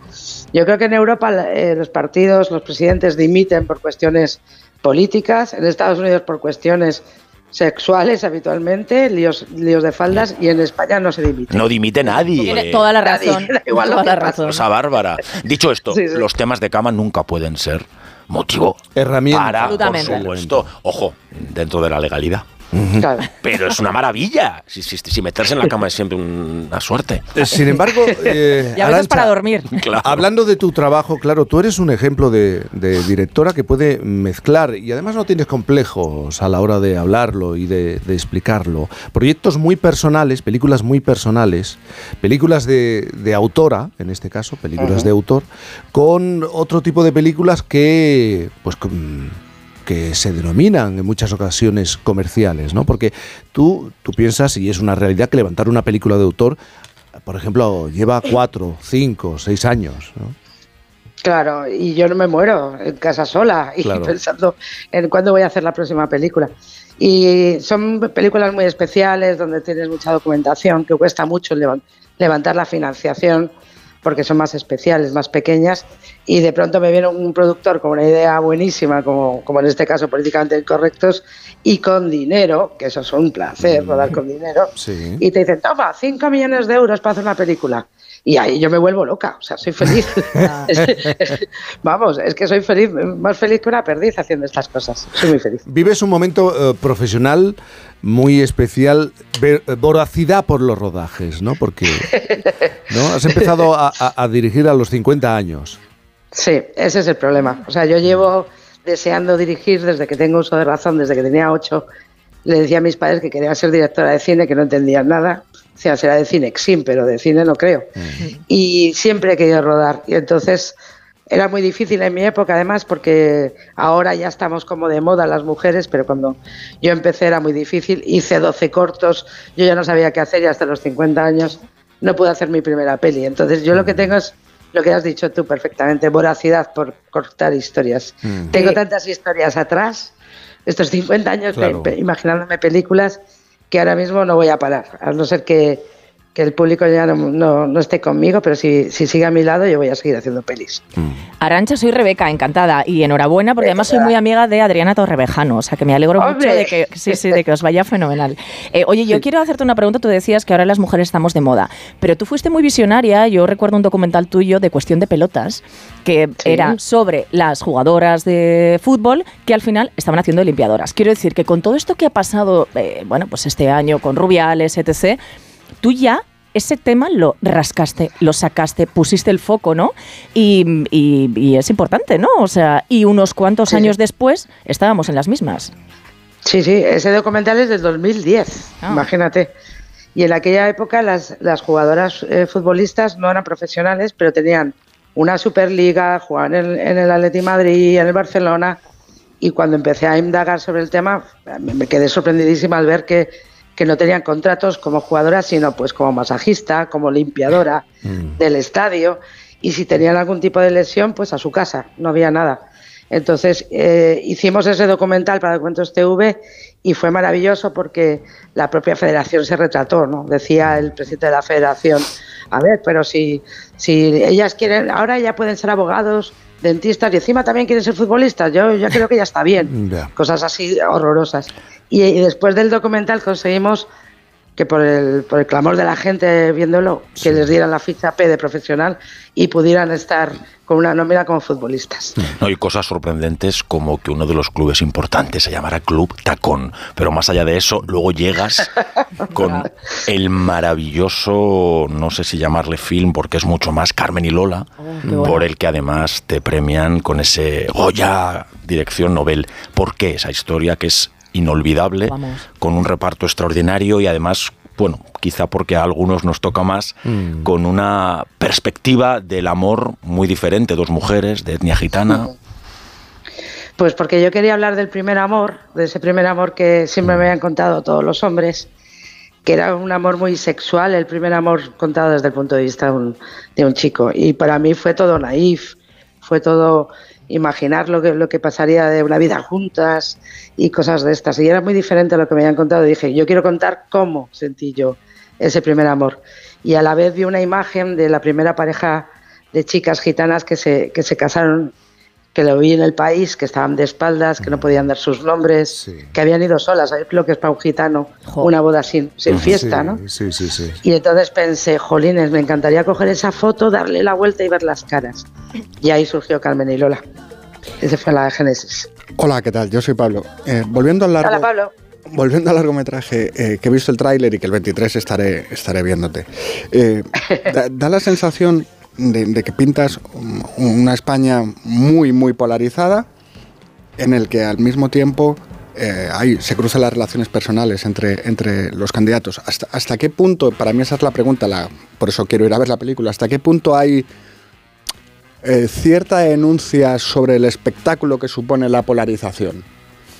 Yo creo que en Europa eh, los partidos, los presidentes dimiten por cuestiones políticas, en Estados Unidos por cuestiones sexuales habitualmente, líos, líos de faldas, y en España no se dimite. No dimite nadie. Tiene toda la razón. Igual toda la razón. Cosa bárbara. Dicho esto, Sí, sí. los temas de cama nunca pueden ser motivo Herramienta. para, por supuesto, ojo, dentro de la legalidad. Claro. Pero es una maravilla. Si, si- si meterse en la cama es siempre una suerte. Eh, Sin embargo, eh, Y a veces Arantxa, para dormir. Claro. Hablando de tu trabajo, claro, tú eres un ejemplo de, de directora que puede mezclar y además no tienes complejos a la hora de hablarlo y de, de explicarlo. Proyectos muy personales, películas muy personales, películas de, de autora, en este caso, películas de autor, con otro tipo de películas que, pues, con- que se denominan en muchas ocasiones comerciales, ¿no? Porque tú, tú piensas, y es una realidad, que levantar una película de autor por ejemplo, lleva cuatro, cinco, seis años. ¿no? Claro, y yo no me muero en casa sola y Claro. pensando en cuándo voy a hacer la próxima película. Y son películas muy especiales donde tienes mucha documentación, que cuesta mucho levan- levantar la financiación porque son más especiales, más pequeñas, y de pronto me viene un productor con una idea buenísima, como, como en este caso políticamente incorrectos, y con dinero, que eso es un placer, rodar con dinero, Sí. y te dicen, toma, 5 millones de euros para hacer una película. Y ahí yo me vuelvo loca, o sea, soy feliz. Vamos, es que soy feliz, más feliz que una perdiz haciendo estas cosas. Soy muy feliz. Vives un momento eh, profesional muy especial, eh, voracidad por los rodajes, ¿no? Porque ¿no? has empezado a, a- a dirigir a los 50 años. Sí, ese es el problema. O sea, yo llevo deseando dirigir desde que tengo uso de razón, desde que tenía ocho. Le decía a mis padres que quería ser directora de cine, que no entendían nada. O sea, será de cine, sí, pero de cine no creo. Y siempre he querido rodar. Y entonces era muy difícil en mi época, además, porque ahora ya estamos como de moda las mujeres, pero cuando yo empecé era muy difícil. Hice 12 cortos, yo ya no sabía qué hacer y hasta los 50 años no pude hacer mi primera peli. Entonces yo lo que tengo es lo que has dicho tú perfectamente, voracidad por cortar historias. Mm. Tengo tantas historias atrás, estos 50 años Claro. pe- imaginándome películas que ahora mismo no voy a parar, a no ser que, que el público ya no, no- no esté conmigo, pero si, si sigue a mi lado yo voy a seguir haciendo pelis. Arancha, soy Rebeca, encantada y enhorabuena porque además soy muy amiga de Adriana Torrevejano, o sea que me alegro mucho de que, sí, sí, de que os vaya fenomenal. Eh, oye, yo quiero hacerte una pregunta, tú decías que ahora las mujeres estamos de moda, pero tú fuiste muy visionaria, yo recuerdo un documental tuyo de cuestión de pelotas que era sobre las jugadoras de fútbol que al final estaban haciendo limpiadoras. Quiero decir que con todo esto que ha pasado, eh, bueno, pues este año con Rubiales, etc., tú ya ese tema lo rascaste, lo sacaste, pusiste el foco, ¿no? Y, y- y es importante, ¿no? O sea, y unos cuantos Sí. años después estábamos en las mismas. Sí, sí, ese documental es del 2010, Ah. imagínate. Y en aquella época las, las jugadoras eh, futbolistas no eran profesionales, pero tenían una Superliga, jugaban en, en el Atleti Madrid, en el Barcelona, y cuando empecé a indagar sobre el tema, me me quedé sorprendidísima al ver que, que no tenían contratos como jugadoras, sino pues como masajista, como limpiadora del estadio, y si tenían algún tipo de lesión, pues a su casa, no había nada. Entonces eh, hicimos ese documental para Cuentos TV y fue maravilloso porque la propia federación se retrató, ¿no? Decía el presidente de la federación, a ver, pero si, si ellas quieren, ahora ya pueden ser abogados, dentistas y encima también quieren ser futbolistas, yo ya creo que ya está bien. Cosas así horrorosas. Y, y después del documental conseguimos que por el, por el clamor de la gente viéndolo, que les dieran la ficha P de profesional y pudieran estar con una nómina como futbolistas. No hay cosas sorprendentes como que uno de los clubes importantes se llamara Club Tacón. Pero más allá de eso, luego llegas con el maravilloso, no sé si llamarle film, porque es mucho más Carmen y Lola, bueno. por el que además te premian con ese Goya dirección Nobel. ¿Por qué esa historia que es inolvidable, Vamos. con un reparto extraordinario y además... Bueno, quizá porque a algunos nos toca más, Mm. con una perspectiva del amor muy diferente, dos mujeres de etnia gitana. Pues porque yo quería hablar del primer amor, de ese primer amor que siempre me habían contado todos los hombres, que era un amor muy sexual, el primer amor contado desde el punto de vista de un, de un chico. Y para mí fue todo naif, fue todo imaginar lo que, lo que pasaría de una vida juntas y cosas de estas. Y era muy diferente a lo que me habían contado. Dije, yo quiero contar cómo sentí yo ese primer amor. Y a la vez vi una imagen de la primera pareja de chicas gitanas que se, que se casaron que lo vi en el país, que estaban de espaldas, que no podían dar sus nombres, que habían ido solas. ¿Sabes lo que es para un gitano? Una boda sin, sin fiesta, ¿no? Sí, sí, sí. Y entonces pensé, jolines, me encantaría coger esa foto, darle la vuelta y ver las caras. Y ahí surgió Carmen y Lola. Esa fue la génesis. Hola, ¿qué tal? Yo soy Pablo. Eh, volviendo al largo, Hola, Pablo. volviendo al largometraje, eh, que he visto el tráiler y que el 23 estaré, estaré viéndote. eh, da, da la sensación de, que pintas un- una España muy, muy polarizada, en el que al mismo tiempo eh, se cruzan las relaciones personales entre, entre los candidatos. ¿Hasta, ¿Hasta qué punto, para mí esa es la pregunta, la, por eso quiero ir a ver la película, hasta qué punto hay eh, cierta denuncia sobre el espectáculo que supone la polarización?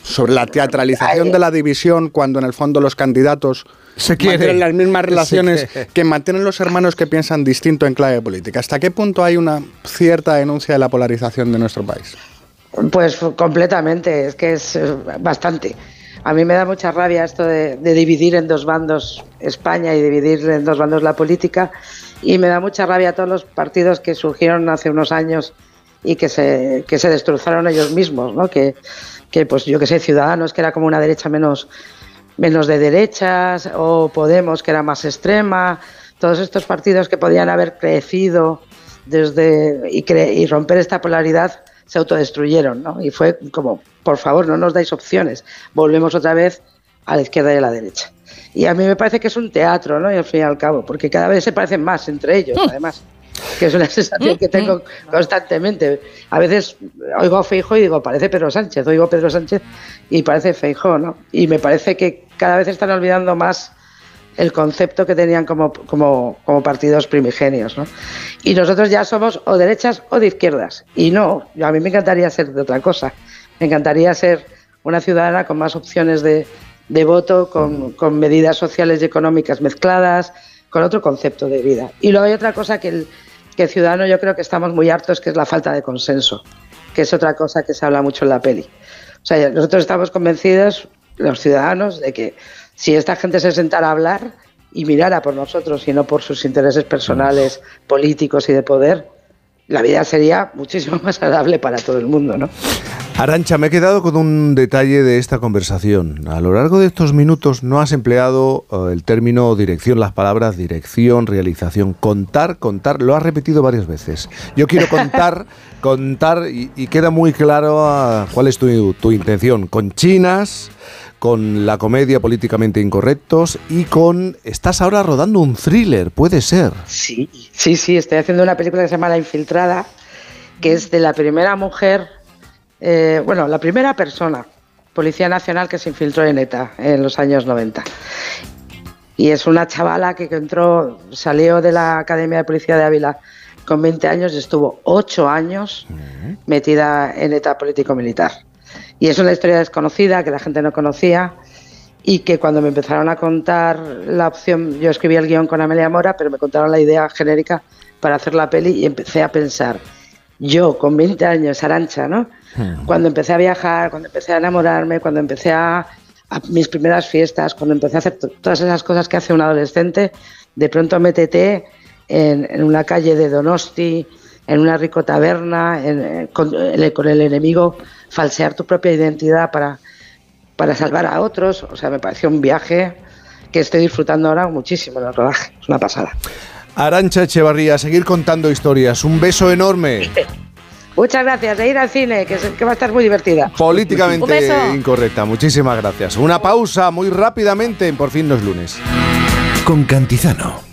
Sobre la teatralización de la división cuando en el fondo los candidatos Se mantienen las mismas relaciones que mantienen los hermanos que piensan distinto en clave política. ¿Hasta qué punto hay una cierta denuncia de la polarización de nuestro país? Pues completamente, es que es eh, bastante. A mí me da mucha rabia esto de, de dividir en dos bandos España y dividir en dos bandos la política y me da mucha rabia todos los partidos que surgieron hace unos años y que se, que se destrozaron ellos mismos, ¿no? Que, que pues yo que sé, Ciudadanos, que era como una derecha menos, menos de derechas, o Podemos, que era más extrema, todos estos partidos que podían haber crecido desde y, cre- y romper esta polaridad se autodestruyeron, ¿no? Y fue como, por favor, no nos dais opciones, volvemos otra vez a la izquierda y a la derecha. Y a mí me parece que es un teatro, ¿no? Y al fin y al cabo, porque cada vez se parecen más entre ellos, además, que es una sensación que tengo constantemente. A veces oigo a Feijo y digo, parece Pedro Sánchez, oigo Pedro Sánchez y parece Feijo, ¿no? Y me parece que cada vez están olvidando más el concepto que tenían como, como, como partidos primigenios. ¿no? Y nosotros ya somos o derechas o de izquierdas. Y no, yo- a mí me encantaría ser de otra cosa. Me encantaría ser una ciudadana con más opciones de, de voto, con, con medidas sociales y económicas mezcladas, con otro concepto de vida. Y luego hay otra cosa que el, que ciudadano yo creo que estamos muy hartos, que es la falta de consenso, que es otra cosa que se habla mucho en la peli. O sea, nosotros estamos convencidos, los ciudadanos, de que si esta gente se sentara a hablar y mirara por nosotros y no por sus intereses personales, políticos y de poder, la vida sería muchísimo más agradable para todo el mundo, ¿no? Arancha, me he quedado con un detalle de esta conversación. A lo largo de estos minutos no has empleado eh, el término dirección, las palabras dirección, realización, contar, contar. Lo has repetido varias veces. Yo quiero contar, contar y, y queda muy claro ah, cuál es tu, tu intención. Con chinas, con la comedia políticamente incorrectos y con... Estás ahora rodando un thriller, puede ser. Sí, sí, sí, estoy haciendo una película que se llama La Infiltrada, que es de la primera mujer, eh, bueno, la primera persona, Policía Nacional, que se infiltró en ETA en los años 90. Y es una chavala que entró, salió de la Academia de Policía de Ávila con 20 años y estuvo 8 años metida en ETA político-militar. Y es una historia desconocida que la gente no conocía y que cuando me empezaron a contar la opción, yo escribí el guion con Amelia Mora, pero me contaron la idea genérica para hacer la peli y empecé a pensar, yo con 20 años, Arancha, ¿no? Cuando empecé a viajar, cuando empecé a enamorarme, cuando empecé a, a mis primeras fiestas, cuando empecé a hacer to- todas esas cosas que hace un adolescente, de pronto métete en, en una calle de Donosti, en una rico taberna, en- eh, con, el, con el enemigo, falsear tu propia identidad para, para salvar a otros. O sea, me pareció un viaje que estoy disfrutando ahora muchísimo en el rodaje. Es una pasada. Arancha Echevarría, seguir contando historias. Un beso enorme. Muchas gracias de ir al cine, que, va a estar muy divertida. Políticamente incorrecta. Muchísimas gracias. Una pausa muy rápidamente en Por fin los lunes. Con Cantizano.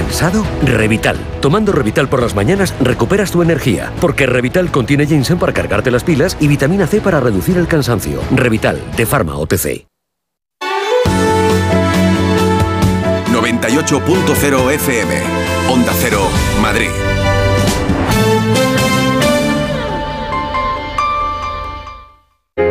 ¿Cansado? Revital. Tomando Revital por las mañanas recuperas tu energía, porque Revital contiene ginseng para cargarte las pilas y vitamina C para reducir el cansancio. Revital, de Pharma OTC. 98.0 FM. Onda Cero, Madrid.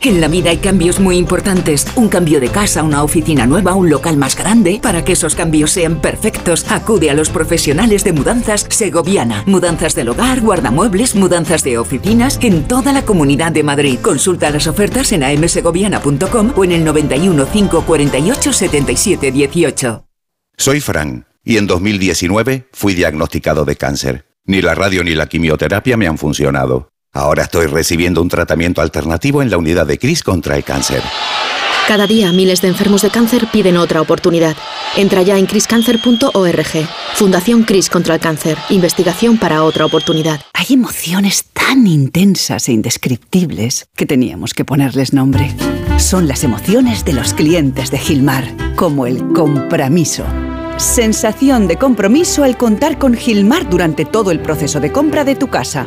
En la vida hay cambios muy importantes. Un cambio de casa, una oficina nueva, un local más grande. Para que esos cambios sean perfectos, acude a los profesionales de mudanzas Segoviana. Mudanzas del hogar, guardamuebles, mudanzas de oficinas en toda la comunidad de Madrid. Consulta las ofertas en amsegoviana.com o en el 91 548 77 18. Soy Fran y en 2019 fui diagnosticado de cáncer. Ni la radio ni la quimioterapia me han funcionado. Ahora estoy recibiendo un tratamiento alternativo en la unidad de CRIS contra el cáncer. Cada día miles de enfermos de cáncer piden otra oportunidad. Entra ya en criscancer.org. Fundación CRIS contra el cáncer. Investigación para otra oportunidad. Hay emociones tan intensas e indescriptibles que teníamos que ponerles nombre. Son las emociones de los clientes de Gilmar, como el compromiso. Sensación de compromiso al contar con Gilmar durante todo el proceso de compra de tu casa.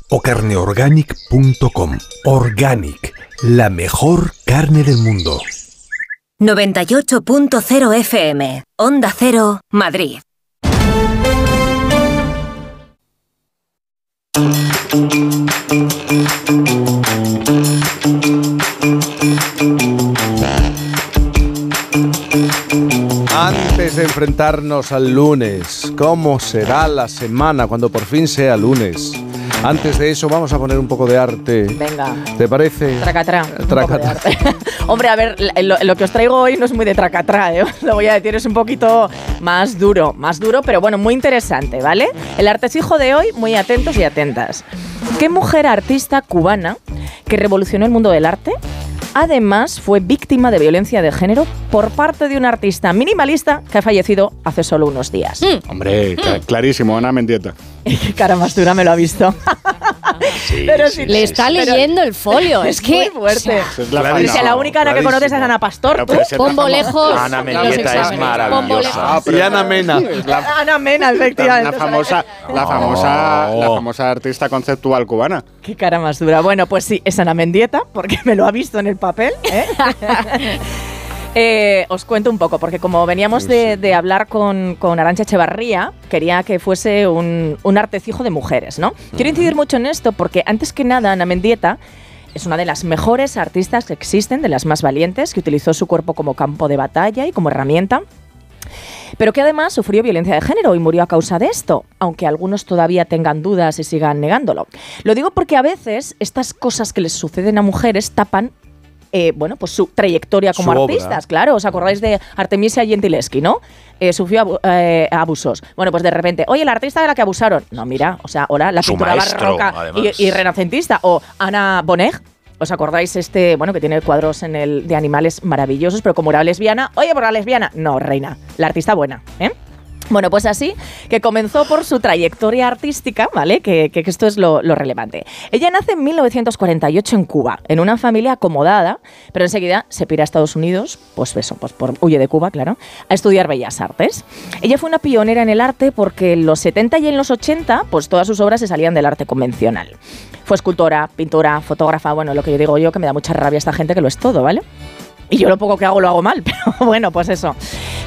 o carneorganic.com. Organic, la mejor carne del mundo. 98.0 FM, Onda Cero, Madrid. Antes de enfrentarnos al lunes, ¿cómo será la semana cuando por fin sea lunes? Antes de eso vamos a poner un poco de arte. Venga. ¿Te parece? Tracatrá. arte. Hombre, a ver, lo, lo que os traigo hoy no es muy de tracatrá, ¿eh? Os lo voy a decir, es un poquito más duro, más duro, pero bueno, muy interesante, ¿vale? El artesijo de hoy, muy atentos y atentas. ¿Qué mujer artista cubana que revolucionó el mundo del arte? Además, fue víctima de violencia de género por parte de un artista minimalista que ha fallecido hace solo unos días. Hombre, cla- clarísimo, Ana Mendieta. Qué cara más dura me lo ha visto. Pero sí, Le está leyendo el folio. Es, Es que. muy fuerte. o sea, Es la única Ana que conoces es Ana Pastor, Pombo lejos. Ana Mendieta es maravillosa. Ah, pero- Y Ana Mena. La, Ana Mena, efectivamente. la famosa, la, famosa, la famosa artista conceptual cubana. Qué cara más dura. Bueno, pues sí, es Ana Mendieta, porque me lo ha visto en el papel. ¿eh? Eh, os cuento un poco, porque como veníamos de, de hablar con, con Arancha Echevarría, quería que fuese un, un artecijo de mujeres, ¿no? Quiero incidir mucho en esto porque, antes que nada, Ana Mendieta es una de las mejores artistas que existen, de las más valientes, que utilizó su cuerpo como campo de batalla y como herramienta pero que además sufrió violencia de género y murió a causa de esto, aunque algunos todavía tengan dudas y sigan negándolo. Lo digo porque a veces estas cosas que les suceden a mujeres tapan eh, bueno, pues su trayectoria como Su obra. artistas, claro. ¿Os acordáis de Artemisia Gentileschi, no? Eh, sufrió abu- eh, abusos. Bueno, pues de repente, oye, la artista de la que abusaron. No, mira, o sea, hola, la Su pintura maestro, barroca y, y renacentista. O Ana Bonet. ¿Os acordáis este, bueno, que tiene cuadros en el de animales maravillosos, pero como era lesbiana, oye, por la lesbiana, no, reina, la artista buena, ¿eh? Bueno, pues así, que comenzó por su trayectoria artística, ¿vale? Que, esto es lo, lo relevante. Ella nace en 1948 en Cuba, en una familia acomodada, pero enseguida se pira a Estados Unidos, pues eso, pues por, huye de Cuba, claro, a estudiar Bellas Artes. Ella fue una pionera en el arte porque en los 70 y en los 80, pues todas sus obras se salían del arte convencional. Fue escultora, pintora, fotógrafa, bueno, lo que yo digo yo, que me da mucha rabia esta gente que lo es todo, ¿vale? Y yo lo poco que hago lo hago mal, pero bueno, pues eso.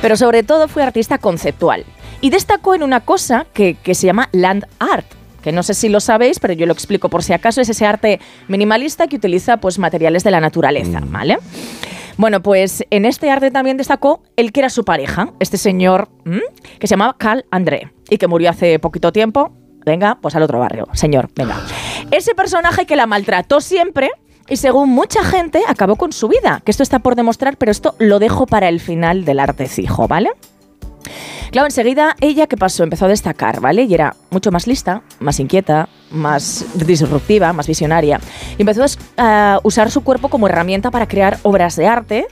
Pero sobre todo fue artista conceptual. Y destacó en una cosa que, que se llama land art, que no sé si lo sabéis, pero yo lo explico por si acaso, es ese arte minimalista que utiliza pues, materiales de la naturaleza, ¿vale? Bueno, pues en este arte también destacó el que era su pareja, este señor ¿m? que se llamaba Carl André y que murió hace poquito tiempo. Venga, pues al otro barrio, señor, venga. Ese personaje que la maltrató siempre y según mucha gente acabó con su vida, que esto está por demostrar, pero esto lo dejo para el final del artecijo, ¿vale? Claro, enseguida ella, ¿qué pasó? Empezó a destacar, ¿vale? Y era mucho más lista, más inquieta, más disruptiva, más visionaria. Y empezó a usar su cuerpo como herramienta para crear obras de arte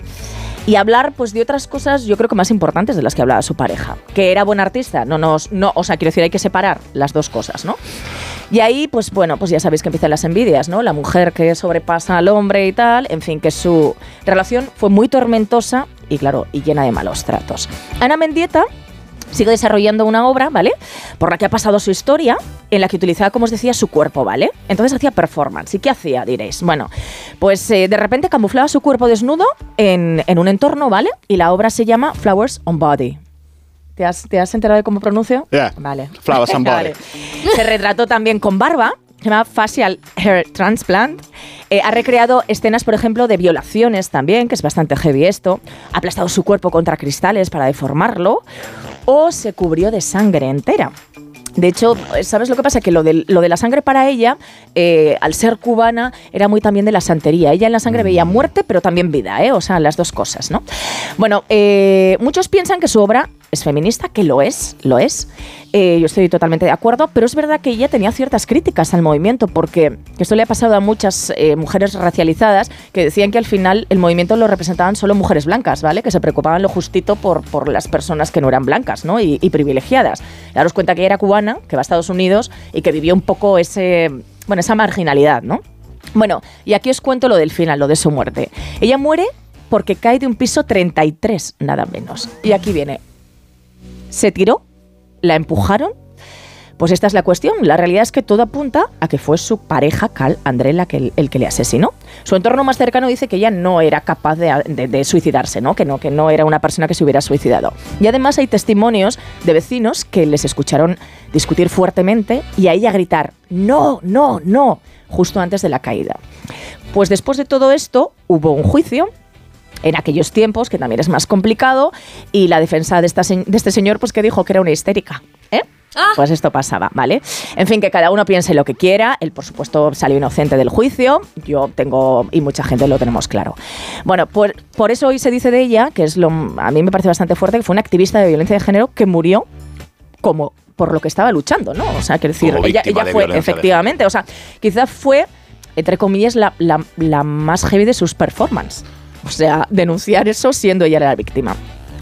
y hablar pues de otras cosas yo creo que más importantes de las que hablaba su pareja que era buen artista no nos no o sea quiero decir hay que separar las dos cosas no y ahí pues bueno pues ya sabéis que empiezan las envidias no la mujer que sobrepasa al hombre y tal en fin que su relación fue muy tormentosa y claro y llena de malos tratos Ana Mendieta sigue desarrollando una obra, ¿vale? Por la que ha pasado su historia, en la que utilizaba, como os decía, su cuerpo, ¿vale? Entonces hacía performance. ¿Y qué hacía, diréis? Bueno, pues eh, de repente camuflaba su cuerpo desnudo en, en un entorno, ¿vale? Y la obra se llama Flowers on Body. ¿Te has, te has enterado de cómo pronuncio? Yeah. Vale. Body. Vale. Se retrató también con barba. Se llama Facial Hair Transplant. Eh, ha recreado escenas, por ejemplo, de violaciones también, que es bastante heavy esto. Ha aplastado su cuerpo contra cristales para deformarlo. O se cubrió de sangre entera. De hecho, ¿sabes lo que pasa? Que lo de, lo de la sangre para ella, eh, al ser cubana, era muy también de la santería. Ella en la sangre veía muerte, pero también vida, ¿eh? O sea, las dos cosas, ¿no? Bueno, eh, muchos piensan que su obra es feminista, que lo es, lo es. Eh, yo estoy totalmente de acuerdo, pero es verdad que ella tenía ciertas críticas al movimiento, porque esto le ha pasado a muchas eh, mujeres racializadas que decían que al final el movimiento lo representaban solo mujeres blancas, ¿vale? Que se preocupaban lo justito por, por las personas que no eran blancas, ¿no? Y, y privilegiadas. Daros cuenta que ella era cubana, que va a Estados Unidos y que vivió un poco ese, bueno, esa marginalidad, ¿no? Bueno, y aquí os cuento lo del final, lo de su muerte. Ella muere porque cae de un piso 33, nada menos. Y aquí viene. Se tiró, la empujaron. Pues esta es la cuestión. La realidad es que todo apunta a que fue su pareja, Cal André, el que le asesinó. Su entorno más cercano dice que ella no era capaz de suicidarse, ¿no? Que, no, que no era una persona que se hubiera suicidado. Y además hay testimonios de vecinos que les escucharon discutir fuertemente y a ella gritar, no, no, no, justo antes de la caída. Pues después de todo esto hubo un juicio en aquellos tiempos, que también es más complicado, y la defensa de, esta se- de este señor, pues que dijo que era una histérica. ¿eh? Pues esto pasaba, ¿vale? En fin, que cada uno piense lo que quiera. Él, por supuesto, salió inocente del juicio. Yo tengo, y mucha gente lo tenemos claro. Bueno, por, por eso hoy se dice de ella, que es lo, a mí me parece bastante fuerte, que fue una activista de violencia de género que murió como por lo que estaba luchando, ¿no? O sea, quiero decir, Como ella, de fue, efectivamente, o sea, quizás fue, entre comillas, la, la- la más heavy de sus performances. O sea, denunciar eso siendo ella la víctima.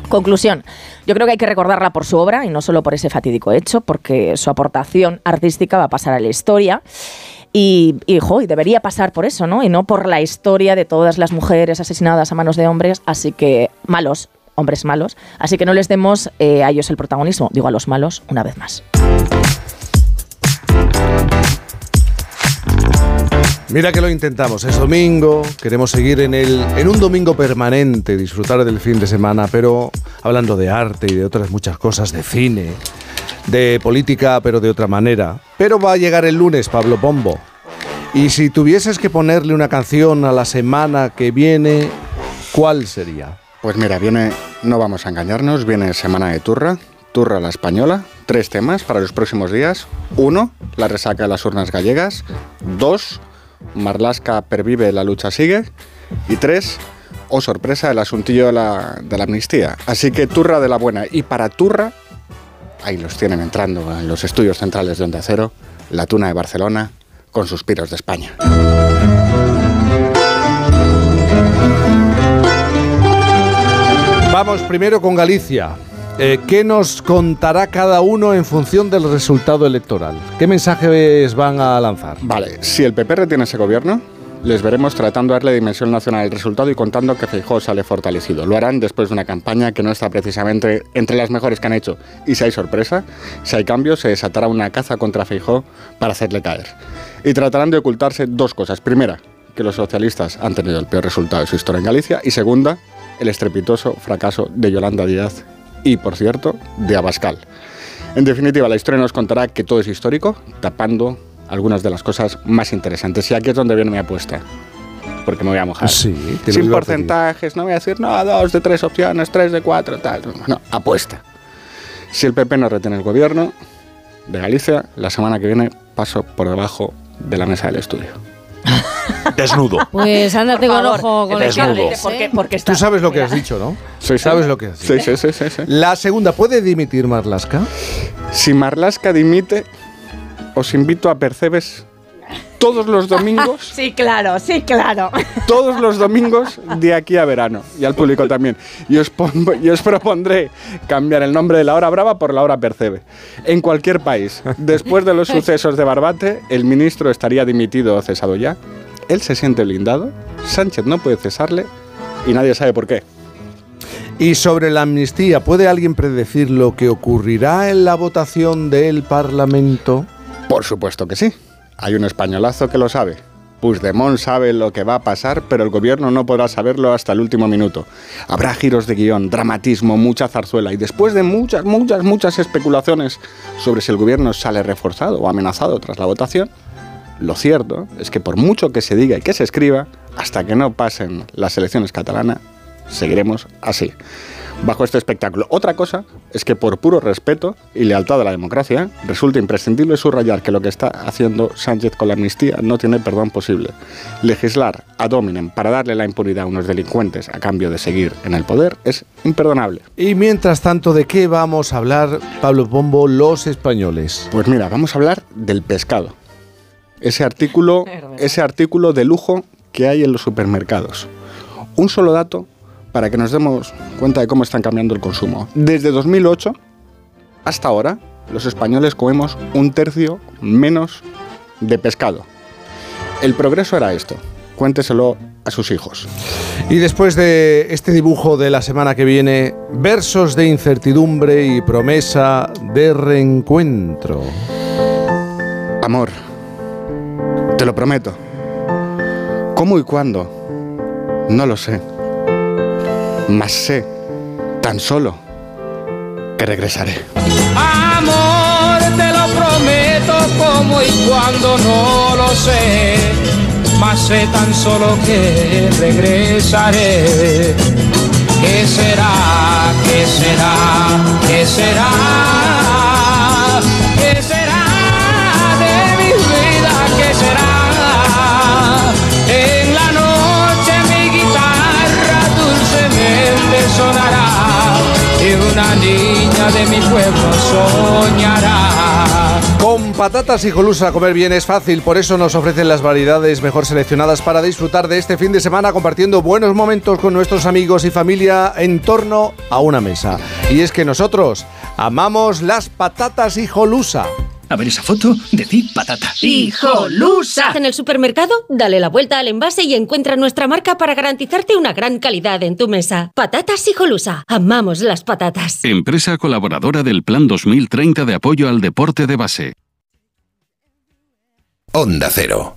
Conclusión, yo creo que hay que recordarla por su obra y no solo por ese fatídico hecho, porque su aportación artística va a pasar a la historia. Y, y, y debería pasar por eso, ¿no? Y no por la historia de todas las mujeres asesinadas a manos de hombres, así que malos, hombres malos. Así que no les demos eh, a ellos el protagonismo, digo a los malos, una vez más. Mira que lo intentamos, es domingo, queremos seguir en, el, en un domingo permanente, disfrutar del fin de semana, pero hablando de arte y de otras muchas cosas, de cine, de política, pero de otra manera. Pero va a llegar el lunes, Pablo Pombo. Y si tuvieses que ponerle una canción a la semana que viene, ¿cuál sería? Pues mira, viene, no vamos a engañarnos, viene Semana de Turra, Turra la Española, tres temas para los próximos días. Uno, la resaca de las urnas gallegas. Dos, Marlasca pervive, la lucha sigue. Y tres, oh sorpresa, el asuntillo de la, de la amnistía. Así que Turra de la buena. Y para Turra, ahí los tienen entrando en los estudios centrales de Onda Cero, la Tuna de Barcelona, con suspiros de España. Vamos primero con Galicia. Eh, ¿qué nos contará cada uno en función del resultado electoral? ¿Qué mensajes van a lanzar? Vale, si el PP retiene ese gobierno, les veremos tratando de darle dimensión nacional al resultado y contando que Feijóo sale fortalecido. Lo harán después de una campaña que no está precisamente entre las mejores que han hecho. Y si hay sorpresa, si hay cambios, se desatará una caza contra Feijóo para hacerle caer. Y tratarán de ocultarse dos cosas. Primera, que los socialistas han tenido el peor resultado de su historia en Galicia. Y segunda, el estrepitoso fracaso de Yolanda Díaz y, por cierto, de Abascal. En definitiva, la historia nos contará que todo es histórico, tapando algunas de las cosas más interesantes. Y aquí es donde viene mi apuesta. Porque me voy a mojar. Sí, te Sin porcentajes, no voy a decir, no, dos de tres opciones, tres de cuatro, tal. No, apuesta. Si el PP no retiene el gobierno de Galicia, la semana que viene paso por debajo de la mesa del estudio. Desnudo. Pues ándate con ojo con desnudo. Porque, ¿eh? porque está- Tú sabes lo que has dicho, ¿no? Sí, sí. ¿Sabes lo que has dicho? Sí, sí, sí, sí, sí. La segunda, ¿puede dimitir Marlaska? Si Marlaska dimite, os invito a Percebes todos los domingos Sí, claro, sí, claro. todos los domingos de aquí a verano y al público también. Y os, pon- y os propondré cambiar el nombre de la hora brava por la hora percebe. En cualquier país, después de los sucesos de Barbate, el ministro estaría dimitido o cesado ya. Él se siente blindado, Sánchez no puede cesarle y nadie sabe por qué. Y sobre la amnistía, ¿puede alguien predecir lo que ocurrirá en la votación del Parlamento? Por supuesto que sí. Hay un españolazo que lo sabe. Puigdemont sabe lo que va a pasar, pero el gobierno no podrá saberlo hasta el último minuto. Habrá giros de guion, dramatismo, mucha zarzuela y después de muchas, muchas, muchas especulaciones sobre si el gobierno sale reforzado o amenazado tras la votación, lo cierto es que por mucho que se diga y que se escriba, hasta que no pasen las elecciones catalanas, seguiremos así, bajo este espectáculo. Otra cosa es que por puro respeto y lealtad a la democracia, resulta imprescindible subrayar que lo que está haciendo Sánchez con la amnistía no tiene perdón posible. Legislar ad hominem para darle la impunidad a unos delincuentes a cambio de seguir en el poder es imperdonable. Y mientras tanto, ¿de qué vamos a hablar, Pablo Pombo, los españoles? Pues mira, vamos a hablar del pescado. Ese artículo, ese artículo de lujo que hay en los supermercados. Un solo dato para que nos demos cuenta de cómo están cambiando el consumo. Desde 2008 hasta ahora, los españoles comemos un tercio menos de pescado. El progreso era esto. Cuénteselo a sus hijos. Y después de este dibujo de la semana que viene, versos de incertidumbre y promesa de reencuentro. Amor, te lo prometo. ¿Cómo y cuándo? No lo sé. Mas sé, tan solo, que regresaré. Amor, te lo prometo como y cuando no lo sé, mas sé tan solo que regresaré. ¿Qué será? ¿Qué será? ¿Qué será? ¿Qué será de mi vida? ¿Qué será? Una niña de mi pueblo soñará. Con patatas y jolusa comer bien es fácil, por eso nos ofrecen las variedades mejor seleccionadas para disfrutar de este fin de semana compartiendo buenos momentos con nuestros amigos y familia en torno a una mesa. Y es que nosotros amamos las patatas y jolusa. A ver esa foto, decid patata. ¡Hijolusa! En el supermercado, dale la vuelta al envase y encuentra nuestra marca para garantizarte una gran calidad en tu mesa. Patatas Hijolusa. Amamos las patatas. Empresa colaboradora del Plan 2030 de apoyo al deporte de base. Onda Cero.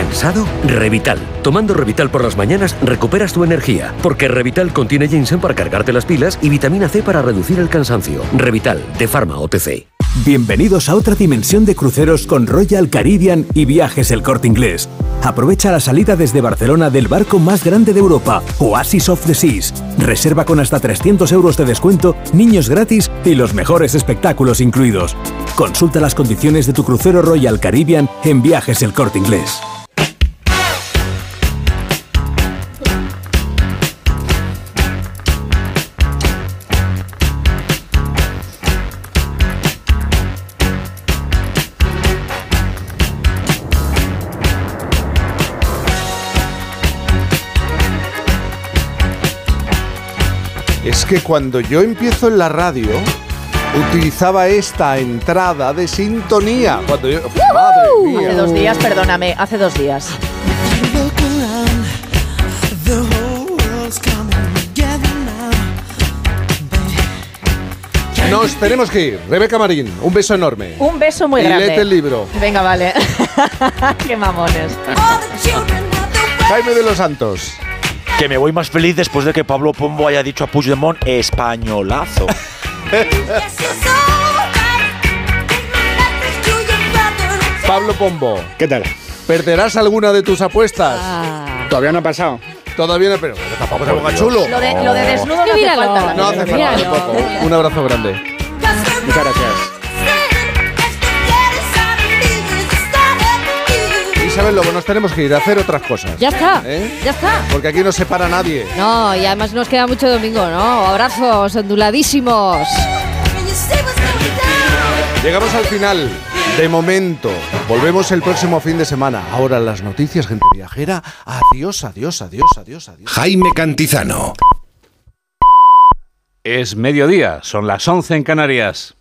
¿Cansado? Revital. Tomando Revital por las mañanas recuperas tu energía, porque Revital contiene ginseng para cargarte las pilas y vitamina C para reducir el cansancio. Revital, de Pharma OTC. Bienvenidos a otra dimensión de cruceros con Royal Caribbean y Viajes El Corte Inglés. Aprovecha la salida desde Barcelona del barco más grande de Europa, Oasis of the Seas. Reserva con hasta 300 euros de descuento, niños gratis y los mejores espectáculos incluidos. Consulta las condiciones de tu crucero Royal Caribbean en Viajes El Corte Inglés. Que cuando yo empiezo en la radio, utilizaba esta entrada de sintonía. Cuando yo, madre mía. Hace dos días, perdóname, hace dos días. Nos tenemos que ir. Rebeca Marín, un beso enorme. Un beso muy y grande. léete el libro. Venga, vale. Qué mamones. Jaime de los Santos. Que me voy más feliz después de que Pablo Pombo haya dicho a Puigdemont españolazo. Pablo Pombo. ¿Qué tal? ¿Perderás alguna de tus apuestas? Todavía no ha pasado. Todavía no, pero tampoco ponga chulo. Lo de, lo de desnudo no hace Míralo. falta. No hace falta tampoco. Un abrazo grande. Muchas gracias. Isabel Lobo, nos tenemos que ir a hacer otras cosas. Ya está, ¿Eh? ya está. Porque aquí no se para nadie. No, y además nos queda mucho domingo, ¿no? Abrazos onduladísimos. Llegamos al final. De momento, volvemos el próximo fin de semana. Ahora las noticias, gente viajera. Adiós, adiós, adiós, adiós, adiós. Jaime Cantizano. Es mediodía, son las 11 en Canarias.